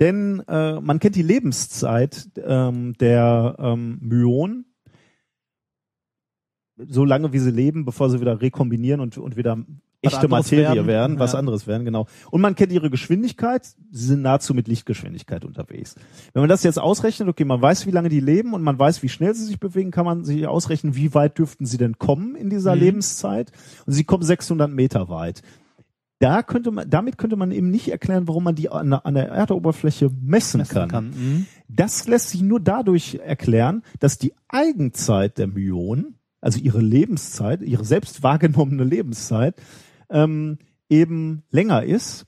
denn äh, man kennt die Lebenszeit ähm, der ähm, Myonen, so lange wie sie leben, bevor sie wieder rekombinieren und, und wieder Was echte Materie werden. werden, was Ja. anderes werden, genau. Und man kennt ihre Geschwindigkeit, sie sind nahezu mit Lichtgeschwindigkeit unterwegs. Wenn man das jetzt ausrechnet, okay, man weiß, wie lange die leben und man weiß, wie schnell sie sich bewegen, kann man sich ausrechnen, wie weit dürften sie denn kommen in dieser Mhm. Lebenszeit. Und sie kommen 600 Meter weit. Da könnte man, damit könnte man eben nicht erklären, warum man die an, an der Erdoberfläche messen, messen kann. kann. Mhm. Das lässt sich nur dadurch erklären, dass die Eigenzeit der Myonen, also ihre Lebenszeit, ihre selbst wahrgenommene Lebenszeit, ähm, eben länger ist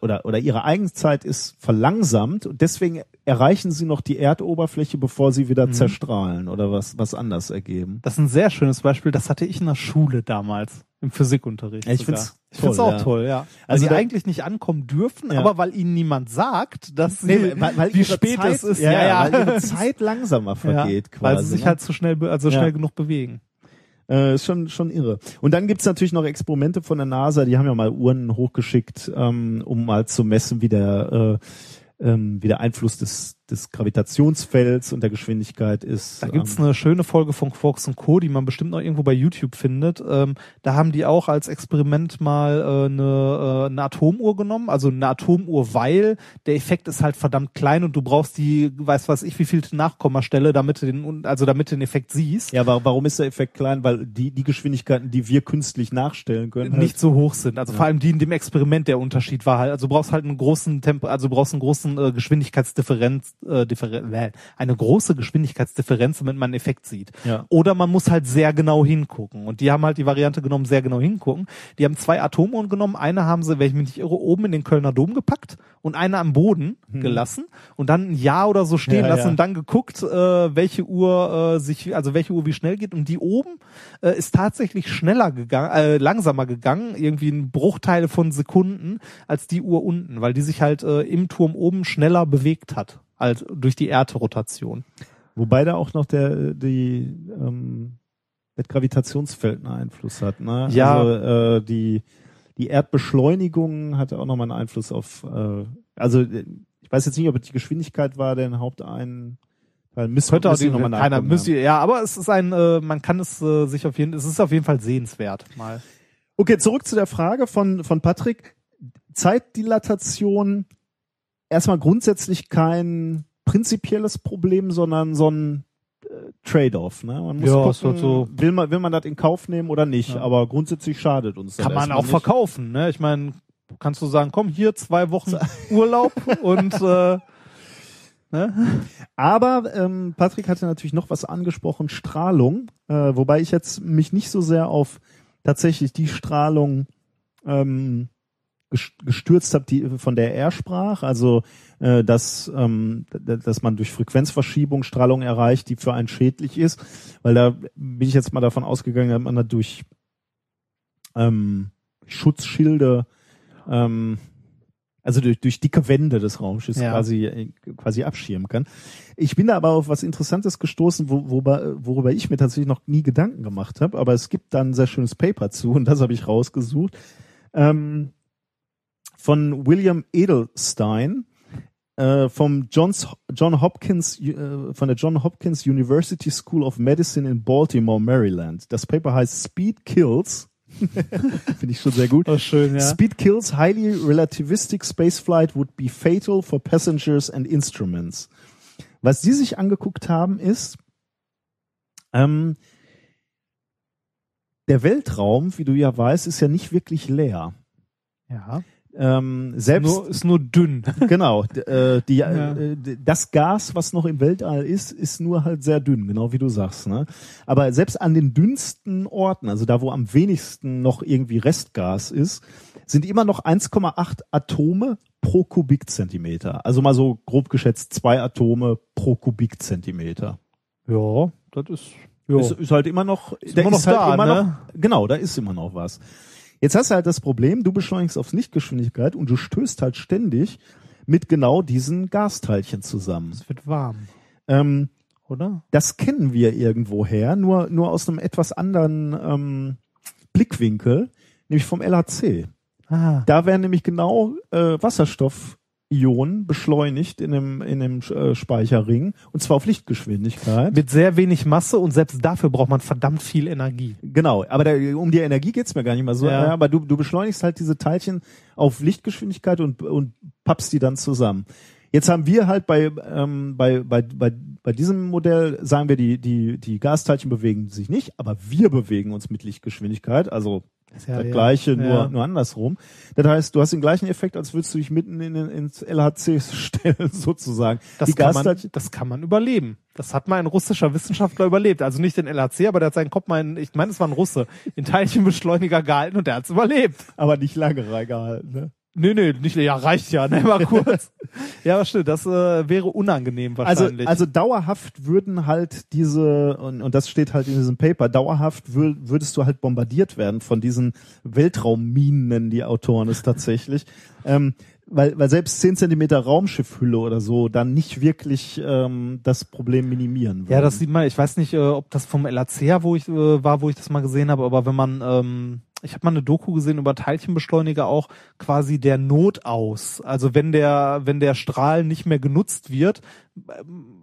oder, oder ihre Eigenzeit ist verlangsamt und deswegen erreichen sie noch die Erdoberfläche, bevor sie wieder Mhm. zerstrahlen oder was, was anders ergeben. Das ist ein sehr schönes Beispiel. Das hatte ich in der Schule damals im Physikunterricht. Ja, ich find's toll, auch ja. toll, ja. Also Also die eigentlich nicht ankommen dürfen, Ja. aber weil ihnen niemand sagt, dass sie, Nee, weil, weil wie spät Zeit, es ist. Ja, ja, weil ihre Zeit langsamer vergeht quasi. Weil sie sich ne? halt zu schnell, be- also schnell genug bewegen. Äh, ist schon, schon irre. Und dann gibt's natürlich noch Experimente von der NASA, die haben ja mal Uhren hochgeschickt, ähm, um mal zu messen, wie der, äh, ähm, wie der Einfluss des des Gravitationsfelds und der Geschwindigkeit ist. Da gibt's ähm, eine schöne Folge von Quarks und Co., die man bestimmt noch irgendwo bei YouTube findet. Ähm, da haben die auch als Experiment mal äh, eine, äh, eine Atomuhr genommen, also eine Atomuhr, weil der Effekt ist halt verdammt klein und du brauchst die, weiß was ich, wie viel Nachkommastelle, damit du den, also damit du den Effekt siehst, ja, wa- warum ist der Effekt klein? Weil die, die Geschwindigkeiten, die wir künstlich nachstellen können, halt- nicht so hoch sind. Also vor allem die in dem Experiment der Unterschied war halt, also du brauchst halt einen großen Tempo, also du brauchst einen großen äh, Geschwindigkeitsdifferenz, äh, Differen äh, eine große Geschwindigkeitsdifferenz, damit man einen Effekt sieht. Ja. Oder man muss halt sehr genau hingucken. Und die haben halt die Variante genommen, sehr genau hingucken. Die haben zwei Atomuhren genommen. Eine haben sie, wenn ich mich nicht irre, oben in den Kölner Dom gepackt und eine am Boden gelassen und dann ein Jahr oder so stehen Ja, lassen ja. und dann geguckt, äh, welche Uhr äh, sich, also welche Uhr wie schnell geht. Und die oben äh, ist tatsächlich schneller gegangen, äh, langsamer gegangen, irgendwie in Bruchteile von Sekunden als die Uhr unten, weil die sich halt äh, im Turm oben schneller bewegt hat als durch die Erdrotation. Wobei da auch noch der die ähm, das Gravitationsfeld einen Einfluss hat. Ne? Ja. Also äh, die die Erdbeschleunigung hatte auch nochmal einen Einfluss auf. Äh, also ich weiß jetzt nicht, ob es die Geschwindigkeit war, der Hauptein. Weil müssen, Könnte auch müssen die, wir noch mal keiner müsste, ja, aber es ist ein, äh, man kann es äh, sich auf jeden, es ist auf jeden Fall sehenswert mal. Okay, zurück zu der Frage von von Patrick. Zeitdilatation erstmal grundsätzlich kein prinzipielles Problem, sondern so ein äh, Trade-off. Ne? Man muss Ja, gucken, halt so. will man will man das in Kauf nehmen oder nicht. Ja. Aber grundsätzlich schadet uns. das Kann man auch nicht. verkaufen, ne? Ich meine, kannst du sagen, komm hier zwei Wochen Urlaub und äh, ne? Aber ähm, Patrick hatte natürlich noch was angesprochen, Strahlung, äh, wobei ich jetzt mich nicht so sehr auf tatsächlich die Strahlung ähm, gestürzt habe, die von der er sprach, also äh, dass ähm, dass man durch Frequenzverschiebung Strahlung erreicht, die für einen schädlich ist, weil da bin ich jetzt mal davon ausgegangen, dass man da durch ähm, Schutzschilde ähm, also durch, durch dicke Wände des Raumschiffs Ja. quasi äh, quasi abschirmen kann. Ich bin da aber auf was Interessantes gestoßen, wo, worüber, worüber ich mir tatsächlich noch nie Gedanken gemacht habe, aber es gibt da ein sehr schönes Paper zu und das habe ich rausgesucht. Ähm, von William Edelstein äh, vom Johns, John Hopkins äh, von der John Hopkins University School of Medicine in Baltimore, Maryland. Das Paper heißt Speed Kills. Finde ich schon sehr gut. Oh, schön, ja. Speed kills highly relativistic spaceflight would be fatal for passengers and instruments. Was die sich angeguckt haben, ist, ähm, der Weltraum, wie du ja weißt, ist ja nicht wirklich leer. Ja. Ähm, selbst Nur, ist nur dünn. genau, äh, die, Ja. äh, das Gas, was noch im Weltall ist, ist nur halt sehr dünn, genau wie du sagst. Ne? Aber selbst an den dünnsten Orten, also da, wo am wenigsten noch irgendwie Restgas ist, sind immer noch 1,8 Atome pro Kubikzentimeter. Also mal so grob geschätzt zwei Atome pro Kubikzentimeter. Ja, das ist ja. Ist, ist halt immer noch, Ist immer noch halt da, immer ne? noch, genau, da ist immer noch was. Jetzt hast du halt das Problem, du beschleunigst auf Lichtgeschwindigkeit und du stößt halt ständig mit genau diesen Gasteilchen zusammen. es wird warm, Ähm, oder? das kennen wir irgendwoher, nur, nur aus einem etwas anderen ähm, Blickwinkel, nämlich vom LHC. Ah. Da werden nämlich genau äh, Wasserstoffionen beschleunigt in einem, in einem äh, Speicherring und zwar auf Lichtgeschwindigkeit. Mit sehr wenig Masse und selbst dafür braucht man verdammt viel Energie. Genau, aber da, um die Energie geht's mir gar nicht mal so. Ja. aber du, du beschleunigst halt diese Teilchen auf Lichtgeschwindigkeit und, und pappst die dann zusammen. Jetzt haben wir halt bei, ähm, bei, bei, bei, bei diesem Modell, sagen wir, die, die, die Gasteilchen bewegen sich nicht, aber wir bewegen uns mit Lichtgeschwindigkeit, also Ja, das gleiche, nur, Ja. nur andersrum. Das heißt, du hast den gleichen Effekt, als würdest du dich mitten in, den- ins LHC stellen, sozusagen. Das die kann, man, Gasteilchen, das kann man überleben. Das hat mal ein russischer Wissenschaftler überlebt. Also nicht den LHC, aber der hat seinen Kopf mal in, ich meine, es war ein Russe, in Teilchenbeschleuniger gehalten und der hat's überlebt. aber nicht lange reingehalten, ne? Nee, nee, nicht, ja, reicht ja, ne, mal kurz. ja, aber stimmt, das äh, wäre unangenehm Also, wahrscheinlich. also dauerhaft würden halt diese, und, und das steht halt in diesem Paper, dauerhaft wür, würdest du halt bombardiert werden von diesen Weltraumminen, nennen die Autoren es tatsächlich. ähm, weil, weil selbst 10 Zentimeter Raumschiffhülle oder so dann nicht wirklich ähm, das Problem minimieren würden. Ja, das sieht man, ich weiß nicht, äh, ob das vom LAC wo ich äh, war, wo ich das mal gesehen habe, aber wenn man ähm, ich habe mal eine Doku gesehen über Teilchenbeschleuniger auch quasi der Not aus. Also wenn der, wenn der Strahl nicht mehr genutzt wird,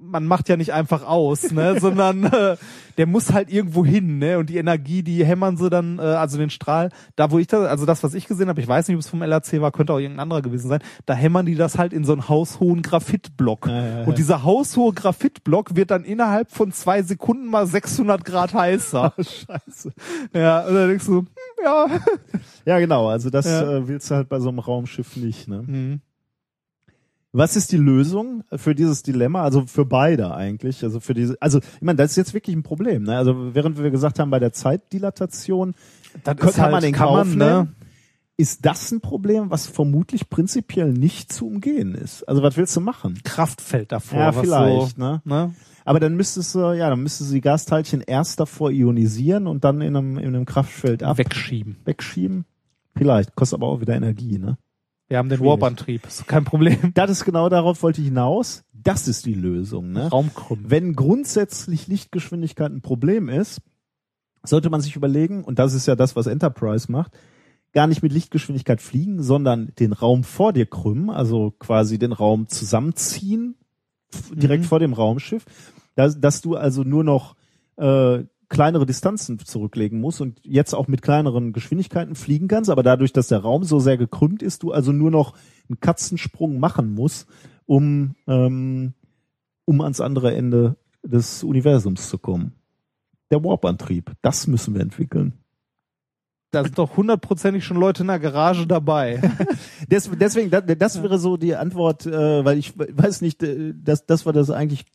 man macht ja nicht einfach aus, ne, sondern äh, der muss halt irgendwo hin, ne? Und die Energie, die hämmern sie dann, äh, also den Strahl, da wo ich das, also das, was ich gesehen habe, ich weiß nicht, ob es vom LAC war, könnte auch irgendein anderer gewesen sein, da hämmern die das halt in so einen haushohen Graphitblock. Ja. Und dieser haushohe Graphitblock wird dann innerhalb von zwei Sekunden mal 600 Grad heißer. Scheiße. ja, und dann denkst du, hm, ja. Ja, genau. Also das Ja. äh, willst du halt bei so einem Raumschiff nicht. Ne? Mhm. Was ist die Lösung für dieses Dilemma? Also für beide eigentlich. Also für diese, also ich meine, das ist jetzt wirklich ein Problem. Ne? Also während wir gesagt haben, bei der Zeitdilatation Das kann, halt- man den kann Kauf man, nehmen. ne? Ist das ein Problem, was vermutlich prinzipiell nicht zu umgehen ist? Also was willst du machen? Kraftfeld davor. Ja, vielleicht, So, ne? ne? Aber dann müsstest du, ja, dann müsstest du die Gasteilchen erst davor ionisieren und dann in einem, in einem Kraftfeld ab Wegschieben. wegschieben. Vielleicht, kostet aber auch wieder Energie, ne? Wir haben den. Warp-Antrieb. Ist kein Problem. Das ist genau darauf wollte ich hinaus. Das ist die Lösung, ne? Raumkrümmen. Wenn grundsätzlich Lichtgeschwindigkeit ein Problem ist, sollte man sich überlegen, und das ist ja das, was Enterprise macht, gar nicht mit Lichtgeschwindigkeit fliegen, sondern den Raum vor dir krümmen, also quasi den Raum zusammenziehen, direkt Mhm. vor dem Raumschiff, dass, dass du also nur noch äh, kleinere Distanzen zurücklegen musst und jetzt auch mit kleineren Geschwindigkeiten fliegen kannst, aber dadurch, dass der Raum so sehr gekrümmt ist, du also nur noch einen Katzensprung machen musst, um, ähm, um ans andere Ende des Universums zu kommen. Der Warp-Antrieb, das müssen wir entwickeln. Da sind doch hundertprozentig schon Leute in der Garage dabei. Des, deswegen, das, das wäre so die Antwort, äh, weil ich weiß nicht, äh, das, das war das eigentlich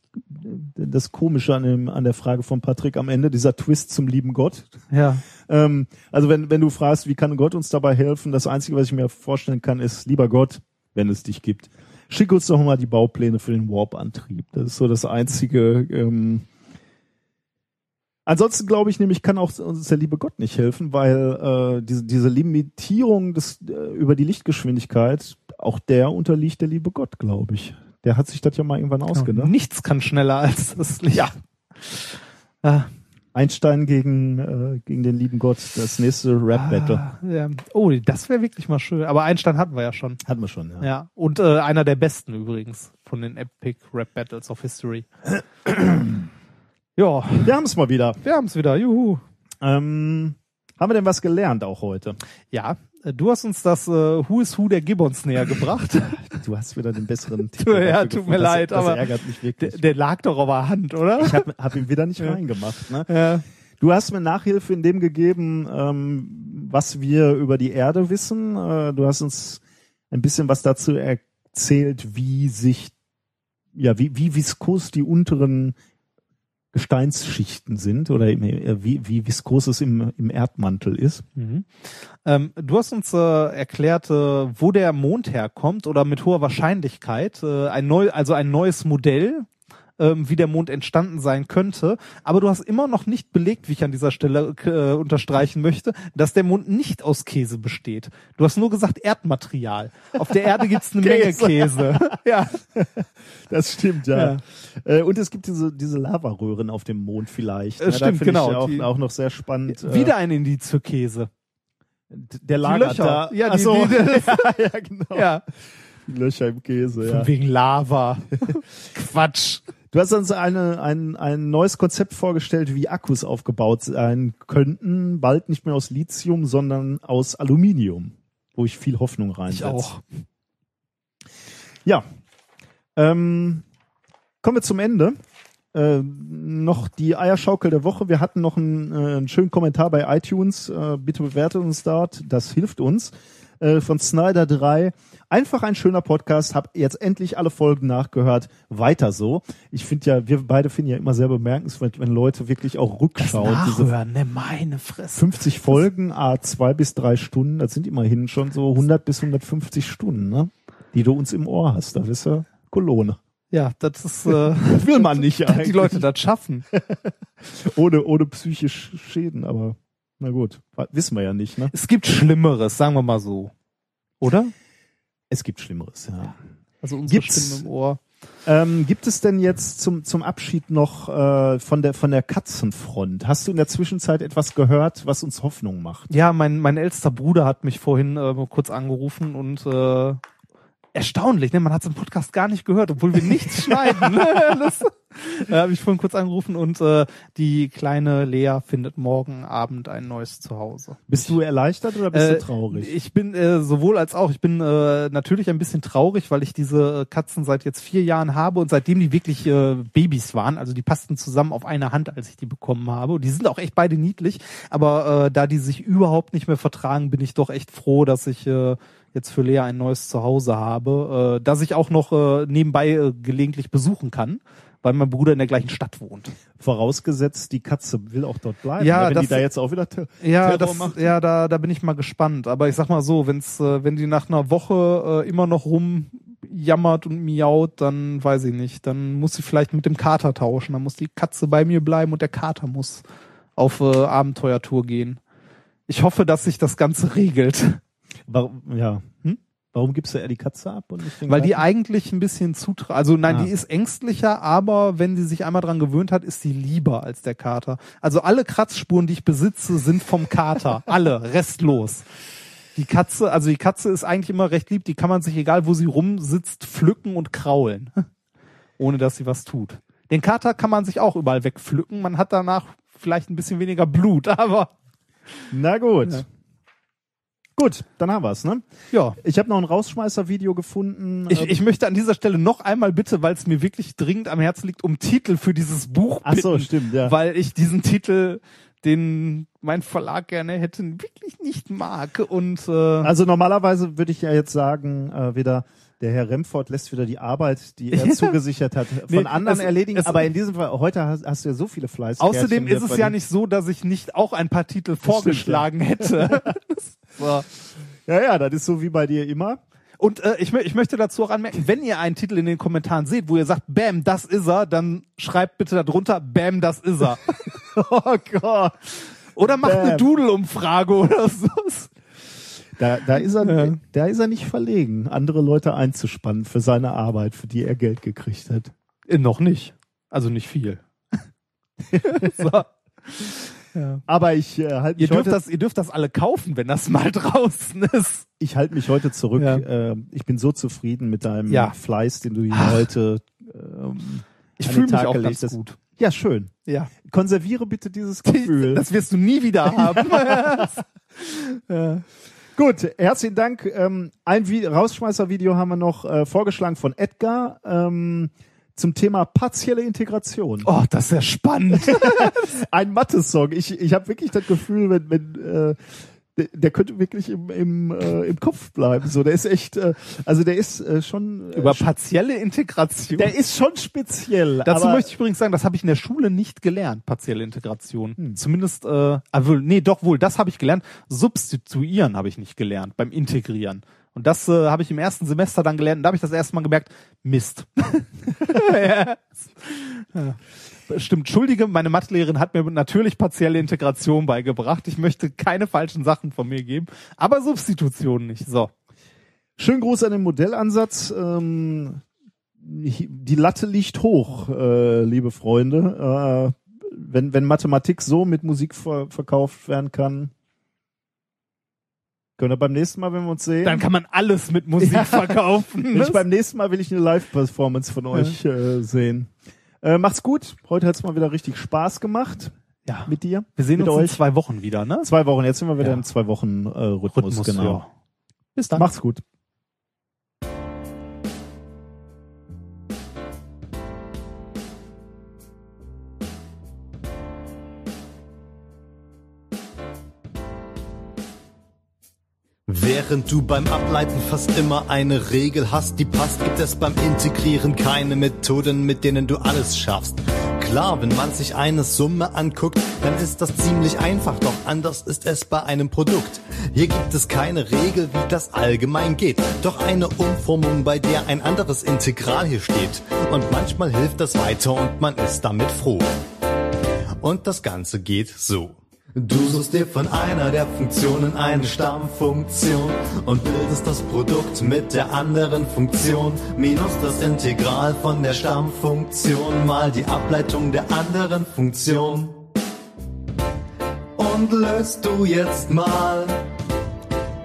das Komische an, dem, an der Frage von Patrick am Ende, dieser Twist zum lieben Gott. ja. Ähm, also wenn, wenn du fragst, wie kann Gott uns dabei helfen, das Einzige, was ich mir vorstellen kann, ist, lieber Gott, wenn es dich gibt, schick uns doch mal die Baupläne für den Warp-Antrieb. Das ist so das Einzige. Ähm, Ansonsten glaube ich nämlich, kann auch uns der liebe Gott nicht helfen, weil äh, diese, diese Limitierung des, äh, über die Lichtgeschwindigkeit, auch der unterliegt der liebe Gott, glaube ich. Der hat sich das ja mal irgendwann ausgedacht. Nichts kann schneller als das Licht. Ja. Ah, Einstein gegen, äh, gegen den lieben Gott, das nächste Rap-Battle. ah, ja. Oh, das wäre wirklich mal schön. Aber Einstein hatten wir ja schon. Hatten wir schon, ja. Ja. Und äh, einer der besten übrigens von den Epic Rap Battles of History. ja, Wir haben es mal wieder. wir haben es wieder. Juhu. Ähm, haben wir denn was gelernt auch heute? Ja, du hast uns das äh, Who is Who der Gibbons näher gebracht. Du hast wieder den besseren Titel Ja, tut mir das, leid, das aber ärgert mich der, wirklich. der lag doch auf der Hand, oder? ich habe hab ihn wieder nicht Ja. reingemacht. Ne? Ja. Du hast mir Nachhilfe in dem gegeben, ähm, was wir über die Erde wissen. Äh, du hast uns ein bisschen was dazu erzählt, wie sich, ja, wie, wie viskos die unteren Gesteinsschichten sind oder äh, wie, wie viskos es im, im Erdmantel ist. Mhm. Ähm, du hast uns äh, erklärt, äh, wo der Mond herkommt oder mit hoher Wahrscheinlichkeit äh, ein neu, also ein neues Modell, ähm, wie der Mond entstanden sein könnte. Aber du hast immer noch nicht belegt, wie ich an dieser Stelle äh, unterstreichen möchte, dass der Mond nicht aus Käse besteht. Du hast nur gesagt Erdmaterial. Auf der Erde gibt's eine Menge Käse. Ja. Das stimmt, ja. Äh, und es gibt diese, diese Lavaröhren auf dem Mond vielleicht. Äh, Ne? Da stimmt, finde genau, Ich auch, die- auch noch sehr spannend. äh, Wieder ein Indiz für Käse. der Die lagert Löcher. da. Ja, die, so. die, ja, ja, genau. ja. Die Löcher im Käse, ja. Von wegen Lava. Quatsch. Du hast uns eine, ein, ein neues Konzept vorgestellt, wie Akkus aufgebaut sein könnten. Bald nicht mehr aus Lithium, sondern aus Aluminium, wo ich viel Hoffnung reinsetze. Ich auch. Ja. Ähm, kommen wir zum Ende. Äh, noch die Eierschaukel der Woche. Wir hatten noch einen, äh, einen schönen Kommentar bei iTunes. Äh, bitte bewertet uns dort. Das hilft uns. Äh, von Snyder 3. Einfach ein schöner Podcast. Hab jetzt endlich alle Folgen nachgehört. Weiter so. Ich finde ja, wir beide finden ja immer sehr bemerkenswert, wenn Leute wirklich auch rückschauen. Diese Nachhören, ne, meine Fresse. 50 Folgen, a zwei bis drei Stunden, das sind immerhin schon so 100 bis 150 Stunden, ne? Die du uns im Ohr hast. Das ist ja Kolone. Ja, das ist, äh, Das will man nicht eigentlich. die Leute das schaffen. ohne, ohne psychisch Schäden, aber na gut. Wissen wir ja nicht, ne? Es gibt Schlimmeres, sagen wir mal so. Oder? Es gibt Schlimmeres, ja. Also unsere Gibt's- Stimmen im Ohr. Ähm, gibt es denn jetzt zum, zum Abschied noch äh, von, der, von der Katzenfront? Hast du in der Zwischenzeit etwas gehört, was uns Hoffnung macht? Ja, mein, mein ältester Bruder hat mich vorhin äh, kurz angerufen und äh, erstaunlich, ne? Man hat es im Podcast gar nicht gehört, obwohl wir nichts schneiden. Ne? Das äh, habe ich vorhin kurz angerufen und äh, die kleine Lea findet morgen Abend ein neues Zuhause. Bist du erleichtert oder bist Äh, du traurig? Ich bin äh, sowohl als auch. Ich bin äh, natürlich ein bisschen traurig, weil ich diese Katzen seit jetzt vier Jahren habe und seitdem die wirklich äh, Babys waren, also die passten zusammen auf eine Hand, als ich die bekommen habe. Und die sind auch echt beide niedlich, aber äh, da die sich überhaupt nicht mehr vertragen, bin ich doch echt froh, dass ich äh, jetzt für Lea ein neues Zuhause habe, äh, dass ich auch noch äh, nebenbei äh, gelegentlich besuchen kann. Weil mein Bruder in der gleichen Stadt wohnt. Vorausgesetzt, die Katze will auch dort bleiben. Ja, ne? wenn das- die da jetzt auch wieder Ter Ja, Terror das, macht. ja, da, da bin ich mal gespannt. Aber ich sag mal so, wenn's, äh, wenn die nach einer Woche äh, immer noch rumjammert und miaut, dann weiß ich nicht. Dann muss sie vielleicht mit dem Kater tauschen. Dann muss die Katze bei mir bleiben und der Kater muss auf äh, Abenteuertour gehen. Ich hoffe, dass sich das Ganze regelt. Warum, ja. Hm? Warum gibst du eher die Katze ab und nicht den Weil die Gatten? eigentlich ein bisschen zutra... Also nein, Ah. die ist ängstlicher, aber wenn sie sich einmal dran gewöhnt hat, ist sie lieber als der Kater. Also alle Kratzspuren, die ich besitze, sind vom Kater. alle, restlos. Die Katze, also die Katze ist eigentlich immer recht lieb, die kann man sich, egal wo sie rumsitzt, pflücken und kraulen. Ohne dass sie was tut. Den Kater kann man sich auch überall wegpflücken. Man hat danach vielleicht ein bisschen weniger Blut, aber Na gut. Ja. Gut, dann haben wir's, ne? ja. Ich habe noch ein Rausschmeißer-Video gefunden. Ich, ähm, ich möchte an dieser Stelle noch einmal bitte, weil es mir wirklich dringend am Herzen liegt, um Titel für dieses Buch Ach so, bitten, stimmt, ja. weil ich diesen Titel, den mein Verlag gerne hätte, wirklich nicht mag und äh, also normalerweise würde ich ja jetzt sagen, äh, wieder der Herr Remford lässt wieder die Arbeit, die er zugesichert hat, von Nee, anderen es- erledigen. es- aber in diesem Fall, heute hast, hast du ja so viele Fleiß. außerdem ist es ja nicht so, dass ich nicht auch ein paar Titel vorgeschlagen hätte. so. Ja, ja, das ist so wie bei dir immer. Und äh, ich, ich möchte dazu auch anmerken, wenn ihr einen Titel in den Kommentaren seht, wo ihr sagt, Bam, das ist er, dann schreibt bitte darunter, Bam, das ist er. Oh Gott. Oder macht eine Bam. Doodle-Umfrage oder so. Da, da, ist er, Ja. da ist er nicht verlegen, andere Leute einzuspannen für seine Arbeit, für die er Geld gekriegt hat. Äh, noch nicht. Also nicht viel. so. Ja. Aber ich äh, halte Ihr mich, dürft heute- das, ihr dürft das alle kaufen, wenn das mal draußen ist. ich halte mich heute zurück. Ja. Äh, ich bin so zufrieden mit deinem Ja. Fleiß, den du hier Ach. heute ähm, Ich fühle mich auch ganz hast. gut. Ja, schön. Ja. Konserviere bitte dieses Gefühl. Das wirst du nie wieder haben. ja. Gut, herzlichen Dank. Ähm, ein Vi Rausschmeißer-Video haben wir noch äh, vorgeschlagen von Edgar ähm, zum Thema partielle Integration. Oh, das ist ja spannend. Ein Mathe-Song. Ich, ich habe wirklich das Gefühl, wenn, wenn äh, der, könnte wirklich im, im, äh, im Kopf bleiben. So, der ist echt, äh, also der ist äh, schon, äh, Über partielle Integration. der ist schon speziell. Dazu möchte ich übrigens sagen, das habe ich in der Schule nicht gelernt, partielle Integration. Hm. Zumindest, äh, wohl, nee, doch wohl, das habe ich gelernt. Substituieren habe ich nicht gelernt beim Integrieren. Und das äh, habe ich im ersten Semester dann gelernt. Und da habe ich das erste Mal gemerkt, Mist. ja. Ja. Stimmt, entschuldige, meine Mathelehrerin hat mir natürlich partielle Integration beigebracht. Ich möchte keine falschen Sachen von mir geben, aber Substitution nicht. So. Schönen Gruß an den Modellansatz. Ähm, die Latte liegt hoch, äh, liebe Freunde. Äh, wenn, wenn Mathematik so mit Musik ver verkauft werden kann, können wir beim nächsten Mal, wenn wir uns sehen. Dann kann man alles mit Musik Ja. verkaufen. Ich beim nächsten Mal will ich eine Live-Performance von euch äh, sehen. Äh, macht's gut. Heute hat's mal wieder richtig Spaß gemacht ja. mit dir. Wir sehen mit uns in euch. zwei Wochen wieder, ne? Zwei Wochen. Jetzt sind wir wieder Ja. im zwei Wochen äh, Rhythmus, genau. ja. Bis dann. Macht's gut. Während du beim Ableiten fast immer eine Regel hast, die passt, gibt es beim Integrieren keine Methoden, mit denen du alles schaffst. Klar, wenn man sich eine Summe anguckt, dann ist das ziemlich einfach, doch anders ist es bei einem Produkt. Hier gibt es keine Regel, wie das allgemein geht, doch eine Umformung, bei der ein anderes Integral hier steht. Und manchmal hilft das weiter und man ist damit froh. Und das Ganze geht so. Du suchst dir von einer der Funktionen eine Stammfunktion und bildest das Produkt mit der anderen Funktion minus das Integral von der Stammfunktion mal die Ableitung der anderen Funktion. Und löst du jetzt mal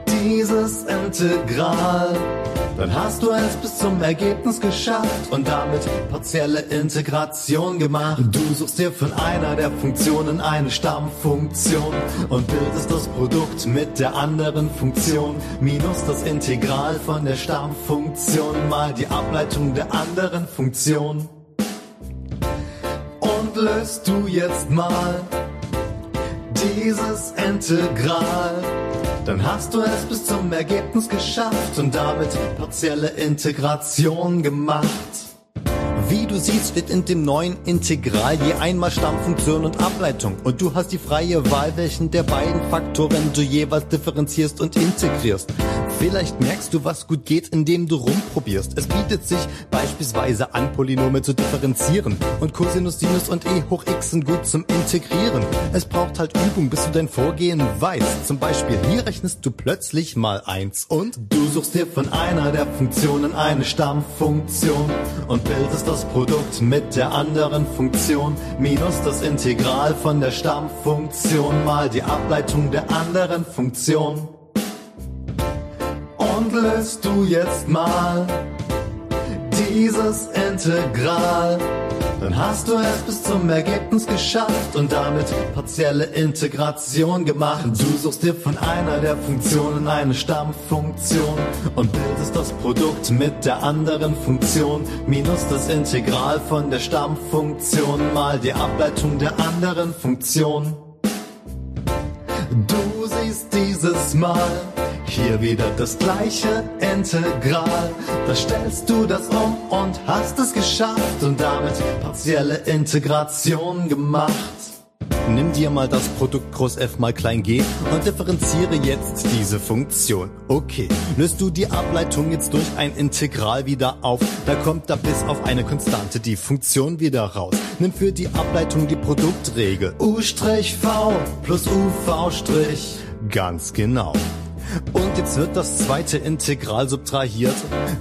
dieses Integral, dann hast du es bis zum Ergebnis geschafft und damit partielle Integration gemacht. Du suchst dir von einer der Funktionen eine Stammfunktion und bildest das Produkt mit der anderen Funktion minus das Integral von der Stammfunktion mal die Ableitung der anderen Funktion. Und löst du jetzt mal dieses Integral, dann hast du es bis zum Ergebnis geschafft und damit partielle Integration gemacht. Wie du siehst, wird in dem neuen Integral je einmal Stammfunktion und Ableitung. Und du hast die freie Wahl, welchen der beiden Faktoren du jeweils differenzierst und integrierst. Vielleicht merkst du, was gut geht, indem du rumprobierst. Es bietet sich beispielsweise an, Polynome zu differenzieren. Und Cosinus, Sinus und e hoch x sind gut zum Integrieren. Es braucht halt Übung, bis du dein Vorgehen weißt. Zum Beispiel hier rechnest du plötzlich mal eins und du suchst dir von einer der Funktionen eine Stammfunktion und bildest das Produkt mit der anderen Funktion minus das Integral von der Stammfunktion mal die Ableitung der anderen Funktion. Löst du jetzt mal dieses Integral, dann hast du es bis zum Ergebnis geschafft und damit partielle Integration gemacht. Du suchst dir von einer der Funktionen eine Stammfunktion und bildest das Produkt mit der anderen Funktion minus das Integral von der Stammfunktion mal die Ableitung der anderen Funktion. Du siehst dieses Mal hier wieder das gleiche Integral. Da stellst du das um und hast es geschafft und damit partielle Integration gemacht. Nimm dir mal das Produkt groß f mal klein g und differenziere jetzt diese Funktion. Okay, löst du die Ableitung jetzt durch ein Integral wieder auf, da kommt da bis auf eine Konstante die Funktion wieder raus. Nimm für die Ableitung die Produktregel u'(v) plus uv'. Ganz genau. Und jetzt wird das zweite Integral subtrahiert,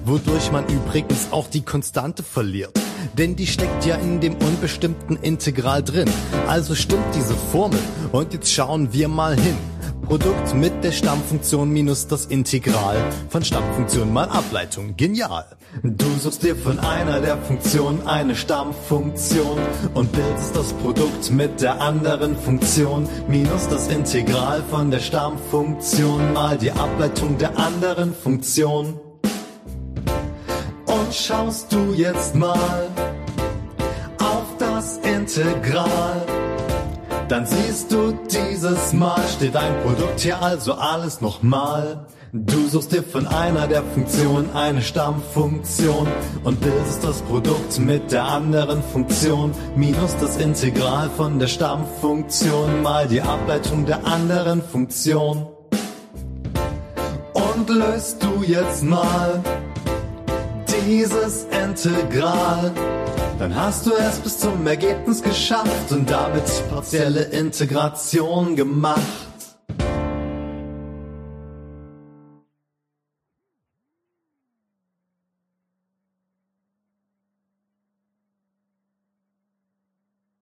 wodurch man übrigens auch die Konstante verliert. Denn die steckt ja in dem unbestimmten Integral drin. Also stimmt diese Formel. Und jetzt schauen wir mal hin. Produkt mit der Stammfunktion minus das Integral von Stammfunktion mal Ableitung. Genial. Du suchst dir von einer der Funktionen eine Stammfunktion und bildest das Produkt mit der anderen Funktion minus das Integral von der Stammfunktion mal die Ableitung der anderen Funktion. Und schaust du jetzt mal auf das Integral dann siehst du dieses Mal steht dein Produkt hier also alles nochmal. Du suchst dir von einer der Funktionen eine Stammfunktion und bildest das Produkt mit der anderen Funktion minus das Integral von der Stammfunktion mal die Ableitung der anderen Funktion. Und löst du jetzt mal dieses Integral dann hast du es bis zum Ergebnis geschafft und damit partielle Integration gemacht.